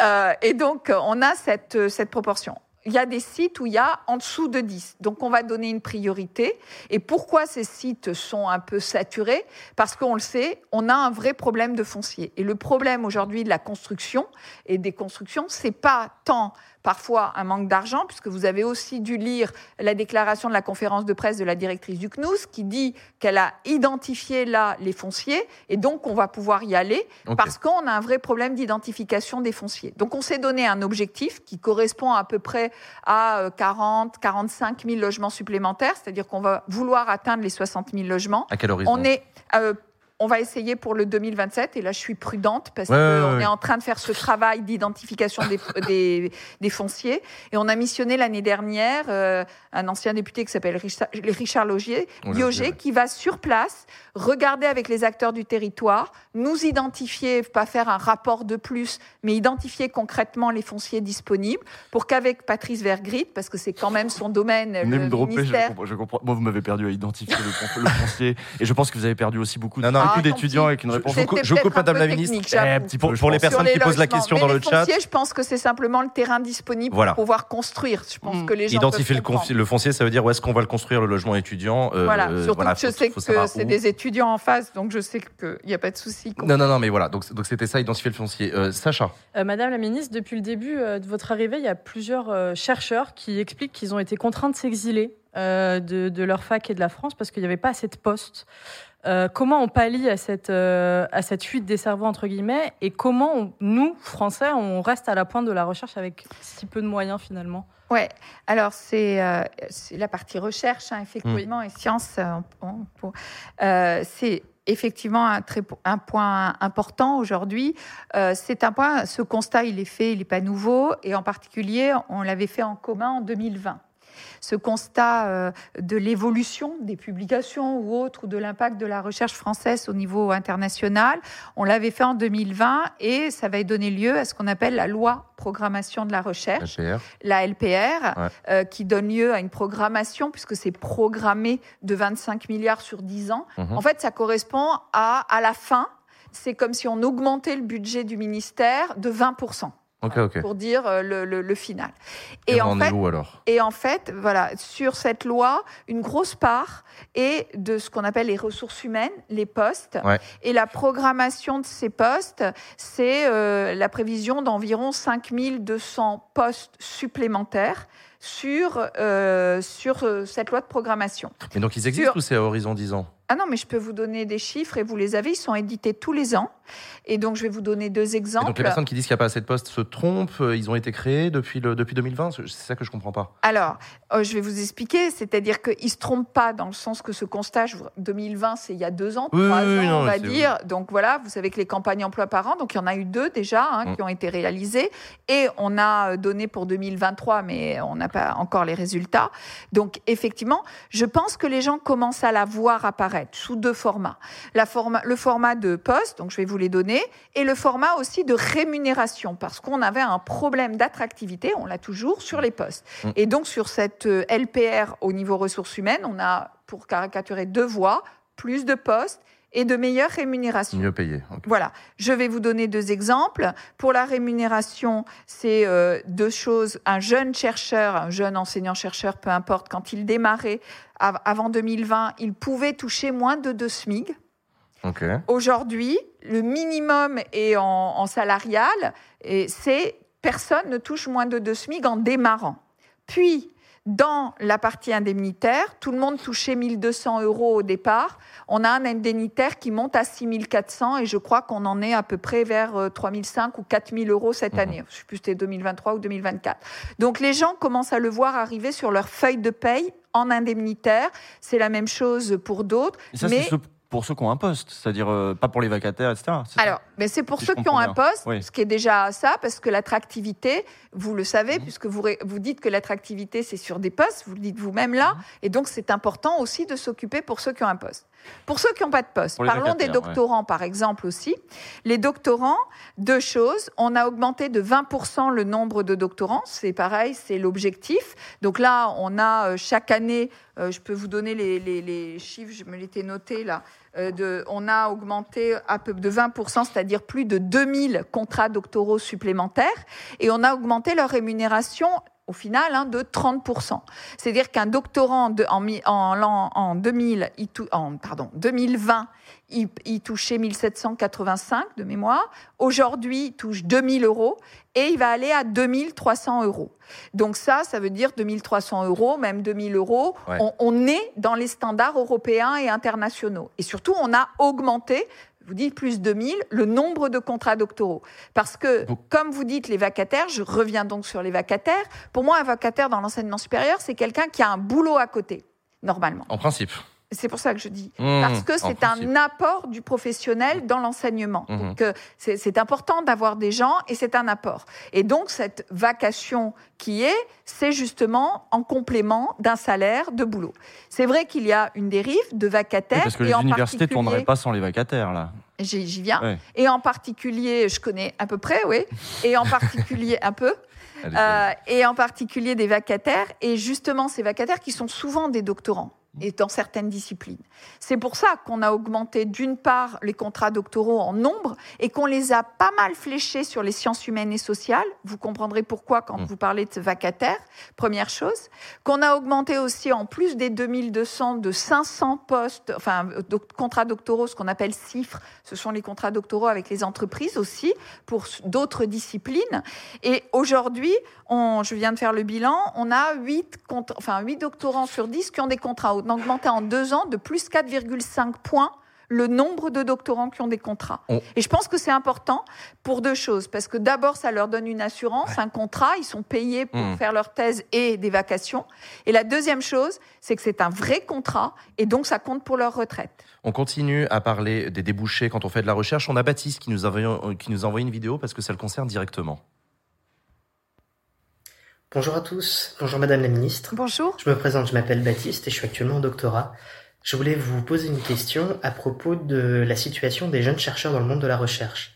Euh, et donc, on a cette, cette proportion. Il y a des sites où il y a en dessous de 10. Donc, on va donner une priorité. Et pourquoi ces sites sont un peu saturés? Parce qu'on le sait, on a un vrai problème de foncier. Et le problème aujourd'hui de la construction et des constructions, c'est pas tant parfois un manque d'argent, puisque vous avez aussi dû lire la déclaration de la conférence de presse de la directrice du CNUS qui dit qu'elle a identifié là les fonciers et donc on va pouvoir y aller parce qu'on a un vrai problème d'identification des fonciers. Donc on s'est donné un objectif qui correspond à peu près à euh, 40, 45 000 logements supplémentaires, c'est-à-dire qu'on va vouloir atteindre les 60 000 logements. À quel horizon? On est euh, on va essayer pour le 2027, et là je suis prudente parce Ouais, qu'on ouais. est en train de faire ce travail d'identification des, des, des fonciers. Et on a missionné l'année dernière euh, un ancien député qui s'appelle Richard, Richard Logier, qui va sur place regarder avec les acteurs du territoire, nous identifier, pas faire un rapport de plus, mais identifier concrètement les fonciers disponibles pour qu'avec Patrice Vergrit, parce que c'est quand même son domaine, le me dropper, je ministère, comprends, je comprends. Moi, vous m'avez perdu à identifier le, fon- le foncier. Et je pense que vous avez perdu aussi beaucoup, Non, non, beaucoup Ah, tant d'étudiants avec une Je- réponse. je coupe- Madame la ministre. Eh, Pour, les personnes qui posent la question dans le chat, je pense que c'est simplement le terrain disponible pour pouvoir construire. Je pense Mm. que les gens identifier le, foncier, ça veut dire où est-ce qu'on va le construire, le logement étudiant. euh, Voilà, euh, surtout que je sais que c'est des étudiants en face, donc je sais qu'il n'y a pas de souci. Non, non, non, mais voilà, donc c'était ça, identifier le foncier. Euh, Sacha, Madame la ministre, depuis le début de votre arrivée, il y a plusieurs chercheurs qui expliquent qu'ils ont été contraints de s'exiler euh, de, de leur fac et de la France parce qu'il n'y avait pas assez de postes. Euh, comment on pallie à cette, euh, à cette fuite des cerveaux, entre guillemets, et comment on- nous, Français, on reste à la pointe de la recherche avec si peu de moyens finalement? Ouais, alors c'est euh, c'est la partie recherche, hein, effectivement, et euh, euh, c'est effectivement un, très, un point important aujourd'hui. Euh, c'est un point, ce constat, il est fait, il n'est pas nouveau, et en particulier, on l'avait fait en commun en 2020. Ce constat euh, de l'évolution des publications ou autres, ou de l'impact de la recherche française au niveau international, on l'avait fait en 2020 et ça va donner lieu à ce qu'on appelle la loi programmation de la recherche LPR. la LPR, Ouais. euh, qui donne lieu à une programmation, puisque c'est programmé de 25 milliards sur 10 ans. Mhm. En fait, ça correspond à, à la fin, c'est comme si on augmentait le budget du ministère de 20%, Pour dire euh, le, le- le final. Et, on en fait, est où alors? et en fait, voilà, sur cette loi, une grosse part est de ce qu'on appelle les ressources humaines, les postes. Ouais. Et la programmation de ces postes, c'est euh, la prévision d'environ 5200 postes supplémentaires sur, euh, sur cette loi de programmation. Mais donc ils existent sur- ou c'est à horizon 10 ans? Ah non, mais je peux vous donner des chiffres et vous les avez, ils sont édités tous les ans. Et donc, je vais vous donner deux Et exemples. donc les personnes qui disent qu'il n'y a pas assez de postes se trompent, euh, ils ont été créés depuis, le, depuis 2020 C'est ça que je comprends pas. Alors, euh, je vais vous expliquer, c'est-à-dire qu'ils ne se trompent pas dans le sens que ce constat, je vous- 2020, c'est il y a deux ans, Oui, trois oui, oui, ans, non, on va dire. Donc voilà, vous savez que les campagnes emploi par an, donc il y en a eu deux déjà hein, Mm. qui ont été réalisées, et on a euh, donné pour 2023, mais on n'a pas encore les résultats. Donc effectivement, je pense que les gens commencent à la voir apparaître sous deux formats. La forma- le format de poste, donc je vais vous vous les donner, et le format aussi de rémunération, parce qu'on avait un problème d'attractivité, on l'a toujours, sur les postes. Mm. Et donc sur cette euh, LPR au niveau ressources humaines, on a, pour caricaturer, deux voies, plus de postes et de meilleures rémunérations. Mieux payé. Voilà, je vais vous donner deux exemples. Pour la rémunération, c'est euh, deux choses. Un jeune chercheur, un jeune enseignant-chercheur, peu importe, quand il démarrait av- avant 2020, il pouvait toucher moins de deux SMIG. Aujourd'hui, le minimum est en, en salarial et c'est personne ne touche moins de deux SMIC en démarrant. Puis, dans la partie indemnitaire, tout le monde touchait 1200 euros au départ. On a un indemnitaire qui monte à 6400 et je crois qu'on en est à peu près vers euh, 3005 ou 4000 euros cette année. Je ne sais plus si c'était 2023 ou 2024. Donc les gens commencent à le voir arriver sur leur feuille de paye en indemnitaire. C'est la même chose pour d'autres. Et ça, mais c'est ceux- pour ceux qui ont un poste, c'est-à-dire euh, pas pour les vacataires, etc. ça alors, mais c'est pour Si ceux qui ont un poste, Oui. ce qui est déjà ça, parce que l'attractivité, vous le savez, Mhm. puisque vous, vous dites que l'attractivité, c'est sur des postes, vous le dites vous-même Mhm. là, et donc c'est important aussi de s'occuper pour ceux qui ont un poste. Pour ceux qui n'ont pas de poste, parlons des ouais. doctorants par exemple aussi. Les doctorants, deux choses, on a augmenté de 20% le nombre de doctorants, c'est pareil, c'est l'objectif. Donc là, on a euh, chaque année, euh, je peux vous donner les, les- les chiffres, je me l'étais noté là, euh, de, on a augmenté à peu de 20%, c'est-à-dire plus de 2000 contrats doctoraux supplémentaires, et on a augmenté leur rémunération au final hein, de 30%. C'est-à-dire qu'un doctorant de- en, en, en 2000, il tou- en, pardon, 2020, il, il touchait 1785 de mémoire. Aujourd'hui, il touche 2000 euros et il va aller à 2300 euros. Donc ça, ça veut dire 2300 euros, même 2000 euros. Ouais. On, on est dans les standards européens et internationaux. Et surtout, on a augmenté vous dites plus de 2000, le nombre de contrats doctoraux. Parce que, comme vous dites, les vacataires, je reviens donc sur les vacataires, pour moi, un vacataire dans l'enseignement supérieur, c'est quelqu'un qui a un boulot à côté, normalement. En principe. C'est pour ça que je dis. Mmh, Parce que c'est un apport du professionnel dans l'enseignement. Mmh. Donc, euh, c'est important d'avoir des gens et c'est un apport. Et donc, cette vacation qui est, c'est justement en complément d'un salaire de boulot. C'est vrai qu'il y a une dérive de Oui, vacataires. parce que et les en universités ne tourneraient pas sans les vacataires, là. J'y viens. Ouais. Et en particulier, je connais à peu près, oui. Et en particulier, un peu. Euh, et en particulier des vacataires. Et justement, ces vacataires qui sont souvent des doctorants et dans certaines disciplines. C'est pour ça qu'on a augmenté d'une part les contrats doctoraux en nombre et qu'on les a pas mal fléchés sur les sciences humaines et sociales. Vous comprendrez pourquoi quand vous parlez de vacataires, première chose. Qu'on a augmenté aussi en plus des 2200 de 500 postes, enfin doc- contrats doctoraux, ce qu'on appelle CIFRE, ce sont les contrats doctoraux avec les entreprises aussi, pour d'autres disciplines. Et aujourd'hui, je viens de faire le bilan, on a 8, enfin 8 doctorants sur 10 qui ont des contrats. On a augmenté en deux ans de plus 4,5 points le nombre de doctorants qui ont des contrats. On- Et je pense que c'est important pour deux choses. Parce que d'abord, ça leur donne une assurance, un contrat, ils sont payés pour Mhm. faire leur thèse et des vacations. Et la deuxième chose, c'est que c'est un vrai contrat et donc ça compte pour leur retraite. On continue à parler des débouchés quand on fait de la recherche. On a Baptiste qui nous a envoyé, qui nous a envoyé une vidéo parce que ça le concerne directement. Bonjour à tous, bonjour Madame la Ministre. Bonjour. Je me présente, je m'appelle Baptiste et je suis actuellement en doctorat. Je voulais vous poser une question à propos de la situation des jeunes chercheurs dans le monde de la recherche.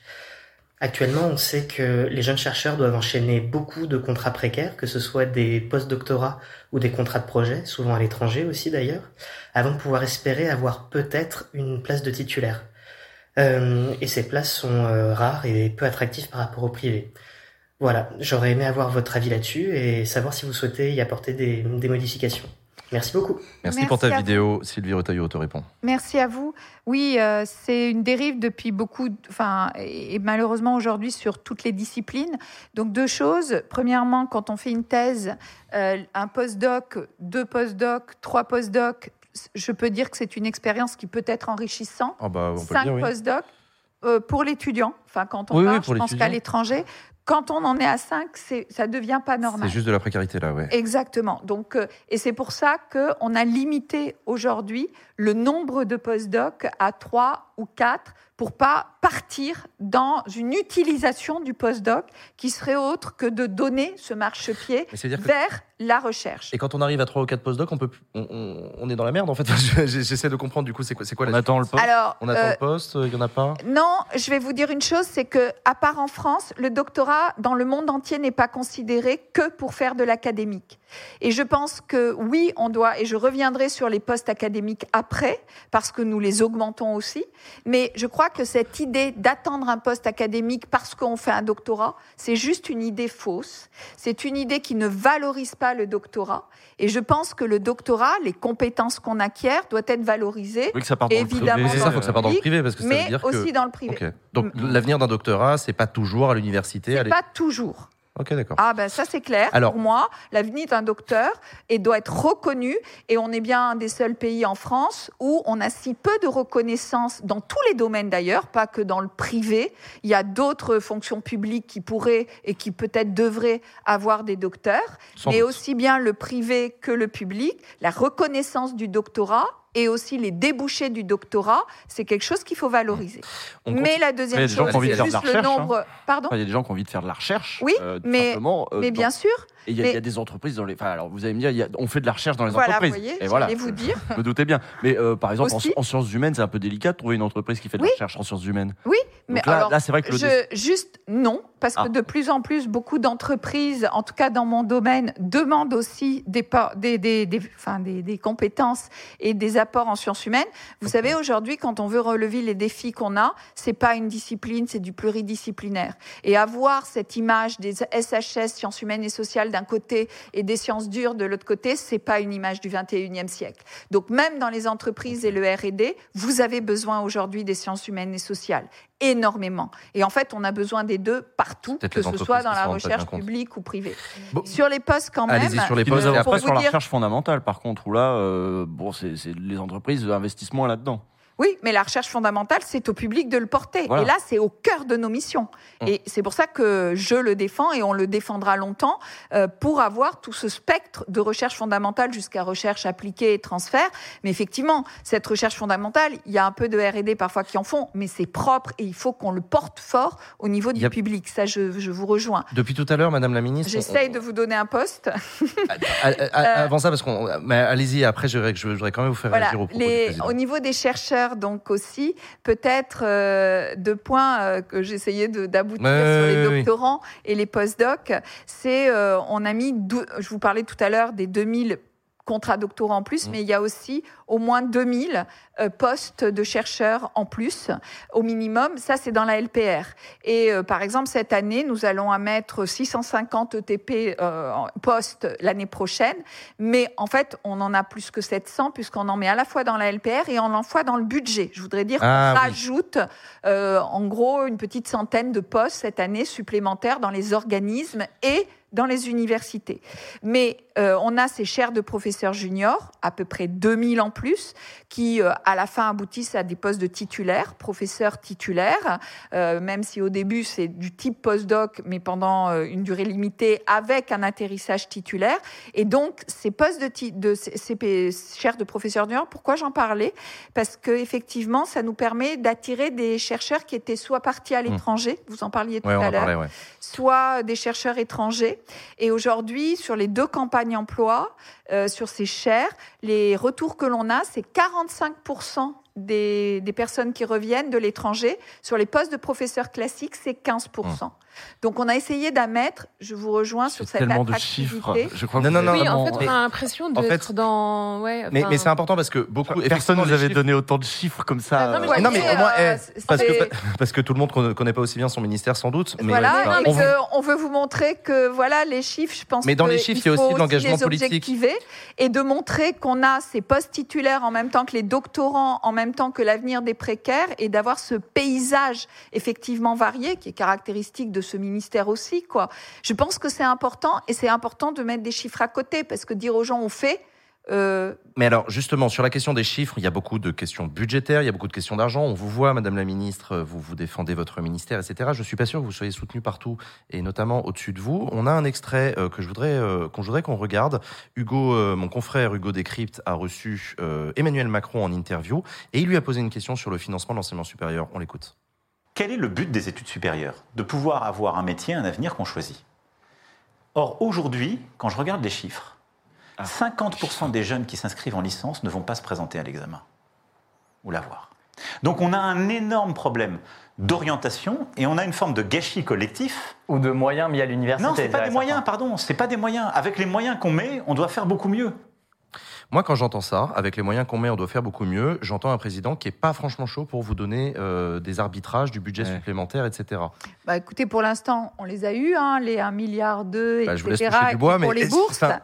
Actuellement, on sait que les jeunes chercheurs doivent enchaîner beaucoup de contrats précaires, que ce soit des post-doctorats ou des contrats de projet, souvent à l'étranger aussi d'ailleurs, avant de pouvoir espérer avoir peut-être une place de titulaire. Euh, et ces places sont euh, rares et peu attractives par rapport au privé. Voilà, j'aurais aimé avoir votre avis là-dessus et savoir si vous souhaitez y apporter des, des modifications. Merci beaucoup. Merci, Merci pour ta à vous. vidéo. Sylvie Retailleau te répond. Merci à vous. Oui, euh, c'est une dérive depuis beaucoup, de- enfin, et malheureusement aujourd'hui sur toutes les disciplines. Donc deux choses. Premièrement, quand on fait une thèse, euh, un postdoc, deux postdocs, trois postdocs, je peux dire que c'est une expérience qui peut être enrichissante. Ah bah, on peut Cinq dire, oui. postdocs euh, pour l'étudiant. Enfin, quand on Oui, oui, part, je pense qu'à l'étranger. quand on en est à 5, c'est, ça devient pas normal. C'est juste de la précarité là, ouais. Exactement. Donc, euh, et c'est pour ça qu'on a limité aujourd'hui le nombre de postdocs à 3 ou 4 pour pas partir dans une utilisation du postdoc qui serait autre que de donner ce marchepied que- vers la recherche. Et quand on arrive à 3 ou 4 postdocs, on, peut, plus- on, on- on est dans la merde en fait. J'essaie de comprendre du coup, c'est quoi, c'est quoi On la attend le poste. Alors, On attend euh, le poste, il y en a pas Non, je vais vous dire une chose, c'est que à part en France, le doctorat dans le monde entier n'est pas considéré que pour faire de l'académique. Et je pense que oui, on doit, et je reviendrai sur les postes académiques après, parce que nous les augmentons aussi, mais je crois que cette idée d'attendre un poste académique parce qu'on fait un doctorat, c'est juste une idée fausse. C'est une idée qui ne valorise pas le doctorat. Et je pense que le doctorat, les compétences qu'on acquiert, doivent être valorisées. Oui, que ça parte dans le privé. C'est ça, faut que ça parte dans le privé parce que ça mais veut dire que. aussi dans le privé. Donc l'avenir d'un doctorat, c'est pas toujours à l'université. C'est pas toujours. Ok, d'accord. Ah ben ça c'est clair. Alors- Pour moi, l'avenir d'un docteur et doit être reconnu et on est bien un des seuls pays en France où on a si peu de reconnaissance dans tous les domaines d'ailleurs, pas que dans le privé. Il y a d'autres fonctions publiques qui pourraient et qui peut-être devraient avoir des docteurs, Sans mais doute. aussi bien le privé que le public, la reconnaissance du doctorat et aussi les débouchés du doctorat, c'est quelque chose qu'il faut valoriser. On Mais la deuxième chose, c'est de juste le recherche, nombre. hein. Pardon. Enfin, Il y a des gens qui ont envie de faire de la recherche. Oui, euh, mais, euh, mais dans- bien sûr. Et il y, a- y des entreprises dans les. Enfin, alors vous allez me dire, il y a- on fait de la recherche dans les Voilà, entreprises. vous voyez, et voilà. vous dire. Je me doutais bien. Mais euh, par exemple, en, sciences humaines, c'est un peu délicat de trouver une entreprise qui fait de Oui. la recherche en sciences humaines. Oui, Donc mais là, alors, là, c'est vrai que le je, juste non, parce que Ah. de plus en plus, beaucoup d'entreprises, en tout cas dans mon domaine, demandent aussi des, pa- des, des, des- enfin, des, des compétences et des apports en sciences humaines. Vous savez, aujourd'hui, quand on veut relever les défis qu'on a, c'est pas une discipline, c'est du pluridisciplinaire. Et avoir cette image des SHS, sciences humaines et sociales d'un côté et des sciences dures de l'autre côté, c'est pas une image du 21e siècle. Donc même dans les entreprises et le R&D, vous avez besoin aujourd'hui des sciences humaines et sociales énormément. Et en fait, on a besoin des deux partout, que ce soit dans la recherche publique ou privée. Bon. Sur les postes quand même. Allez-y sur les postes et après sur la dire- recherche fondamentale, par contre, où là, euh, bon, c'est c'est les entreprises investissent moins là-dedans. Oui, mais la recherche fondamentale, c'est au public de le porter. Voilà. Et là, c'est au cœur de nos missions. Hum. Et c'est pour ça que je le défends et on le défendra longtemps euh, pour avoir tout ce spectre de recherche fondamentale jusqu'à recherche appliquée et transfert. Mais effectivement, cette recherche fondamentale, il y a un peu de R&D parfois qui en font, mais c'est propre et il faut qu'on le porte fort au niveau du a- public. Ça, je, je vous rejoins. Depuis tout à l'heure, Madame la Ministre. on- J'essaye de vous donner un poste. à- à- à- Avant ça, parce qu'on. Allez-y, après, je, je voudrais quand même vous faire Voilà, réagir au propos les- au niveau des chercheurs, donc aussi, peut-être euh, deux points euh, que j'essayais d'aboutir sur les doctorants et les postdocs, c'est euh, on a mis, je vous parlais tout à l'heure des 2000 contrats doctorants en plus, mais il y a aussi au moins 2000 euh, postes de chercheurs en plus, au minimum. Ça, c'est dans la LPR. Et euh, par exemple, cette année, nous allons mettre 650 ETP euh, postes l'année prochaine. Mais en fait, on en a plus que 700 puisqu'on en met à la fois dans la LPR et on en fois dans le budget. Je voudrais dire Ah, qu'on oui. rajoute euh, en gros une petite centaine de postes cette année supplémentaires dans les organismes et dans les universités. Mais euh, on a ces chaires de professeurs juniors, à peu près 2000 en plus, qui euh, à la fin aboutissent à des postes de titulaires, professeurs titulaires, euh, même si au début c'est du type postdoc, mais pendant euh, une durée limitée avec un atterrissage titulaire. Et donc ces postes de, de ces chaires de professeurs juniors, pourquoi j'en parlais? Parce que effectivement, ça nous permet d'attirer des chercheurs qui étaient soit partis à l'étranger, vous en parliez tout Ouais, à l'heure, ouais. soit des chercheurs étrangers. Et aujourd'hui, sur les deux campagnes emploi, euh, sur ces chaires, les retours que l'on c'est 45% des, des personnes qui reviennent de l'étranger. Sur les postes de professeurs classiques, c'est 15%. Donc on a essayé d'à mettre, je vous rejoins sur cette Tellement de attractivité. chiffres. Je crois que Non, non, vous non, avez Oui, en fait, on a l'impression en d'être fait- dans. Ouais, Mais, enfin, mais c'est important parce que beaucoup. Personne nous avait chiffres- donné autant de chiffres comme ça. Ah, non, mais euh, Ouais, non, mais voyez, au moins, euh, eh, parce, que, c'est- parce que tout le monde ne connaît pas aussi bien son ministère, sans doute. Mais voilà, Enfin, mais on- veut vous montrer que voilà les chiffres, je pense. Mais dans que les chiffres, il y a aussi de l'engagement politique. et de montrer qu'on a ces postes titulaires en même temps que les doctorants, en même temps que l'avenir des précaires, et d'avoir ce paysage effectivement varié qui est caractéristique de ce ministère aussi. Quoi. Je pense que c'est important et c'est important de mettre des chiffres à côté parce que dire aux gens on fait. Euh, Mais alors, justement, sur la question des chiffres, il y a beaucoup de questions budgétaires, il y a beaucoup de questions d'argent. On vous voit, Madame la Ministre, vous, vous défendez votre ministère, etc. Je suis pas sûr que vous soyez soutenu partout, et notamment au-dessus de vous. On a un extrait euh, que je voudrais euh, qu'on voudrais qu'on regarde. Hugo, mon confrère Hugo Décrypte, a reçu Emmanuel Macron en interview, et il lui a posé une question sur le financement de l'enseignement supérieur. On l'écoute. Quel est le but des études supérieures? De pouvoir avoir un métier, un avenir qu'on choisit. Or, aujourd'hui, quand je regarde les chiffres, 50% des jeunes qui s'inscrivent en licence ne vont pas se présenter à l'examen ou l'avoir. Donc on a un énorme problème d'orientation et on a une forme de gâchis collectif. Ou de moyens mis à l'université. Non, c'est pas des moyens, pardon, c'est pas des moyens. Avec les moyens qu'on met, on doit faire beaucoup mieux. Moi, quand j'entends ça, avec les moyens qu'on met, on doit faire beaucoup mieux. J'entends un président qui est pas franchement chaud pour vous donner euh, des arbitrages, du budget supplémentaire, etc. bah, écoutez, pour l'instant, on les a eus, hein, les 1 milliard 2, Bah, je vous laisse etc. toucher du bois, pour les bourses. enfin-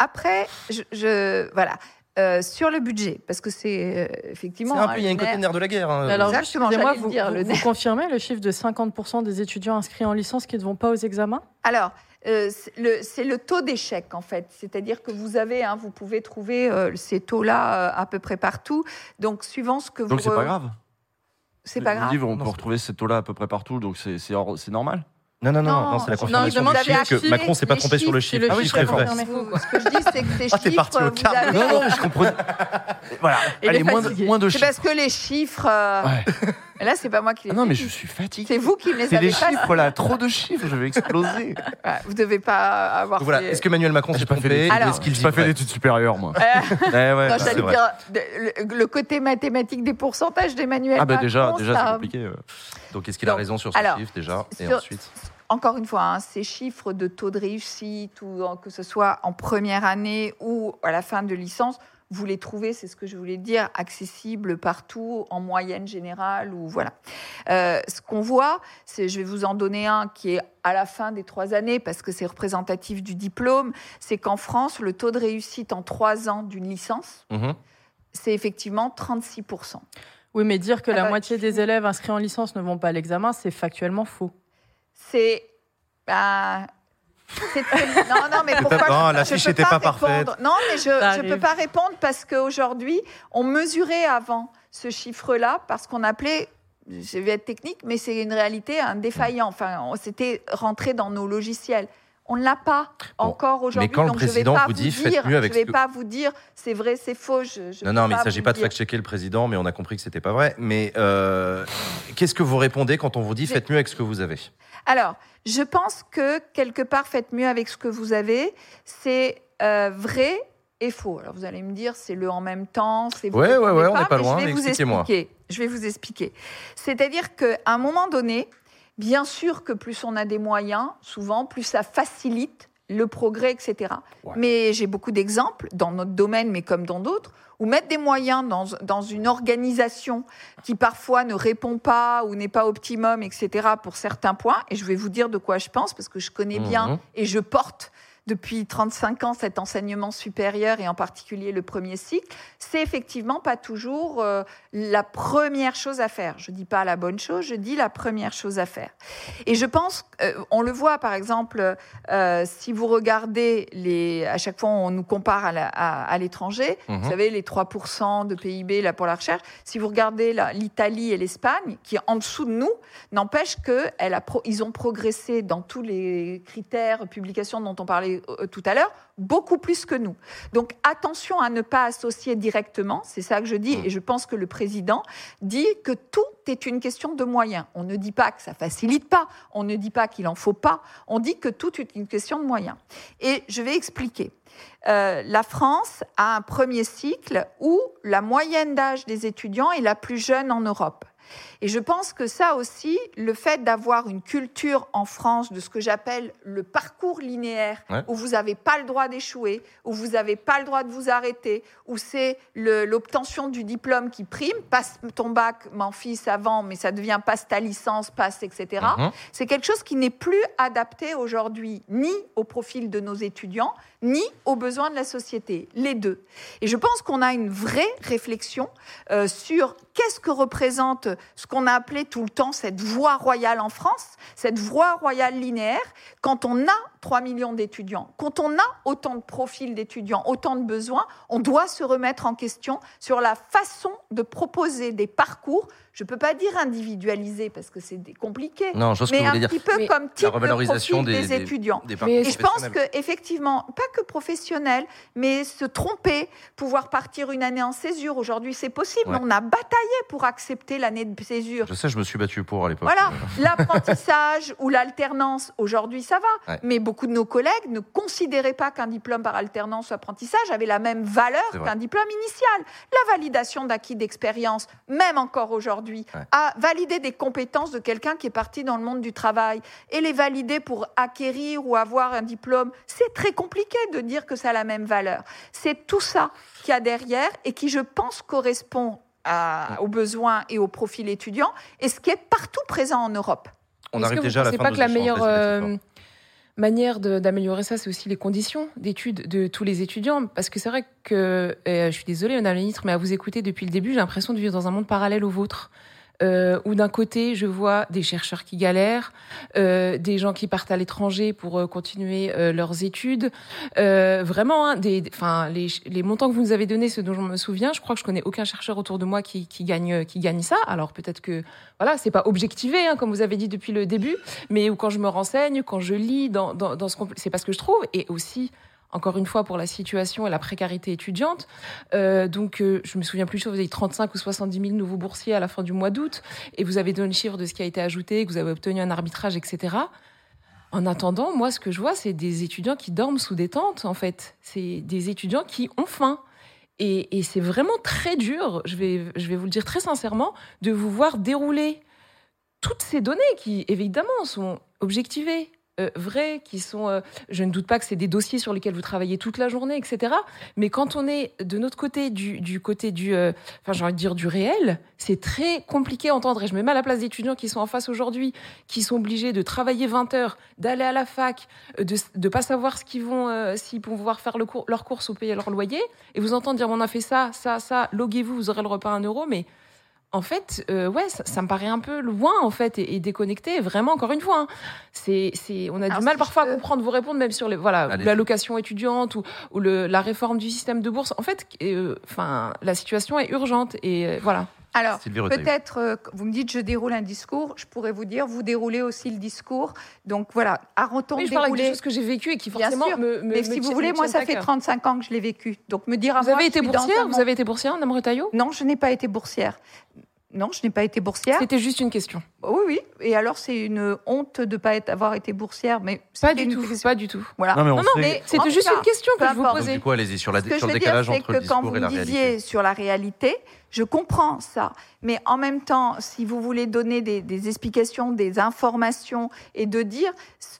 Après, je, je- voilà. Euh, sur le budget, parce que c'est euh, effectivement. C'est un peu- il y a un une côté nerf- nerf de la guerre. hein. Alors, Exactement, le vous, dire, vous- le vous nerf. confirmez le chiffre de 50% des étudiants inscrits en licence qui ne vont pas aux examens? Alors, euh, c'est le, c'est le taux d'échec, en fait. C'est-à-dire que vous avez, hein, vous pouvez trouver euh, ces taux-là euh, à peu près partout. Donc, suivant ce que vous. Donc c'est pas grave. C'est pas grave. livre, on peut retrouver ces taux-là à peu près partout, donc c'est c'est c'est normal. Non, non, non, Non, non, c'est la non, confirmation je chiffre à que Macron s'est pas trompé sur le chiffres. chiffre. Le Le chiffre chiffre est vrai. Ce que je dis, c'est que ces Ah, t'es chiffres. parti au quart. avez- Non, non, je comprenais. Voilà. Il Allez, moins de, moins de C'est chiffres. parce que les chiffres. euh, et Là, c'est pas moi qui les Ah non, ai mais je suis fatigué. C'est vous qui me les avez les pas. chiffres là, trop de chiffres, je vais exploser. Ouais, Vous devez pas avoir. Donc voilà. fait- Est-ce que Emmanuel Macron s'est trompé Alors- ou est-ce qu'il pas fait d'études supérieures, moi. Euh, ouais, non, dire le, le côté mathématique des pourcentages d'Emmanuel Ah bah déjà, Macron, déjà ça- c'est compliqué. euh. Donc est-ce qu'il a raison sur ce alors, chiffre déjà Et ensuite Encore une fois, hein, ces chiffres de taux de réussite, ou en- que ce soit en première année ou à la fin de licence, vous les trouvez, c'est ce que je voulais dire, accessibles partout, en moyenne générale, ou voilà. Euh, ce qu'on voit, c'est, je vais vous en donner un qui est à la fin des trois années, parce que c'est représentatif du diplôme, c'est qu'en France, le taux de réussite en trois ans d'une licence, Mhm. c'est effectivement 36%. Oui, mais dire que Ah la bah, moitié des élèves inscrits en licence ne vont pas à l'examen, c'est factuellement faux. C'est. bah, Non, non, mais pourquoi pas- non, je- la fiche peux était pas répondre parfaite. Non, mais je ne peux pas répondre parce qu'aujourd'hui, on mesurait avant ce chiffre-là parce qu'on appelait, je vais être technique, mais c'est une réalité, un défaillant. Enfin, on- c'était rentré dans nos logiciels. On ne l'a pas encore aujourd'hui. mais quand le donc je vais président pas vous dit, faites dire, mieux avec je vais ce que- pas vous dire, c'est vrai, c'est faux. Je, je Non, non, mais il pas ne s'agit pas de fact-checker le président, mais on a compris que c'était pas vrai. Mais euh, qu'est-ce que vous répondez quand on vous dit faites mieux avec ce que vous avez? Alors, je pense que quelque part, faites mieux avec ce que vous avez. C'est euh, vrai et faux. Alors, vous allez me dire, c'est le en même temps, c'est vous Ouais, ouais, ouais, on n'est pas loin, Je vais vous expliquez-moi. expliquer. Je vais vous expliquer. C'est-à-dire qu'à un moment donné, bien sûr que plus on a des moyens, souvent, plus ça facilite le progrès, etc. Mais j'ai beaucoup d'exemples dans notre domaine, mais comme dans d'autres, où mettre des moyens dans, dans une organisation qui parfois ne répond pas ou n'est pas optimum, etc., pour certains points, et je vais vous dire de quoi je pense, parce que je connais bien Mhm. et je porte depuis 35 ans cet enseignement supérieur et en particulier le premier cycle, c'est effectivement pas toujours euh, la première chose à faire. Je dis pas la bonne chose, je dis la première chose à faire. Et je pense, euh, on le voit par exemple, euh, si vous regardez les, à chaque fois on nous compare à l'étranger, Mhm. vous savez les 3% de PIB là pour la recherche. Si vous regardez l'Italie et l'Espagne, qui est en dessous de nous, n'empêche que elle a pro- ils ont progressé dans tous les critères, publications dont on parlait euh, tout à l'heure, beaucoup plus que nous. Donc attention à ne pas associer directement, c'est ça que je dis, et je pense que le président dit que tout est une question de moyens. On ne dit pas que ça facilite pas, on ne dit pas qu'il en faut pas, on dit que tout est une question de moyens. Et je vais expliquer. Euh, la France a un premier cycle où la moyenne d'âge des étudiants est la plus jeune en Europe. Et je pense que ça aussi, le fait d'avoir une culture en France de ce que j'appelle le parcours linéaire, Ouais. où vous n'avez pas le droit d'échouer, où vous n'avez pas le droit de vous arrêter, où c'est l'obtention du diplôme qui prime, passe ton bac, mon fils, avant, mais ça devient passe ta licence, passe, etc. Mhm. C'est quelque chose qui n'est plus adapté aujourd'hui ni au profil de nos étudiants, ni aux besoins de la société, les deux. Et je pense qu'on a une vraie réflexion euh, sur qu'est-ce que représente ce qu'on a appelé tout le temps cette voie royale en France, cette voie royale linéaire, quand on a 3 millions d'étudiants, quand on a autant de profils d'étudiants, autant de besoins, on doit se remettre en question sur la façon de proposer des parcours je ne peux pas dire individualisé parce que c'est compliqué, Non, je que mais un voulez dire. petit peu Mais- comme La type de profil des, des- des- étudiants. des et je pense professionnels. que effectivement, pas que professionnel, mais se tromper, pouvoir partir une année en césure. Aujourd'hui, c'est possible. Ouais. On a bataillé pour accepter l'année de césure. Je sais, je me suis battu pour à l'époque. Voilà, l'apprentissage ou l'alternance, aujourd'hui ça va. Ouais. Mais beaucoup de nos collègues ne considéraient pas qu'un diplôme par alternance ou apprentissage avait la même valeur qu'un diplôme initial. La validation d'acquis d'expérience, même encore aujourd'hui, Ouais. à valider des compétences de quelqu'un qui est parti dans le monde du travail et les valider pour acquérir ou avoir un diplôme, c'est très compliqué de dire que ça a la même valeur. C'est tout ça qu'il y a derrière et qui, je pense, correspond à- aux besoins et au profil étudiant et ce qui est partout présent en Europe. On arrive que vous déjà à la fin pas de que nos la meilleure euh, manière d'améliorer ça, c'est aussi les conditions d'études de tous les étudiants Parce que c'est vrai que, euh, je suis désolée, Madame la Ministre, mais à vous écouter depuis le début, j'ai l'impression de vivre dans un monde parallèle au vôtre. Euh, où d'un côté, je vois des chercheurs qui galèrent, euh, des gens qui partent à l'étranger pour euh, continuer euh, leurs études. Vraiment, hein, enfin, les, montants que vous nous avez donnés, ceux dont je me souviens, je crois que je connais aucun chercheur autour de moi qui, gagne, qui gagne ça. Alors peut-être que, voilà, c'est pas objectivé, hein, comme vous avez dit depuis le début, mais quand je me renseigne, quand je lis dans, dans, ce c'est pas ce que je trouve, et aussi. Encore une fois, pour la situation et la précarité étudiante. Euh, donc, euh, je me souviens plus, vous avez 35 ou 70 000 nouveaux boursiers à la fin du mois d'août, et vous avez donné le chiffre de ce qui a été ajouté, que vous avez obtenu un arbitrage, etc. En attendant, moi, ce que je vois, c'est des étudiants qui dorment sous des tentes, en fait. C'est des étudiants qui ont faim. Et, et c'est vraiment très dur, je vais, je vais vous le dire très sincèrement, de vous voir dérouler toutes ces données qui, évidemment, sont objectivées, euh, qui sont... euh, je ne doute pas que c'est des dossiers sur lesquels vous travaillez toute la journée, etc. Mais quand on est de notre côté, du, côté du... euh, j'ai envie de dire du réel, c'est très compliqué à entendre. Et je me mets à la place d'étudiants qui sont en face aujourd'hui, qui sont obligés de travailler 20 heures, d'aller à la fac, euh, de ne pas savoir ce qu'ils vont, s'ils vont pouvoir faire le cours, leurs courses ou payer leur loyer. Et vous entendre dire, on a fait ça, ça, ça, loguez-vous, vous aurez le repas à un euro. Mais en fait, euh, ouais, ça, ça me paraît un peu loin, en fait, et, et déconnecté. Vraiment, encore une fois, hein, c'est, c'est, on a Alors, du mal si parfois peux- à comprendre vos réponses, même sur les, voilà, l'allocation étudiante ou, ou le, la réforme du système de bourse. En fait, euh, enfin, la situation est urgente et euh, voilà. Alors, peut-être, euh, vous me dites, je déroule un discours, je pourrais vous dire, vous déroulez aussi le discours. Donc voilà, arrêtons Oui, de je parle avec des dérouler. choses que j'ai vécues et qui Bien forcément sûr, me, me mais me si vous voulez, moi, ça à fait cœur. 35 ans que je l'ai vécu. Donc me dire à Vous moi, avez été boursière Vous avez été boursière, Madame Retailleau? Non, je n'ai pas été boursière. Non, je n'ai pas été boursière. C'était juste une question. Oui, oui. Et alors, c'est une honte de ne pas être, avoir été boursière, mais Pas du tout, question. pas du tout. Voilà. Non, mais on Non, mais c'était tout juste cas, une question que je vous importe. Donc, posais. du coup, allez-y sur, la, sur je le veux dire, décalage c'est entre le que quand discours vous et la me disiez réalité. sur la réalité, je comprends ça. Mais en même temps, si vous voulez donner des, explications, des informations et de dire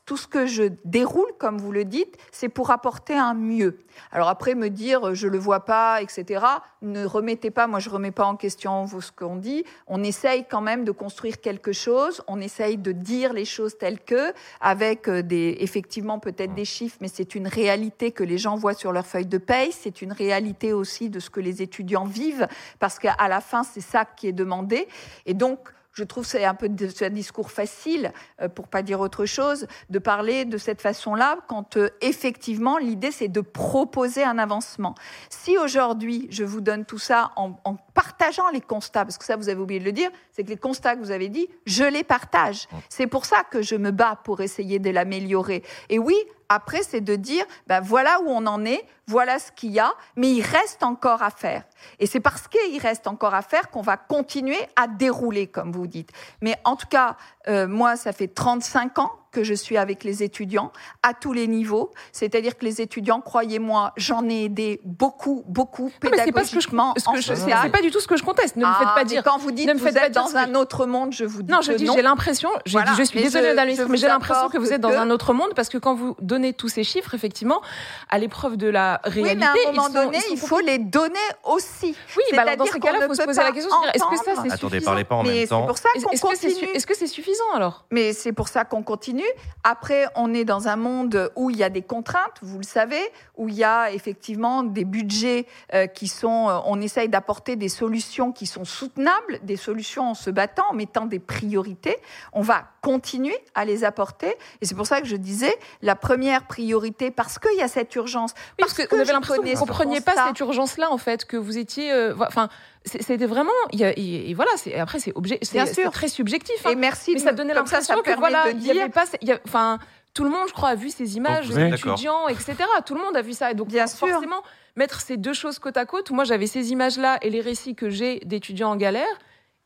tout ce que je déroule, comme vous le dites, c'est pour apporter un mieux. Alors après, me dire je le vois pas, etc., ne remettez pas, moi je remets pas en question ce qu'on dit. On essaye quand même de construire quelque chose, on essaye de dire les choses telles que, avec euh, des, effectivement peut-être des chiffres, mais c'est une réalité que les gens voient sur leur feuille de paye, c'est une réalité aussi de ce que les étudiants vivent, parce qu'à la fin, c'est ça qui est demandé. Et donc, je trouve que c'est un peu de- un discours facile, euh, pour pas dire autre chose, de parler de cette façon-là, quand euh, effectivement l'idée c'est de proposer un avancement. Si aujourd'hui je vous donne tout ça en, en partageant les constats, parce que ça vous avez oublié de le dire, c'est que les constats que vous avez dit, je les partage. C'est pour ça que je me bats pour essayer de l'améliorer. Et oui, après, c'est de dire, ben voilà où on en est, voilà ce qu'il y a, mais il reste encore à faire. Et c'est parce qu'il reste encore à faire qu'on va continuer à dérouler, comme vous dites. Mais en tout cas, euh, moi, ça fait 35 ans que je suis avec les étudiants à tous les niveaux. C'est-à-dire que les étudiants, croyez-moi, j'en ai aidé beaucoup, beaucoup mais c'est pas ce pédagogiquement, c'est pas du tout ce que je conteste. Ne me Ah, faites pas mais dire. quand vous dites ne me vous faites pas êtes dire dans un autre monde, je vous dis Non, je dis j'ai l'impression, Voilà. je suis désolée je mais j'ai l'impression que vous êtes dans que- un autre monde parce que quand vous donnez tous ces chiffres, effectivement, à l'épreuve de la Oui, réalité, mais à un moment ils sont- donné, ils sont il faut les donner aussi. Oui, bah alors dans ces cas-là, il faut se poser la pas question est-ce que ça, c'est Attendez, parlez pas en Mais même c'est temps. pour ça qu'on continue. est-ce que c'est suffisant alors? Mais c'est pour ça qu'on continue Après, on est dans un monde où il y a des contraintes, vous le savez, où il y a effectivement des budgets euh, qui sont. euh, on essaye d'apporter des solutions qui sont soutenables, des solutions en se battant, en mettant des priorités. On va continuer à les apporter. Et c'est pour ça que je disais la première priorité, parce qu'il y a cette urgence. Oui, parce que, vous avez l'impression que vous ce compreniez pas cette urgence-là, en fait, que vous étiez. euh, Enfin, c'était vraiment. il y a- et, et voilà, c'est- après, c'est objet, sûr. très subjectif. Et hein. merci Mais de ça donnait l'impression que voilà, de il y avait dire- pas. il y a- Enfin, tout le monde, je crois, a vu ces images d'étudiants, etc. Tout le monde a vu ça. Et donc, Bien sûr. forcément, mettre ces deux choses côte à côte. Moi, j'avais ces images-là et les récits que j'ai d'étudiants en galère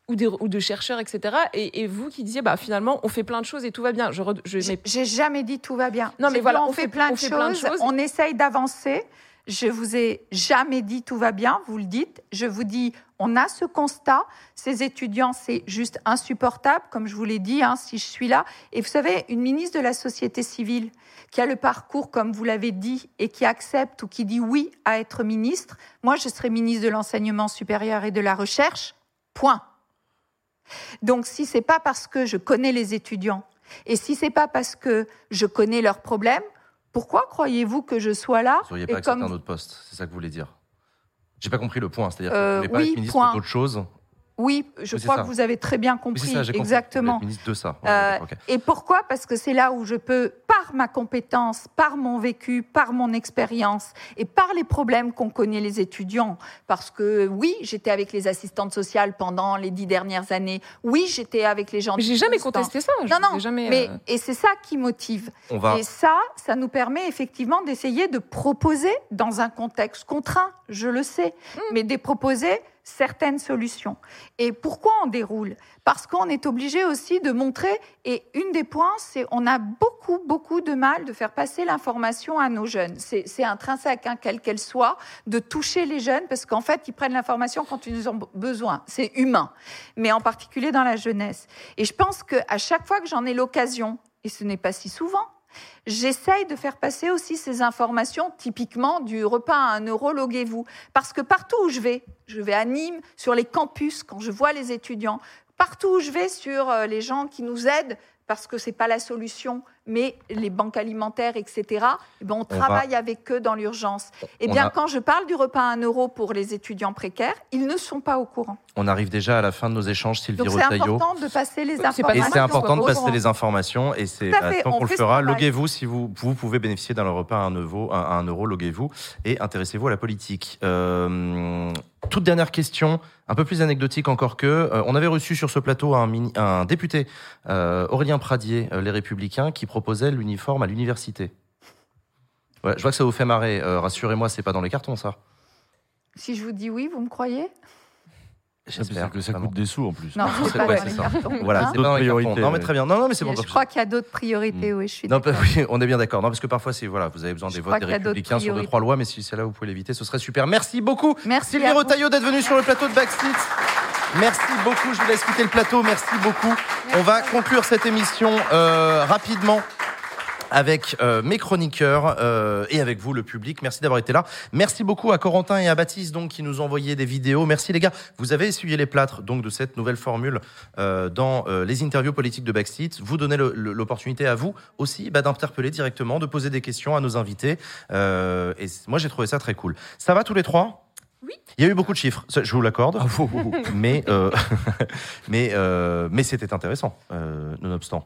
ou, des- ou de chercheurs, etc. Et, et vous qui disiez, bah finalement, on fait plein de choses et tout va bien. Je, J'ai jamais dit tout va bien. Non, mais voilà, on on, fait- fait, plein, on de fait plein de choses, choses. on essaye d'avancer. Je vous ai jamais dit tout va bien, vous le dites. Je vous dis, on a ce constat. Ces étudiants, c'est juste insupportable, comme je vous l'ai dit, hein, si je suis là. Et vous savez, une ministre de la société civile qui a le parcours, comme vous l'avez dit, et qui accepte ou qui dit oui à être ministre, moi, je serai ministre de l'enseignement supérieur et de la recherche. Point. Donc, si c'est pas parce que je connais les étudiants et si c'est pas parce que je connais leurs problèmes, pourquoi croyez-vous que je sois là Vous n'auriez pas accepté comme un autre poste, c'est ça que vous voulez dire? J'ai pas compris le point, c'est-à-dire que vous voulez pas oui, être ministre d'autre chose Oui, je Oui, crois ça. que vous avez très bien compris. ça, compris. Exactement. ministre de ça. Euh. Et pourquoi? Parce que c'est là où je peux, par ma compétence, par mon vécu, par mon expérience et par les problèmes qu'ont connus les étudiants. Parce que oui, j'étais avec les assistantes sociales pendant les dix dernières années. Oui, j'étais avec les gens. Mais j'ai jamais constant. contesté ça. Je Non, non. jamais, mais euh, et c'est ça qui motive. On va- Et ça, ça nous permet effectivement d'essayer de proposer dans un contexte contraint, je le sais, Mmh. mais de proposer certaines solutions. Et pourquoi on déroule? Parce qu'on est obligé aussi de montrer, et une des points, c'est on a beaucoup, beaucoup de mal de faire passer l'information à nos jeunes. C'est intrinsèque, hein, quelle qu'elle soit, de toucher les jeunes, parce qu'en fait, ils prennent l'information quand ils en ont besoin. C'est humain, mais en particulier dans la jeunesse. Et je pense qu'à chaque fois que j'en ai l'occasion, et ce n'est pas si souvent, J'essaye de faire passer aussi ces informations, typiquement du repas à un euro, loguez-vous. Parce que partout où je vais, je vais à Nîmes, sur les campus, quand je vois les étudiants, partout où je vais sur euh, les gens qui nous aident, parce que c'est pas la solution, mais les banques alimentaires, etc. eh ben, on travaille avec eux dans l'urgence. Eh bien, a- quand je parle du repas à un euro pour les étudiants précaires, ils ne sont pas au courant. On arrive déjà à la fin de nos échanges, Sylvie Donc c'est important de passer les c'est pas informations. Et c'est important de passer les informations et c'est qu'on le fera. Loguez-vous si vous, vous pouvez bénéficier d'un repas à un euro, à un euro loguez-vous et intéressez-vous à la politique. Euh, toute dernière question, un peu plus anecdotique encore que. euh, on avait reçu sur ce plateau un, mini- un député, euh, Aurélien Pradier, euh, Les Républicains, qui proposait l'uniforme à l'université. Ouais, je vois que ça vous fait marrer. Euh, Rassurez-moi, c'est pas dans les cartons, ça. Si je vous dis oui, vous me croyez? J'espère que ça vraiment. coûte des sous en plus. Non, c'est pas ouais, dans les ça. cartons. Voilà, Hein c'est pas dans les cartons. priorités, Non, mais très bien. Non, non, mais c'est bon. Je crois qu'il y a d'autres priorités, oui, je suis Non, bah oui, on est bien d'accord. Non, parce que parfois, c'est voilà, vous avez besoin des crois votes des républicains sur deux trois lois, mais si c'est là vous pouvez l'éviter, ce serait super. Merci beaucoup, Merci Sylvie. Retailleau d'être venue sur le plateau de Backseat. Merci beaucoup. Je vous laisse quitter le plateau. Merci beaucoup. On va conclure cette émission euh, rapidement. Avec euh, mes chroniqueurs euh, et avec vous, le public. Merci d'avoir été là. Merci beaucoup à Corentin et à Baptiste donc qui nous envoyé des vidéos. Merci les gars. Vous avez essuyé les plâtres donc de cette nouvelle formule euh, dans euh, les interviews politiques de Backseat. Vous donnez l'opportunité à vous aussi bah, d'interpeller directement, de poser des questions à nos invités. Euh, et moi j'ai trouvé ça très cool. Ça va tous les trois? Oui. Il y a eu beaucoup de chiffres, ça, je vous l'accorde. mais euh, mais euh, mais c'était intéressant, euh, nonobstant.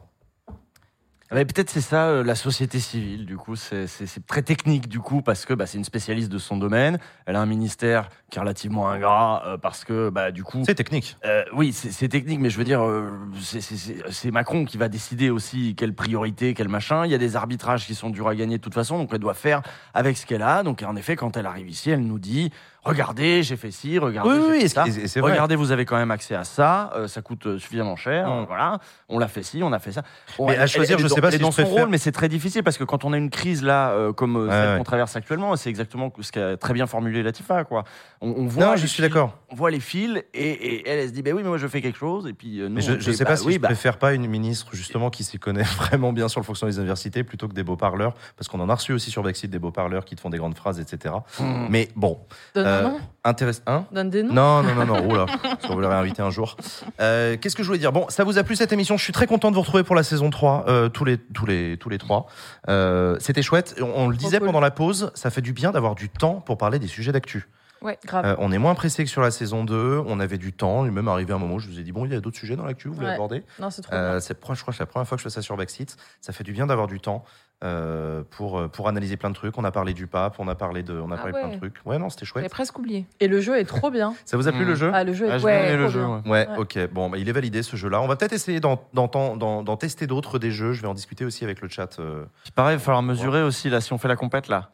Ah bah, Peut-être c'est ça, la société civile, du coup, c'est c'est- c'est très technique, du coup, parce que bah, c'est une spécialiste de son domaine. Elle a un ministère qui est relativement ingrat, euh, parce que, bah, du coup. C'est technique. Euh, oui, c'est c'est technique, mais je veux dire, euh, c'est- c'est c'est- c'est Macron qui va décider aussi quelle priorité, quel machin. Il y a des arbitrages qui sont durs à gagner de toute façon, donc elle doit faire avec ce qu'elle a. Donc en effet, quand elle arrive ici, elle nous dit regardez, j'ai fait ci, regardez, Oui, j'ai oui, fait ça. et vrai. regardez, vous avez quand même accès à ça, euh, ça coûte suffisamment cher. Mm. voilà, on l'a fait ci, on a fait ça. Bon, Mais à choisir, elle je dans- sais pas si dans je son préfère- rôle, mais c'est très difficile parce que quand on a une crise là, euh, comme euh, Ouais, celle ouais. qu'on traverse actuellement, c'est exactement ce qu'a très bien formulé Latifa, quoi. On, on voit Non, les je suis fils- d'accord. On voit les fils et, et elle, elle se dit, bah oui, mais moi je fais quelque chose. Et puis, euh, nous, Mais je on ne sais bah pas si oui, je bah, préfère pas une ministre justement qui s'y connaît vraiment bien sur le fonctionnement des universités plutôt que des beaux parleurs, parce qu'on en a reçu aussi sur Backseat des beaux parleurs qui te font des grandes phrases, etc. Mm. Mais bon, Donne Euh, nom intéress- hein Donne des noms. non, non, non, non, oula, si on vous l'aurait invité un jour. Euh, Qu'est-ce que je voulais dire? Bon, ça vous a plu cette émission? Je suis très content de vous retrouver pour la saison 3, euh, tous, les, tous, les, tous les trois. Euh, C'était chouette. On, on le disait cool. pendant la pause, ça fait du bien d'avoir du temps pour parler des sujets d'actu. Ouais. Grave. Euh, on est moins pressé que sur la saison 2, on avait du temps, et même arrivé un moment où je vous ai dit, bon, il y a d'autres sujets dans l'actu, vous voulez Ouais. aborder? Non, c'est trop Euh, je crois que c'est la première fois que je fais ça sur Backseat. Ça fait du bien d'avoir du temps euh, pour, pour analyser plein de trucs. On a parlé du pape, on a parlé de, on a Ah parlé plein ouais. de trucs. Ouais, non, c'était chouette. presque oublié. Et le jeu est trop bien. Ça vous a plu Mm. le jeu Ah, le jeu est Ah, j'ai aimé le jeu, Ouais, Ouais. ok. Bon, bah, il est validé ce jeu-là. On va peut-être essayer d'en, d'en, d'en- d'en tester d'autres des jeux. Je vais en discuter aussi avec le chat. euh. Pareil, il va falloir mesurer aussi, là, si on fait la compète, là.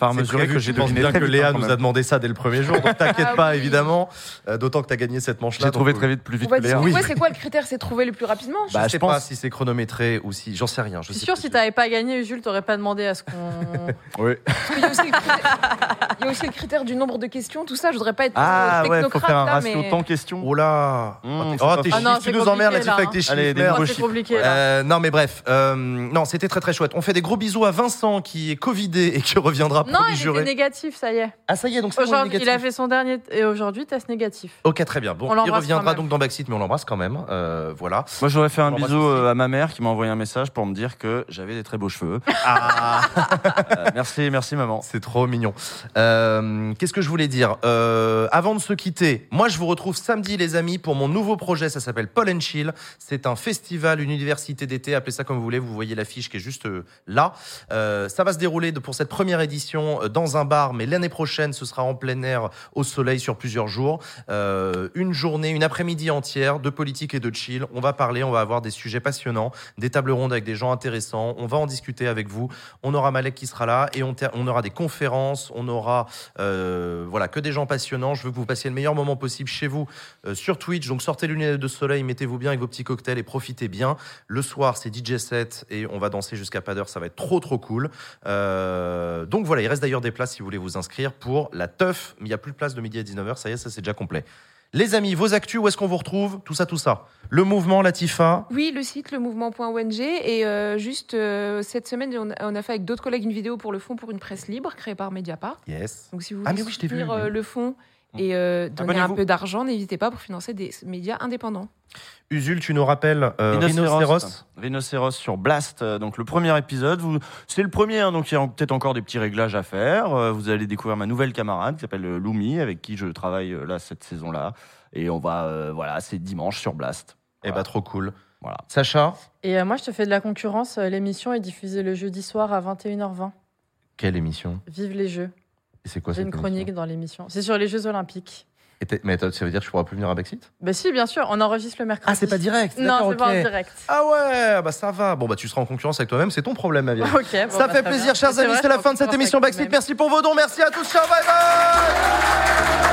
Mesurer prévu, que j'ai deviné bien que Léa nous a demandé ça dès le premier jour. Donc t'inquiète Ah pas, oui. évidemment. Euh, d'autant que t'as gagné cette manche-là. J'ai trouvé donc, très vite, plus vite que Léa. ouais, c'est quoi le critère C'est trouver le plus rapidement Je Bah, sais je pas pense- si c'est chronométré ou si. J'en sais rien. Je suis sais pas. si t'avais pas gagné, Jules, t'aurais pas demandé à ce qu'on. Oui. Y critère- il y a aussi le critère du nombre de questions, tout ça. Je voudrais pas être Ah euh, ouais, faut faire un là, ratio temps question. Oh là Mmh, Oh, t'es- pas oh, tes. Ah tu c'est nous emmerdes là-dessus avec là, tes chiffres. Là. Euh, non mais bref, euh, non c'était très très chouette. On fait des gros bisous à Vincent qui est covidé et qui reviendra Non, il juré. était négatif, ça y est. Ah ça y est donc c'est bon, il est Aujourd'hui, il a négatif. fait son dernier et aujourd'hui, test négatif. Ok très bien. Bon On il reviendra donc dans Backseat mais on l'embrasse quand même. Euh, voilà. Moi, j'aurais fait un bisou aussi. euh, à ma mère qui m'a envoyé un message pour me dire que j'avais des très beaux cheveux. Ah Euh, merci, merci maman. c'est trop mignon. Euh, Qu'est-ce que je voulais dire? Euh, Avant de se quitter, moi je vous retrouve samedi les amis pour mon nouveau projet. Ça s'appelle Paul and Chill. C'est un festival, une université d'été. Appelez ça comme vous voulez. Vous voyez l'affiche qui est juste là. Euh, ça va se dérouler pour cette première édition euh, dans un bar, mais l'année prochaine ce sera en plein air au soleil sur plusieurs jours. Euh, une journée, une après-midi entière de politique et de chill. On va parler, on va avoir des sujets passionnants, des tables rondes avec des gens intéressants. On va en discuter avec vous. On aura Malek qui sera là et on, aura des conférences. On aura euh, voilà que des gens passionnants. Je veux que vous passiez le meilleur moment possible chez vous sur Twitch. Donc sortez les de soleil, mettez-vous bien avec vos petits cocktails et profitez bien. Le soir c'est DJ set et on va danser jusqu'à pas d'heure. Ça va être trop trop cool. Donc voilà, il reste d'ailleurs des places si vous voulez vous inscrire pour la teuf. Mais il y a plus de place de midi à 19h. Ça y est, ça c'est déjà complet. Les amis, vos actus, où est-ce qu'on vous retrouve? Tout ça, tout ça. Le mouvement, la Tifa. Oui, le site, le mouvement.ong. Et euh, juste euh, cette semaine, on a, on a fait avec d'autres collègues une vidéo pour le Fonds pour une presse libre, créé par Mediapart. Yes. Donc si vous Ah, voulez mais oui, soutenir euh, le fonds et euh, donner un peu d'argent, n'hésitez pas pour financer des médias indépendants. Usul, tu nous rappelles euh, Rhinocéros. Rhinocéros sur Blast, euh, donc le premier épisode. Vous, c'est le premier, hein, donc il y a peut-être encore des petits réglages à faire. Euh, vous allez découvrir ma nouvelle camarade qui s'appelle euh, Lumi, avec qui je travaille euh, là cette saison-là. Et on va, euh, voilà, c'est dimanche sur Blast. Eh bah, trop cool. Voilà. Sacha, Et euh, moi, je te fais de la concurrence. L'émission est diffusée le jeudi soir à 21h20. quelle émission? Vive les Jeux. C'est quoi J'ai cette une chronique dans l'émission. C'est sur les Jeux Olympiques. Et Mais ça veut dire que je pourras plus venir à Backseat Bah si, bien sûr, on enregistre le mercredi. Ah, c'est pas direct Non, c'est pas ok. en direct. Ah ouais, bah ça va. Bon, bah tu seras en concurrence avec toi-même, c'est ton problème, ma vieille. Ok, bon, ça bah, fait plaisir, bien. chers C'est amis. C'est la fin de cette émission toi-même. Merci pour vos dons. Merci à tous. Ciao, bye bye